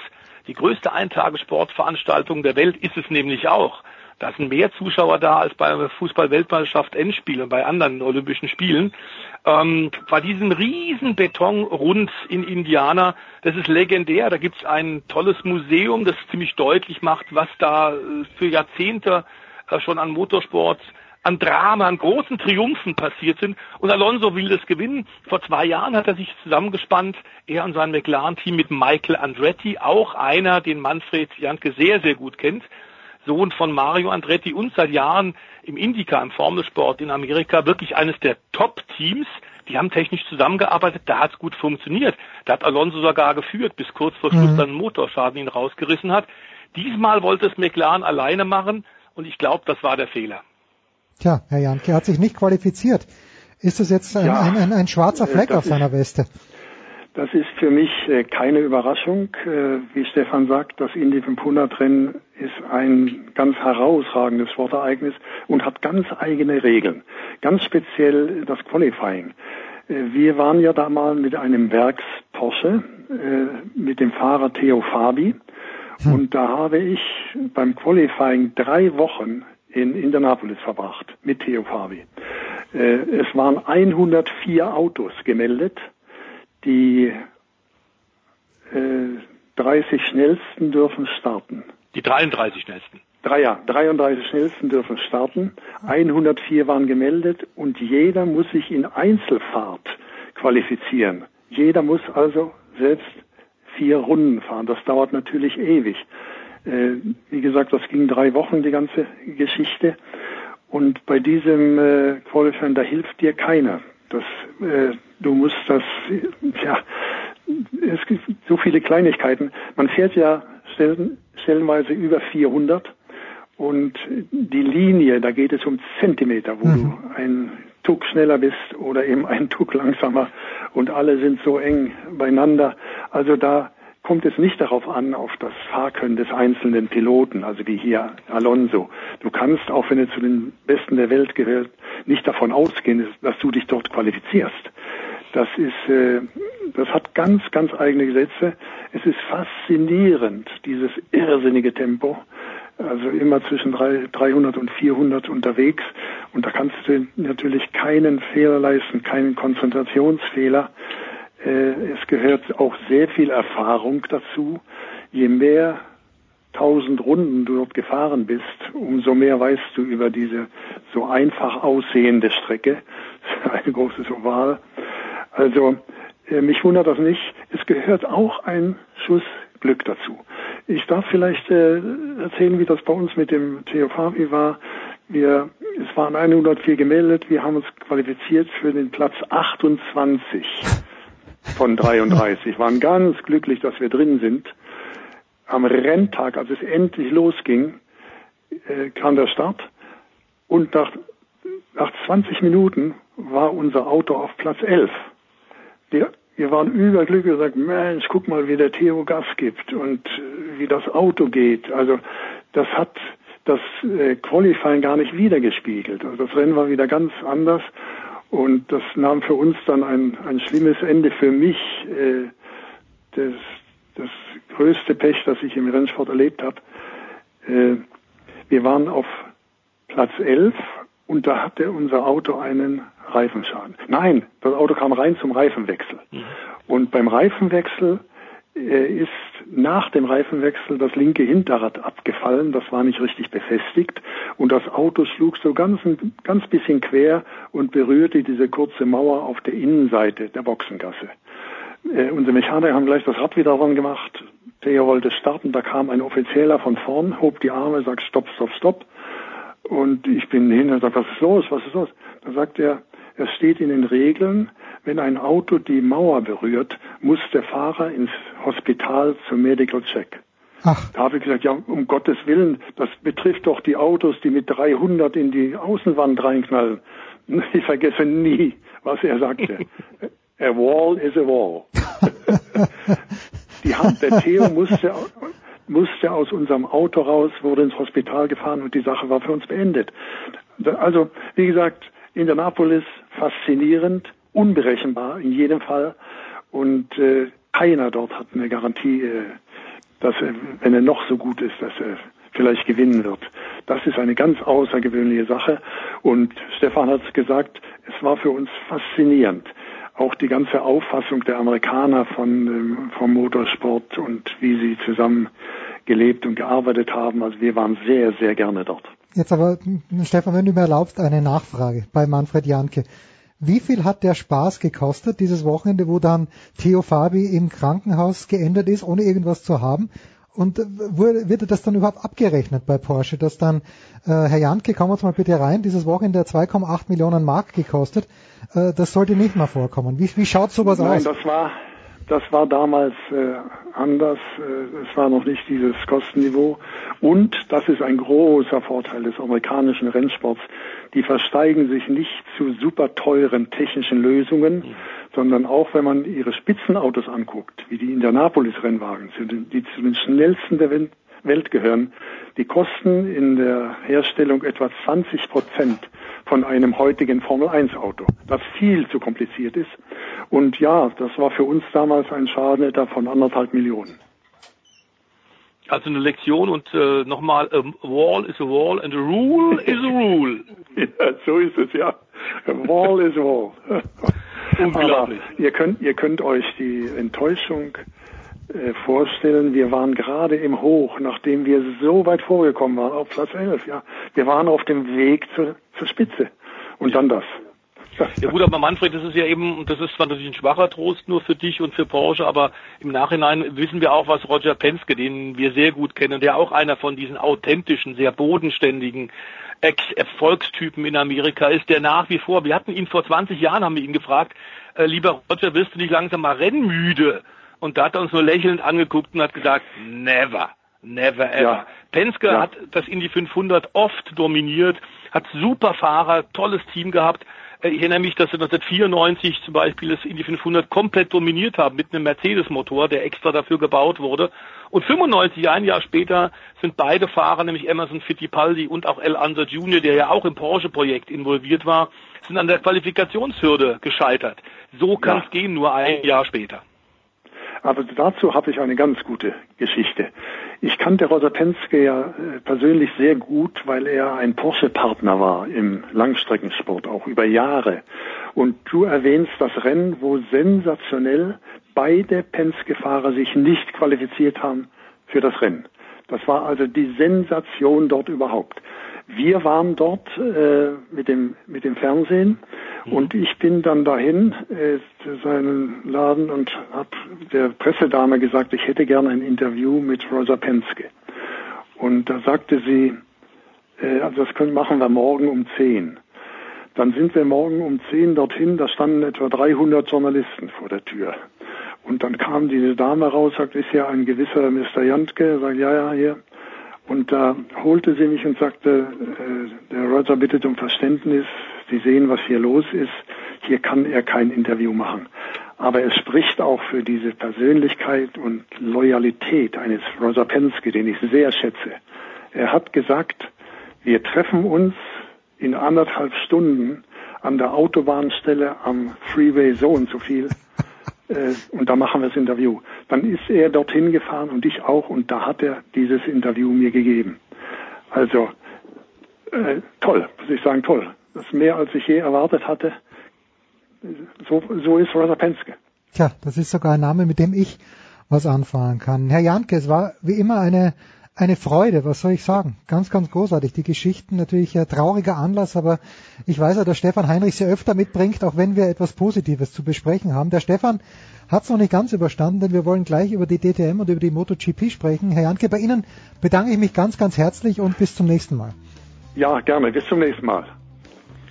Die größte Eintagesportveranstaltung der Welt ist es nämlich auch. Da sind mehr Zuschauer da als bei der Fußball-Weltmeisterschaft Endspiel und bei anderen Olympischen Spielen. Ähm, bei diesem riesen Betonrund in Indiana, das ist legendär. Da gibt's ein tolles Museum, das ziemlich deutlich macht, was da äh, für Jahrzehnte äh, schon an Motorsport an Drama, an großen Triumphen passiert sind. Und Alonso will das gewinnen. Vor zwei Jahren hat er sich zusammengespannt, er und sein McLaren-Team mit Michael Andretti, auch einer, den Manfred Janke sehr, sehr gut kennt. Sohn von Mario Andretti und seit Jahren im Indica, im Formelsport in Amerika, wirklich eines der Top-Teams. Die haben technisch zusammengearbeitet, da hat es gut funktioniert. Da hat Alonso sogar geführt, bis kurz vor Schluss mhm. dann Motorschaden ihn rausgerissen hat. Diesmal wollte es McLaren alleine machen und ich glaube, das war der Fehler. Tja, Herr Janke hat sich nicht qualifiziert. Ist das jetzt ein, ja, ein, ein, ein schwarzer äh, Fleck auf seiner Weste? Das ist für mich äh, keine Überraschung. Äh, wie Stefan sagt, das Indy 500 Rennen ist ein ganz herausragendes Sportereignis und hat ganz eigene Regeln. Ganz speziell das Qualifying. Wir waren ja da mal mit einem Werks Porsche, mit dem Fahrer Theo Fabi. Hm. Und da habe ich beim Qualifying drei Wochen in Indianapolis verbracht mit Theo Fabi. Äh, es waren 104 Autos gemeldet. Die äh, 30 schnellsten dürfen starten. Die 33 schnellsten. Drei, ja, 33 schnellsten dürfen starten. 104 waren gemeldet und jeder muss sich in Einzelfahrt qualifizieren. Jeder muss also selbst vier Runden fahren. Das dauert natürlich ewig. Äh, wie gesagt, das ging drei Wochen, die ganze Geschichte. Und bei diesem äh, Qualifying, da hilft dir keiner. Das, äh, du musst das, ja, es gibt so viele Kleinigkeiten. Man fährt ja stellen, stellenweise über 400 und die Linie, da geht es um Zentimeter, wo mhm. du ein Tuck schneller bist oder eben ein Tuck langsamer und alle sind so eng beieinander. Also da kommt es nicht darauf an, auf das Fahrkönnen des einzelnen Piloten, also wie hier Alonso. Du kannst, auch wenn er zu den Besten der Welt gehört, nicht davon ausgehen, dass du dich dort qualifizierst. Das ist, äh, das hat ganz, ganz eigene Gesetze. Es ist faszinierend, dieses irrsinnige Tempo. Also immer zwischen 300 und 400 unterwegs. Und da kannst du natürlich keinen Fehler leisten, keinen Konzentrationsfehler. Äh, es gehört auch sehr viel Erfahrung dazu. Je mehr tausend Runden du dort gefahren bist, umso mehr weißt du über diese so einfach aussehende Strecke. Ein großes Oval. Also äh, mich wundert das nicht. Es gehört auch ein Schuss Glück dazu. Ich darf vielleicht äh, erzählen, wie das bei uns mit dem Theo Fabi war. Wir, es waren 104 gemeldet. Wir haben uns qualifiziert für den Platz 28 von 33. Waren ganz glücklich, dass wir drin sind. Am Renntag, als es endlich losging, äh, kam der Start und nach, nach 20 Minuten war unser Auto auf Platz 11. Wir, wir waren überglücklich und sagten, Mensch, guck mal, wie der Theo Gas gibt und äh, wie das Auto geht. Also das hat das äh, Qualifying gar nicht wiedergespiegelt. Also das Rennen war wieder ganz anders und das nahm für uns dann ein, ein schlimmes Ende. Für mich äh, das, das größte Pech, das ich im Rennsport erlebt habe. Äh, wir waren auf Platz 11 und da hatte unser Auto einen Reifenschaden. Nein, das Auto kam rein zum Reifenwechsel. Mhm. Und beim Reifenwechsel ist nach dem Reifenwechsel das linke Hinterrad abgefallen, das war nicht richtig befestigt und das Auto schlug so ganz ein ganz bisschen quer und berührte diese kurze Mauer auf der Innenseite der Boxengasse. Äh, unsere Mechaniker haben gleich das Rad wieder dran gemacht. Theo wollte starten, da kam ein Offizieller von vorn, hob die Arme, sagt Stopp, Stopp, Stopp. Und ich bin hin und sage, was ist los, was ist los? Da sagt er, es steht in den Regeln, wenn ein Auto die Mauer berührt, muss der Fahrer ins Hospital zum Medical Check. Ach. Da habe ich gesagt, ja, um Gottes Willen, das betrifft doch die Autos, die mit 300 in die Außenwand reinknallen. Ich vergesse nie, was er sagte. A wall is a wall. die Hand, der Theo musste musste aus unserem Auto raus, wurde ins Hospital gefahren und die Sache war für uns beendet. Also, wie gesagt, Indianapolis faszinierend, unberechenbar in jedem Fall und äh, keiner dort hat eine Garantie, äh, dass er, wenn er noch so gut ist, dass er vielleicht gewinnen wird. Das ist eine ganz außergewöhnliche Sache und Stefan hat es gesagt, es war für uns faszinierend auch die ganze Auffassung der Amerikaner von, ähm, vom Motorsport und wie sie zusammen gelebt und gearbeitet haben. Also wir waren sehr, sehr gerne dort. Jetzt aber, Stefan, wenn du mir erlaubst, eine Nachfrage bei Manfred Janke. Wie viel hat der Spaß gekostet, dieses Wochenende, wo dann Theo Fabi im Krankenhaus geendet ist, ohne irgendwas zu haben? Und wird das dann überhaupt abgerechnet bei Porsche, dass dann, äh, Herr Janke, kommen wir uns mal bitte rein, dieses Wochenende 2,8 Millionen Mark gekostet, äh, das sollte nicht mal vorkommen. Wie, wie schaut sowas Nein, aus? Nein, das war, das war damals äh, anders. Äh, es war noch nicht dieses Kostenniveau. Und das ist ein großer Vorteil des amerikanischen Rennsports. Die versteigen sich nicht zu super teuren technischen Lösungen, mhm. sondern auch wenn man ihre Spitzenautos anguckt, wie die Indianapolis-Rennwagen, die zu den schnellsten der Welt gehören, die kosten in der Herstellung etwa 20 Prozent von einem heutigen Formel-1-Auto, das viel zu kompliziert ist. Und ja, das war für uns damals ein Schaden etwa von anderthalb Millionen. Also eine Lektion und äh, nochmal, a wall is a wall and a rule is a rule. ja, so ist es ja. A wall is a wall. Unglaublich. Aber ihr könnt, ihr könnt euch die Enttäuschung vorstellen, wir waren gerade im Hoch, nachdem wir so weit vorgekommen waren, auf Platz 11, ja. Wir waren auf dem Weg zur, zur Spitze. Und dann das. Ja gut, aber Manfred, das ist ja eben, das ist zwar natürlich ein schwacher Trost nur für dich und für Porsche, aber im Nachhinein wissen wir auch, was Roger Penske, den wir sehr gut kennen, der auch einer von diesen authentischen, sehr bodenständigen Ex-Erfolgstypen in Amerika ist, der nach wie vor, wir hatten ihn vor 20 Jahren, haben wir ihn gefragt, äh, lieber Roger, wirst du nicht langsam mal rennmüde? Und da hat er uns nur lächelnd angeguckt und hat gesagt, never. Never ever. Ja. Penske ja. hat das Indy 500 oft dominiert, hat super Fahrer, tolles Team gehabt. Äh, ich erinnere mich, dass sie 1994 zum Beispiel das Indy 500 komplett dominiert haben mit einem Mercedes-Motor, der extra dafür gebaut wurde. Und 95, ein Jahr später, sind beide Fahrer, nämlich Emerson Fittipaldi und auch El Anser Jr., der ja auch im Porsche-Projekt involviert war, sind an der Qualifikationshürde gescheitert. So kann es ja. gehen, nur ein Jahr später. Aber dazu habe ich eine ganz gute Geschichte. Ich kannte Roger Penske ja äh, persönlich sehr gut, weil er ein Porsche-Partner war im Langstreckensport, auch über Jahre. Und du erwähnst das Rennen, wo sensationell beide Penske-Fahrer sich nicht qualifiziert haben für das Rennen. Das war also die Sensation dort überhaupt. Wir waren dort äh, mit dem mit dem Fernsehen mhm. und ich bin dann dahin äh, zu seinem Laden und habe der Pressedame gesagt, ich hätte gerne ein Interview mit Rosa Penske. Und da sagte sie, äh, also das können machen wir morgen um 10. Dann sind wir morgen um 10 dorthin, da standen etwa 300 Journalisten vor der Tür. Und dann kam diese Dame raus, sagt, ist ja ein gewisser Mr. Jantke, sagt, ja, ja, hier. Und da holte sie mich und sagte, äh, der Roger bittet um Verständnis, Sie sehen, was hier los ist, hier kann er kein Interview machen. Aber es spricht auch für diese Persönlichkeit und Loyalität eines Roger Penske, den ich sehr schätze. Er hat gesagt, wir treffen uns in anderthalb Stunden an der Autobahnstelle am Freeway so und so viel äh, und da machen wir das Interview. Dann ist er dorthin gefahren und ich auch und da hat er dieses Interview mir gegeben. Also äh, toll, muss ich sagen, toll. Das ist mehr als ich je erwartet hatte. So, so ist Rosa Penske. Tja, das ist sogar ein Name, mit dem ich was anfangen kann. Herr Janke, es war wie immer eine eine Freude, was soll ich sagen? Ganz, ganz großartig. Die Geschichten natürlich ein trauriger Anlass, aber ich weiß ja, dass Stefan Heinrich sie öfter mitbringt, auch wenn wir etwas Positives zu besprechen haben. Der Stefan hat es noch nicht ganz überstanden, denn wir wollen gleich über die DTM und über die MotoGP sprechen. Herr Janke, bei Ihnen bedanke ich mich ganz, ganz herzlich und bis zum nächsten Mal. Ja, gerne. Bis zum nächsten Mal.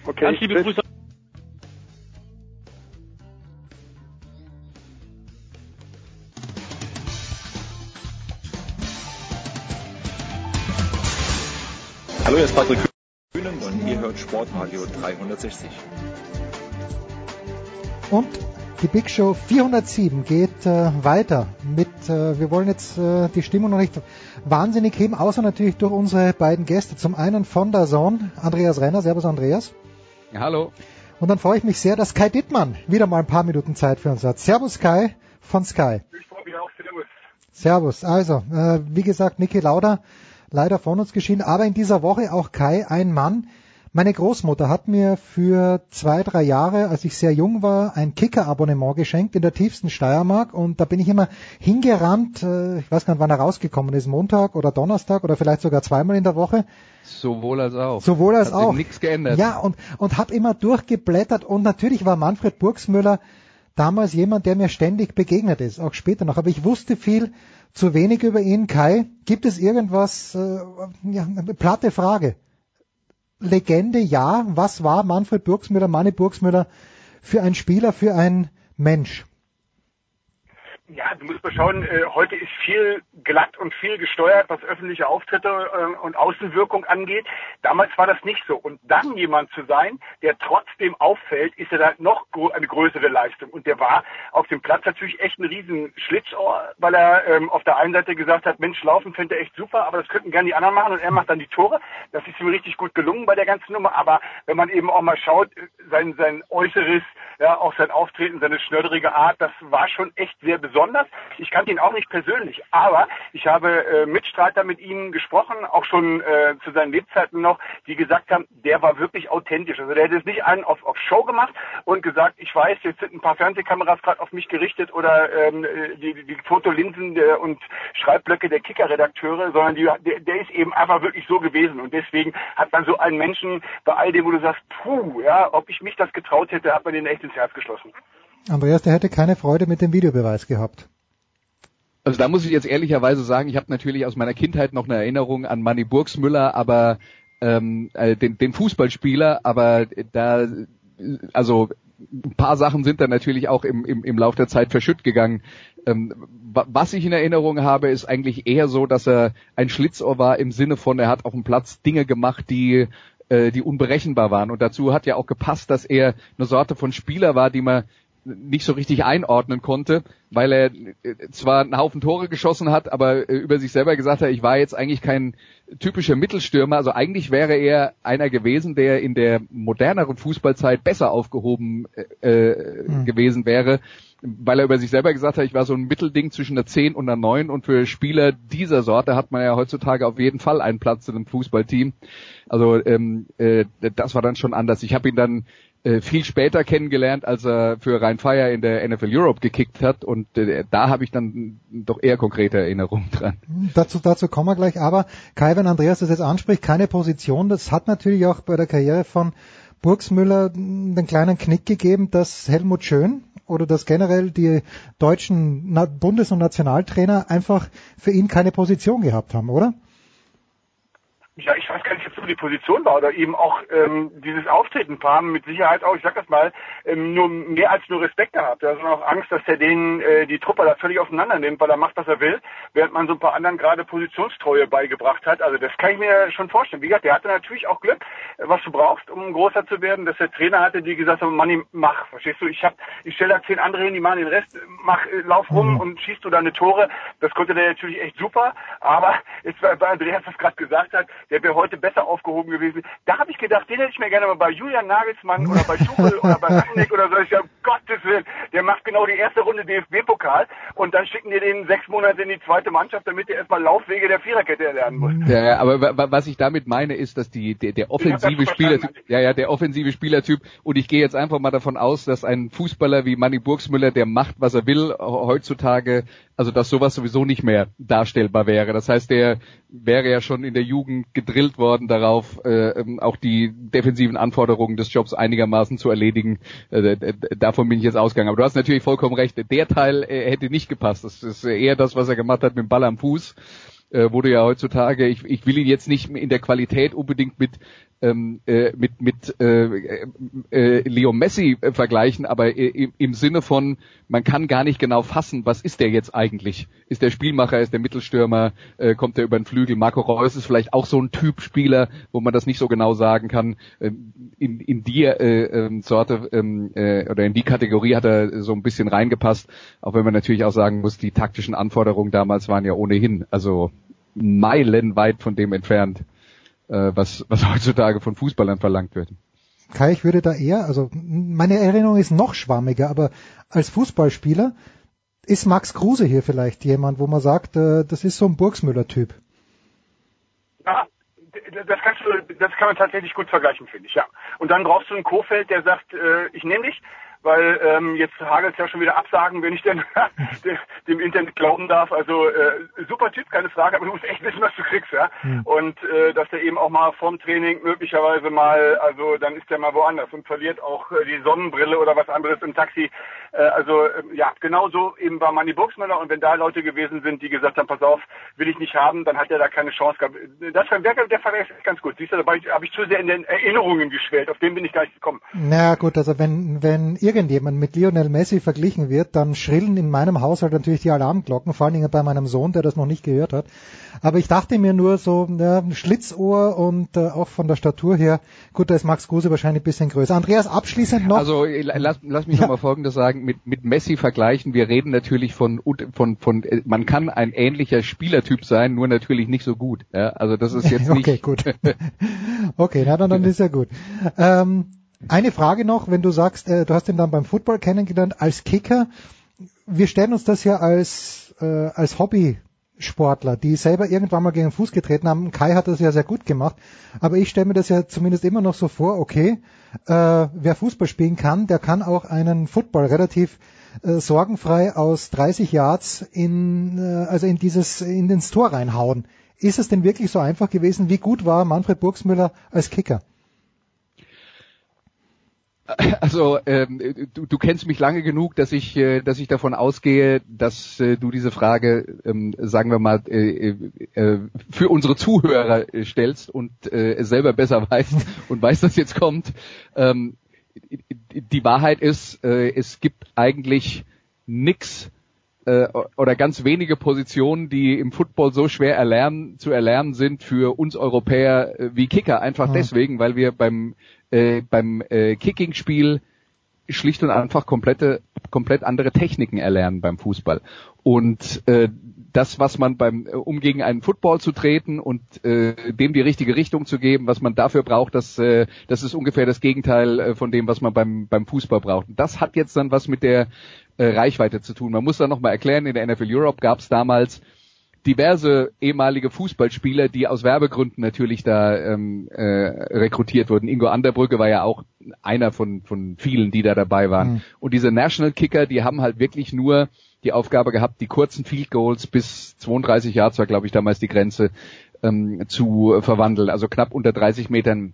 Okay. Ganz liebe Grüße Hallo, hier ist Patrick Kühnen und ihr hört Sportradio 360. Und die Big Show 407 geht äh, weiter mit, äh, wir wollen jetzt äh, die Stimmung noch nicht wahnsinnig heben, außer natürlich durch unsere beiden Gäste. Zum einen von der Zone, Andreas Renner. Servus Andreas. Ja, hallo. Und dann freue ich mich sehr, dass Kai Dittmann wieder mal ein paar Minuten Zeit für uns hat. Servus Kai von Sky. Ich freue mich auch. Servus. Servus. Also, äh, wie gesagt, Niki Lauda leider von uns geschieden. Aber in dieser Woche auch Kai, ein Mann. Meine Großmutter hat mir für zwei, drei Jahre, als ich sehr jung war, ein Kicker-Abonnement geschenkt in der tiefsten Steiermark und da bin ich immer hingerannt, äh, ich weiß gar nicht, wann er rausgekommen ist, Montag oder Donnerstag oder vielleicht sogar zweimal in der Woche. Sowohl als auch. Sowohl als Hat auch. nichts geändert. Ja, und, und habe immer durchgeblättert und natürlich war Manfred Burgsmüller damals jemand, der mir ständig begegnet ist, auch später noch. Aber ich wusste viel zu wenig über ihn. Kai, gibt es irgendwas, äh, ja, eine platte Frage. Legende, ja. Was war Manfred Burgsmüller, Manni Burgsmüller für ein Spieler, für ein Mensch? Ja, du musst mal schauen, äh, heute ist viel glatt und viel gesteuert, was öffentliche Auftritte äh, und Außenwirkung angeht. Damals war das nicht so. Und dann jemand zu sein, der trotzdem auffällt, ist ja dann noch eine größere Leistung. Und der war auf dem Platz natürlich echt ein riesen Schlitzohr, weil er ähm, auf der einen Seite gesagt hat, Mensch, laufen fände er echt super, aber das könnten gerne die anderen machen und er macht dann die Tore. Das ist ihm richtig gut gelungen bei der ganzen Nummer. Aber wenn man eben auch mal schaut, sein, sein Äußeres, ja, auch sein Auftreten, seine schnörderige Art, das war schon echt sehr besonders. Ich kannte ihn auch nicht persönlich, aber ich habe äh, Mitstreiter mit ihm gesprochen, auch schon äh, zu seinen Lebzeiten noch, die gesagt haben, der war wirklich authentisch. Also der hätte es nicht einen auf, auf Show gemacht und gesagt, ich weiß, jetzt sind ein paar Fernsehkameras gerade auf mich gerichtet oder ähm, die, die Fotolinsen der, und Schreibblöcke der Kicker-Redakteure, sondern die, der, der ist eben einfach wirklich so gewesen. Und deswegen hat man so einen Menschen bei all dem, wo du sagst, puh, ja, ob ich mich das getraut hätte, hat man den echt ins Herz geschlossen. Andreas, der hätte keine Freude mit dem Videobeweis gehabt. Also da muss ich jetzt ehrlicherweise sagen, ich habe natürlich aus meiner Kindheit noch eine Erinnerung an Manny Burgsmüller, aber ähm, äh, den, den Fußballspieler, aber da also ein paar Sachen sind da natürlich auch im, im, im Lauf der Zeit verschütt gegangen. Ähm, was ich in Erinnerung habe, ist eigentlich eher so, dass er ein Schlitzohr war im Sinne von, er hat auf dem Platz Dinge gemacht, die äh, die unberechenbar waren. Und dazu hat ja auch gepasst, dass er eine Sorte von Spieler war, die man nicht so richtig einordnen konnte, weil er äh, zwar einen Haufen Tore geschossen hat, aber äh, über sich selber gesagt hat, ich war jetzt eigentlich kein typischer Mittelstürmer. Also eigentlich wäre er einer gewesen, der in der moderneren Fußballzeit besser aufgehoben äh, mhm. gewesen wäre, weil er über sich selber gesagt hat, ich war so ein Mittelding zwischen der 10 und der 9 und für Spieler dieser Sorte hat man ja heutzutage auf jeden Fall einen Platz in einem Fußballteam. Also ähm, äh, das war dann schon anders. Ich habe ihn dann äh, viel später kennengelernt, als er für Rhein Fire in der NFL Europe gekickt hat und äh, da habe ich dann doch eher konkrete Erinnerungen dran. Dazu, dazu kommen wir gleich, aber Kai, wenn Andreas das jetzt anspricht, keine Position, das hat natürlich auch bei der Karriere von Burgsmüller den kleinen Knick gegeben, dass Helmut Schön oder dass generell die deutschen Bundes- und Nationaltrainer einfach für ihn keine Position gehabt haben, oder? ja, ich weiß gar nicht, ob so die Position war oder eben auch ähm, dieses Auftreten haben mit Sicherheit auch, ich sag das mal, ähm, nur mehr als nur Respekt gehabt. Er hat auch Angst, dass er den äh, die Truppe da völlig auseinander nimmt, weil er macht, was er will, während man so ein paar anderen gerade Positionstreue beigebracht hat. Also das kann ich mir schon vorstellen. Wie gesagt, der hatte natürlich auch Glück, was du brauchst, um großer zu werden, dass der Trainer hatte, die gesagt haben, Manni, mach, verstehst du, ich hab, ich stelle da zehn andere hin, die machen den Rest, mach, äh, lauf rum mhm. und schießt du deine Tore. Das konnte der natürlich echt super, aber jetzt bei Andreas das gerade gesagt hat, der wäre heute besser aufgehoben gewesen. Da habe ich gedacht, den hätte ich mir gerne mal bei Julian Nagelsmann oder bei Tuchel oder bei Rangnick oder so. Ich sage, Gottes Willen, der macht genau die erste Runde DFB-Pokal und dann schicken die den sechs Monate in die zweite Mannschaft, damit er erstmal Laufwege der Viererkette erlernen muss. Ja, aber was ich damit meine, ist, dass die der, der offensive Spielertyp, ja, ja, der offensive Spielertyp und ich gehe jetzt einfach mal davon aus, dass ein Fußballer wie Manny Burgsmüller, der macht, was er will, heutzutage also dass sowas sowieso nicht mehr darstellbar wäre. Das heißt, der wäre ja schon in der Jugend gedrillt worden darauf, äh, ähm, auch die defensiven Anforderungen des Jobs einigermaßen zu erledigen. Äh, davon bin ich jetzt ausgegangen. Aber du hast natürlich vollkommen recht. Der Teil äh, hätte nicht gepasst. Das ist eher das, was er gemacht hat mit dem Ball am Fuß äh, wurde ja heutzutage, ich, ich will ihn jetzt nicht in der Qualität unbedingt mit ähm, äh, mit mit äh, äh, Leo Messi äh, vergleichen, aber im, im Sinne von man kann gar nicht genau fassen, was ist der jetzt eigentlich? Ist der Spielmacher, ist der Mittelstürmer, äh, kommt der über den Flügel? Marco Reus ist vielleicht auch so ein Typ Spieler, wo man das nicht so genau sagen kann. Ähm, in, in die äh, ähm, Sorte ähm, äh, oder in die Kategorie hat er so ein bisschen reingepasst, auch wenn man natürlich auch sagen muss, die taktischen Anforderungen damals waren ja ohnehin also meilenweit von dem entfernt, äh, was, was heutzutage von Fußballern verlangt wird. Kai, ich würde da eher, also meine Erinnerung ist noch schwammiger, aber als Fußballspieler ist Max Kruse hier vielleicht jemand, wo man sagt, äh, das ist so ein Burgsmüller-Typ. Ja, das kannst du, das kann man tatsächlich gut vergleichen, finde ich, ja. Und dann brauchst du einen Kofeld, der sagt, äh, ich nehme dich, weil ähm, jetzt hagelt ja schon wieder Absagen, wenn ich denn dem Internet glauben darf. Also äh, super Typ, keine Frage, aber du musst echt wissen, was du kriegst, ja. Mhm. Und äh, dass der eben auch mal vorm Training möglicherweise mal, also dann ist der mal woanders und verliert auch äh, die Sonnenbrille oder was anderes im Taxi. Äh, also äh, ja, genauso eben war Manny Buxmüller und wenn da Leute gewesen sind, die gesagt haben, pass auf, will ich nicht haben, dann hat er da keine Chance gehabt. Das der, der Fall ist ganz gut. Siehst du, dabei habe ich zu sehr in den Erinnerungen geschwellt, auf den bin ich gar nicht gekommen. Na gut, also wenn, wenn irgendjemand mit Lionel Messi verglichen wird, dann schrillen in meinem Haushalt natürlich die Alarmglocken, vor allen Dingen bei meinem Sohn, der das noch nicht gehört hat. Aber ich dachte mir nur so, ja, Schlitzohr und äh, auch von der Statur her, gut, da ist Max Kruse wahrscheinlich ein bisschen größer. Andreas, abschließend noch. Also lass, lass mich ja. noch mal Folgendes sagen, mit, mit Messi vergleichen, wir reden natürlich von, von, von, man kann ein ähnlicher Spielertyp sein, nur natürlich nicht so gut. Ja? Also das ist jetzt nicht... okay, gut. okay, na dann, dann ist ja gut. Ähm, eine Frage noch, wenn du sagst, äh, du hast ihn dann beim Football kennengelernt als Kicker. Wir stellen uns das ja als, äh, als Hobby-Sportler, die selber irgendwann mal gegen den Fuß getreten haben. Kai hat das ja sehr gut gemacht, aber ich stelle mir das ja zumindest immer noch so vor, okay, äh, wer Fußball spielen kann, der kann auch einen Football relativ äh, sorgenfrei aus 30 Yards in, äh, also in dieses, in ins Tor reinhauen. Ist es denn wirklich so einfach gewesen? Wie gut war Manfred Burgsmüller als Kicker? Also ähm, du, du kennst mich lange genug, dass ich, äh, dass ich davon ausgehe, dass äh, du diese Frage, ähm, sagen wir mal, äh, äh, für unsere Zuhörer äh, stellst und äh, selber besser weißt und weißt, dass jetzt kommt. Ähm, die Wahrheit ist, äh, es gibt eigentlich nix äh, oder ganz wenige Positionen, die im Football so schwer erlernen, zu erlernen sind für uns Europäer äh, wie Kicker. Einfach ja. deswegen, weil wir beim äh, beim äh, Kicking-Spiel schlicht und einfach komplette, komplett andere Techniken erlernen beim Fußball. Und äh, das, was man beim, äh, um gegen einen Football zu treten und äh, dem die richtige Richtung zu geben, was man dafür braucht, das, äh, das ist ungefähr das Gegenteil äh, von dem, was man beim, beim Fußball braucht. Und das hat jetzt dann was mit der äh, Reichweite zu tun. Man muss da nochmal erklären, in der NFL Europe gab es damals diverse ehemalige Fußballspieler, die aus Werbegründen natürlich da ähm, äh, rekrutiert wurden. Ingo Anderbrücke war ja auch einer von, von vielen, die da dabei waren. Mhm. Und diese National Kicker, die haben halt wirklich nur die Aufgabe gehabt, die kurzen Field Goals bis 32 Yards war, glaube ich, damals die Grenze, ähm, zu verwandeln. Also knapp unter 30 Metern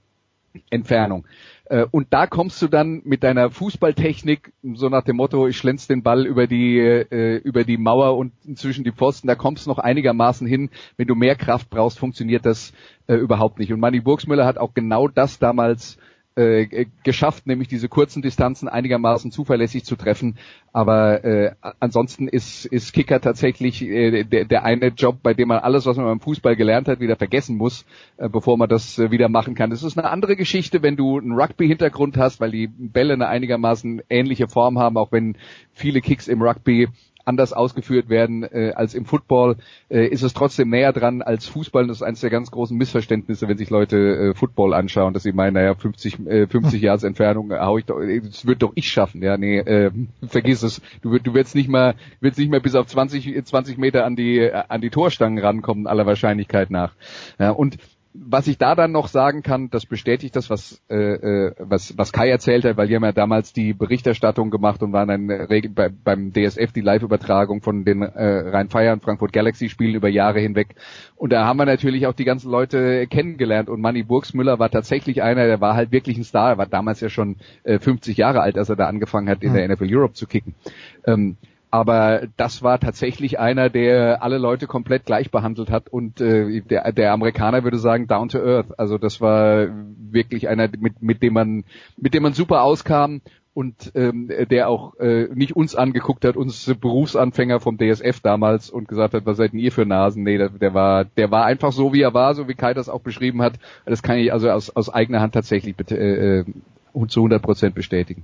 Entfernung. Äh, und da kommst du dann mit deiner Fußballtechnik, so nach dem Motto, ich schlänz den Ball über die, äh, über die Mauer und zwischen die Pfosten, da kommst du noch einigermaßen hin. Wenn du mehr Kraft brauchst, funktioniert das äh, überhaupt nicht. Und Manny Burgsmüller hat auch genau das damals äh, geschafft, nämlich diese kurzen Distanzen einigermaßen zuverlässig zu treffen. Aber äh, ansonsten ist, ist Kicker tatsächlich äh, der, der eine Job, bei dem man alles, was man beim Fußball gelernt hat, wieder vergessen muss, äh, bevor man das äh, wieder machen kann. Das ist eine andere Geschichte, wenn du einen Rugby-Hintergrund hast, weil die Bälle eine einigermaßen ähnliche Form haben, auch wenn viele Kicks im Rugby anders ausgeführt werden äh, als im Football, äh, ist es trotzdem näher dran als Fußball. Das ist eines der ganz großen Missverständnisse, wenn sich Leute äh, Football anschauen, dass sie meinen, naja, 50, äh, 50 Yards Entfernung äh, hau ich doch, äh, das wird doch ich schaffen. Ja, nee, äh, vergiss es. Du, du wirst nicht mal, wirst nicht mehr bis auf 20, 20 Meter an die, an die Torstangen rankommen, aller Wahrscheinlichkeit nach. Ja, und was ich da dann noch sagen kann, das bestätigt das, was, äh, äh was, was Kai erzählt hat, weil die haben ja damals die Berichterstattung gemacht und waren dann bei, beim DSF die Live-Übertragung von den äh, Rhein-Feiern Frankfurt Galaxy-Spielen über Jahre hinweg. Und da haben wir natürlich auch die ganzen Leute kennengelernt und Manny Burgsmüller war tatsächlich einer, der war halt wirklich ein Star, er war damals ja schon äh, 50 Jahre alt, als er da angefangen hat, in der NFL Europe zu kicken. Ähm, aber das war tatsächlich einer, der alle Leute komplett gleich behandelt hat und äh, der, der Amerikaner würde sagen down to earth. Also das war wirklich einer, mit, mit dem man mit dem man super auskam und ähm, der auch äh, nicht uns angeguckt hat, uns Berufsanfänger vom DSF damals und gesagt hat, was seid denn ihr für Nasen? Nee, der, der war der war einfach so wie er war, so wie Kai das auch beschrieben hat. Das kann ich also aus, aus eigener Hand tatsächlich äh, äh zu 100 Prozent bestätigen.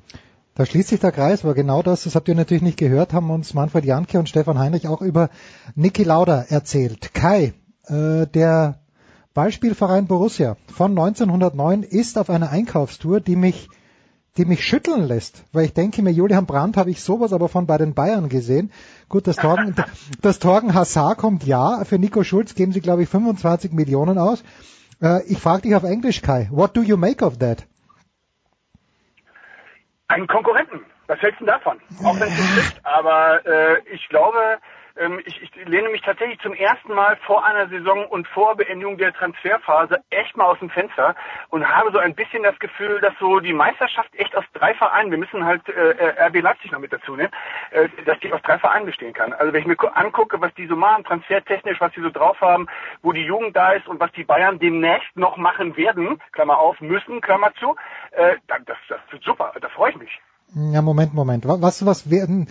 Da schließt sich der Kreis, aber genau das, das habt ihr natürlich nicht gehört, haben uns Manfred Janke und Stefan Heinrich auch über Niki Lauda erzählt. Kai, äh, der Ballspielverein Borussia von 1909 ist auf einer Einkaufstour, die mich die mich schütteln lässt, weil ich denke mir, Julian Brandt habe ich sowas aber von bei den Bayern gesehen. Gut, das Torgen, das Torgen Hazard kommt ja, für Nico Schulz geben sie glaube ich 25 Millionen aus. Äh, ich frage dich auf Englisch, Kai, what do you make of that? Einen Konkurrenten. Was hältst du davon? Auch wenn es nicht ist, aber äh, ich glaube, ich, ich lehne mich tatsächlich zum ersten Mal vor einer Saison und vor Beendigung der Transferphase echt mal aus dem Fenster und habe so ein bisschen das Gefühl, dass so die Meisterschaft echt aus drei Vereinen, wir müssen halt äh RB Leipzig noch mit dazu nehmen, äh, dass die aus drei Vereinen bestehen kann. Also wenn ich mir angucke, was die so machen, transfertechnisch, was die so drauf haben, wo die Jugend da ist und was die Bayern demnächst noch machen werden, Klammer auf, müssen, Klammer zu, äh, das, das wird super, da freue ich mich. Ja, Moment, Moment. Was, was werden,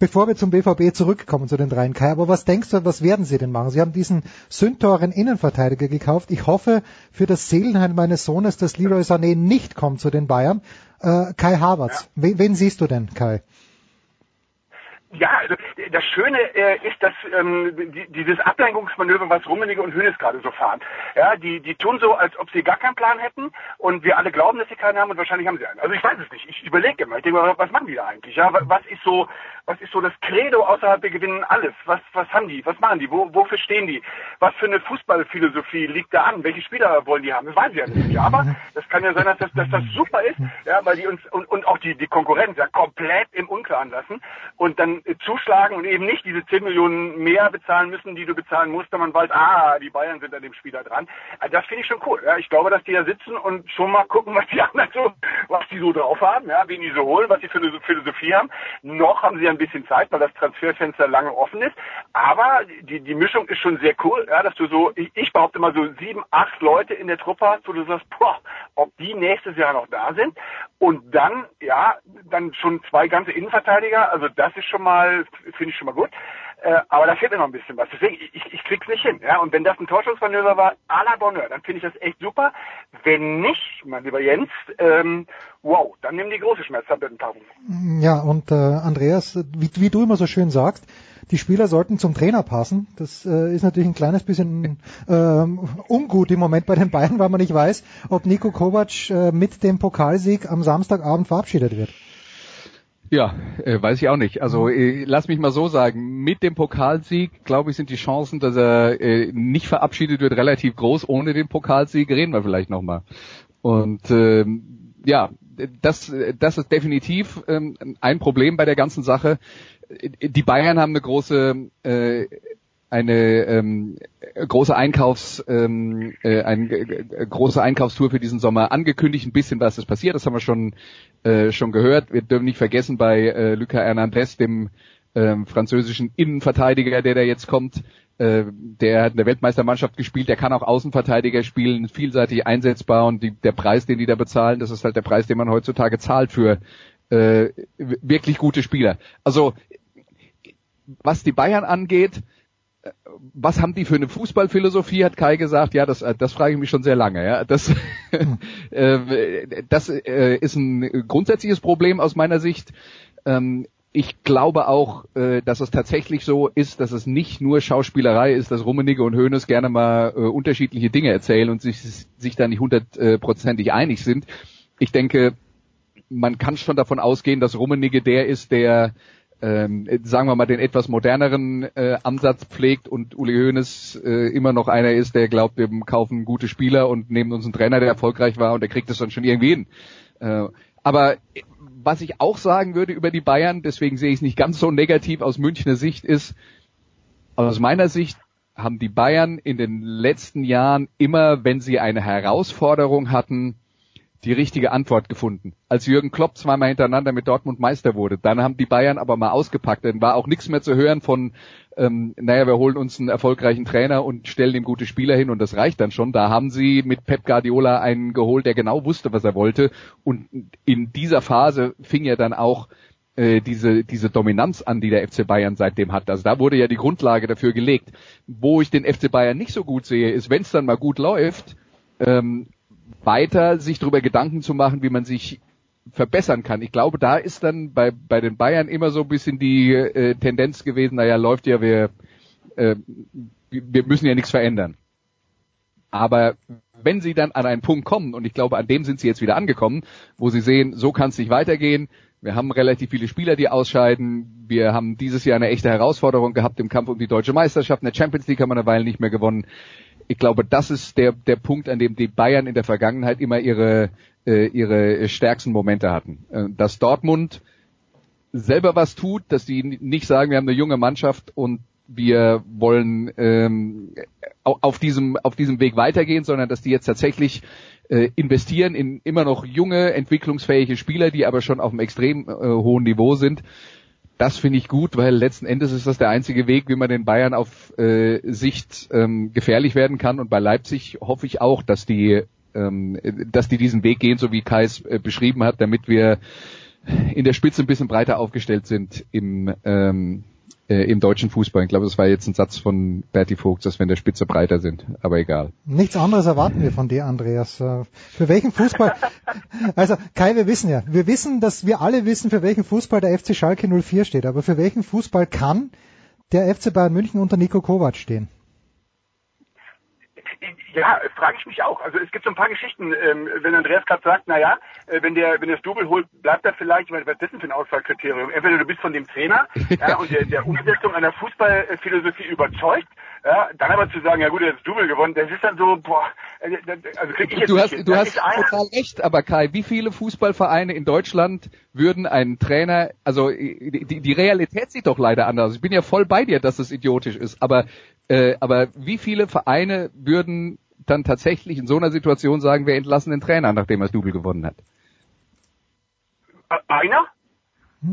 bevor wir zum BVB zurückkommen, zu den dreien Kai, aber was denkst du, was werden sie denn machen? Sie haben diesen sündteuren Innenverteidiger gekauft. Ich hoffe für das Seelenheil meines Sohnes, dass Leroy Sané nicht kommt zu den Bayern. Äh, Kai Havertz. Ja. Wen, wen siehst du denn, Kai? Ja, also das Schöne äh, ist, dass ähm, die, dieses Ablenkungsmanöver, was Rummenigge und Hönes gerade so fahren, ja, die, die tun so, als ob sie gar keinen Plan hätten und wir alle glauben, dass sie keinen haben und wahrscheinlich haben sie einen. Also ich weiß es nicht. Ich überlege immer. Ich denke was machen die da eigentlich? Ja, was ist so, was ist so das Credo außerhalb wir gewinnen alles? Was, was haben die? Was machen die? Wo, wofür stehen die? Was für eine Fußballphilosophie liegt da an? Welche Spieler wollen die haben? Das weiß ich ja nicht. Aber das kann ja sein, dass das, dass das super ist, ja, weil die uns und, und auch die, die Konkurrenz ja komplett im Unklaren lassen und dann zuschlagen und eben nicht diese 10 Millionen mehr bezahlen müssen, die du bezahlen musst, wenn man weiß, ah, die Bayern sind an dem Spieler dran. Also das finde ich schon cool. Ja. Ich glaube, dass die da sitzen und schon mal gucken, was die anderen so, was die so drauf haben, ja, wen die so holen, was sie für eine Philosophie haben. Noch haben sie ein bisschen Zeit, weil das Transferfenster lange offen ist. Aber die, die Mischung ist schon sehr cool, ja, dass du so, ich, ich behaupte mal so sieben, acht Leute in der Truppe hast, wo du sagst, boah, ob die nächstes Jahr noch da sind. Und dann, ja, dann schon zwei ganze Innenverteidiger. Also das ist schon mal, finde ich schon mal gut. Äh, aber da fehlt mir noch ein bisschen was. Deswegen, ich, ich krieg's nicht hin. Ja? Und wenn das ein Torschussmanöver war, à la Bonheur, dann finde ich das echt super. Wenn nicht, mein lieber Jens, ähm, wow, dann nimm die große Schmerztablettenpackung. Ja, und äh, Andreas, wie, wie du immer so schön sagst, die Spieler sollten zum Trainer passen. Das äh, ist natürlich ein kleines bisschen ähm, ungut im Moment bei den Bayern, weil man nicht weiß, ob Nico Kovac äh, mit dem Pokalsieg am Samstagabend verabschiedet wird. Ja, äh, weiß ich auch nicht. Also äh, lass mich mal so sagen, mit dem Pokalsieg, glaube ich, sind die Chancen, dass er äh, nicht verabschiedet wird, relativ groß. Ohne den Pokalsieg reden wir vielleicht nochmal. Und ähm, ja, das, das ist definitiv ähm, ein Problem bei der ganzen Sache. Die Bayern haben eine große äh, eine ähm, große Einkaufs ähm, äh, eine äh, große Einkaufstour für diesen Sommer angekündigt. Ein bisschen was ist passiert, das haben wir schon äh, schon gehört. Wir dürfen nicht vergessen bei äh, Luca Hernandez, dem ähm, französischen Innenverteidiger, der da jetzt kommt. Äh, der hat in der Weltmeistermannschaft gespielt, der kann auch Außenverteidiger spielen, vielseitig einsetzbar und die, der Preis, den die da bezahlen, das ist halt der Preis, den man heutzutage zahlt für äh, wirklich gute Spieler. Also was die Bayern angeht, was haben die für eine Fußballphilosophie, hat Kai gesagt. Ja, das, das frage ich mich schon sehr lange. Ja, das, äh, das äh, ist ein grundsätzliches Problem aus meiner Sicht. Ähm, ich glaube auch, äh, dass es tatsächlich so ist, dass es nicht nur Schauspielerei ist, dass Rummenigge und Hoeneß gerne mal äh, unterschiedliche Dinge erzählen und sich, sich da nicht hundertprozentig einig sind. Ich denke, man kann schon davon ausgehen, dass Rummenigge der ist, der ähm, sagen wir mal, den etwas moderneren äh, Ansatz pflegt und Uli Hoeneß äh, immer noch einer ist, der glaubt, wir kaufen gute Spieler und nehmen uns einen Trainer, der erfolgreich war und der kriegt es dann schon irgendwie hin. Äh, aber was ich auch sagen würde über die Bayern, deswegen sehe ich es nicht ganz so negativ aus Münchner Sicht, ist, aus meiner Sicht haben die Bayern in den letzten Jahren immer, wenn sie eine Herausforderung hatten, die richtige Antwort gefunden. Als Jürgen Klopp zweimal hintereinander mit Dortmund Meister wurde, dann haben die Bayern aber mal ausgepackt. Dann war auch nichts mehr zu hören von, ähm, naja, wir holen uns einen erfolgreichen Trainer und stellen ihm gute Spieler hin und das reicht dann schon. Da haben sie mit Pep Guardiola einen geholt, der genau wusste, was er wollte. Und in dieser Phase fing ja dann auch äh, diese, diese Dominanz an, die der FC Bayern seitdem hat. Also da wurde ja die Grundlage dafür gelegt. Wo ich den FC Bayern nicht so gut sehe, ist, wenn es dann mal gut läuft, ähm, weiter sich darüber Gedanken zu machen, wie man sich verbessern kann. Ich glaube, da ist dann bei, bei den Bayern immer so ein bisschen die äh, Tendenz gewesen, naja, läuft ja, wir, äh, wir müssen ja nichts verändern. Aber wenn sie dann an einen Punkt kommen, und ich glaube, an dem sind sie jetzt wieder angekommen, wo sie sehen, so kann es nicht weitergehen, wir haben relativ viele Spieler, die ausscheiden. Wir haben dieses Jahr eine echte Herausforderung gehabt im Kampf um die deutsche Meisterschaft. In der Champions League haben wir eine Weile nicht mehr gewonnen ich glaube, das ist der, der Punkt, an dem die Bayern in der Vergangenheit immer ihre, äh, ihre stärksten Momente hatten. Äh, dass Dortmund selber was tut, dass die nicht sagen, wir haben eine junge Mannschaft und wir wollen ähm, auf diesem auf diesem Weg weitergehen, sondern dass die jetzt tatsächlich äh, investieren in immer noch junge entwicklungsfähige Spieler, die aber schon auf einem extrem äh, hohen Niveau sind das finde ich gut, weil letzten Endes ist das der einzige Weg, wie man den Bayern auf äh, Sicht ähm, gefährlich werden kann. Und bei Leipzig hoffe ich auch, dass die, ähm, dass die diesen Weg gehen, so wie Kai es äh, beschrieben hat, damit wir in der Spitze ein bisschen breiter aufgestellt sind im ähm, äh, im deutschen Fußball. Ich glaube, das war jetzt ein Satz von Berti Vogt, dass wir in der Spitze breiter sind, aber egal. Nichts anderes erwarten wir von dir, Andreas. Äh, für welchen Fußball, also Kai, wir wissen ja, wir wissen, dass wir alle wissen, für welchen Fußball der FC Schalke 04 steht, aber für welchen Fußball kann der FC Bayern München unter Nico Kovac stehen? Ja, frage ich mich auch. Also es gibt so ein paar Geschichten, ähm, wenn Andreas gerade sagt, na ja, äh, wenn der wenn der das Double holt, bleibt er vielleicht, weil was ist denn für ein Auswahlkriterium? Entweder du bist von dem Trainer ja, und der, der Umsetzung einer Fußballphilosophie überzeugt, ja, dann aber zu sagen, ja gut, er hat das Double gewonnen, das ist dann so, boah, äh, also krieg ich jetzt Du hast, nicht du hast total recht, aber Kai, wie viele Fußballvereine in Deutschland würden einen Trainer, also die, die Realität sieht doch leider anders. Ich bin ja voll bei dir, dass es idiotisch ist, aber äh, aber wie viele Vereine würden dann tatsächlich in so einer Situation sagen, wir entlassen den Trainer, nachdem er das Double gewonnen hat? Einer?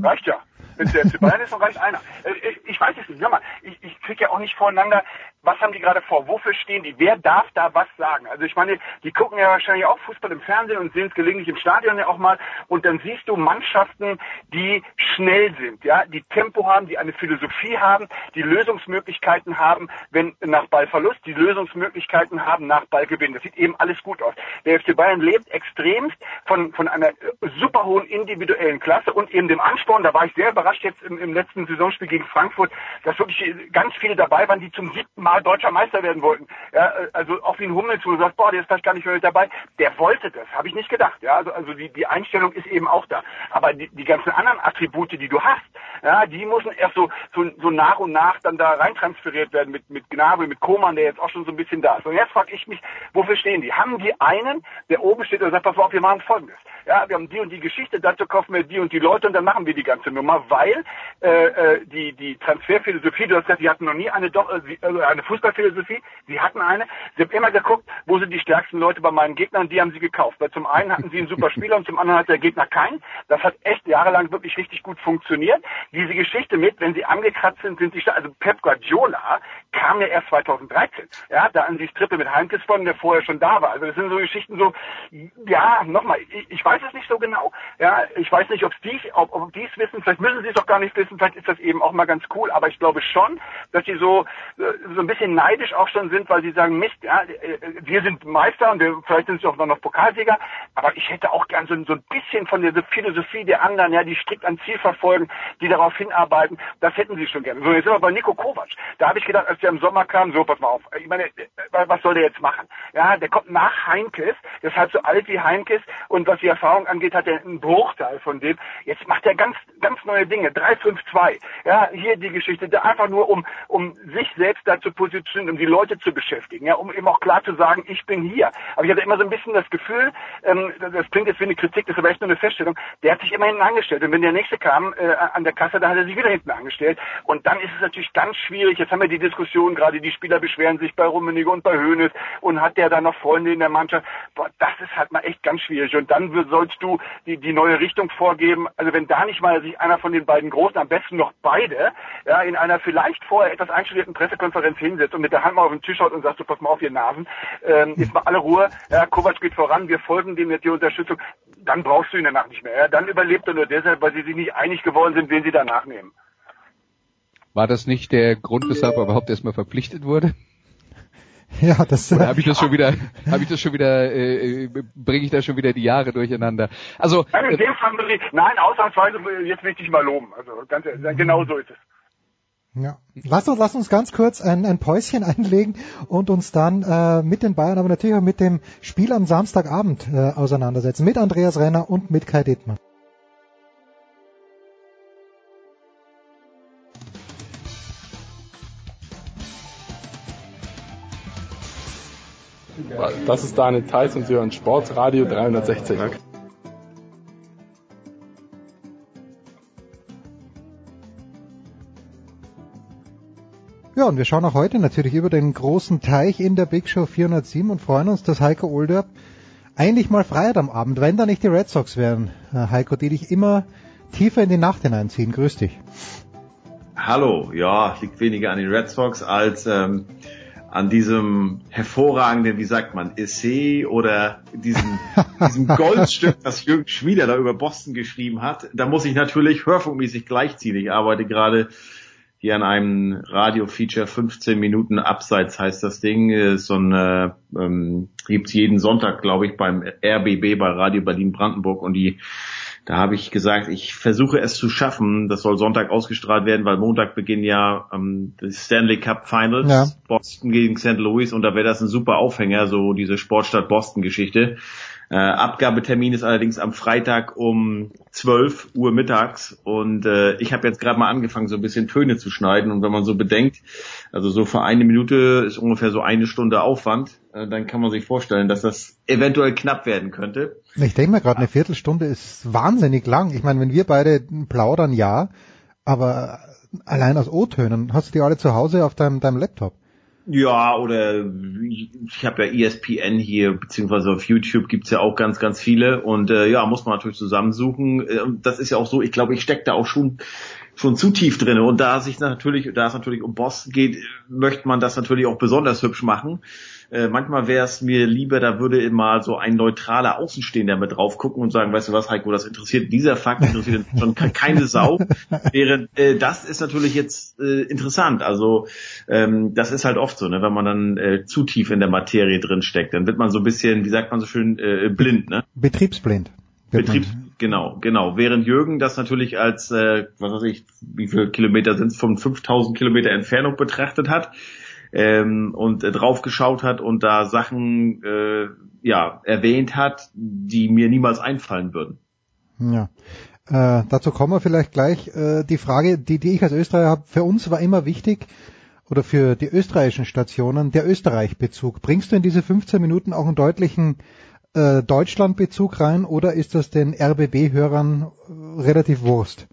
Reicht ja. Es der FC Bayern ist, dann reicht einer. Äh, ich weiß es nicht. Hör mal, ich, ich kriege ja auch nicht voreinander, was haben die gerade vor? Wofür stehen die? Wer darf da was sagen? Also ich meine, die gucken ja wahrscheinlich auch Fußball im Fernsehen und sehen es gelegentlich im Stadion ja auch mal. Und dann siehst du Mannschaften, die schnell sind, ja, die Tempo haben, die eine Philosophie haben, die Lösungsmöglichkeiten haben, wenn nach Ballverlust, die Lösungsmöglichkeiten haben nach Ballgewinn. Das sieht eben alles gut aus. Der FC Bayern lebt extremst von, von einer super hohen individuellen Klasse und eben dem Ansporn. Da war ich sehr überrascht jetzt im, im letzten Saisonspiel gegen Frankfurt, dass wirklich ganz viele dabei waren, die zum siebten Mal deutscher Meister werden wollten. Ja, also auch wie ein Hummels, wo du sagst, boah, der ist vielleicht gar nicht mehr mit dabei. Der wollte das, habe ich nicht gedacht. Ja, also, also die, die Einstellung ist eben auch da. Aber die, die ganzen anderen Attribute, die du hast, ja, die müssen erst so, so, so nach und nach dann da reintransferiert werden mit, mit Gnabry, mit Koman, der jetzt auch schon so ein bisschen da ist. Und jetzt frage ich mich, wofür stehen die? Haben die einen, der oben steht und sagt, pass auf, wir machen Folgendes. Ja, wir haben die und die Geschichte, dazu kaufen wir die und die Leute und dann machen wir die ganze Nummer, weil äh, äh, die, die Transferphilosophie, du hast gesagt, die hatten noch nie eine, äh, äh, eine Fußballphilosophie, sie hatten eine, sie haben immer geguckt, wo sind die stärksten Leute bei meinen Gegnern, die haben sie gekauft. Weil zum einen hatten sie einen super Spieler und zum anderen hat der Gegner keinen. Das hat echt jahrelang wirklich richtig gut funktioniert. Diese Geschichte mit, wenn sie angekratzt sind, sind sie stark. Also Pep Guardiola kam ja erst 2013. Ja, da an die Strippe mit Heinkes von, der vorher schon da war. Also das sind so Geschichten so, ja, nochmal, ich, ich weiß es nicht so genau. Ja, ich weiß nicht, ob die, ob, ob die es wissen, vielleicht müssen sie es doch gar nicht wissen, vielleicht ist das eben auch mal ganz cool, aber ich glaube schon, dass sie so, äh, so ein bisschen neidisch auch schon sind, weil sie sagen, Mist, ja, äh, wir sind Meister und wir, vielleicht sind sie auch noch Pokalsieger, aber ich hätte auch gern so, so ein bisschen von der Philosophie der anderen, ja, die strikt ein Ziel verfolgen, die darauf hinarbeiten, das hätten sie schon gerne. So, jetzt sind wir bei Nico Kovac. Da habe ich gedacht, als der im Sommer kam, so, pass mal auf, ich meine, äh, was soll der jetzt machen? Ja, der kommt nach Heinkes, halt so alt wie Heinkes und was die Erfahrung angeht, hat er einen Bruchteil von dem. Jetzt macht er ganz, ganz neue Dinge. 3-5-2. Ja, hier die Geschichte, da einfach nur um, um sich selbst da zu positionieren, um die Leute zu beschäftigen, ja, um eben auch klar zu sagen, ich bin hier. Aber ich hatte immer so ein bisschen das Gefühl, ähm, das klingt jetzt wie eine Kritik, das ist aber echt nur eine Feststellung, der hat sich immer hinten angestellt. Und wenn der nächste kam äh, an der Kasse, dann hat er sich wieder hinten angestellt. Und dann ist es natürlich ganz schwierig. Jetzt haben wir die Diskussion, gerade die Spieler beschweren sich bei Rummenigge und bei Hoeneß und hat der da noch Freunde in der Mannschaft. Boah, das ist halt mal echt ganz schwierig. Und dann sollst du die, die neue Richtung vorgeben. Also wenn da nicht mal sich einer von den beiden Großen, am besten noch beide, ja, in einer vielleicht vorher etwas einstudierten Pressekonferenz hinsetzt und mit der Hand mal auf den Tisch haut und sagt, so pass mal auf, ihr Nasen, ähm, ist mal alle Ruhe, ja, Kovac geht voran, wir folgen dem jetzt die Unterstützung, dann brauchst du ihn danach nicht mehr. Ja. Dann überlebt er nur deshalb, weil sie sich nicht einig geworden sind, wen sie danach nehmen. War das nicht der Grund, weshalb er überhaupt erstmal verpflichtet wurde? Ja, das Oder habe ich das schon wieder, habe ich das schon wieder, äh, bringe ich da schon wieder die Jahre durcheinander? Also nein, in dem Fall, nein, ausnahmsweise jetzt will ich dich mal loben. Also ganz, genau so ist es. Ja. Lass uns, lass uns ganz kurz ein, ein Päuschen einlegen und uns dann äh, mit den Bayern, aber natürlich auch mit dem Spiel am Samstagabend äh, auseinandersetzen. Mit Andreas Renner und mit Kai Dittmann. Das ist Daniel Theiss und Sie hören Sportradio 360. Ja, und wir schauen auch heute natürlich über den großen Teich in der Big Show 407 und freuen uns, dass Heiko Olderb eigentlich mal frei hat am Abend, wenn da nicht die Red Sox wären. Äh, Heiko, die dich immer tiefer in die Nacht hineinziehen. Grüß dich. Hallo, ja, liegt weniger an den Red Sox als ähm, an diesem hervorragenden, wie sagt man, Essay oder diesem, diesem Goldstück, das Jürgen Schmieder da über Boston geschrieben hat. Da muss ich natürlich hörfunkmäßig gleichziehen. Ich arbeite gerade hier an einem Radio-Feature 15 Minuten Abseits heißt das Ding. Ist so ein, äh, ähm, gibt's jeden Sonntag, glaube ich, beim RBB bei Radio Berlin Brandenburg und die da habe ich gesagt, ich versuche es zu schaffen. Das soll Sonntag ausgestrahlt werden, weil Montag beginnen ja ähm, die Stanley Cup Finals, ja. Boston gegen St. Louis und da wäre das ein super Aufhänger, so diese Sportstadt Boston Geschichte. Äh, Abgabetermin ist allerdings am Freitag um 12 Uhr mittags und äh, ich habe jetzt gerade mal angefangen, so ein bisschen Töne zu schneiden und wenn man so bedenkt, also so für eine Minute ist ungefähr so eine Stunde Aufwand, dann kann man sich vorstellen, dass das eventuell knapp werden könnte. Ich denke mir gerade, eine Viertelstunde ist wahnsinnig lang. Ich meine, wenn wir beide plaudern, ja, aber allein aus O-Tönen hast du die alle zu Hause auf deinem, deinem Laptop. Ja, oder ich habe ja ESPN hier, beziehungsweise auf YouTube gibt's ja auch ganz, ganz viele. Und äh, ja, muss man natürlich zusammensuchen. Äh, das ist ja auch so, ich glaube, ich stecke da auch schon schon zu tief drin. Und da sich natürlich, da es natürlich um Boston geht, möchte man das natürlich auch besonders hübsch machen. Äh, manchmal wäre es mir lieber, da würde mal so ein neutraler Außenstehender mit drauf gucken und sagen, weißt du was, Heiko, das interessiert, dieser Fakt interessiert schon keine Sau. Während äh, das ist natürlich jetzt äh, interessant. Also ähm, das ist halt oft so, ne? wenn man dann äh, zu tief in der Materie drin steckt, dann wird man so ein bisschen, wie sagt man so schön, äh, blind, ne? Betriebsblind. Betriebs genau, genau. Während Jürgen das natürlich als, äh, was weiß ich, wie viele Kilometer sind es, von 5000 Kilometer Entfernung betrachtet hat, ähm, und äh, drauf geschaut hat und da Sachen äh, ja erwähnt hat, die mir niemals einfallen würden. Ja. Äh, dazu kommen wir vielleicht gleich. Äh, die Frage, die, die ich als Österreicher habe, für uns war immer wichtig, oder für die österreichischen Stationen, der Österreich-Bezug. Bringst du in diese 15 Minuten auch einen deutlichen äh, Deutschland-Bezug rein oder ist das den RBB-Hörern äh, relativ Wurst?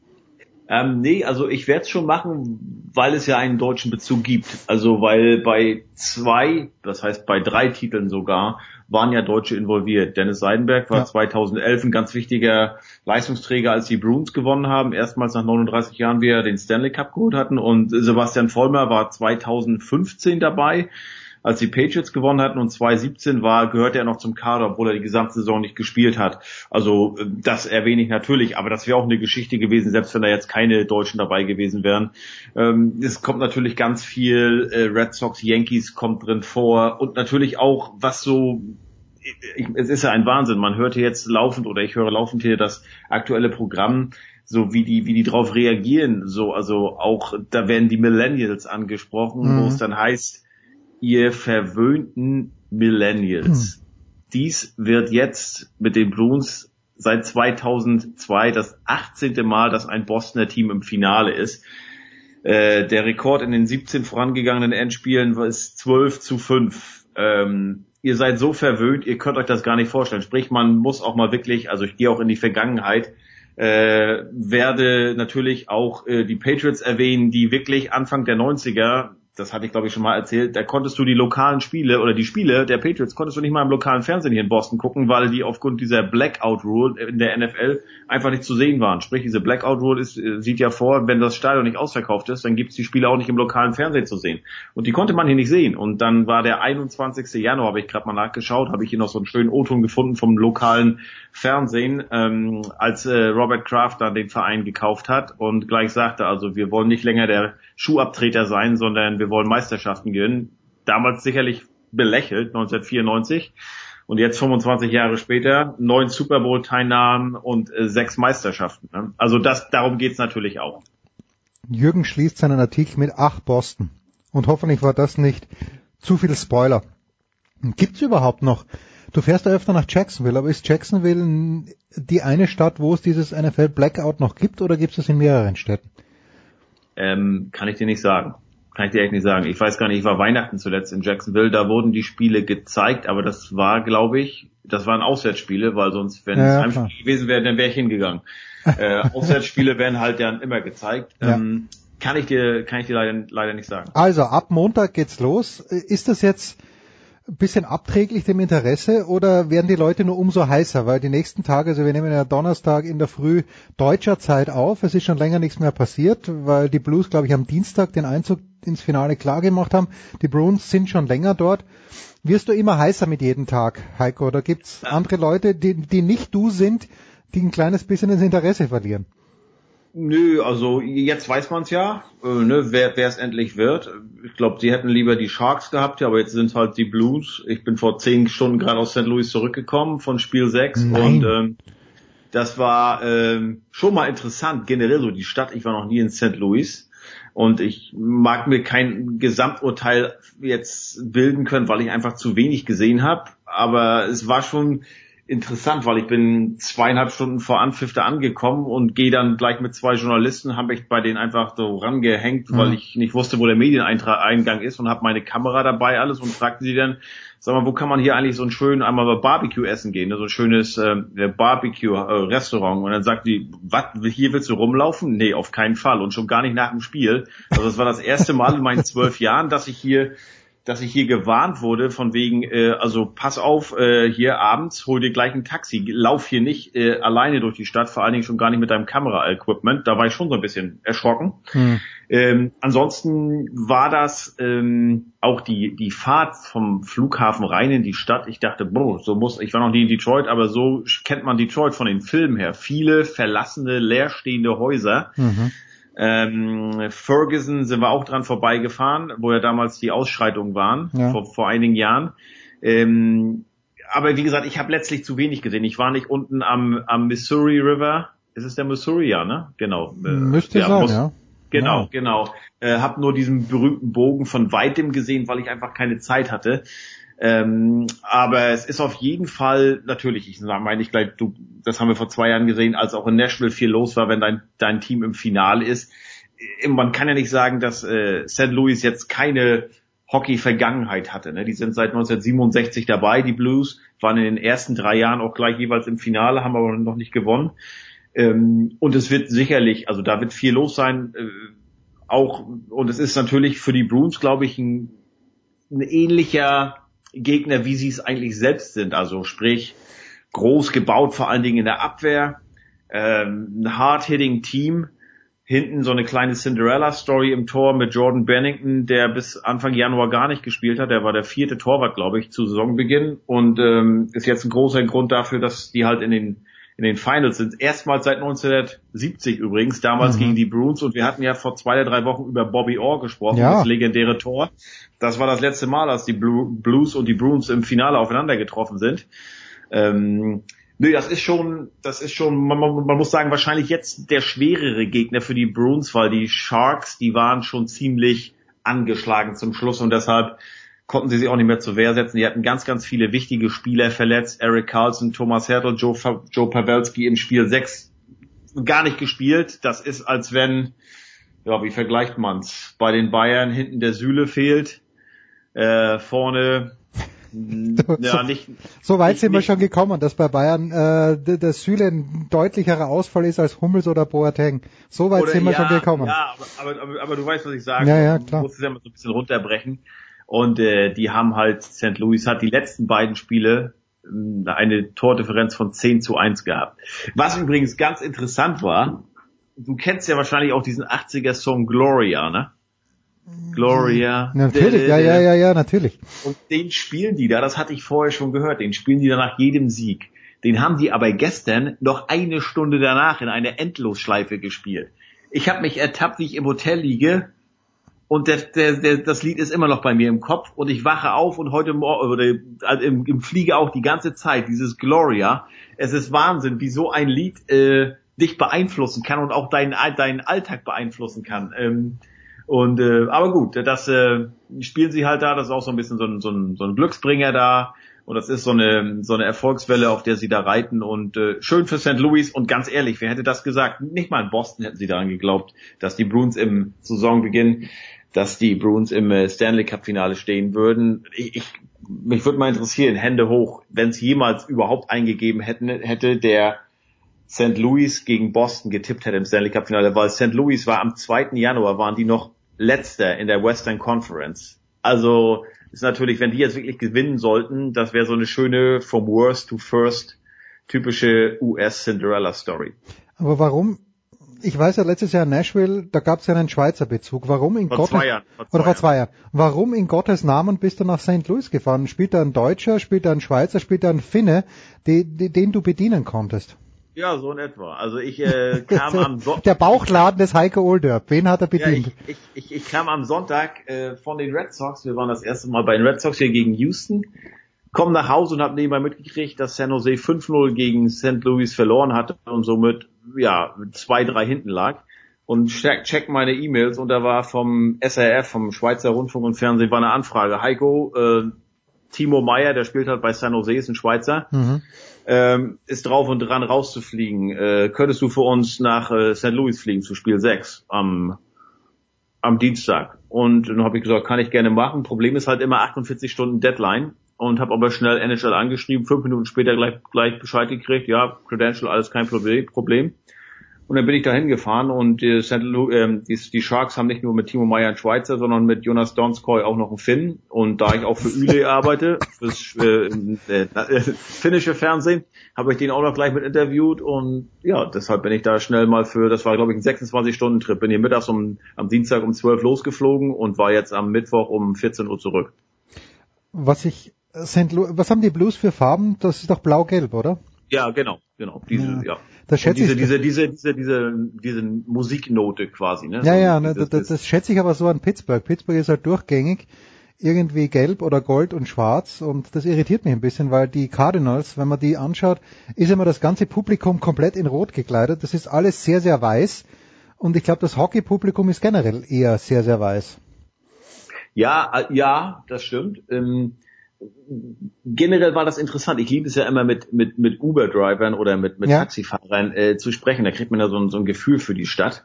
Ähm, nee, also ich werde es schon machen, weil es ja einen deutschen Bezug gibt. Also weil bei zwei, das heißt bei drei Titeln sogar, waren ja Deutsche involviert. Dennis Seidenberg war ja. 2011 ein ganz wichtiger Leistungsträger, als die Bruins gewonnen haben. Erstmals nach 39 Jahren wir den Stanley Cup geholt hatten. Und Sebastian Vollmer war 2015 dabei als die Patriots gewonnen hatten und 2017 war, gehörte er noch zum Kader, obwohl er die gesamte Saison nicht gespielt hat. Also äh, das erwähne ich natürlich, aber das wäre auch eine Geschichte gewesen, selbst wenn da jetzt keine Deutschen dabei gewesen wären. Ähm, es kommt natürlich ganz viel, äh, Red Sox, Yankees kommt drin vor und natürlich auch, was so ich, es ist ja ein Wahnsinn. Man hört hier jetzt laufend oder ich höre laufend hier das aktuelle Programm, so wie die, wie die drauf reagieren. So, also auch, da werden die Millennials angesprochen, mhm. wo es dann heißt, ihr verwöhnten Millennials. Hm. Dies wird jetzt mit den Bruins seit 2002 das 18. Mal, dass ein Bostoner Team im Finale ist. Äh, der Rekord in den 17 vorangegangenen Endspielen ist 12 zu 5. Ähm, ihr seid so verwöhnt, ihr könnt euch das gar nicht vorstellen. Sprich, man muss auch mal wirklich, also ich gehe auch in die Vergangenheit, äh, werde natürlich auch äh, die Patriots erwähnen, die wirklich Anfang der 90er das hatte ich glaube ich schon mal erzählt, da konntest du die lokalen Spiele oder die Spiele der Patriots konntest du nicht mal im lokalen Fernsehen hier in Boston gucken, weil die aufgrund dieser Blackout Rule in der NFL einfach nicht zu sehen waren. Sprich, diese Blackout Rule ist, äh, sieht ja vor, wenn das Stadion nicht ausverkauft ist, dann gibt es die Spiele auch nicht im lokalen Fernsehen zu sehen. Und die konnte man hier nicht sehen. Und dann war der 21. Januar, habe ich gerade mal nachgeschaut, habe ich hier noch so einen schönen O-Ton gefunden vom lokalen Fernsehen, ähm, als äh, Robert Kraft dann den Verein gekauft hat und gleich sagte, also wir wollen nicht länger der Schuhabtreter sein, sondern wir wollen Meisterschaften gewinnen. Damals sicherlich belächelt, 1994. Und jetzt 25 Jahre später, neun Super Bowl-Teilnahmen und äh, sechs Meisterschaften. Ne? Also das, darum geht's natürlich auch. Jürgen schließt seinen Artikel mit Ach Boston. Und hoffentlich war das nicht zu viel Spoiler. Gibt's überhaupt noch Du fährst ja öfter nach Jacksonville, aber ist Jacksonville die eine Stadt, wo es dieses NFL Blackout noch gibt oder gibt es das in mehreren Städten? Ähm, kann ich dir nicht sagen. Kann ich dir echt nicht sagen. Ich weiß gar nicht, ich war Weihnachten zuletzt in Jacksonville, da wurden die Spiele gezeigt, aber das war, glaube ich, das waren Auswärtsspiele, weil sonst, wenn ja, es Heimspiele gewesen wäre, dann wäre ich hingegangen. äh, Auswärtsspiele werden halt dann immer gezeigt. Ja. Ähm, kann ich dir, kann ich dir leider, leider nicht sagen. Also ab Montag geht's los. Ist das jetzt ein bisschen abträglich dem Interesse oder werden die Leute nur umso heißer? Weil die nächsten Tage, also wir nehmen ja Donnerstag in der Früh deutscher Zeit auf, es ist schon länger nichts mehr passiert, weil die Blues, glaube ich, am Dienstag den Einzug ins Finale klar gemacht haben. Die Bruins sind schon länger dort. Wirst du immer heißer mit jedem Tag, Heiko? Oder gibt's andere Leute, die, die nicht du sind, die ein kleines bisschen das Interesse verlieren? Nö, also jetzt weiß man es ja, äh, ne, wer es endlich wird. Ich glaube, sie hätten lieber die Sharks gehabt, ja, aber jetzt sind halt die Blues. Ich bin vor zehn Stunden gerade aus St. Louis zurückgekommen von Spiel 6 Nein. und ähm, das war ähm, schon mal interessant, generell so die Stadt. Ich war noch nie in St. Louis und ich mag mir kein Gesamturteil jetzt bilden können, weil ich einfach zu wenig gesehen habe. Aber es war schon interessant, weil ich bin zweieinhalb Stunden vor Anpfiff da angekommen und gehe dann gleich mit zwei Journalisten, habe ich bei denen einfach so rangehängt, weil mhm. ich nicht wusste, wo der Medieneingang ist und habe meine Kamera dabei alles und fragten sie dann, sag mal, wo kann man hier eigentlich so ein schön einmal Barbecue essen gehen, ne? so ein schönes äh, Barbecue-Restaurant und dann sagt die, was, hier willst du rumlaufen? Nee, auf keinen Fall und schon gar nicht nach dem Spiel. Also das war das erste Mal in meinen zwölf Jahren, dass ich hier dass ich hier gewarnt wurde von wegen, äh, also pass auf, äh, hier abends hol dir gleich ein Taxi, lauf hier nicht äh, alleine durch die Stadt, vor allen Dingen schon gar nicht mit deinem Kamera-Equipment. Da war ich schon so ein bisschen erschrocken. Hm. Ähm, ansonsten war das ähm, auch die die Fahrt vom Flughafen rein in die Stadt. Ich dachte, boah, so muss ich war noch nie in Detroit, aber so kennt man Detroit von den Filmen her. Viele verlassene, leerstehende Häuser. Mhm. Ähm, Ferguson sind wir auch dran vorbeigefahren, wo ja damals die Ausschreitungen waren, ja. vor, vor einigen Jahren. Ähm, aber wie gesagt, ich habe letztlich zu wenig gesehen. Ich war nicht unten am, am Missouri River. Ist es der Missouri, ja, ne? Genau. Müsste ja, sein, muss, ja. Genau, Ja. genau. Äh, hab nur diesen berühmten Bogen von weitem gesehen, weil ich einfach keine Zeit hatte. Ähm, aber es ist auf jeden Fall natürlich, ich meine ich gleich, du, das haben wir vor zwei Jahren gesehen, als auch in Nashville viel los war, wenn dein, dein Team im Finale ist. Äh, Man kann ja nicht sagen, dass äh, St. Louis jetzt keine Hockey-Vergangenheit hatte. Ne? Die sind seit 1967 dabei, die Blues, waren in den ersten drei Jahren auch gleich jeweils im Finale, haben aber noch nicht gewonnen. Ähm, und es wird sicherlich, also da wird viel los sein, äh, auch, und es ist natürlich für die Bruins, glaube ich, ein, ein ähnlicher Gegner, wie sie es eigentlich selbst sind. Also sprich, groß gebaut, vor allen Dingen in der Abwehr, ähm, ein hard-hitting Team, hinten so eine kleine Cinderella-Story im Tor mit Jordan Bennington, der bis Anfang Januar gar nicht gespielt hat. Der war der vierte Torwart, glaube ich, zu Saisonbeginn und ähm, ist jetzt ein großer Grund dafür, dass die halt in den in den Finals sind. Erstmals seit 1970 übrigens, damals Mhm. gegen die Bruins und wir hatten ja vor zwei oder drei Wochen über Bobby Orr gesprochen, Ja. das legendäre Tor. Das war das letzte Mal, als die Blu- Blues und die Bruins im Finale aufeinander getroffen sind. Ähm, nee, das ist schon, das ist schon, man, man, man muss sagen, wahrscheinlich jetzt der schwerere Gegner für die Bruins, weil die Sharks, die waren schon ziemlich angeschlagen zum Schluss und deshalb konnten sie sich auch nicht mehr zur Wehr setzen. Die hatten ganz, ganz viele wichtige Spieler verletzt. Eric Carlson, Thomas Hertel, Joe, Joe Pavelski im Spiel 6 gar nicht gespielt. Das ist, als wenn, ja, wie vergleicht man's? Bei den Bayern hinten der Süle fehlt, äh, vorne, ja, nicht, So weit sind wir schon gekommen, dass bei Bayern äh, der Süle ein deutlicherer Ausfall ist als Hummels oder Boateng. So weit Oder- sind wir ja, schon gekommen. Ja, aber, aber, aber, aber du weißt, was ich sage. Ja, ja, klar. muss es ja mal so ein bisschen runterbrechen. Und äh, die haben halt, St. Louis hat die letzten beiden Spiele ähm, eine Tordifferenz von 10 zu 1 gehabt. Was übrigens ganz interessant war, du kennst ja wahrscheinlich auch diesen 80er-Song Gloria, ne? Gloria. Natürlich, ja, ja, ja, ja, natürlich. Und den spielen die da, das hatte ich vorher schon gehört, den spielen die da nach jedem Sieg. Den haben die aber gestern noch eine Stunde danach in einer Endlosschleife gespielt. Ich habe mich ertappt, wie ich im Hotel liege und der, der, der, das Lied ist immer noch bei mir im Kopf und ich wache auf und heute Morgen oder also im, im Fliege auch die ganze Zeit dieses Gloria. Es ist Wahnsinn, wie so ein Lied äh, dich beeinflussen kann und auch deinen deinen Alltag beeinflussen kann. Ähm, und äh, aber gut, das äh, spielen sie halt da, das ist auch so ein bisschen so ein, so ein, so ein Glücksbringer da. Und das ist so eine, so eine Erfolgswelle, auf der sie da reiten. Und äh, schön für St. Louis. Und ganz ehrlich, wer hätte das gesagt? Nicht mal in Boston hätten sie daran geglaubt, dass die Bruins im Saisonbeginn, dass die Bruins im äh, Stanley Cup Finale stehen würden. Ich, ich, mich würde mal interessieren, Hände hoch, wenn es jemals überhaupt eingegeben hätten, hätte, der St. Louis gegen Boston getippt hätte im Stanley Cup Finale, weil St. Louis war am 2. Januar, waren die noch letzter in der Western Conference. Also ist natürlich, wenn die jetzt wirklich gewinnen sollten, das wäre so eine schöne from worst to first typische US Cinderella Story. Aber warum? Ich weiß ja, letztes Jahr in Nashville, da gab es ja einen Schweizer Bezug. Warum in Vor Gottes zwei Jahren, vor zwei oder vor zwei Jahren? Warum in Gottes Namen bist du nach St. Louis gefahren? Spielt da ein Deutscher, spielt da ein Schweizer, spielt da ein Finne, die, die, den du bedienen konntest? Ja, so in etwa. Also ich äh, kam am Sonntag. Der Bauchladen des Heiko Olderb. Wen hat er Ja, bedient? ich, ich, ich, ich kam am Sonntag äh, von den Red Sox. Wir waren das erste Mal bei den Red Sox hier gegen Houston. Komm nach Hause und habe nebenbei mitgekriegt, dass San Jose 5-0 gegen St. Louis verloren hatte und somit ja zwei, drei hinten lag. Und check, check meine E-Mails und da war vom SRF, vom Schweizer Rundfunk und Fernsehen, war eine Anfrage. Heiko, äh, Timo Meyer, der spielt halt bei San Jose, ist ein Schweizer Mhm. ähm, ist drauf und dran rauszufliegen. Äh, könntest du für uns nach äh, St. Louis fliegen zu Spiel 6 am, am Dienstag? Und dann habe ich gesagt, kann ich gerne machen. Problem ist halt immer 48 Stunden Deadline und habe aber schnell NHL angeschrieben, fünf Minuten später gleich, gleich Bescheid gekriegt, ja, Credential, alles kein Proble- Problem. Und dann bin ich da hingefahren und äh, ähm, die, Sharks haben nicht nur mit Timo Meyer einen Schweizer, sondern mit Jonas Donskoy auch noch einen Finn. Und da ich auch für Yle arbeite, fürs äh, äh, äh, finnische Fernsehen, habe ich den auch noch gleich mit interviewt und ja, deshalb bin ich da schnell mal für, das war glaube ich ein 26-Stunden-Trip, bin hier mittags um, am Dienstag um 12 losgeflogen und war jetzt am Mittwoch um 14 Uhr zurück. Was ich St. Louis, was haben die Blues für Farben? Das ist doch blau-gelb, oder? Ja, genau, genau. Diese, Ja. ja. Das schätze diese, ich- diese, diese, diese, diese, diese Musiknote quasi, ne? Ja, So ja, ne, dieses- das, das schätze ich aber so an Pittsburgh. Pittsburgh ist halt durchgängig irgendwie gelb oder gold und schwarz und das irritiert mich ein bisschen, weil die Cardinals, wenn man die anschaut, ist immer das ganze Publikum komplett in rot gekleidet. Das ist alles sehr, sehr weiß Und ich glaube, das Hockey-Publikum ist generell eher sehr, sehr weiß. Ja, äh, ja, das stimmt. Ähm, generell war das interessant. Ich liebe es ja immer mit mit mit Uber-Drivern oder mit mit ja. Taxifahrern äh, zu sprechen. Da kriegt man ja so ein, so ein Gefühl für die Stadt.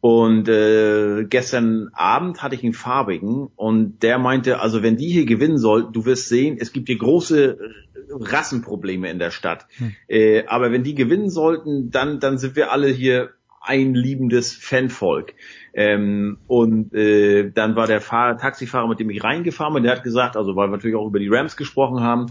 Und äh, gestern Abend hatte ich einen farbigen und der meinte, also wenn die hier gewinnen soll, du wirst sehen, es gibt hier große Rassenprobleme in der Stadt. Hm. Äh, aber wenn die gewinnen sollten, dann dann sind wir alle hier ein liebendes Fanvolk. Ähm, und äh, dann war der Fahrer, Taxifahrer, mit dem ich reingefahren bin, der hat gesagt, also weil wir natürlich auch über die Rams gesprochen haben,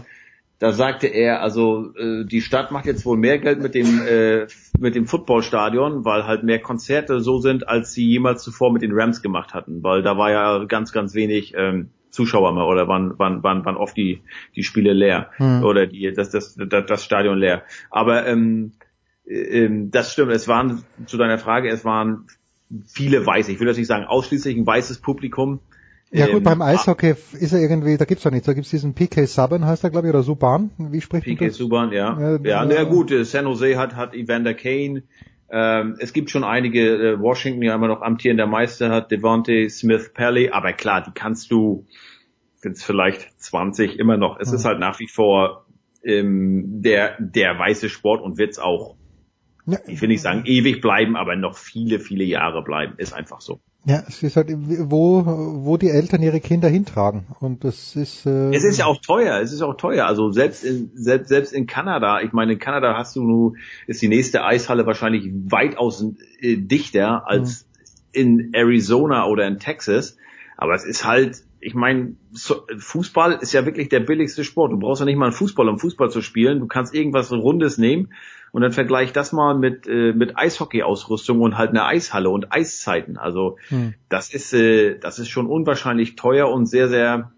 da sagte er, also äh, die Stadt macht jetzt wohl mehr Geld mit dem äh, mit dem Footballstadion, weil halt mehr Konzerte so sind, als sie jemals zuvor mit den Rams gemacht hatten, weil da war ja ganz ganz wenig ähm, Zuschauer mehr oder waren waren waren, waren oft die die Spiele leer hm. oder die das, das das das Stadion leer. Aber ähm, äh, ähm, das stimmt. Es waren zu deiner Frage, es waren viele Weiße. Ich will das nicht sagen ausschließlich ein weißes Publikum. Ja gut, ähm, beim Eishockey ist er irgendwie, da gibt's ja nichts, da gibt's diesen PK Subban heißt er, glaube ich, oder Suban, wie spricht man PK Subban, ja. Ja, ja, na gut, äh, San Jose hat, hat Evander Kane, ähm, es gibt schon einige, äh, Washington ja immer noch amtierender Meister hat, Devontae Smith Pelly, aber klar, die kannst du, sind vielleicht 20 immer noch. Es mhm. ist halt nach wie vor ähm, der, der weiße Sport und wird's auch ja. ich will nicht sagen ewig bleiben, aber noch viele, viele Jahre bleiben. Ist einfach so. Ja, es ist halt, wo, wo die Eltern ihre Kinder hintragen. Und das ist. Äh es ist ja auch teuer, es ist auch teuer. Also selbst in, selbst, selbst in Kanada, ich meine, in Kanada hast du nur, ist die nächste Eishalle wahrscheinlich weitaus äh, dichter als mhm. in Arizona oder in Texas. Aber es ist halt, ich meine, Fußball ist ja wirklich der billigste Sport. Du brauchst ja nicht mal einen Fußball, um Fußball zu spielen. Du kannst irgendwas Rundes nehmen und dann vergleich das mal mit, äh, mit Eishockey-Ausrüstung und halt einer Eishalle und Eiszeiten. Also hm. das ist, äh, das ist schon unwahrscheinlich teuer und sehr, sehr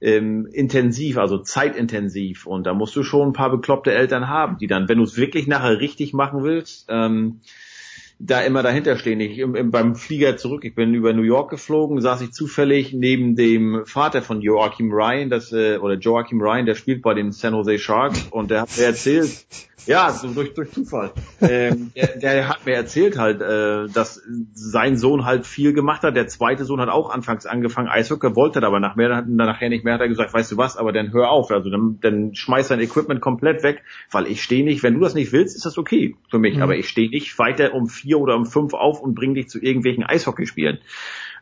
ähm, intensiv, also zeitintensiv. Und da musst du schon ein paar bekloppte Eltern haben, die dann, wenn du es wirklich nachher richtig machen willst, ähm, da immer dahinter stehen. Ich im, im, beim Flieger zurück, ich bin über New York geflogen, saß ich zufällig neben dem Vater von Joachim Ryan, das äh, oder Joachim Ryan, der spielt bei den San Jose Sharks und der hat mir erzählt, ja, so durch, durch Zufall. ähm, der, der hat mir erzählt halt, äh, dass sein Sohn halt viel gemacht hat. Der zweite Sohn hat auch anfangs angefangen, Eishockey, wollte aber nach mehr, dann nachher nicht mehr, hat er gesagt, weißt du was, aber dann hör auf. Also dann, dann schmeiß dein Equipment komplett weg, weil ich stehe nicht, wenn du das nicht willst, ist das okay für mich. Mhm. Aber ich stehe nicht weiter um vier oder um fünf auf und bring dich zu irgendwelchen Eishockeyspielen.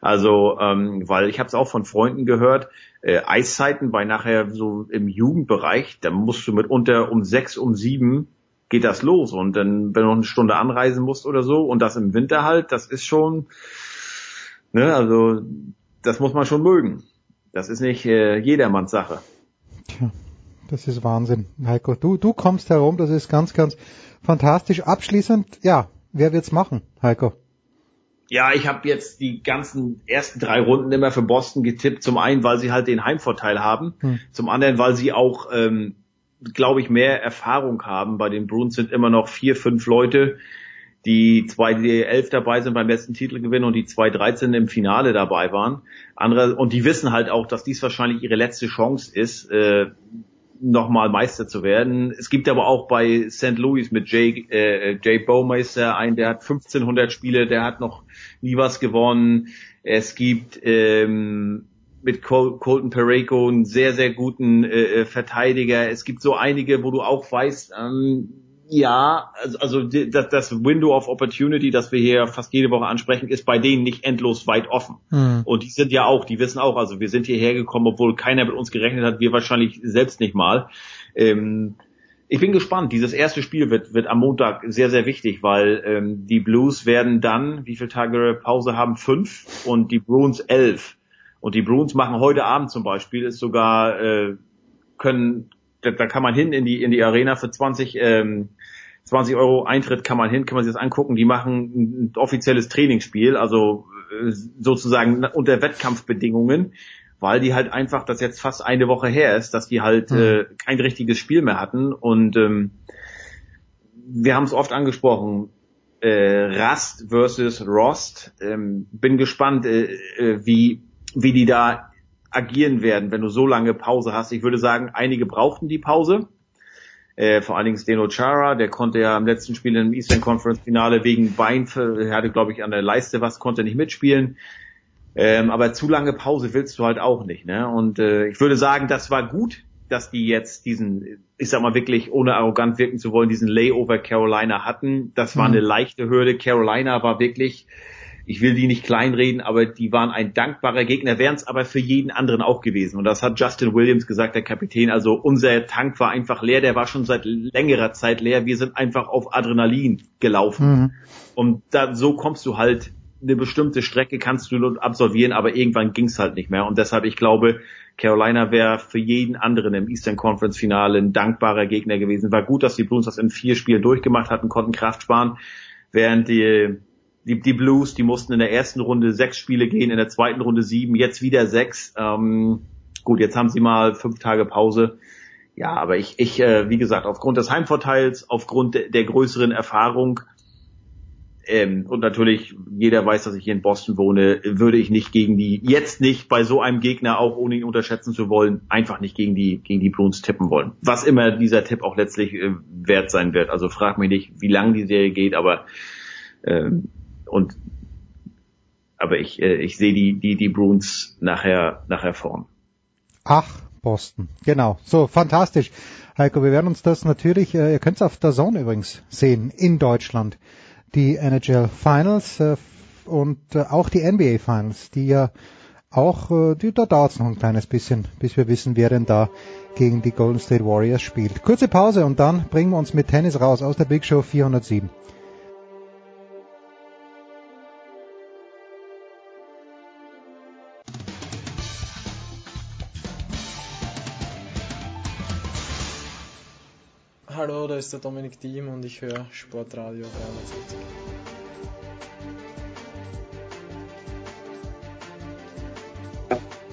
Also, ähm, weil ich habe es auch von Freunden gehört, äh, Eiszeiten bei nachher so im Jugendbereich, da musst du mitunter um sechs, um sieben geht das los. Und dann, wenn du noch eine Stunde anreisen musst oder so, und das im Winter halt, das ist schon, ne, also das muss man schon mögen. Das ist nicht äh, jedermanns Sache. Tja, das ist Wahnsinn, Heiko. Du, du kommst herum, das ist ganz, ganz fantastisch. Abschließend, ja, wer wird's machen, Heiko? Ja, ich habe jetzt die ganzen ersten drei Runden immer für Boston getippt. Zum einen, weil sie halt den Heimvorteil haben. Hm. Zum anderen, weil sie auch, ähm, glaube ich, mehr Erfahrung haben. Bei den Bruins sind immer noch vier, fünf Leute, die zwei die elf dabei sind beim letzten Titelgewinn und die zwei 13 im Finale dabei waren. Andere und die wissen halt auch, dass dies wahrscheinlich ihre letzte Chance ist, äh, nochmal Meister zu werden. Es gibt aber auch bei St. Louis mit Jay, äh, Jay Bowmeister einen, der hat 1500 Spiele, der hat noch nie was gewonnen. Es gibt ähm, mit Col Colton Pareko einen sehr, sehr guten äh, äh, Verteidiger. Es gibt so einige, wo du auch weißt, ähm, ja, also, also das, das Window of Opportunity, das wir hier fast jede Woche ansprechen, ist bei denen nicht endlos weit offen. Mhm. Und die sind ja auch, die wissen auch, also wir sind hierher gekommen, obwohl keiner mit uns gerechnet hat, wir wahrscheinlich selbst nicht mal. Ähm, ich bin gespannt. Dieses erste Spiel wird, wird am Montag sehr, sehr wichtig, weil ähm, die Blues werden dann, wie viele Tage Pause haben? Fünf und die Bruins elf. Und die Bruins machen heute Abend zum Beispiel, ist sogar, äh, können, da, da kann man hin in die, in die Arena für 20, ähm, 20 Euro Eintritt kann man hin, kann man sich das angucken. Die machen ein offizielles Trainingsspiel, also äh, sozusagen unter Wettkampfbedingungen, weil die halt einfach, das jetzt fast eine Woche her ist, dass die halt mhm. äh, kein richtiges Spiel mehr hatten. Und ähm, wir haben es oft angesprochen, äh, Rust versus Rost. Ähm, bin gespannt, äh, äh, wie, wie die da agieren werden, wenn du so lange Pause hast. Ich würde sagen, einige brauchten die Pause Äh, vor allen Dingen Steno Chara, der konnte ja im letzten Spiel im Eastern Conference Finale wegen Bein, er hatte glaube ich an der Leiste was, konnte nicht mitspielen. Ähm, aber zu lange Pause willst du halt auch nicht. Ne? Und äh, ich würde sagen, das war gut, dass die jetzt diesen, ich sag mal wirklich, ohne arrogant wirken zu wollen, diesen Layover Carolina hatten. Das war mhm. eine leichte Hürde. Carolina war wirklich, ich will die nicht kleinreden, aber die waren ein dankbarer Gegner, wären es aber für jeden anderen auch gewesen. Und das hat Justin Williams gesagt, der Kapitän. Also unser Tank war einfach leer, der war schon seit längerer Zeit leer. Wir sind einfach auf Adrenalin gelaufen. Mhm. Und da, so kommst du halt eine bestimmte Strecke kannst du absolvieren, aber irgendwann ging's halt nicht mehr. Und deshalb, ich glaube, Carolina wäre für jeden anderen im Eastern Conference Finale ein dankbarer Gegner gewesen. War gut, dass die Blues das in vier Spielen durchgemacht hatten, konnten Kraft sparen, während die, die, die Blues, die mussten in der ersten Runde sechs Spiele gehen, in der zweiten Runde sieben, jetzt wieder sechs. Ähm, gut, jetzt haben sie mal fünf Tage Pause. Ja, aber ich, ich äh, wie gesagt, aufgrund des Heimvorteils, aufgrund der, der größeren Erfahrung, ähm, und natürlich, jeder weiß, dass ich hier in Boston wohne, würde ich nicht gegen die, jetzt nicht bei so einem Gegner, auch ohne ihn unterschätzen zu wollen, einfach nicht gegen die, gegen die Bruins tippen wollen. Was immer dieser Tipp auch letztlich äh, wert sein wird. Also frag mich nicht, wie lang die Serie geht, aber ähm, und aber ich, äh, ich sehe die, die, die Bruins nachher, nachher vorn. Ach, Boston. Genau. So, fantastisch. Heiko, wir werden uns das natürlich, äh, ihr könnt es auf der Zone übrigens sehen, in Deutschland die NHL Finals äh, und äh, auch die NBA Finals, die ja auch, äh, die, da dauert es noch ein kleines bisschen, bis wir wissen, wer denn da gegen die Golden State Warriors spielt. Kurze Pause und dann bringen wir uns mit Tennis raus aus der Big Show 407. Hallo, da ist der Dominik Diem und ich höre Sportradio 360.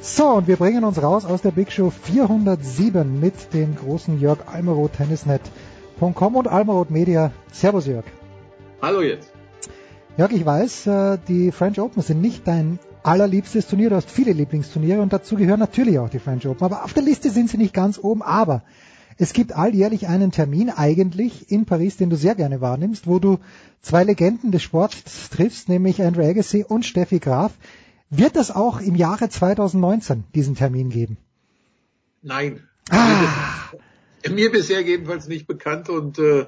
So, und wir bringen uns raus aus der Big Show 407 mit dem großen Jörg Almeroth, tennisnet.com und Almeroth Media. Servus Jörg. Hallo jetzt. Jörg, ich weiß, äh, die French Open sind nicht dein allerliebstes Turnier. Du hast viele Lieblingsturniere und dazu gehören natürlich auch die French Open. Aber auf der Liste sind sie nicht ganz oben. Aber es gibt alljährlich einen Termin eigentlich in Paris, den du sehr gerne wahrnimmst, wo du zwei Legenden des Sports triffst, nämlich Andrew Agassi und Steffi Graf. Wird es auch im Jahre 2019 diesen Termin geben? Nein. Ah. Mir bisher jedenfalls nicht bekannt und äh,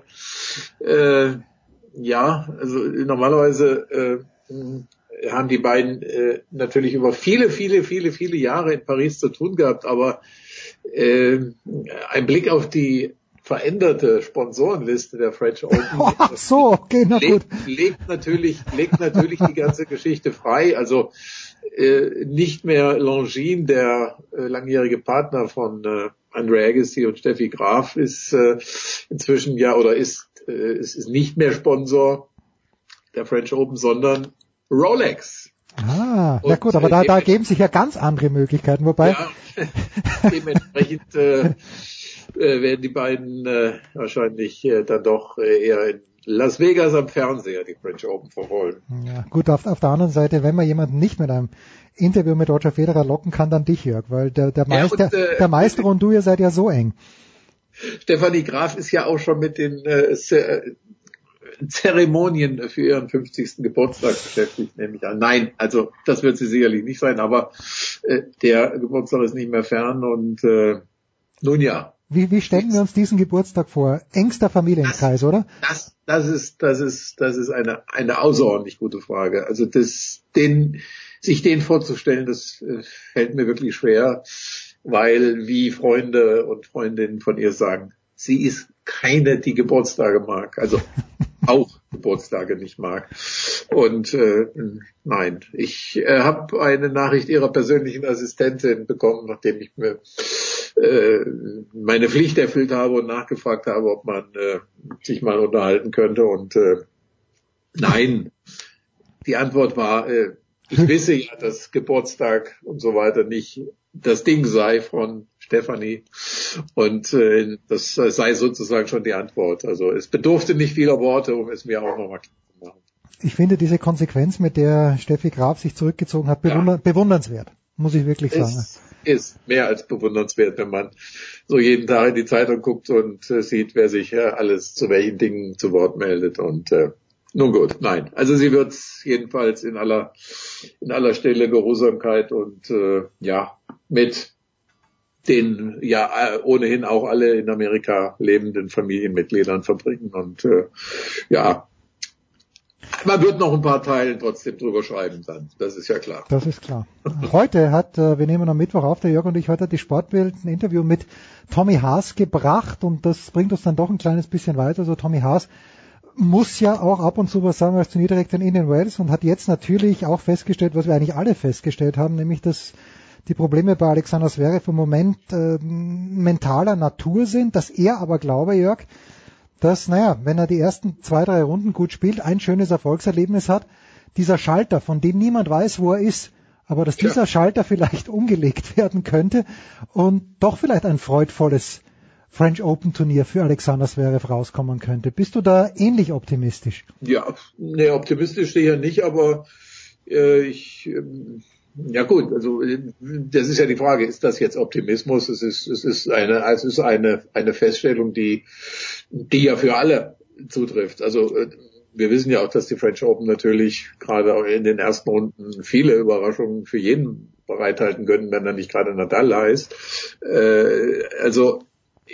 äh, ja, also normalerweise äh, haben die beiden äh, natürlich über viele, viele, viele, viele Jahre in Paris zu tun gehabt, aber äh, ein Blick auf die veränderte Sponsorenliste der French Open. Ach so, okay, na legt, legt natürlich, legt natürlich die ganze Geschichte frei. Also äh, nicht mehr Longines, der äh, langjährige Partner von äh, Andre Agassi und Steffi Graf, ist äh, inzwischen ja oder ist äh, es ist nicht mehr Sponsor der French Open, sondern Rolex. Ah, und, na gut, aber da, da geben sich ja ganz andere Möglichkeiten, wobei. Ja, dementsprechend äh, äh, werden die beiden äh, wahrscheinlich äh, dann doch äh, eher in Las Vegas am Fernseher die French Open verfolgen. Ja, gut, auf, auf der anderen Seite, wenn man jemanden nicht mit einem Interview mit Roger Federer locken kann, dann dich, Jörg, weil der, der, Meister, ja, und, äh, der Meister und du, ihr seid ja so eng. Stefanie Graf ist ja auch schon mit den äh, Zeremonien für ihren 50. Geburtstag beschäftigt, nehme ich an. Nein, also das wird sie sicherlich nicht sein, aber äh, der Geburtstag ist nicht mehr fern und äh, nun ja. Wie, wie stellen wir uns diesen Geburtstag vor? Engster Familienkreis, das, oder? Das, das ist, das ist, das ist eine, eine außerordentlich gute Frage. Also das, den, sich den vorzustellen, das äh, fällt mir wirklich schwer, weil wie Freunde und Freundinnen von ihr sagen, sie ist keine, die Geburtstage mag. Also auch Geburtstage nicht mag. Und äh, nein, ich äh, habe eine Nachricht ihrer persönlichen Assistentin bekommen, nachdem ich mir äh, meine Pflicht erfüllt habe und nachgefragt habe, ob man äh, sich mal unterhalten könnte. Und äh, nein, die Antwort war, äh, ich wisse ja, dass Geburtstag und so weiter nicht das Ding sei von Stefanie. Und äh, das sei sozusagen schon die Antwort. Also es bedurfte nicht vieler Worte, um es mir auch nochmal klar zu machen. Ich finde diese Konsequenz, mit der Steffi Graf sich zurückgezogen hat, bewunder ja. bewundernswert, muss ich wirklich sagen. Es ist mehr als bewundernswert, wenn man so jeden Tag in die Zeitung guckt und äh, sieht, wer sich äh, alles zu welchen Dingen zu Wort meldet. Und äh, nun gut, nein. Also sie wird jedenfalls in aller in aller Stelle Geruhsamkeit und äh, ja mit den ja äh, ohnehin auch alle in Amerika lebenden Familienmitgliedern verbringen und äh, ja man wird noch ein paar Teile trotzdem drüber schreiben dann, das ist ja klar. Das ist klar. Heute hat, äh, wir nehmen am Mittwoch auf, der Jörg und ich, heute hat die Sportbild ein Interview mit Tommy Haas gebracht und das bringt uns dann doch ein kleines bisschen weiter. Also Tommy Haas muss ja auch ab und zu was sagen als Turnierdirektor in Indian Wells und hat jetzt natürlich auch festgestellt, was wir eigentlich alle festgestellt haben, nämlich dass die Probleme bei Alexander Zverev im Moment äh, mentaler Natur sind, dass er aber glaube, Jörg, dass, naja, wenn er die ersten zwei, drei Runden gut spielt, ein schönes Erfolgserlebnis hat, dieser Schalter, von dem niemand weiß, wo er ist, aber dass dieser ja. Schalter vielleicht umgelegt werden könnte und doch vielleicht ein freudvolles French Open Turnier für Alexander Zverev rauskommen könnte. Bist du da ähnlich optimistisch? Ja, ne, optimistisch ja nicht, aber äh, ich, äh, ja gut, also das ist ja die Frage, ist das jetzt Optimismus? Es ist, es ist eine, es ist eine, eine Feststellung, die, die ja für alle zutrifft. Also äh, wir wissen ja auch, dass die French Open natürlich gerade in den ersten Runden viele Überraschungen für jeden bereithalten können, wenn er nicht gerade Nadal heißt. Äh, also äh,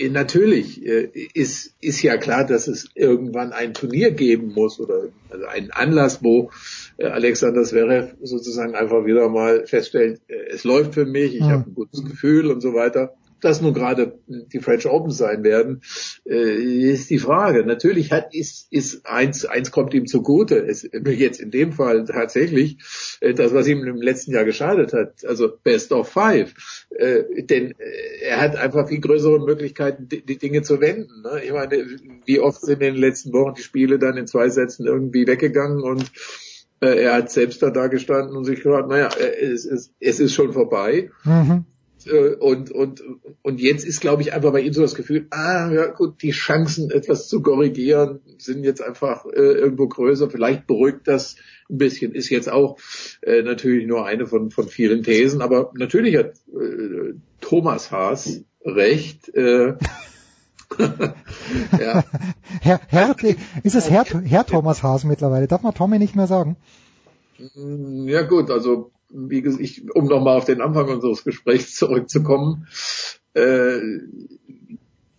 natürlich äh, ist, ist ja klar, dass es irgendwann ein Turnier geben muss oder also einen Anlass, wo äh, Alexander Zverev sozusagen einfach wieder mal feststellt, es läuft für mich, ich mhm. habe ein gutes Gefühl und so weiter das nun gerade die French Open sein werden, äh, ist die Frage. Natürlich hat, ist, ist eins, eins kommt ihm zugute. Es, jetzt in dem Fall tatsächlich äh, das, was ihm im letzten Jahr geschadet hat. Also Best of Five. Äh, denn er hat einfach viel größere Möglichkeiten, die, Dinge zu wenden. Ne? Ich meine, wie oft sind in den letzten Wochen die Spiele dann in zwei Sätzen irgendwie weggegangen und er hat selbst da, da gestanden und sich gesagt, naja, es, es, es ist schon vorbei. Mhm. Äh, und, und, und jetzt ist, glaube ich, einfach bei ihm so das Gefühl, ah, ja gut, die Chancen, etwas zu korrigieren, sind jetzt einfach äh, irgendwo größer. Vielleicht beruhigt das ein bisschen. Ist jetzt auch äh, natürlich nur eine von, von vielen Thesen, aber natürlich hat äh, Thomas Haas recht. Äh, ja. Herr, Herr, ist es Herr, Herr Thomas Haas mittlerweile? Darf man Tommy nicht mehr sagen? Ja gut, also wie gesagt, ich, um nochmal auf den Anfang unseres Gesprächs zurückzukommen, äh,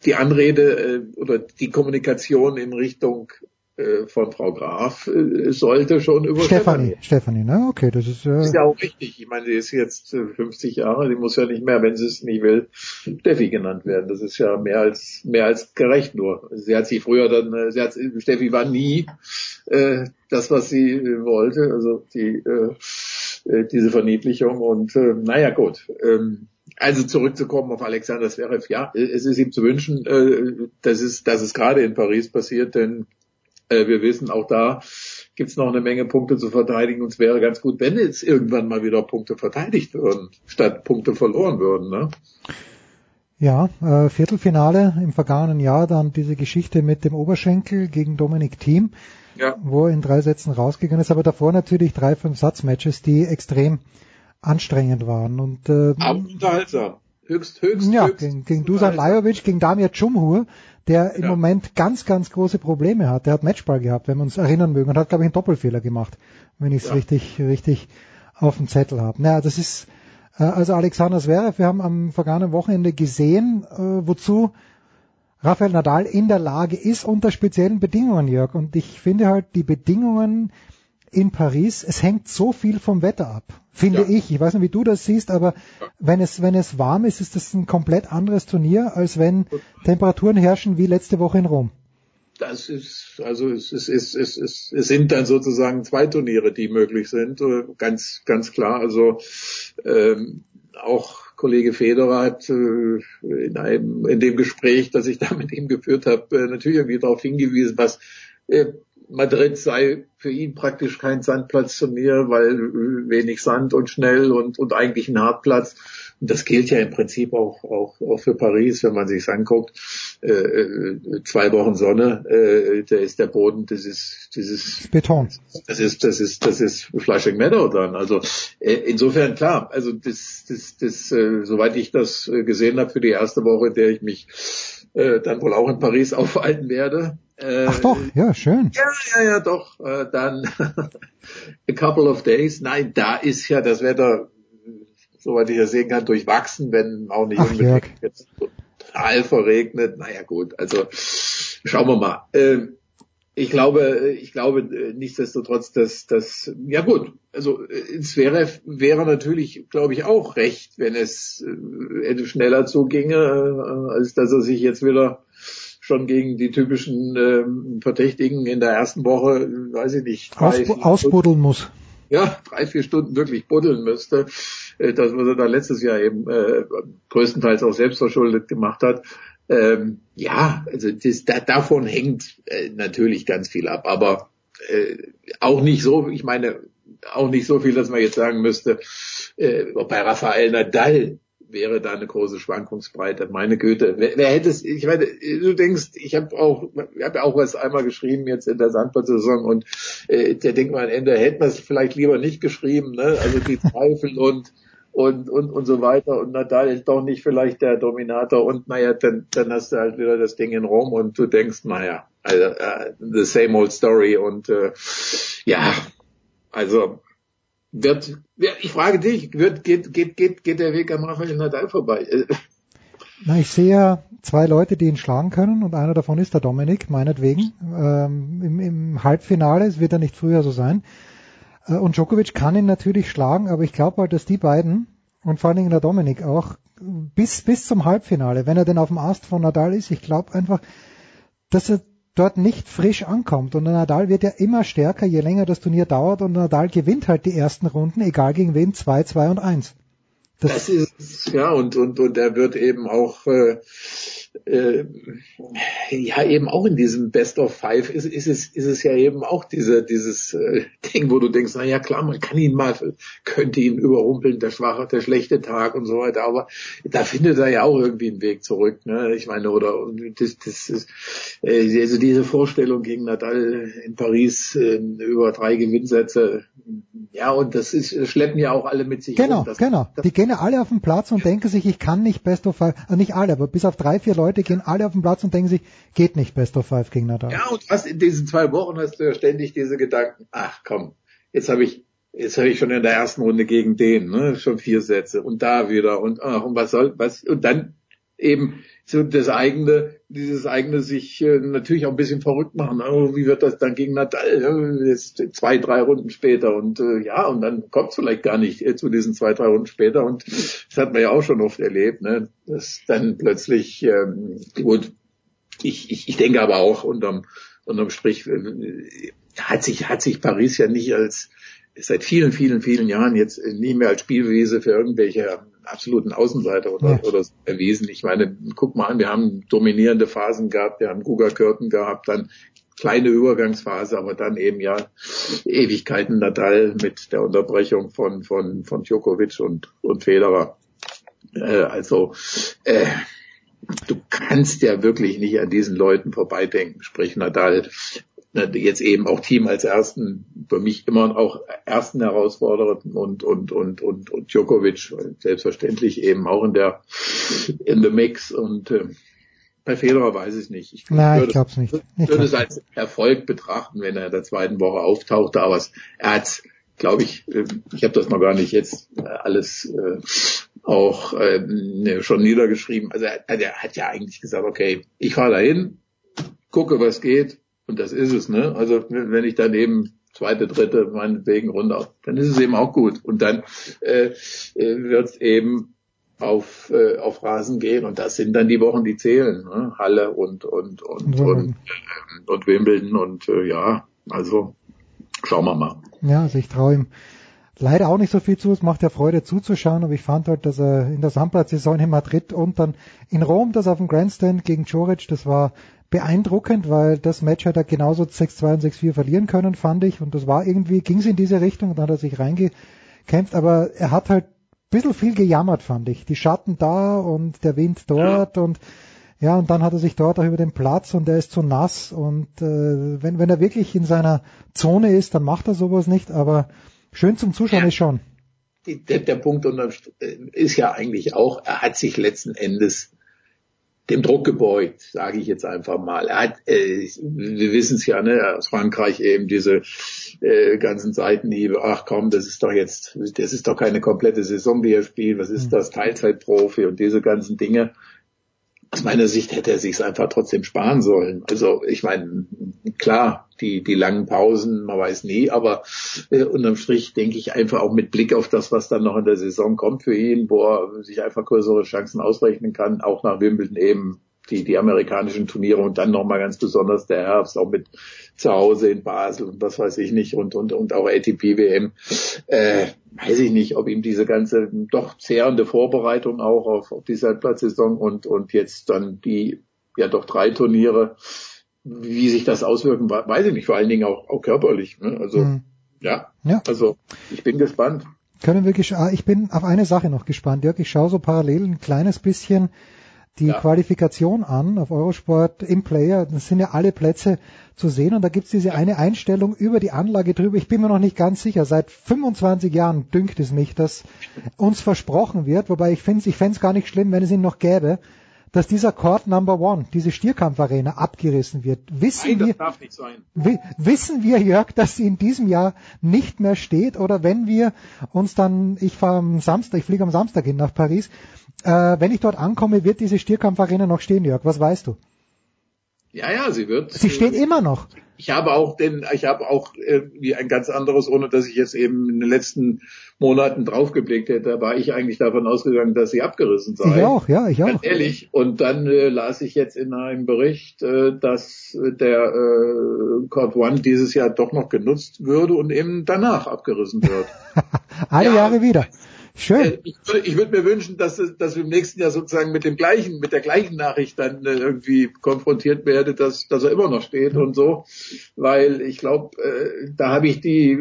die Anrede äh, oder die Kommunikation in Richtung äh, von Frau Graf äh, sollte schon über Stefanie. Stefanie, ne? Okay, das ist, äh, ist ja auch richtig. Ich meine, sie ist jetzt 50 Jahre, die muss ja nicht mehr, wenn sie es nicht will, Steffi genannt werden. Das ist ja mehr als mehr als gerecht nur. Sie hat sie früher dann, sie hat Steffi war nie äh, das, was sie wollte. Also die äh, äh, diese Verniedlichung. Und äh, naja gut. Ähm, also zurückzukommen auf Alexander Zverev, ja, es ist ihm zu wünschen, äh, dass es, dass es gerade in Paris passiert, denn äh, wir wissen, auch da gibt's noch eine Menge Punkte zu verteidigen und es wäre ganz gut, wenn jetzt irgendwann mal wieder Punkte verteidigt würden, statt Punkte verloren würden. Ne? Ja, äh, Viertelfinale im vergangenen Jahr, dann diese Geschichte mit dem Oberschenkel gegen Dominik Thiem ja. wo er in drei Sätzen rausgegangen ist, aber davor natürlich drei, fünf Satzmatches, die extrem anstrengend waren. Und, äh, aber unterhaltsam. Höchst, höchst, ja, höchst gegen, gegen Dusan Lajovic, gegen Damir Cumhur, der im ja. Moment ganz, ganz große Probleme hat. Der hat Matchball gehabt, wenn wir uns erinnern mögen, und hat, glaube ich, einen Doppelfehler gemacht, wenn ich es ja. richtig, richtig auf dem Zettel habe. Naja, das ist, also Alexander Zverev, wir haben am vergangenen Wochenende gesehen, äh, wozu Rafael Nadal in der Lage ist unter speziellen Bedingungen, Jörg. Und ich finde halt die Bedingungen in Paris, es hängt so viel vom Wetter ab, finde ja. ich. Ich weiß nicht, wie du das siehst, aber ja. wenn es, wenn es warm ist, ist das ein komplett anderes Turnier, als wenn Temperaturen herrschen wie letzte Woche in Rom. Das ist, also es, es, es, es, es, es sind dann sozusagen zwei Turniere, die möglich sind, äh, ganz, ganz klar. Also ähm, auch Kollege Federer hat äh, in, einem, in dem Gespräch, das ich da mit ihm geführt habe, äh, natürlich irgendwie darauf hingewiesen, was äh, Madrid sei für ihn praktisch kein Sandplatzturnier, weil wenig Sand und schnell und, und eigentlich ein Hartplatz. Und das gilt ja im Prinzip auch, auch, auch für Paris, wenn man sich anguckt. äh, äh, zwei Wochen Sonne, äh, da ist der Boden, das ist, das ist Beton. Das ist, das ist, das ist Flushing Meadow dann. Also äh, insofern klar. Also das, das, das, äh, soweit ich das äh, gesehen habe für die erste Woche, in der ich mich äh, dann wohl auch in Paris aufhalten werde. Äh, Ach doch, ja, schön. Ja, ja, ja, doch. Äh, dann a couple of days. Nein, da ist ja das Wetter, soweit ich das sehen kann, durchwachsen, wenn auch nicht Ach, Jörg. unbedingt jetzt total verregnet. Naja, gut. Also schauen wir mal. Ähm, ich glaube, ich glaube äh, nichtsdestotrotz, dass das ja gut. Also äh, es wäre wäre natürlich, glaube ich, auch recht, wenn es äh, etwas schneller zuginge, äh, als dass er sich jetzt wieder schon gegen die typischen ähm, Verdächtigen in der ersten Woche, äh, weiß ich nicht, drei, vier ausbuddeln muss. ja, drei, vier Stunden wirklich buddeln müsste. Äh, Das, was er da letztes Jahr eben äh, größtenteils auch selbst verschuldet gemacht hat. Ähm, ja, also das, da, davon hängt äh, natürlich ganz viel ab, aber äh, auch nicht so, ich meine, auch nicht so viel, dass man jetzt sagen müsste, äh, bei Rafael Nadal wäre da eine große Schwankungsbreite. Meine Güte, wer, wer hätte es, ich meine, du denkst, ich habe auch, ich habe auch was einmal geschrieben jetzt in der Sandplatzsaison und äh, der denkt mal am Ende, hätten wir es vielleicht lieber nicht geschrieben, ne? Also die Zweifel und und, und, und so weiter. Und Nadal ist doch nicht vielleicht der Dominator. Und naja, dann, dann hast du halt wieder das Ding in Rom und du denkst, naja, also, äh, the same old story. Und äh, ja, also wird, ich frage dich, wird, geht, geht, geht, geht der Weg am Rafael Nadal vorbei? Na, ich sehe ja zwei Leute, die ihn schlagen können und einer davon ist der Dominik, meinetwegen. Ähm, im, Im Halbfinale, es wird ja nicht früher so sein. Äh, und Djokovic kann ihn natürlich schlagen, aber ich glaube halt, dass die beiden und vor allen Dingen der Dominik auch bis, bis zum Halbfinale, wenn er denn auf dem Ast von Nadal ist, ich glaube einfach, dass er dort nicht frisch ankommt. Und der Nadal wird ja immer stärker, je länger das Turnier dauert. Und Nadal gewinnt halt die ersten Runden, egal gegen wen, 2, 2 und 1. Das, das ist, ja, und, und, und er wird eben auch, äh, äh, ja, eben auch in diesem Best of Five ist, ist es, ist es ja eben auch diese, dieses äh, Ding, wo du denkst, na ja, klar, man kann ihn mal, könnte ihn überrumpeln, der schwache, der schlechte Tag und so weiter, aber da findet er ja auch irgendwie einen Weg zurück, ne, ich meine, oder, das, das ist, äh, also diese Vorstellung gegen Nadal in Paris äh, über drei Gewinnsätze, ja, und das ist, schleppen ja auch alle mit sich Genau, rum. Das, genau. Die gehen ja alle auf den Platz und denken sich, ich kann nicht Best of Five, also nicht alle, aber bis auf drei, vier Leute gehen alle auf den Platz und denken sich, geht nicht Best of Five gegen Nadal. Ja, und hast in diesen zwei Wochen hast du ja ständig diese Gedanken, ach komm, jetzt habe ich, jetzt habe ich schon in der ersten Runde gegen den, ne, schon vier Sätze und da wieder und ach, und was soll, was, und dann eben so das eigene, dieses eigene sich äh, natürlich auch ein bisschen verrückt machen. Oh, wie wird das dann gegen Nadal? Ja, Jetzt zwei, drei Runden später und äh, ja, und dann kommt es vielleicht gar nicht äh, zu diesen zwei, drei Runden später und das hat man ja auch schon oft erlebt, ne? dass dann plötzlich ähm, gut, ich, ich, ich denke aber auch unterm, unterm Strich äh, hat sich hat sich Paris ja nicht als seit vielen, vielen, vielen Jahren jetzt nie mehr als Spielwiese für irgendwelche absoluten Außenseiter oder, Ja. oder so erwiesen. Ich meine, guck mal an, wir haben dominierende Phasen gehabt, wir haben Guga Kürten gehabt, dann kleine Übergangsphase, aber dann eben ja Ewigkeiten Nadal mit der Unterbrechung von, von, von Djokovic und, und Federer. Äh, also, äh, du kannst ja wirklich nicht an diesen Leuten vorbeidenken, sprich Nadal, jetzt eben auch Team als ersten, für mich immer auch ersten Herausforderer und, und, und, und, und Djokovic, selbstverständlich eben auch in der, in the Mix und, äh, bei Federer weiß ich nicht. Ich Nein, ich würde, glaub's nicht. Ich würde es als Erfolg betrachten, wenn er in der zweiten Woche auftauchte, aber es, er hat, glaube ich, äh, ich habe das noch gar nicht jetzt äh, alles äh, auch äh, schon niedergeschrieben. Also er, er hat ja eigentlich gesagt, okay, ich fahre dahin, gucke, was geht und das ist es. Ne? Also wenn ich dann eben zweite, dritte, meinetwegen runter, dann ist es eben auch gut. Und dann äh, wird es eben auf, äh, auf Rasen gehen und das sind dann die Wochen, die zählen. Ne? Halle und und und Ja. und, äh, und Wimbledon und äh, ja, also schauen wir mal. Ja, also ich traue ihm leider auch nicht so viel zu. Es macht ja Freude zuzuschauen, aber ich fand halt, dass er in der Sandplatzsaison in Madrid und dann in Rom, das auf dem Grandstand gegen Joric, das war beeindruckend, weil das Match hat er genauso 6-2 und 6-4 verlieren können, fand ich. Und das war irgendwie, ging es in diese Richtung und dann hat er sich reingekämpft, aber er hat halt ein bisschen viel gejammert, fand ich. Die Schatten da und der Wind dort und Ja, und dann hat er sich dort auch über den Platz und er ist zu nass und äh, wenn, wenn er wirklich in seiner Zone ist, dann macht er sowas nicht, aber schön zum Zuschauen ja. ist schon. Der, der Punkt ist ja eigentlich auch, er hat sich letzten Endes dem Druck gebeugt, sage ich jetzt einfach mal. Er hat, äh, wir wissen es ja, ne, aus Frankreich eben diese äh, ganzen Seitenhiebe, ach komm, das ist doch jetzt, das ist doch keine komplette Saison, die er spielt, was ist mhm. das, Teilzeitprofi und diese ganzen Dinge aus meiner Sicht hätte er sich einfach trotzdem sparen sollen. Also ich meine, klar, die, die langen Pausen, man weiß nie, aber äh, unterm Strich denke ich einfach auch mit Blick auf das, was dann noch in der Saison kommt für ihn, wo er sich einfach größere Chancen ausrechnen kann, auch nach Wimbledon eben die, die amerikanischen Turniere und dann nochmal ganz besonders der Herbst, auch mit zu Hause in Basel und was weiß ich nicht und, und, und auch ATP-WM, äh, weiß ich nicht, ob ihm diese ganze doch zehrende Vorbereitung auch auf, auf die Sandplatzsaison und, und jetzt dann die, ja doch drei Turniere, wie sich das auswirken, weiß ich nicht, vor allen Dingen auch, auch körperlich. Ne? Also, mhm. ja, ja, also ich bin gespannt. Können wir, ah, ich bin auf eine Sache noch gespannt, Jörg, ich schaue so parallel ein kleines bisschen die ja. Qualifikation an auf Eurosport im Player. Das sind ja alle Plätze zu sehen und da gibt's diese eine Einstellung über die Anlage drüber. Ich bin mir noch nicht ganz sicher. Seit 25 Jahren dünkt es mich, dass uns versprochen wird, wobei ich finde ich fände es gar nicht schlimm, wenn es ihn noch gäbe, dass dieser Court Number One, diese Stierkampfarena abgerissen wird. Wissen Nein, wir, wissen wir, Jörg, dass sie in diesem Jahr nicht mehr steht oder wenn wir uns dann, ich fahre am Samstag, ich fliege am Samstag hin nach Paris, äh, wenn ich dort ankomme, wird diese Stierkampfarena noch stehen, Jörg. Was weißt du? Ja, ja, sie wird. Sie steht äh, immer noch. Ich habe auch den, ich habe auch irgendwie ein ganz anderes, ohne dass ich jetzt eben in den letzten Monaten draufgeblickt hätte, war ich eigentlich davon ausgegangen, dass sie abgerissen sei. Ich auch, ja, ich auch. Ganz ehrlich. Und dann äh, las ich jetzt in einem Bericht, äh, dass der äh, Court One dieses Jahr doch noch genutzt würde und eben danach abgerissen wird. Alle ja, Jahre wieder. Schön. Äh, ich, ich würde mir wünschen, dass, dass wir im nächsten Jahr sozusagen mit dem gleichen, mit der gleichen Nachricht dann äh, irgendwie konfrontiert werde, dass, dass er immer noch steht und so, weil ich glaube, äh, da habe ich die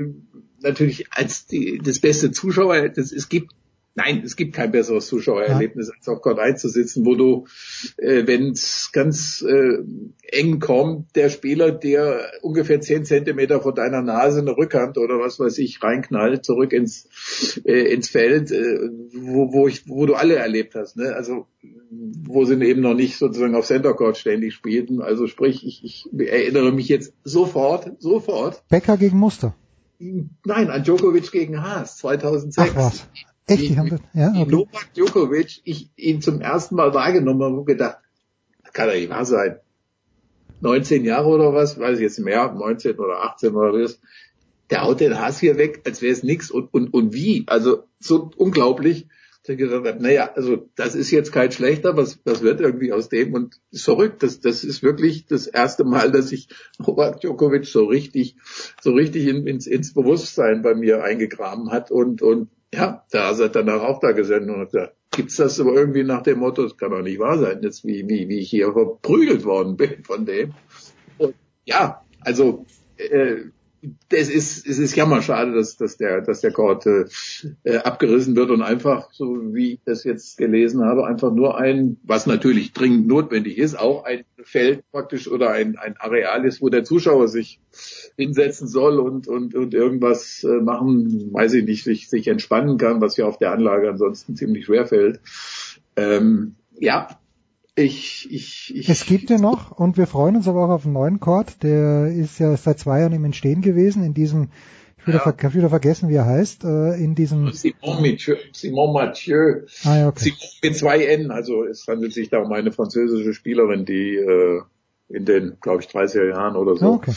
natürlich als die, das beste Zuschauer, das, es gibt Nein, es gibt kein besseres Zuschauererlebnis, ja. als auf Court 1 zu sitzen, wo du, äh, wenn es ganz äh, eng kommt, der Spieler, der ungefähr zehn Zentimeter vor deiner Nase eine Rückhand oder was weiß ich reinknallt, zurück ins, äh, ins Feld, äh, wo, wo, ich, wo du alle erlebt hast. Ne? Also wo sie eben noch nicht sozusagen auf Center Court ständig spielten. Also sprich, ich, ich erinnere mich jetzt sofort, sofort. Becker gegen Muster. Nein, an Djokovic gegen Haas 2006. Ach was. Echt? Die, haben das, ja, okay. Novak Djokovic, ich ihn zum ersten Mal wahrgenommen habe und gedacht, das kann doch nicht wahr sein. 19 Jahre oder was, weiß ich jetzt mehr, 19 oder 18 oder was, der haut den Hass hier weg, als wäre es nix. Und, und, und wie, also so unglaublich, dass ich gesagt habe, naja, also das ist jetzt kein schlechter, was, was wird irgendwie aus dem. Und verrückt, das, das ist wirklich das erste Mal, dass ich Novak Djokovic so richtig, so richtig in, ins, ins Bewusstsein bei mir eingegraben hat. Und, und ja, da ist er danach auch da gesessen und hat gesagt, gibt's das aber irgendwie nach dem Motto, das kann doch nicht wahr sein, jetzt wie, wie, wie ich hier verprügelt worden bin von dem. Und ja, also äh, es ist, es ist jammerschade, dass, dass der, dass der Court äh, abgerissen wird und einfach, so wie ich das jetzt gelesen habe, einfach nur ein, was natürlich dringend notwendig ist, auch ein Feld praktisch oder ein, ein Areal ist, wo der Zuschauer sich hinsetzen soll und, und, und irgendwas äh, machen, weiß ich nicht, sich, sich entspannen kann, was ja auf der Anlage ansonsten ziemlich schwer fällt. Ähm, ja, ich, ich, ich. Es gibt ja noch und wir freuen uns aber auch auf einen neuen Chord. Der ist ja seit zwei Jahren im Entstehen gewesen in diesem. Ich wieder, ja. ver wieder vergessen, wie er heißt. Äh, in diesem. Simon Mathieu. Simon Mathieu. Ah, ja, okay. Simon mit zwei N. Also es handelt sich da um eine französische Spielerin, die äh, in den, glaube ich, 30er Jahren oder so. Okay.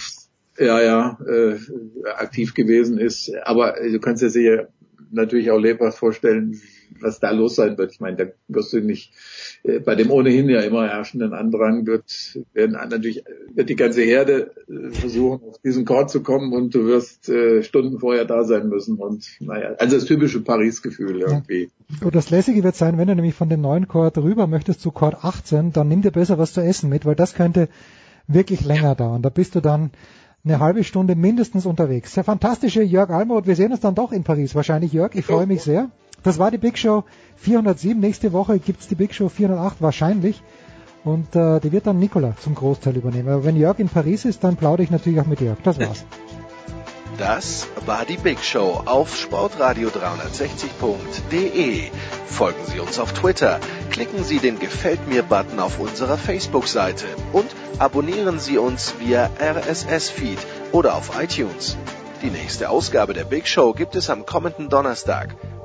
Ja, ja, äh, aktiv gewesen ist. Aber du kannst dir sicher natürlich auch lebhaft vorstellen, was da los sein wird. Ich meine, da wirst du nicht äh, bei dem ohnehin ja immer herrschenden Andrang wird werden natürlich wird die ganze Herde äh, versuchen auf diesen Chord zu kommen und du wirst äh, Stunden vorher da sein müssen und naja, also das typische Paris-Gefühl irgendwie. Ja. Und das Lässige wird sein, wenn du nämlich von dem neuen Chord rüber möchtest zu Chord 18, dann nimm dir besser was zu essen mit, weil das könnte wirklich länger dauern. Da bist du dann eine halbe Stunde mindestens unterwegs. Der fantastische Jörg Almroth, wir sehen uns dann doch in Paris wahrscheinlich, Jörg. Ich freue mich sehr. Das war die Big Show 407. Nächste Woche gibt's die Big Show 408 wahrscheinlich. Und äh, die wird dann Nicola zum Großteil übernehmen. Aber wenn Jörg in Paris ist, dann plaudere ich natürlich auch mit Jörg. Das war's. Das war die Big Show auf Sportradio 360.de. Folgen Sie uns auf Twitter, klicken Sie den Gefällt mir Button auf unserer Facebook-Seite und abonnieren Sie uns via RSS-Feed oder auf iTunes. Die nächste Ausgabe der Big Show gibt es am kommenden Donnerstag.